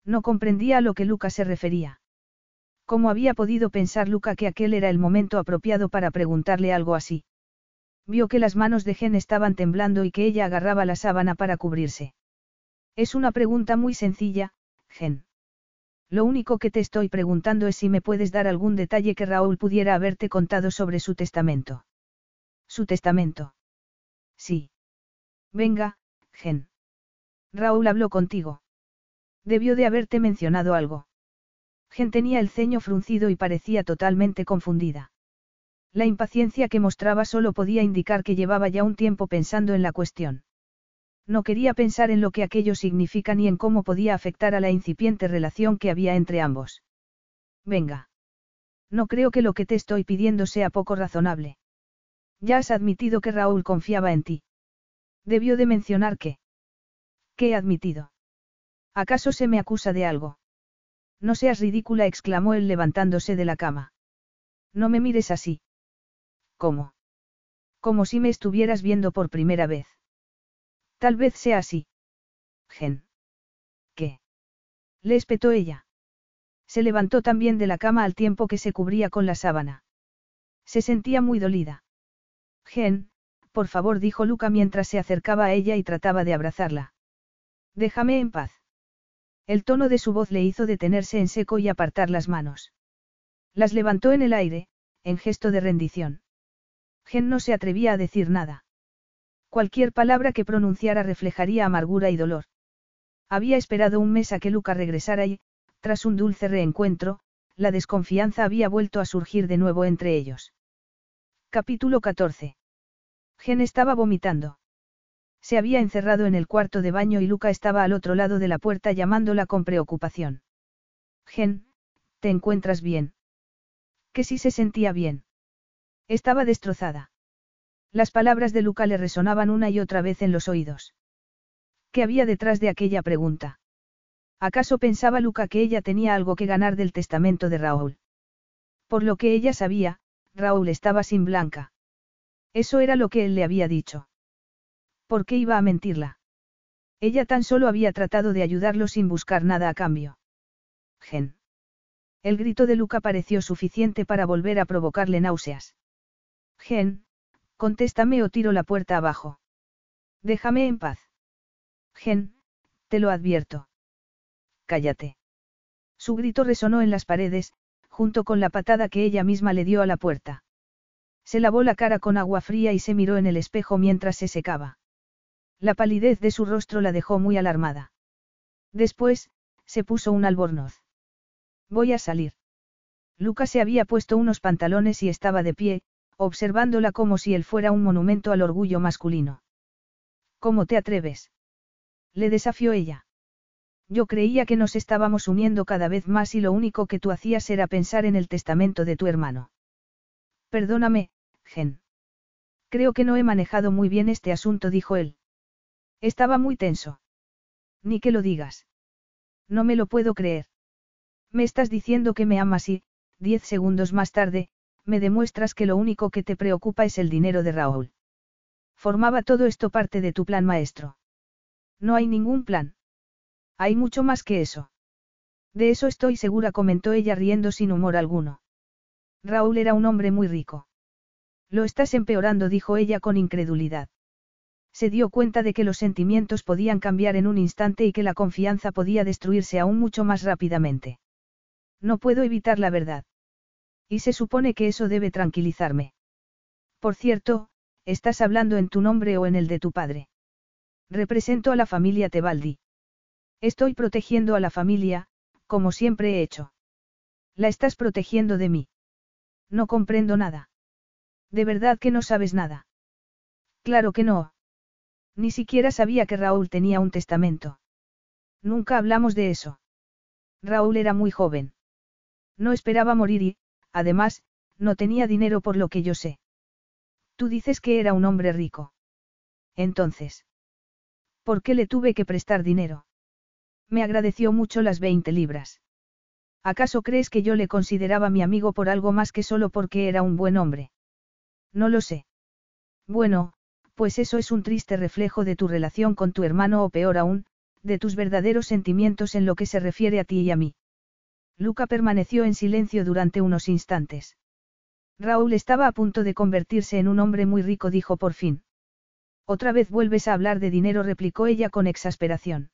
Speaker 1: No comprendía a lo que Luca se refería. ¿Cómo había podido pensar Luca que aquel era el momento apropiado para preguntarle algo así? Vio que las manos de Gen estaban temblando y que ella agarraba la sábana para cubrirse. Es una pregunta muy sencilla, Gen. Lo único que te estoy preguntando es si me puedes dar algún detalle que Raúl pudiera haberte contado sobre su testamento. ¿Su testamento? Sí. Venga, Gen. Raúl habló contigo. Debió de haberte mencionado algo. Gen tenía el ceño fruncido y parecía totalmente confundida. La impaciencia que mostraba solo podía indicar que llevaba ya un tiempo pensando en la cuestión. No quería pensar en lo que aquello significa ni en cómo podía afectar a la incipiente relación que había entre ambos. Venga. No creo que lo que te estoy pidiendo sea poco razonable. Ya has admitido que Raúl confiaba en ti. Debió de mencionar que. ¿Qué he admitido? ¿Acaso se me acusa de algo? No seas ridícula, exclamó él levantándose de la cama. No me mires así. ¿Cómo? Como si me estuvieras viendo por primera vez. Tal vez sea así. Gen. ¿Qué? Le espetó ella. Se levantó también de la cama al tiempo que se cubría con la sábana. Se sentía muy dolida. Gen, por favor, dijo Luca mientras se acercaba a ella y trataba de abrazarla. Déjame en paz. El tono de su voz le hizo detenerse en seco y apartar las manos. Las levantó en el aire, en gesto de rendición. Gen no se atrevía a decir nada. Cualquier palabra que pronunciara reflejaría amargura y dolor. Había esperado un mes a que Luca regresara y, tras un dulce reencuentro, la desconfianza había vuelto a surgir de nuevo entre ellos. Capítulo 14. Gen estaba vomitando. Se había encerrado en el cuarto de baño y Luca estaba al otro lado de la puerta llamándola con preocupación. Gen, ¿te encuentras bien? Que sí se sentía bien. Estaba destrozada. Las palabras de Luca le resonaban una y otra vez en los oídos. ¿Qué había detrás de aquella pregunta? ¿Acaso pensaba Luca que ella tenía algo que ganar del testamento de Raúl? Por lo que ella sabía, Raúl estaba sin Blanca. Eso era lo que él le había dicho. ¿Por qué iba a mentirla? Ella tan solo había tratado de ayudarlo sin buscar nada a cambio. Gen. El grito de Luca pareció suficiente para volver a provocarle náuseas. Gen, contéstame o tiro la puerta abajo. Déjame en paz. Gen, te lo advierto. Cállate. Su grito resonó en las paredes, junto con la patada que ella misma le dio a la puerta. Se lavó la cara con agua fría y se miró en el espejo mientras se secaba. La palidez de su rostro la dejó muy alarmada. Después, se puso un albornoz. Voy a salir. Lucas se había puesto unos pantalones y estaba de pie, observándola como si él fuera un monumento al orgullo masculino. ¿Cómo te atreves? Le desafió ella. Yo creía que nos estábamos uniendo cada vez más y lo único que tú hacías era pensar en el testamento de tu hermano. Perdóname, Gen. Creo que no he manejado muy bien este asunto, dijo él. Estaba muy tenso. Ni que lo digas. No me lo puedo creer. Me estás diciendo que me amas y, diez segundos más tarde, me demuestras que lo único que te preocupa es el dinero de Raúl. Formaba todo esto parte de tu plan maestro. No hay ningún plan. Hay mucho más que eso. De eso estoy segura, comentó ella riendo sin humor alguno. Raúl era un hombre muy rico. Lo estás empeorando, dijo ella con incredulidad. Se dio cuenta de que los sentimientos podían cambiar en un instante y que la confianza podía destruirse aún mucho más rápidamente. No puedo evitar la verdad. Y se supone que eso debe tranquilizarme. Por cierto, ¿estás hablando en tu nombre o en el de tu padre? Represento a la familia Tebaldi. Estoy protegiendo a la familia, como siempre he hecho. La estás protegiendo de mí. No comprendo nada. ¿De verdad que no sabes nada? Claro que no. Ni siquiera sabía que Raúl tenía un testamento. Nunca hablamos de eso. Raúl era muy joven. No esperaba morir y, además, no tenía dinero por lo que yo sé. Tú dices que era un hombre rico. Entonces. ¿Por qué le tuve que prestar dinero? Me agradeció mucho las 20 libras. ¿Acaso crees que yo le consideraba mi amigo por algo más que solo porque era un buen hombre? No lo sé. Bueno, pues eso es un triste reflejo de tu relación con tu hermano o peor aún, de tus verdaderos sentimientos en lo que se refiere a ti y a mí. Luca permaneció en silencio durante unos instantes. Raúl estaba a punto de convertirse en un hombre muy rico, dijo por fin. Otra vez vuelves a hablar de dinero, replicó ella con exasperación.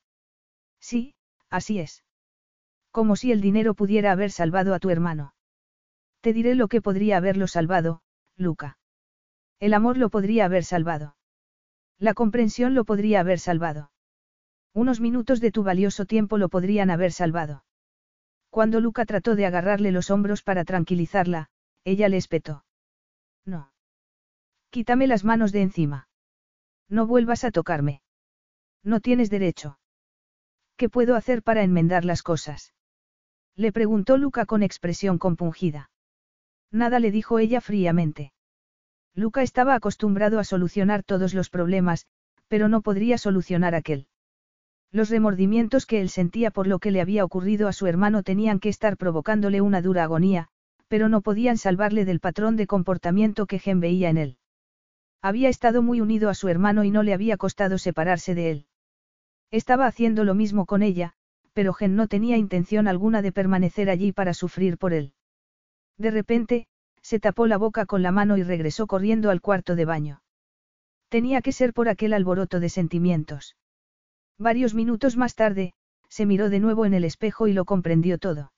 Speaker 1: Sí, así es. Como si el dinero pudiera haber salvado a tu hermano. Te diré lo que podría haberlo salvado, Luca. El amor lo podría haber salvado. La comprensión lo podría haber salvado. Unos minutos de tu valioso tiempo lo podrían haber salvado. Cuando Luca trató de agarrarle los hombros para tranquilizarla, ella le espetó. No. Quítame las manos de encima. No vuelvas a tocarme. No tienes derecho. ¿Qué puedo hacer para enmendar las cosas? Le preguntó Luca con expresión compungida. Nada le dijo ella fríamente. Luca estaba acostumbrado a solucionar todos los problemas, pero no podría solucionar aquel. Los remordimientos que él sentía por lo que le había ocurrido a su hermano tenían que estar provocándole una dura agonía, pero no podían salvarle del patrón de comportamiento que Gen veía en él. Había estado muy unido a su hermano y no le había costado separarse de él. Estaba haciendo lo mismo con ella, pero Gen no tenía intención alguna de permanecer allí para sufrir por él. De repente, se tapó la boca con la mano y regresó corriendo al cuarto de baño. Tenía que ser por aquel alboroto de sentimientos. Varios minutos más tarde, se miró de nuevo en el espejo y lo comprendió todo.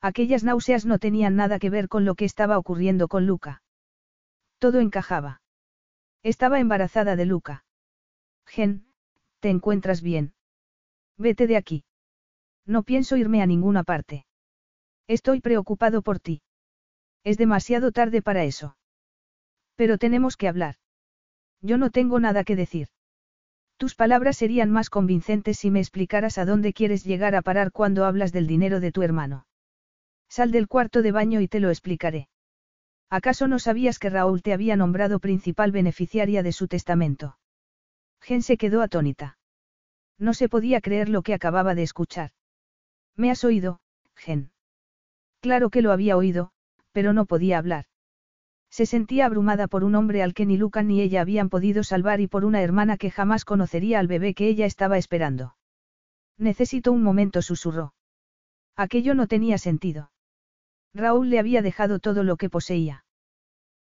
Speaker 1: Aquellas náuseas no tenían nada que ver con lo que estaba ocurriendo con Luca. Todo encajaba. Estaba embarazada de Luca. Gen, ¿te encuentras bien? Vete de aquí. No pienso irme a ninguna parte. Estoy preocupado por ti. Es demasiado tarde para eso. Pero tenemos que hablar. Yo no tengo nada que decir. Tus palabras serían más convincentes si me explicaras a dónde quieres llegar a parar cuando hablas del dinero de tu hermano. Sal del cuarto de baño y te lo explicaré. ¿Acaso no sabías que Raúl te había nombrado principal beneficiaria de su testamento? Gen se quedó atónita. No se podía creer lo que acababa de escuchar. ¿Me has oído, Gen? Claro que lo había oído, pero no podía hablar. Se sentía abrumada por un hombre al que ni Luca ni ella habían podido salvar y por una hermana que jamás conocería al bebé que ella estaba esperando. Necesito un momento, susurró. Aquello no tenía sentido. Raúl le había dejado todo lo que poseía.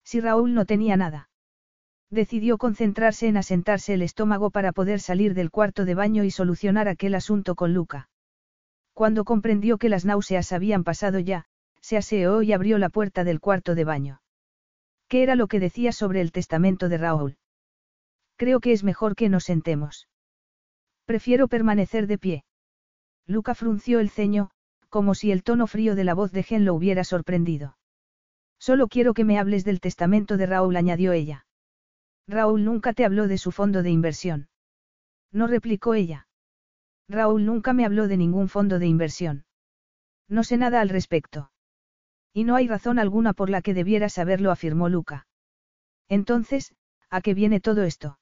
Speaker 1: Si Raúl no tenía nada. Decidió concentrarse en asentarse el estómago para poder salir del cuarto de baño y solucionar aquel asunto con Luca. Cuando comprendió que las náuseas habían pasado ya, se aseó y abrió la puerta del cuarto de baño. ¿Qué era lo que decía sobre el testamento de Raúl? Creo que es mejor que nos sentemos. Prefiero permanecer de pie. Luca frunció el ceño, como si el tono frío de la voz de Gen lo hubiera sorprendido. Solo quiero que me hables del testamento de Raúl, añadió ella. Raúl nunca te habló de su fondo de inversión. No replicó ella. Raúl nunca me habló de ningún fondo de inversión. No sé nada al respecto. Y no hay razón alguna por la que debiera saberlo, afirmó Luca. Entonces, ¿a qué viene todo esto?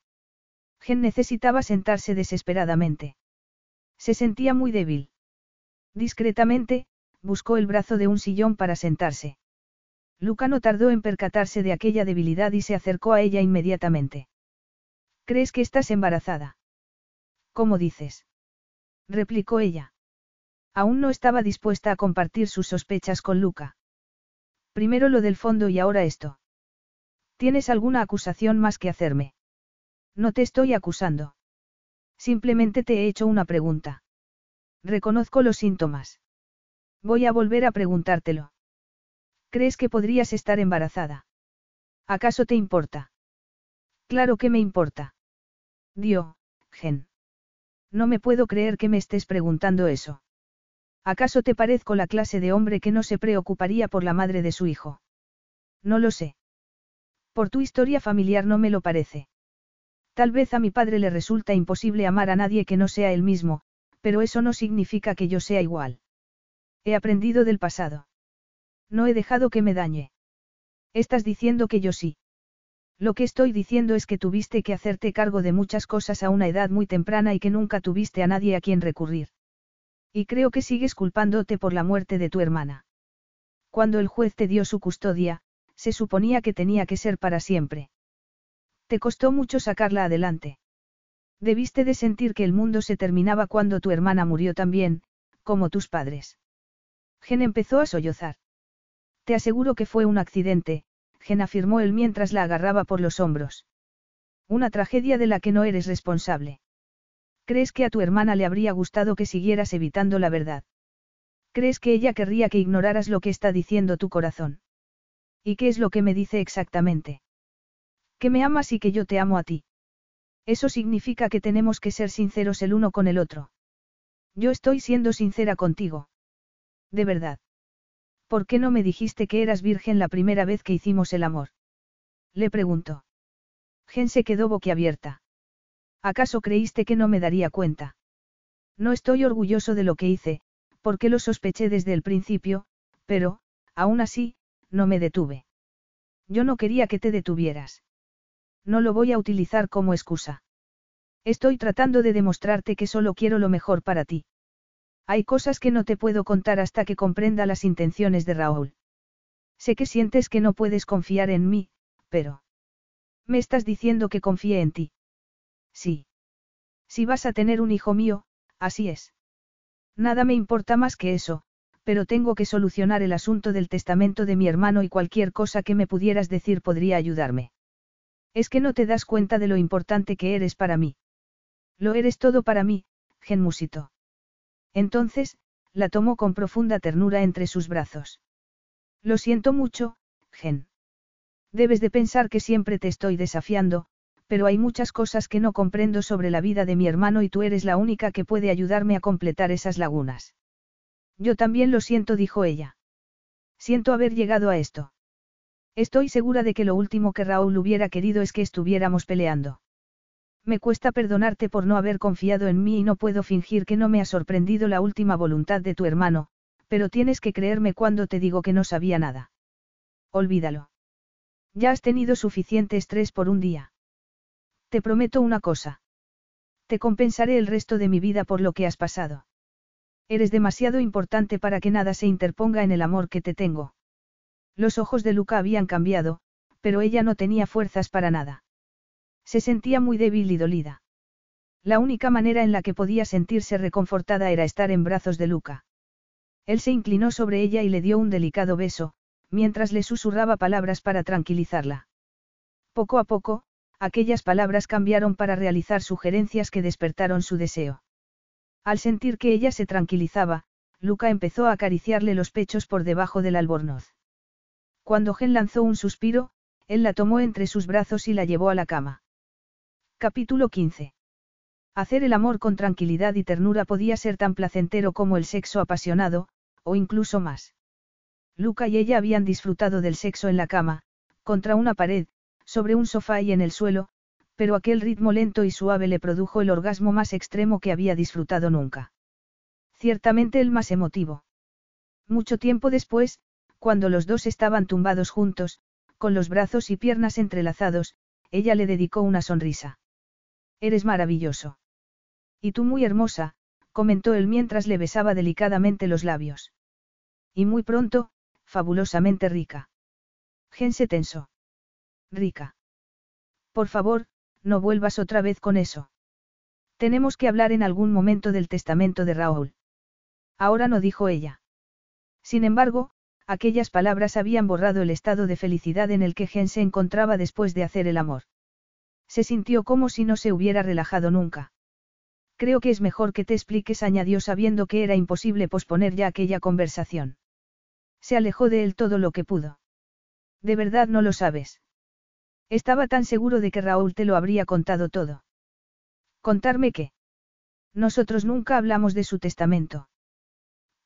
Speaker 1: Gen necesitaba sentarse desesperadamente. Se sentía muy débil. Discretamente, buscó el brazo de un sillón para sentarse. Luca no tardó en percatarse de aquella debilidad y se acercó a ella inmediatamente. ¿Crees que estás embarazada? ¿Cómo dices? replicó ella. Aún no estaba dispuesta a compartir sus sospechas con Luca. Primero lo del fondo y ahora esto. ¿Tienes alguna acusación más que hacerme? No te estoy acusando. Simplemente te he hecho una pregunta. Reconozco los síntomas. Voy a volver a preguntártelo. ¿Crees que podrías estar embarazada? ¿Acaso te importa? Claro que me importa. Dio, Gen. No me puedo creer que me estés preguntando eso. ¿Acaso te parezco la clase de hombre que no se preocuparía por la madre de su hijo? No lo sé. Por tu historia familiar no me lo parece. Tal vez a mi padre le resulta imposible amar a nadie que no sea él mismo, pero eso no significa que yo sea igual. He aprendido del pasado. No he dejado que me dañe. Estás diciendo que yo sí. Lo que estoy diciendo es que tuviste que hacerte cargo de muchas cosas a una edad muy temprana y que nunca tuviste a nadie a quien recurrir. Y creo que sigues culpándote por la muerte de tu hermana. Cuando el juez te dio su custodia, se suponía que tenía que ser para siempre. Te costó mucho sacarla adelante. Debiste de sentir que el mundo se terminaba cuando tu hermana murió también, como tus padres. Gen empezó a sollozar. Te aseguro que fue un accidente, Gen afirmó él mientras la agarraba por los hombros. Una tragedia de la que no eres responsable. ¿Crees que a tu hermana le habría gustado que siguieras evitando la verdad? ¿Crees que ella querría que ignoraras lo que está diciendo tu corazón? ¿Y qué es lo que me dice exactamente? Que me amas y que yo te amo a ti. Eso significa que tenemos que ser sinceros el uno con el otro. Yo estoy siendo sincera contigo. De verdad. ¿Por qué no me dijiste que eras virgen la primera vez que hicimos el amor? Le preguntó. Gen se quedó boquiabierta. ¿Acaso creíste que no me daría cuenta? No estoy orgulloso de lo que hice, porque lo sospeché desde el principio, pero, aún así, no me detuve. Yo no quería que te detuvieras. No lo voy a utilizar como excusa. Estoy tratando de demostrarte que solo quiero lo mejor para ti. Hay cosas que no te puedo contar hasta que comprenda las intenciones de Raúl. Sé que sientes que no puedes confiar en mí, pero... Me estás diciendo que confíe en ti. Sí. Si vas a tener un hijo mío, así es. Nada me importa más que eso, pero tengo que solucionar el asunto del testamento de mi hermano y cualquier cosa que me pudieras decir podría ayudarme. Es que no te das cuenta de lo importante que eres para mí. Lo eres todo para mí, Gen musito. Entonces, la tomó con profunda ternura entre sus brazos. Lo siento mucho, Gen. Debes de pensar que siempre te estoy desafiando, pero hay muchas cosas que no comprendo sobre la vida de mi hermano y tú eres la única que puede ayudarme a completar esas lagunas. Yo también lo siento, dijo ella. Siento haber llegado a esto. Estoy segura de que lo último que Raúl hubiera querido es que estuviéramos peleando. Me cuesta perdonarte por no haber confiado en mí y no puedo fingir que no me ha sorprendido la última voluntad de tu hermano, pero tienes que creerme cuando te digo que no sabía nada. Olvídalo. Ya has tenido suficiente estrés por un día. Te prometo una cosa. Te compensaré el resto de mi vida por lo que has pasado. Eres demasiado importante para que nada se interponga en el amor que te tengo. Los ojos de Luca habían cambiado, pero ella no tenía fuerzas para nada. Se sentía muy débil y dolida. La única manera en la que podía sentirse reconfortada era estar en brazos de Luca. Él se inclinó sobre ella y le dio un delicado beso, mientras le susurraba palabras para tranquilizarla. Poco a poco, aquellas palabras cambiaron para realizar sugerencias que despertaron su deseo. Al sentir que ella se tranquilizaba, Luca empezó a acariciarle los pechos por debajo del albornoz. Cuando Gen lanzó un suspiro, él la tomó entre sus brazos y la llevó a la cama. Capítulo 15. Hacer el amor con tranquilidad y ternura podía ser tan placentero como el sexo apasionado, o incluso más. Luca y ella habían disfrutado del sexo en la cama, contra una pared, sobre un sofá y en el suelo, pero aquel ritmo lento y suave le produjo el orgasmo más extremo que había disfrutado nunca. Ciertamente el más emotivo. Mucho tiempo después, cuando los dos estaban tumbados juntos, con los brazos y piernas entrelazados, ella le dedicó una sonrisa. Eres maravilloso. Y tú muy hermosa, comentó él mientras le besaba delicadamente los labios. Y muy pronto, fabulosamente rica. Gen se tensó. Rica. Por favor, no vuelvas otra vez con eso. Tenemos que hablar en algún momento del testamento de Raúl. Ahora no dijo ella. Sin embargo, aquellas palabras habían borrado el estado de felicidad en el que Gen se encontraba después de hacer el amor. Se sintió como si no se hubiera relajado nunca. Creo que es mejor que te expliques, añadió sabiendo que era imposible posponer ya aquella conversación. Se alejó de él todo lo que pudo. De verdad no lo sabes. Estaba tan seguro de que Raúl te lo habría contado todo. ¿Contarme qué? Nosotros nunca hablamos de su testamento.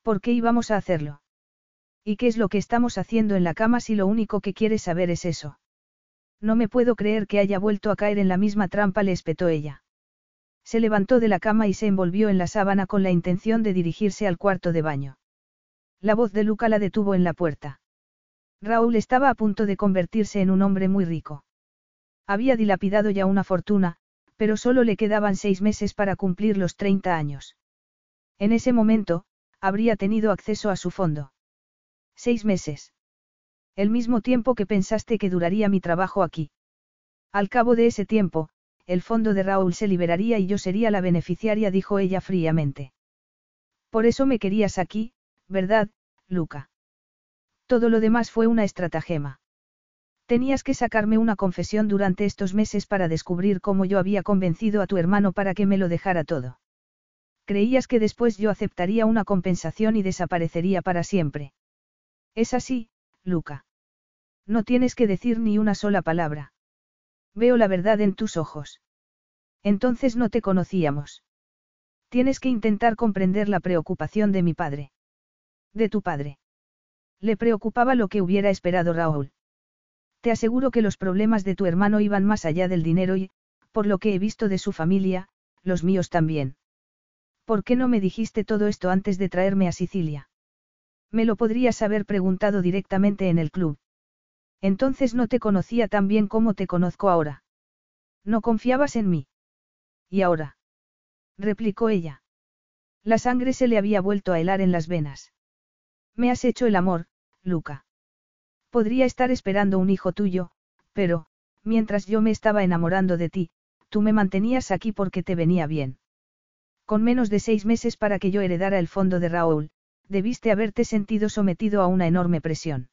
Speaker 1: ¿Por qué íbamos a hacerlo? ¿Y qué es lo que estamos haciendo en la cama si lo único que quieres saber es eso? No me puedo creer que haya vuelto a caer en la misma trampa, le espetó ella. Se levantó de la cama y se envolvió en la sábana con la intención de dirigirse al cuarto de baño. La voz de Luca la detuvo en la puerta. Raúl estaba a punto de convertirse en un hombre muy rico. Había dilapidado ya una fortuna, pero solo le quedaban seis meses para cumplir los 30 años. En ese momento, habría tenido acceso a su fondo. Seis meses. El mismo tiempo que pensaste que duraría mi trabajo aquí. Al cabo de ese tiempo, el fondo de Raúl se liberaría y yo sería la beneficiaria, dijo ella fríamente. Por eso me querías aquí, ¿verdad, Luca? Todo lo demás fue una estratagema. Tenías que sacarme una confesión durante estos meses para descubrir cómo yo había convencido a tu hermano para que me lo dejara todo. Creías que después yo aceptaría una compensación y desaparecería para siempre. Es así, Luca. No tienes que decir ni una sola palabra. Veo la verdad en tus ojos. Entonces no te conocíamos. Tienes que intentar comprender la preocupación de mi padre. De tu padre. Le preocupaba lo que hubiera esperado Raúl. Te aseguro que los problemas de tu hermano iban más allá del dinero y, por lo que he visto de su familia, los míos también. ¿Por qué no me dijiste todo esto antes de traerme a Sicilia? Me lo podrías haber preguntado directamente en el club. Entonces no te conocía tan bien como te conozco ahora. No confiabas en mí. ¿Y ahora? replicó ella. La sangre se le había vuelto a helar en las venas. Me has hecho el amor, Luca. Podría estar esperando un hijo tuyo, pero, mientras yo me estaba enamorando de ti, tú me mantenías aquí porque te venía bien. Con menos de seis meses para que yo heredara el fondo de Raúl, debiste haberte sentido sometido a una enorme presión.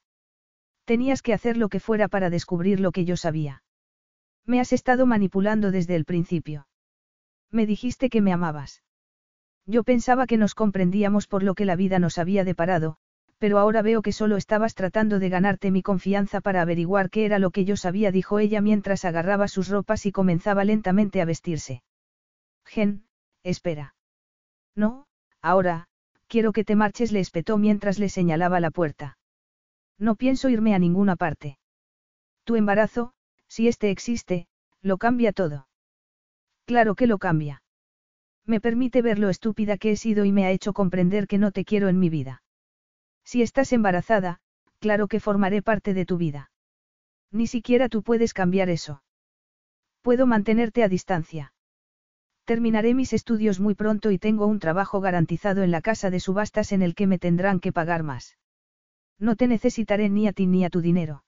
Speaker 1: Tenías que hacer lo que fuera para descubrir lo que yo sabía. Me has estado manipulando desde el principio. Me dijiste que me amabas. Yo pensaba que nos comprendíamos por lo que la vida nos había deparado, pero ahora veo que solo estabas tratando de ganarte mi confianza para averiguar qué era lo que yo sabía, dijo ella mientras agarraba sus ropas y comenzaba lentamente a vestirse. Gen, espera. No, ahora, quiero que te marches, le espetó mientras le señalaba la puerta. No pienso irme a ninguna parte. Tu embarazo, si este existe, lo cambia todo. Claro que lo cambia. Me permite ver lo estúpida que he sido y me ha hecho comprender que no te quiero en mi vida. Si estás embarazada, claro que formaré parte de tu vida. Ni siquiera tú puedes cambiar eso. Puedo mantenerte a distancia. Terminaré mis estudios muy pronto y tengo un trabajo garantizado en la casa de subastas en el que me tendrán que pagar más. No te necesitaré ni a ti ni a tu dinero.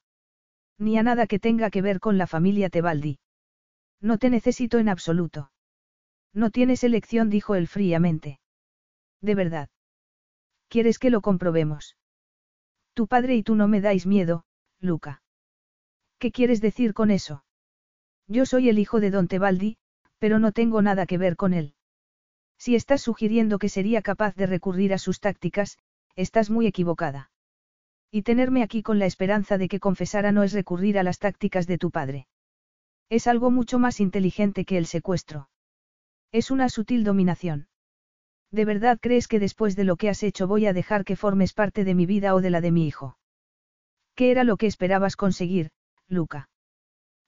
Speaker 1: Ni a nada que tenga que ver con la familia Tebaldi. No te necesito en absoluto. No tienes elección, dijo él fríamente. De verdad. ¿Quieres que lo comprobemos? Tu padre y tú no me dais miedo, Luca. ¿Qué quieres decir con eso? Yo soy el hijo de don Tebaldi, pero no tengo nada que ver con él. Si estás sugiriendo que sería capaz de recurrir a sus tácticas, estás muy equivocada. Y tenerme aquí con la esperanza de que confesara no es recurrir a las tácticas de tu padre. Es algo mucho más inteligente que el secuestro. Es una sutil dominación. ¿De verdad crees que después de lo que has hecho voy a dejar que formes parte de mi vida o de la de mi hijo? ¿Qué era lo que esperabas conseguir, Luca?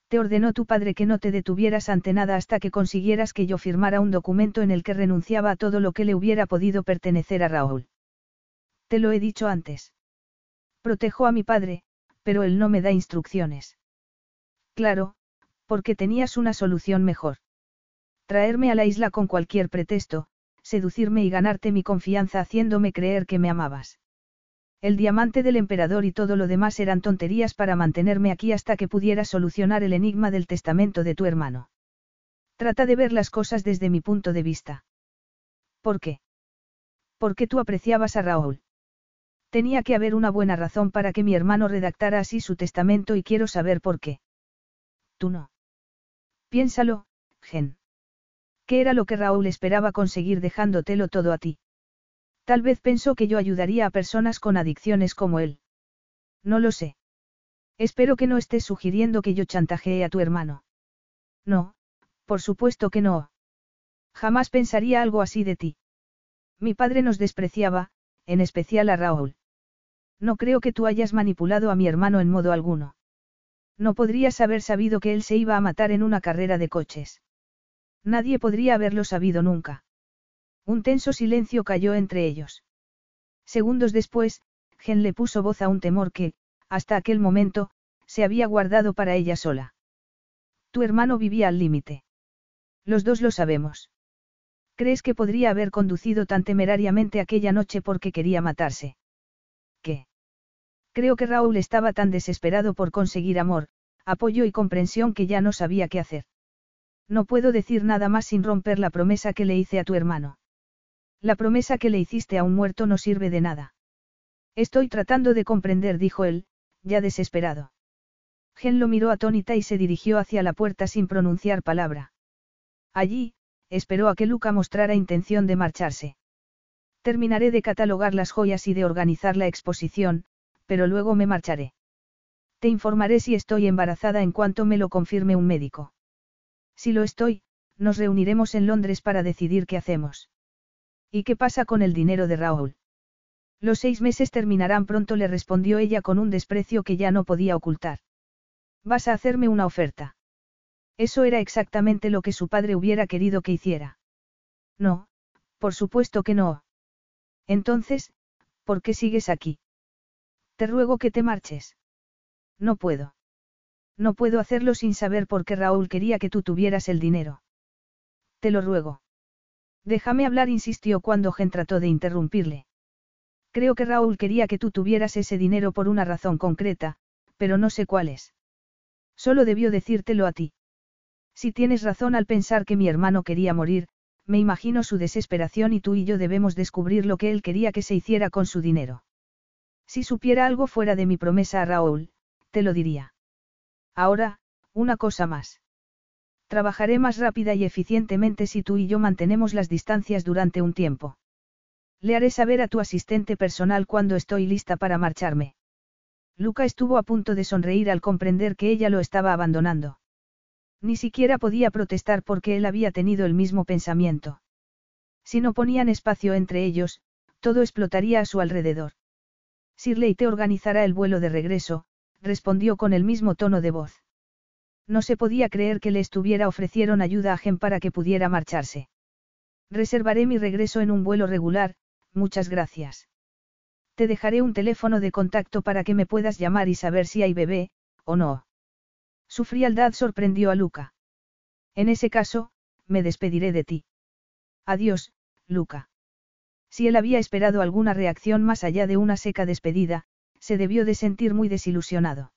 Speaker 1: Te ordenó tu padre que no te detuvieras ante nada hasta que consiguieras que yo firmara un documento en el que renunciaba a todo lo que le hubiera podido pertenecer a Raúl. Te lo he dicho antes. Protejo a mi padre, pero él no me da instrucciones. Claro, porque tenías una solución mejor. Traerme a la isla con cualquier pretexto, seducirme y ganarte mi confianza haciéndome creer que me amabas. El diamante del emperador y todo lo demás eran tonterías para mantenerme aquí hasta que pudiera solucionar el enigma del testamento de tu hermano. Trata de ver las cosas desde mi punto de vista. ¿Por qué? Porque tú apreciabas a Raúl. Tenía que haber una buena razón para que mi hermano redactara así su testamento y quiero saber por qué. Tú no. Piénsalo, Gen. ¿Qué era lo que Raúl esperaba conseguir dejándotelo todo a ti? Tal vez pensó que yo ayudaría a personas con adicciones como él. No lo sé. Espero que no estés sugiriendo que yo chantajeé a tu hermano. No, por supuesto que no. Jamás pensaría algo así de ti. Mi padre nos despreciaba, en especial a Raúl. No creo que tú hayas manipulado a mi hermano en modo alguno. No podrías haber sabido que él se iba a matar en una carrera de coches. Nadie podría haberlo sabido nunca. Un tenso silencio cayó entre ellos. Segundos después, Gen le puso voz a un temor que, hasta aquel momento, se había guardado para ella sola. Tu hermano vivía al límite. Los dos lo sabemos. ¿Crees que podría haber conducido tan temerariamente aquella noche porque quería matarse? ¿Qué? Creo que Raúl estaba tan desesperado por conseguir amor, apoyo y comprensión que ya no sabía qué hacer. No puedo decir nada más sin romper la promesa que le hice a tu hermano. La promesa que le hiciste a un muerto no sirve de nada. Estoy tratando de comprender, dijo él, ya desesperado. Gen lo miró atónita y se dirigió hacia la puerta sin pronunciar palabra. Allí, esperó a que Luca mostrara intención de marcharse. Terminaré de catalogar las joyas y de organizar la exposición, pero luego me marcharé. Te informaré si estoy embarazada en cuanto me lo confirme un médico. Si lo estoy, nos reuniremos en Londres para decidir qué hacemos. ¿Y qué pasa con el dinero de Raúl? Los seis meses terminarán pronto, le respondió ella con un desprecio que ya no podía ocultar. Vas a hacerme una oferta. Eso era exactamente lo que su padre hubiera querido que hiciera. No, por supuesto que no. Entonces, ¿por qué sigues aquí? Te ruego que te marches. No puedo. No puedo hacerlo sin saber por qué Raúl quería que tú tuvieras el dinero. Te lo ruego. Déjame hablar, insistió cuando Gen trató de interrumpirle. Creo que Raúl quería que tú tuvieras ese dinero por una razón concreta, pero no sé cuál es. Solo debió decírtelo a ti. Si tienes razón al pensar que mi hermano quería morir, me imagino su desesperación y tú y yo debemos descubrir lo que él quería que se hiciera con su dinero. Si supiera algo fuera de mi promesa a Raúl, te lo diría. Ahora, una cosa más. Trabajaré más rápida y eficientemente si tú y yo mantenemos las distancias durante un tiempo. Le haré saber a tu asistente personal cuando estoy lista para marcharme. Luca estuvo a punto de sonreír al comprender que ella lo estaba abandonando. Ni siquiera podía protestar porque él había tenido el mismo pensamiento. Si no ponían espacio entre ellos, todo explotaría a su alrededor. Sirley te organizará el vuelo de regreso, respondió con el mismo tono de voz. No se podía creer que le estuviera ofrecieron ayuda a Gen para que pudiera marcharse. Reservaré mi regreso en un vuelo regular, muchas gracias. Te dejaré un teléfono de contacto para que me puedas llamar y saber si hay bebé, o no. Su frialdad sorprendió a Luca. En ese caso, me despediré de ti. Adiós, Luca. Si él había esperado alguna reacción más allá de una seca despedida, se debió de sentir muy desilusionado.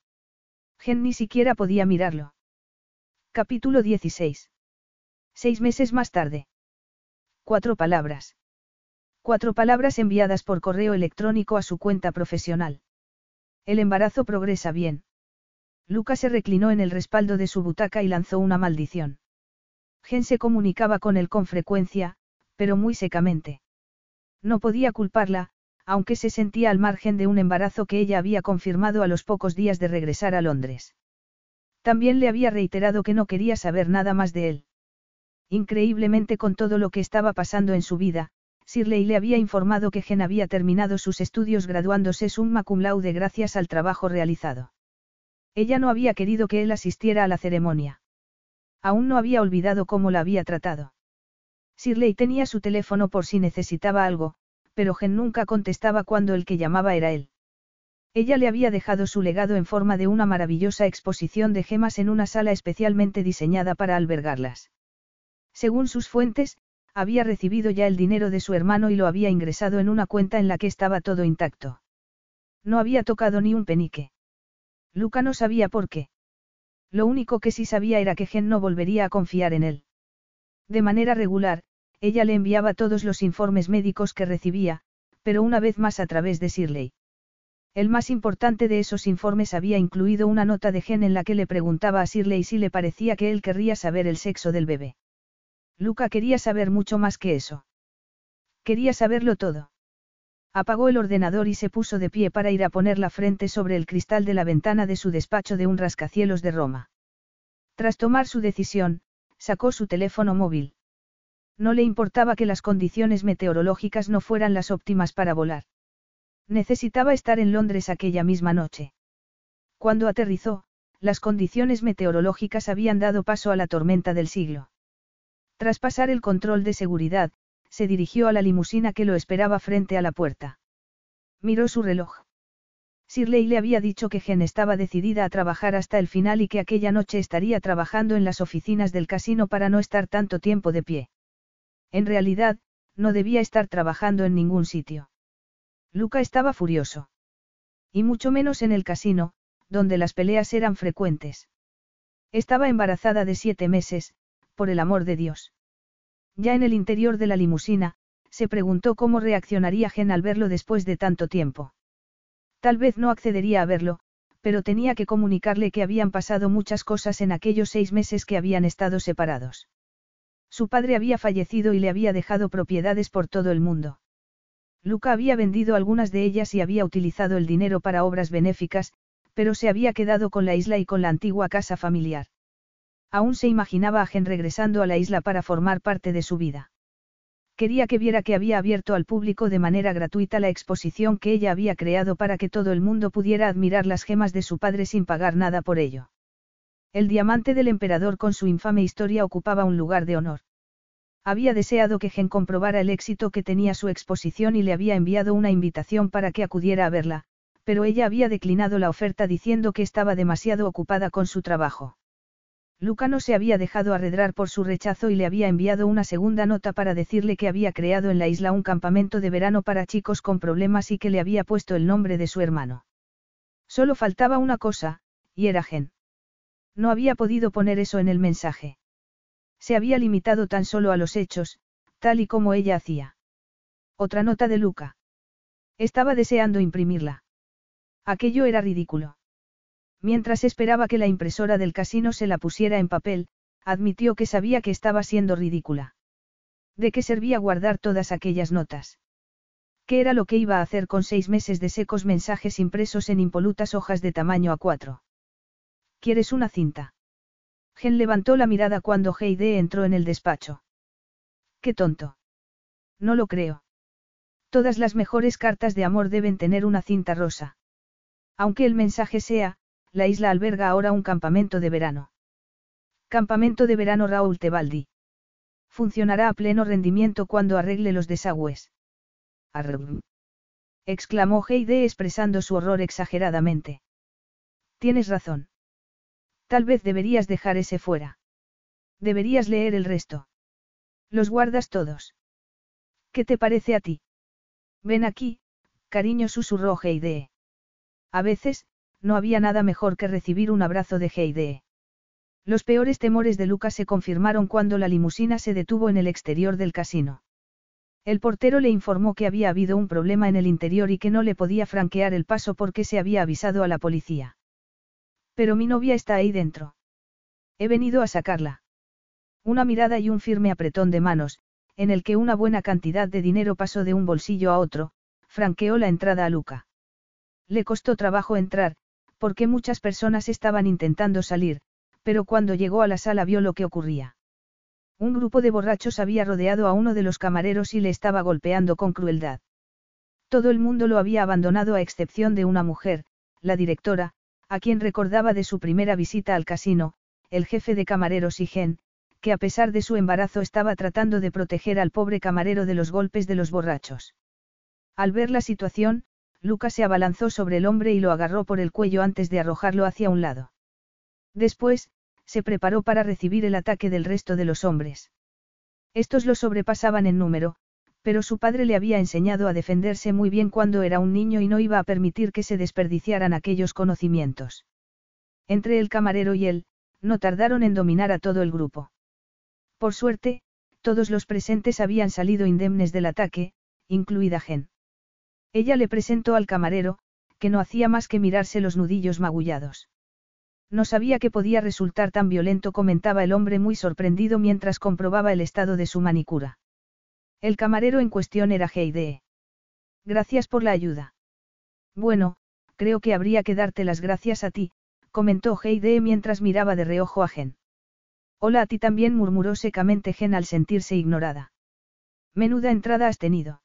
Speaker 1: Gen ni siquiera podía mirarlo. Capítulo 16. Seis meses más tarde. Cuatro palabras. Cuatro palabras enviadas por correo electrónico a su cuenta profesional. El embarazo progresa bien. Luca se reclinó en el respaldo de su butaca y lanzó una maldición. Gen se comunicaba con él con frecuencia, pero muy secamente. No podía culparla, aunque se sentía al margen de un embarazo que ella había confirmado a los pocos días de regresar a Londres. También le había reiterado que no quería saber nada más de él. Increíblemente con todo lo que estaba pasando en su vida, Sirley le había informado que Gen había terminado sus estudios graduándose summa cum laude gracias al trabajo realizado. Ella no había querido que él asistiera a la ceremonia. Aún no había olvidado cómo la había tratado. Sirley tenía su teléfono por si necesitaba algo, pero Gen nunca contestaba cuando el que llamaba era él. Ella le había dejado su legado en forma de una maravillosa exposición de gemas en una sala especialmente diseñada para albergarlas. Según sus fuentes, había recibido ya el dinero de su hermano y lo había ingresado en una cuenta en la que estaba todo intacto. No había tocado ni un penique. Luca no sabía por qué. Lo único que sí sabía era que Gen no volvería a confiar en él. De manera regular, ella le enviaba todos los informes médicos que recibía, pero una vez más a través de Shirley. El más importante de esos informes había incluido una nota de Gen en la que le preguntaba a Shirley si le parecía que él querría saber el sexo del bebé. Luca quería saber mucho más que eso. Quería saberlo todo. Apagó el ordenador y se puso de pie para ir a poner la frente sobre el cristal de la ventana de su despacho de un rascacielos de Roma. Tras tomar su decisión, sacó su teléfono móvil. No le importaba que las condiciones meteorológicas no fueran las óptimas para volar. Necesitaba estar en Londres aquella misma noche. Cuando aterrizó, las condiciones meteorológicas habían dado paso a la tormenta del siglo. Tras pasar el control de seguridad, se dirigió a la limusina que lo esperaba frente a la puerta. Miró su reloj. Sirley le había dicho que Gen estaba decidida a trabajar hasta el final y que aquella noche estaría trabajando en las oficinas del casino para no estar tanto tiempo de pie. En realidad, no debía estar trabajando en ningún sitio. Luca estaba furioso. Y mucho menos en el casino, donde las peleas eran frecuentes. Estaba embarazada de siete meses, por el amor de Dios. Ya en el interior de la limusina, se preguntó cómo reaccionaría Gen al verlo después de tanto tiempo. Tal vez no accedería a verlo, pero tenía que comunicarle que habían pasado muchas cosas en aquellos seis meses que habían estado separados. Su padre había fallecido y le había dejado propiedades por todo el mundo. Luca había vendido algunas de ellas y había utilizado el dinero para obras benéficas, pero se había quedado con la isla y con la antigua casa familiar. Aún se imaginaba a Gen regresando a la isla para formar parte de su vida. Quería que viera que había abierto al público de manera gratuita la exposición que ella había creado para que todo el mundo pudiera admirar las gemas de su padre sin pagar nada por ello. El diamante del emperador con su infame historia ocupaba un lugar de honor. Había deseado que Gen comprobara el éxito que tenía su exposición y le había enviado una invitación para que acudiera a verla, pero ella había declinado la oferta diciendo que estaba demasiado ocupada con su trabajo. Luca no se había dejado arredrar por su rechazo y le había enviado una segunda nota para decirle que había creado en la isla un campamento de verano para chicos con problemas y que le había puesto el nombre de su hermano. Solo faltaba una cosa, y era Gen. No había podido poner eso en el mensaje. Se había limitado tan solo a los hechos, tal y como ella hacía. Otra nota de Luca. Estaba deseando imprimirla. Aquello era ridículo. Mientras esperaba que la impresora del casino se la pusiera en papel, admitió que sabía que estaba siendo ridícula. ¿De qué servía guardar todas aquellas notas? ¿Qué era lo que iba a hacer con seis meses de secos mensajes impresos en impolutas hojas de tamaño A4? ¿Quieres una cinta? Gen levantó la mirada cuando Heide entró en el despacho. ¡Qué tonto! No lo creo. Todas las mejores cartas de amor deben tener una cinta rosa. Aunque el mensaje sea, la isla alberga ahora un campamento de verano. Campamento de verano Raúl Tebaldi. Funcionará a pleno rendimiento cuando arregle los desagües. Arr exclamó Heide expresando su horror exageradamente. Tienes razón. Tal vez deberías dejar ese fuera. Deberías leer el resto. Los guardas todos. ¿Qué te parece a ti? Ven aquí, cariño susurró Heide. A veces, no había nada mejor que recibir un abrazo de Heide. Los peores temores de Lucas se confirmaron cuando la limusina se detuvo en el exterior del casino. El portero le informó que había habido un problema en el interior y que no le podía franquear el paso porque se había avisado a la policía. Pero mi novia está ahí dentro. He venido a sacarla. Una mirada y un firme apretón de manos, en el que una buena cantidad de dinero pasó de un bolsillo a otro, franqueó la entrada a Luca. Le costó trabajo entrar, porque muchas personas estaban intentando salir, pero cuando llegó a la sala vio lo que ocurría. Un grupo de borrachos había rodeado a uno de los camareros y le estaba golpeando con crueldad. Todo el mundo lo había abandonado a excepción de una mujer, la directora, a quien recordaba de su primera visita al casino, el jefe de camareros y Gen, que a pesar de su embarazo estaba tratando de proteger al pobre camarero de los golpes de los borrachos. Al ver la situación, Lucas se abalanzó sobre el hombre y lo agarró por el cuello antes de arrojarlo hacia un lado. Después, se preparó para recibir el ataque del resto de los hombres. Estos lo sobrepasaban en número, pero su padre le había enseñado a defenderse muy bien cuando era un niño y no iba a permitir que se desperdiciaran aquellos conocimientos. Entre el camarero y él, no tardaron en dominar a todo el grupo. Por suerte, todos los presentes habían salido indemnes del ataque, incluida Gen. Ella le presentó al camarero, que no hacía más que mirarse los nudillos magullados. No sabía que podía resultar tan violento, comentaba el hombre muy sorprendido mientras comprobaba el estado de su manicura. El camarero en cuestión era Heide. Gracias por la ayuda. Bueno, creo que habría que darte las gracias a ti, comentó Heide mientras miraba de reojo a Gen. Hola a ti también murmuró secamente Gen al sentirse ignorada. Menuda entrada has tenido.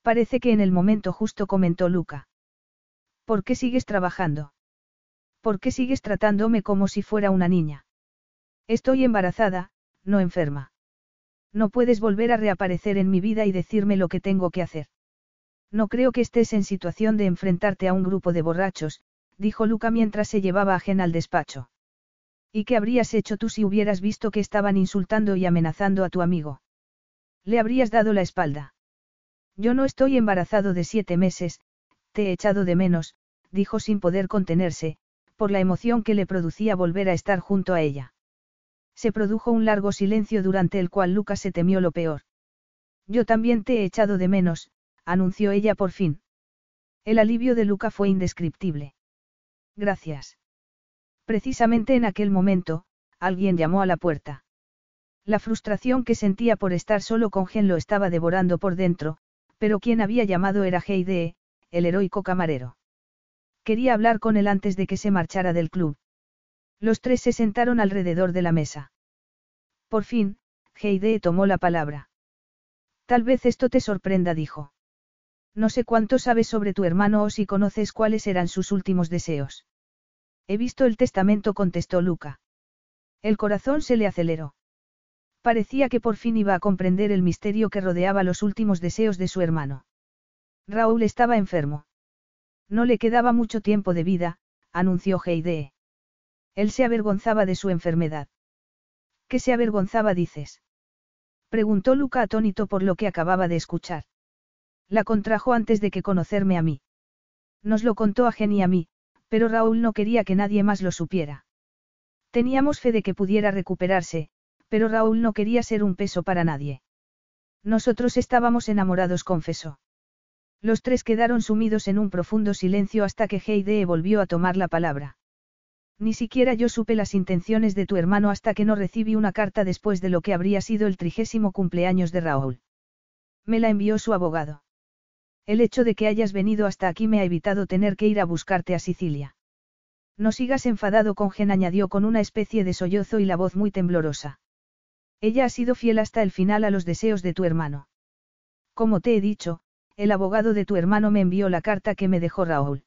Speaker 1: Parece que en el momento justo comentó Luca. ¿Por qué sigues trabajando? ¿Por qué sigues tratándome como si fuera una niña? Estoy embarazada, no enferma. No puedes volver a reaparecer en mi vida y decirme lo que tengo que hacer. No creo que estés en situación de enfrentarte a un grupo de borrachos, dijo Luca mientras se llevaba a al despacho. ¿Y qué habrías hecho tú si hubieras visto que estaban insultando y amenazando a tu amigo? Le habrías dado la espalda. Yo no estoy embarazado de siete meses, te he echado de menos, dijo sin poder contenerse, por la emoción que le producía volver a estar junto a ella. Se produjo un largo silencio durante el cual Lucas se temió lo peor. Yo también te he echado de menos, anunció ella por fin. El alivio de Luca fue indescriptible. Gracias. Precisamente en aquel momento, alguien llamó a la puerta. La frustración que sentía por estar solo con Gen lo estaba devorando por dentro, pero quien había llamado era Heide, el heroico camarero. Quería hablar con él antes de que se marchara del club. Los tres se sentaron alrededor de la mesa. Por fin, Heide tomó la palabra. Tal vez esto te sorprenda, dijo. No sé cuánto sabes sobre tu hermano o si conoces cuáles eran sus últimos deseos. He visto el testamento, contestó Luca. El corazón se le aceleró. Parecía que por fin iba a comprender el misterio que rodeaba los últimos deseos de su hermano. Raúl estaba enfermo. No le quedaba mucho tiempo de vida, anunció Heide. Él se avergonzaba de su enfermedad. ¿Qué se avergonzaba, dices? Preguntó Luca atónito por lo que acababa de escuchar. La contrajo antes de que conocerme a mí. Nos lo contó a Gen y a mí, pero Raúl no quería que nadie más lo supiera. Teníamos fe de que pudiera recuperarse, pero Raúl no quería ser un peso para nadie. Nosotros estábamos enamorados, confesó. Los tres quedaron sumidos en un profundo silencio hasta que Heide volvió a tomar la palabra. Ni siquiera yo supe las intenciones de tu hermano hasta que no recibí una carta después de lo que habría sido el trigésimo cumpleaños de Raúl. Me la envió su abogado. El hecho de que hayas venido hasta aquí me ha evitado tener que ir a buscarte a Sicilia. No sigas enfadado con Gen añadió con una especie de sollozo y la voz muy temblorosa. Ella ha sido fiel hasta el final a los deseos de tu hermano. Como te he dicho, el abogado de tu hermano me envió la carta que me dejó Raúl.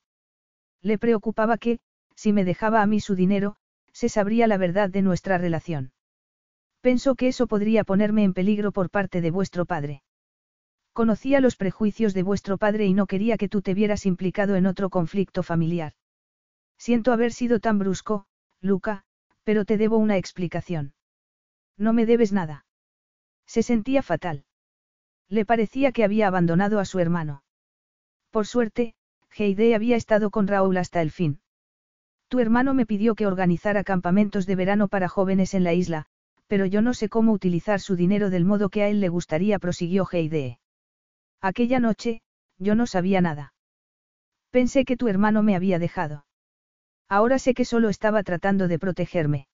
Speaker 1: Le preocupaba que, si me dejaba a mí su dinero, se sabría la verdad de nuestra relación. Pensó que eso podría ponerme en peligro por parte de vuestro padre. Conocía los prejuicios de vuestro padre y no quería que tú te vieras implicado en otro conflicto familiar. Siento haber sido tan brusco, Luca, pero te debo una explicación. No me debes nada. Se sentía fatal. Le parecía que había abandonado a su hermano. Por suerte, Heide había estado con Raúl hasta el fin. Tu hermano me pidió que organizara campamentos de verano para jóvenes en la isla, pero yo no sé cómo utilizar su dinero del modo que a él le gustaría, prosiguió Heide. Aquella noche, yo no sabía nada. Pensé que tu hermano me había dejado. Ahora sé que solo estaba tratando de protegerme.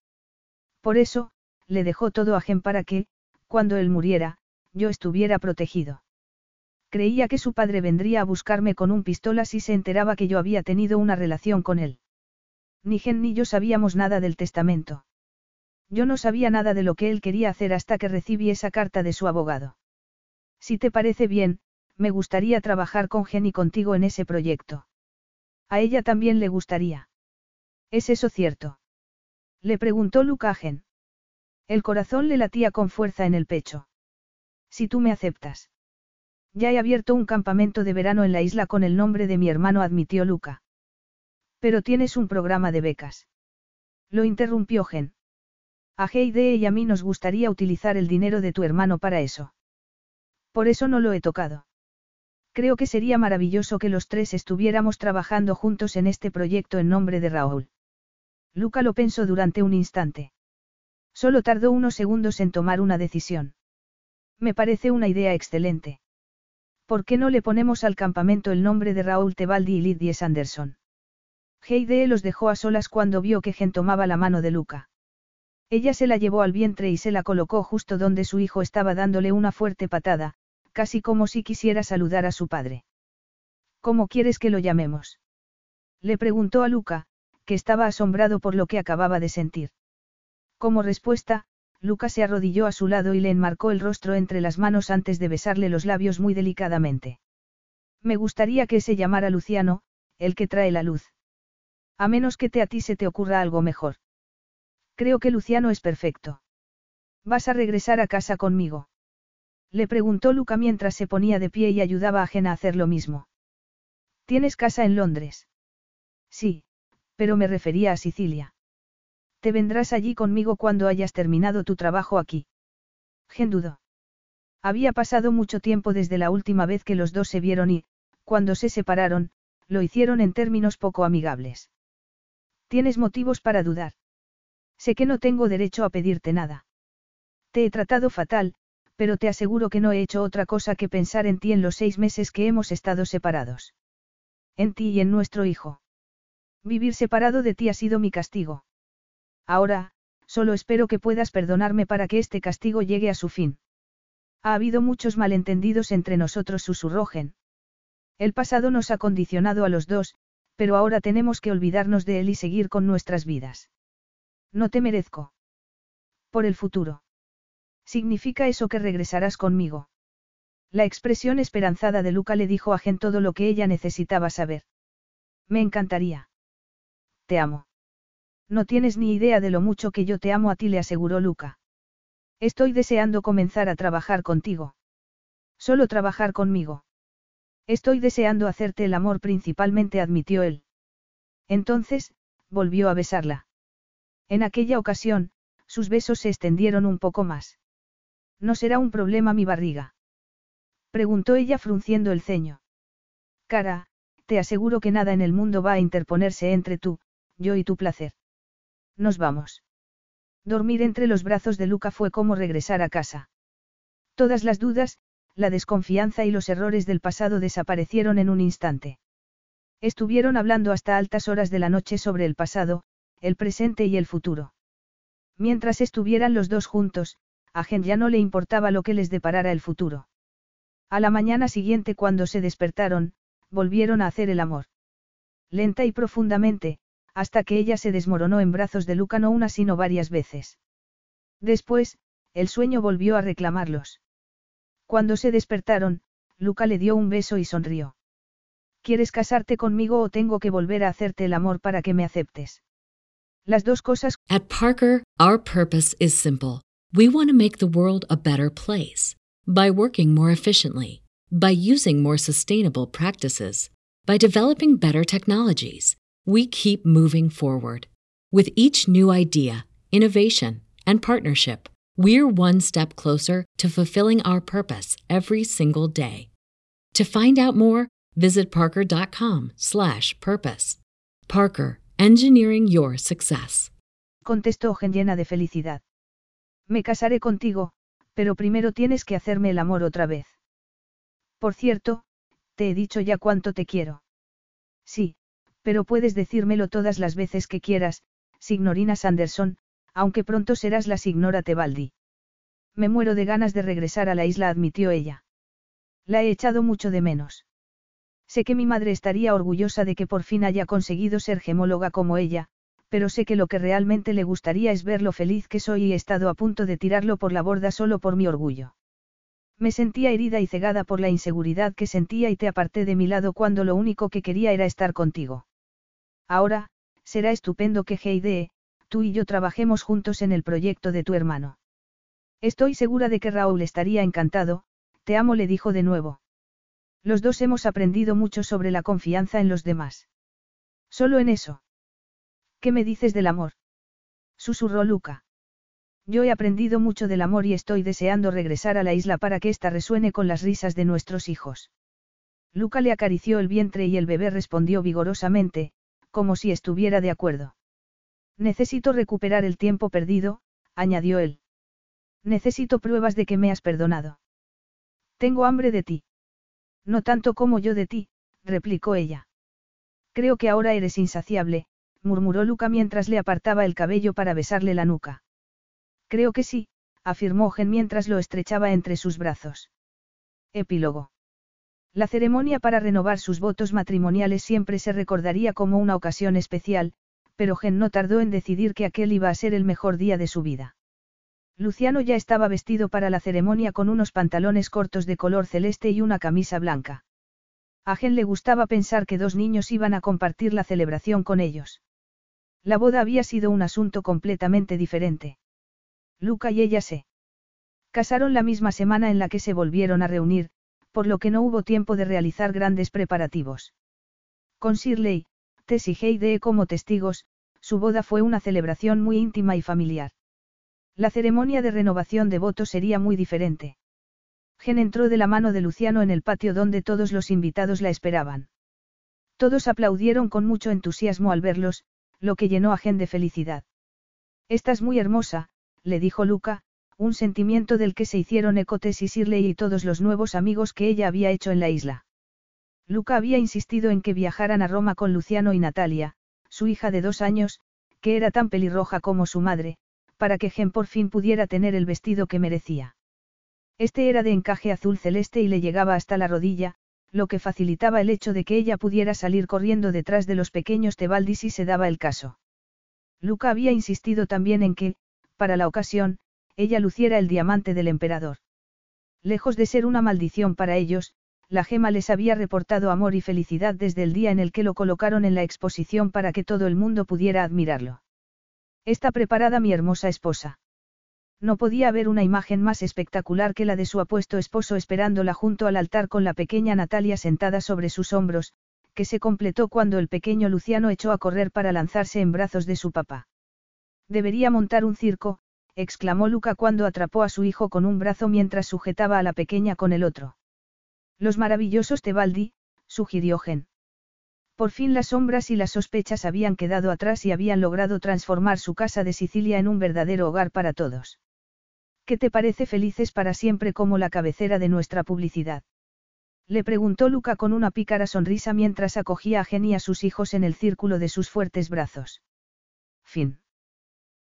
Speaker 1: Por eso, le dejó todo a Gen para que, cuando él muriera, yo estuviera protegido. Creía que su padre vendría a buscarme con un pistola si se enteraba que yo había tenido una relación con él. Ni Gen ni yo sabíamos nada del testamento. Yo no sabía nada de lo que él quería hacer hasta que recibí esa carta de su abogado. Si te parece bien, me gustaría trabajar con Gen y contigo en ese proyecto. A ella también le gustaría. ¿Es eso cierto? Le preguntó Luca a Gen. El corazón le latía con fuerza en el pecho. Si tú me aceptas. Ya he abierto un campamento de verano en la isla con el nombre de mi hermano, admitió Luca. Pero tienes un programa de becas. Lo interrumpió Gen. A Heide y a mí nos gustaría utilizar el dinero de tu hermano para eso. Por eso no lo he tocado. Creo que sería maravilloso que los tres estuviéramos trabajando juntos en este proyecto en nombre de Raúl. Luca lo pensó durante un instante. Solo tardó unos segundos en tomar una decisión. Me parece una idea excelente. ¿Por qué no le ponemos al campamento el nombre de Raúl Tebaldi y Lidie Sanderson? Heide los dejó a solas cuando vio que Gen tomaba la mano de Luca. Ella se la llevó al vientre y se la colocó justo donde su hijo estaba dándole una fuerte patada, casi como si quisiera saludar a su padre. ¿Cómo quieres que lo llamemos? Le preguntó a Luca, que estaba asombrado por lo que acababa de sentir. Como respuesta, Lucas se arrodilló a su lado y le enmarcó el rostro entre las manos antes de besarle los labios muy delicadamente. Me gustaría que se llamara Luciano, el que trae la luz. A menos que te a ti se te ocurra algo mejor. Creo que Luciano es perfecto. ¿Vas a regresar a casa conmigo? Le preguntó Luca mientras se ponía de pie y ayudaba a Jena a hacer lo mismo. ¿Tienes casa en Londres? Sí, pero me refería a Sicilia. Te vendrás allí conmigo cuando hayas terminado tu trabajo aquí. Gen dudó. Había pasado mucho tiempo desde la última vez que los dos se vieron y, cuando se separaron, lo hicieron en términos poco amigables. Tienes motivos para dudar. Sé que no tengo derecho a pedirte nada. Te he tratado fatal, pero te aseguro que no he hecho otra cosa que pensar en ti en los seis meses que hemos estado separados. En ti y en nuestro hijo. Vivir separado de ti ha sido mi castigo. Ahora, solo espero que puedas perdonarme para que este castigo llegue a su fin. Ha habido muchos malentendidos entre nosotros, susurró El pasado nos ha condicionado a los dos, pero ahora tenemos que olvidarnos de él y seguir con nuestras vidas. No te merezco. Por el futuro. ¿Significa eso que regresarás conmigo? La expresión esperanzada de Luca le dijo a Gen todo lo que ella necesitaba saber. Me encantaría. Te amo. No tienes ni idea de lo mucho que yo te amo a ti, le aseguró Luca. Estoy deseando comenzar a trabajar contigo. Solo trabajar conmigo. Estoy deseando hacerte el amor principalmente, admitió él. Entonces, volvió a besarla. En aquella ocasión, sus besos se extendieron un poco más. ¿No será un problema mi barriga? Preguntó ella frunciendo el ceño. Cara, te aseguro que nada en el mundo va a interponerse entre tú, yo y tu placer. Nos vamos. Dormir entre los brazos de Luca fue como regresar a casa. Todas las dudas, la desconfianza y los errores del pasado desaparecieron en un instante. Estuvieron hablando hasta altas horas de la noche sobre el pasado, el presente y el futuro. Mientras estuvieran los dos juntos, a Gen ya no le importaba lo que les deparara el futuro. A la mañana siguiente cuando se despertaron, volvieron a hacer el amor. Lenta y profundamente, hasta que ella se desmoronó en brazos de Luca no una sino varias veces. Después, el sueño volvió a reclamarlos. Cuando se despertaron, Luca le dio un beso y sonrió. ¿Quieres casarte conmigo o tengo que volver a hacerte el amor para que me aceptes? Las dos cosas.
Speaker 2: At Parker, our purpose is simple. We want to make the world a better place by working more efficiently, by using more sustainable practices, by developing better technologies. We keep moving forward. With each new idea, innovation, and partnership, we're one step closer to fulfilling our purpose every single day. To find out more, visit parker.com/purpose. Parker, engineering your success.
Speaker 1: Contestó Gen llena de felicidad. Me casaré contigo, pero primero tienes que hacerme el amor otra vez. Por cierto, te he dicho ya cuánto te quiero. Sí, pero puedes decírmelo todas las veces que quieras, Signorina Sanderson, aunque pronto serás la Signora Tebaldi. Me muero de ganas de regresar a la isla, admitió ella. La he echado mucho de menos. Sé que mi madre estaría orgullosa de que por fin haya conseguido ser gemóloga como ella, pero sé que lo que realmente le gustaría es ver lo feliz que soy y he estado a punto de tirarlo por la borda solo por mi orgullo. Me sentía herida y cegada por la inseguridad que sentía y te aparté de mi lado cuando lo único que quería era estar contigo. Ahora, será estupendo que Heide, tú y yo trabajemos juntos en el proyecto de tu hermano. Estoy segura de que Raúl estaría encantado, te amo le dijo de nuevo. Los dos hemos aprendido mucho sobre la confianza en los demás. Solo en eso. ¿Qué me dices del amor? Susurró Luca. Yo he aprendido mucho del amor y estoy deseando regresar a la isla para que ésta resuene con las risas de nuestros hijos. Luca le acarició el vientre y el bebé respondió vigorosamente, como si estuviera de acuerdo. Necesito recuperar el tiempo perdido, añadió él. Necesito pruebas de que me has perdonado. Tengo hambre de ti. No tanto como yo de ti, replicó ella. Creo que ahora eres insaciable, murmuró Luca mientras le apartaba el cabello para besarle la nuca. Creo que sí, afirmó Gen mientras lo estrechaba entre sus brazos. Epílogo. La ceremonia para renovar sus votos matrimoniales siempre se recordaría como una ocasión especial, pero Gen no tardó en decidir que aquel iba a ser el mejor día de su vida. Luciano ya estaba vestido para la ceremonia con unos pantalones cortos de color celeste y una camisa blanca. A Gen le gustaba pensar que dos niños iban a compartir la celebración con ellos. La boda había sido un asunto completamente diferente. Luca y ella se casaron la misma semana en la que se volvieron a reunir, por lo que no hubo tiempo de realizar grandes preparativos. Con Shirley, Tess y Heide como testigos, su boda fue una celebración muy íntima y familiar. La ceremonia de renovación de votos sería muy diferente. Gen entró de la mano de Luciano en el patio donde todos los invitados la esperaban. Todos aplaudieron con mucho entusiasmo al verlos, lo que llenó a Gen de felicidad. Estás muy hermosa, le dijo Luca, un sentimiento del que se hicieron Ecotes y Shirley y todos los nuevos amigos que ella había hecho en la isla. Luca había insistido en que viajaran a Roma con Luciano y Natalia, su hija de dos años, que era tan pelirroja como su madre, para que Gen por fin pudiera tener el vestido que merecía. Este era de encaje azul celeste y le llegaba hasta la rodilla, lo que facilitaba el hecho de que ella pudiera salir corriendo detrás de los pequeños Tebaldis si se daba el caso. Luca había insistido también en que, para la ocasión, ella luciera el diamante del emperador. Lejos de ser una maldición para ellos, la gema les había reportado amor y felicidad desde el día en el que lo colocaron en la exposición para que todo el mundo pudiera admirarlo. Está preparada mi hermosa esposa. No podía haber una imagen más espectacular que la de su apuesto esposo esperándola junto al altar con la pequeña Natalia sentada sobre sus hombros, que se completó cuando el pequeño Luciano echó a correr para lanzarse en brazos de su papá. Debería montar un circo, exclamó Luca cuando atrapó a su hijo con un brazo mientras sujetaba a la pequeña con el otro. Los maravillosos Tebaldi, sugirió Gen. Por fin las sombras y las sospechas habían quedado atrás y habían logrado transformar su casa de Sicilia en un verdadero hogar para todos. ¿Qué te parece felices para siempre como la cabecera de nuestra publicidad? Le preguntó Luca con una pícara sonrisa mientras acogía a Jenny y a sus hijos en el círculo de sus fuertes brazos. Fin.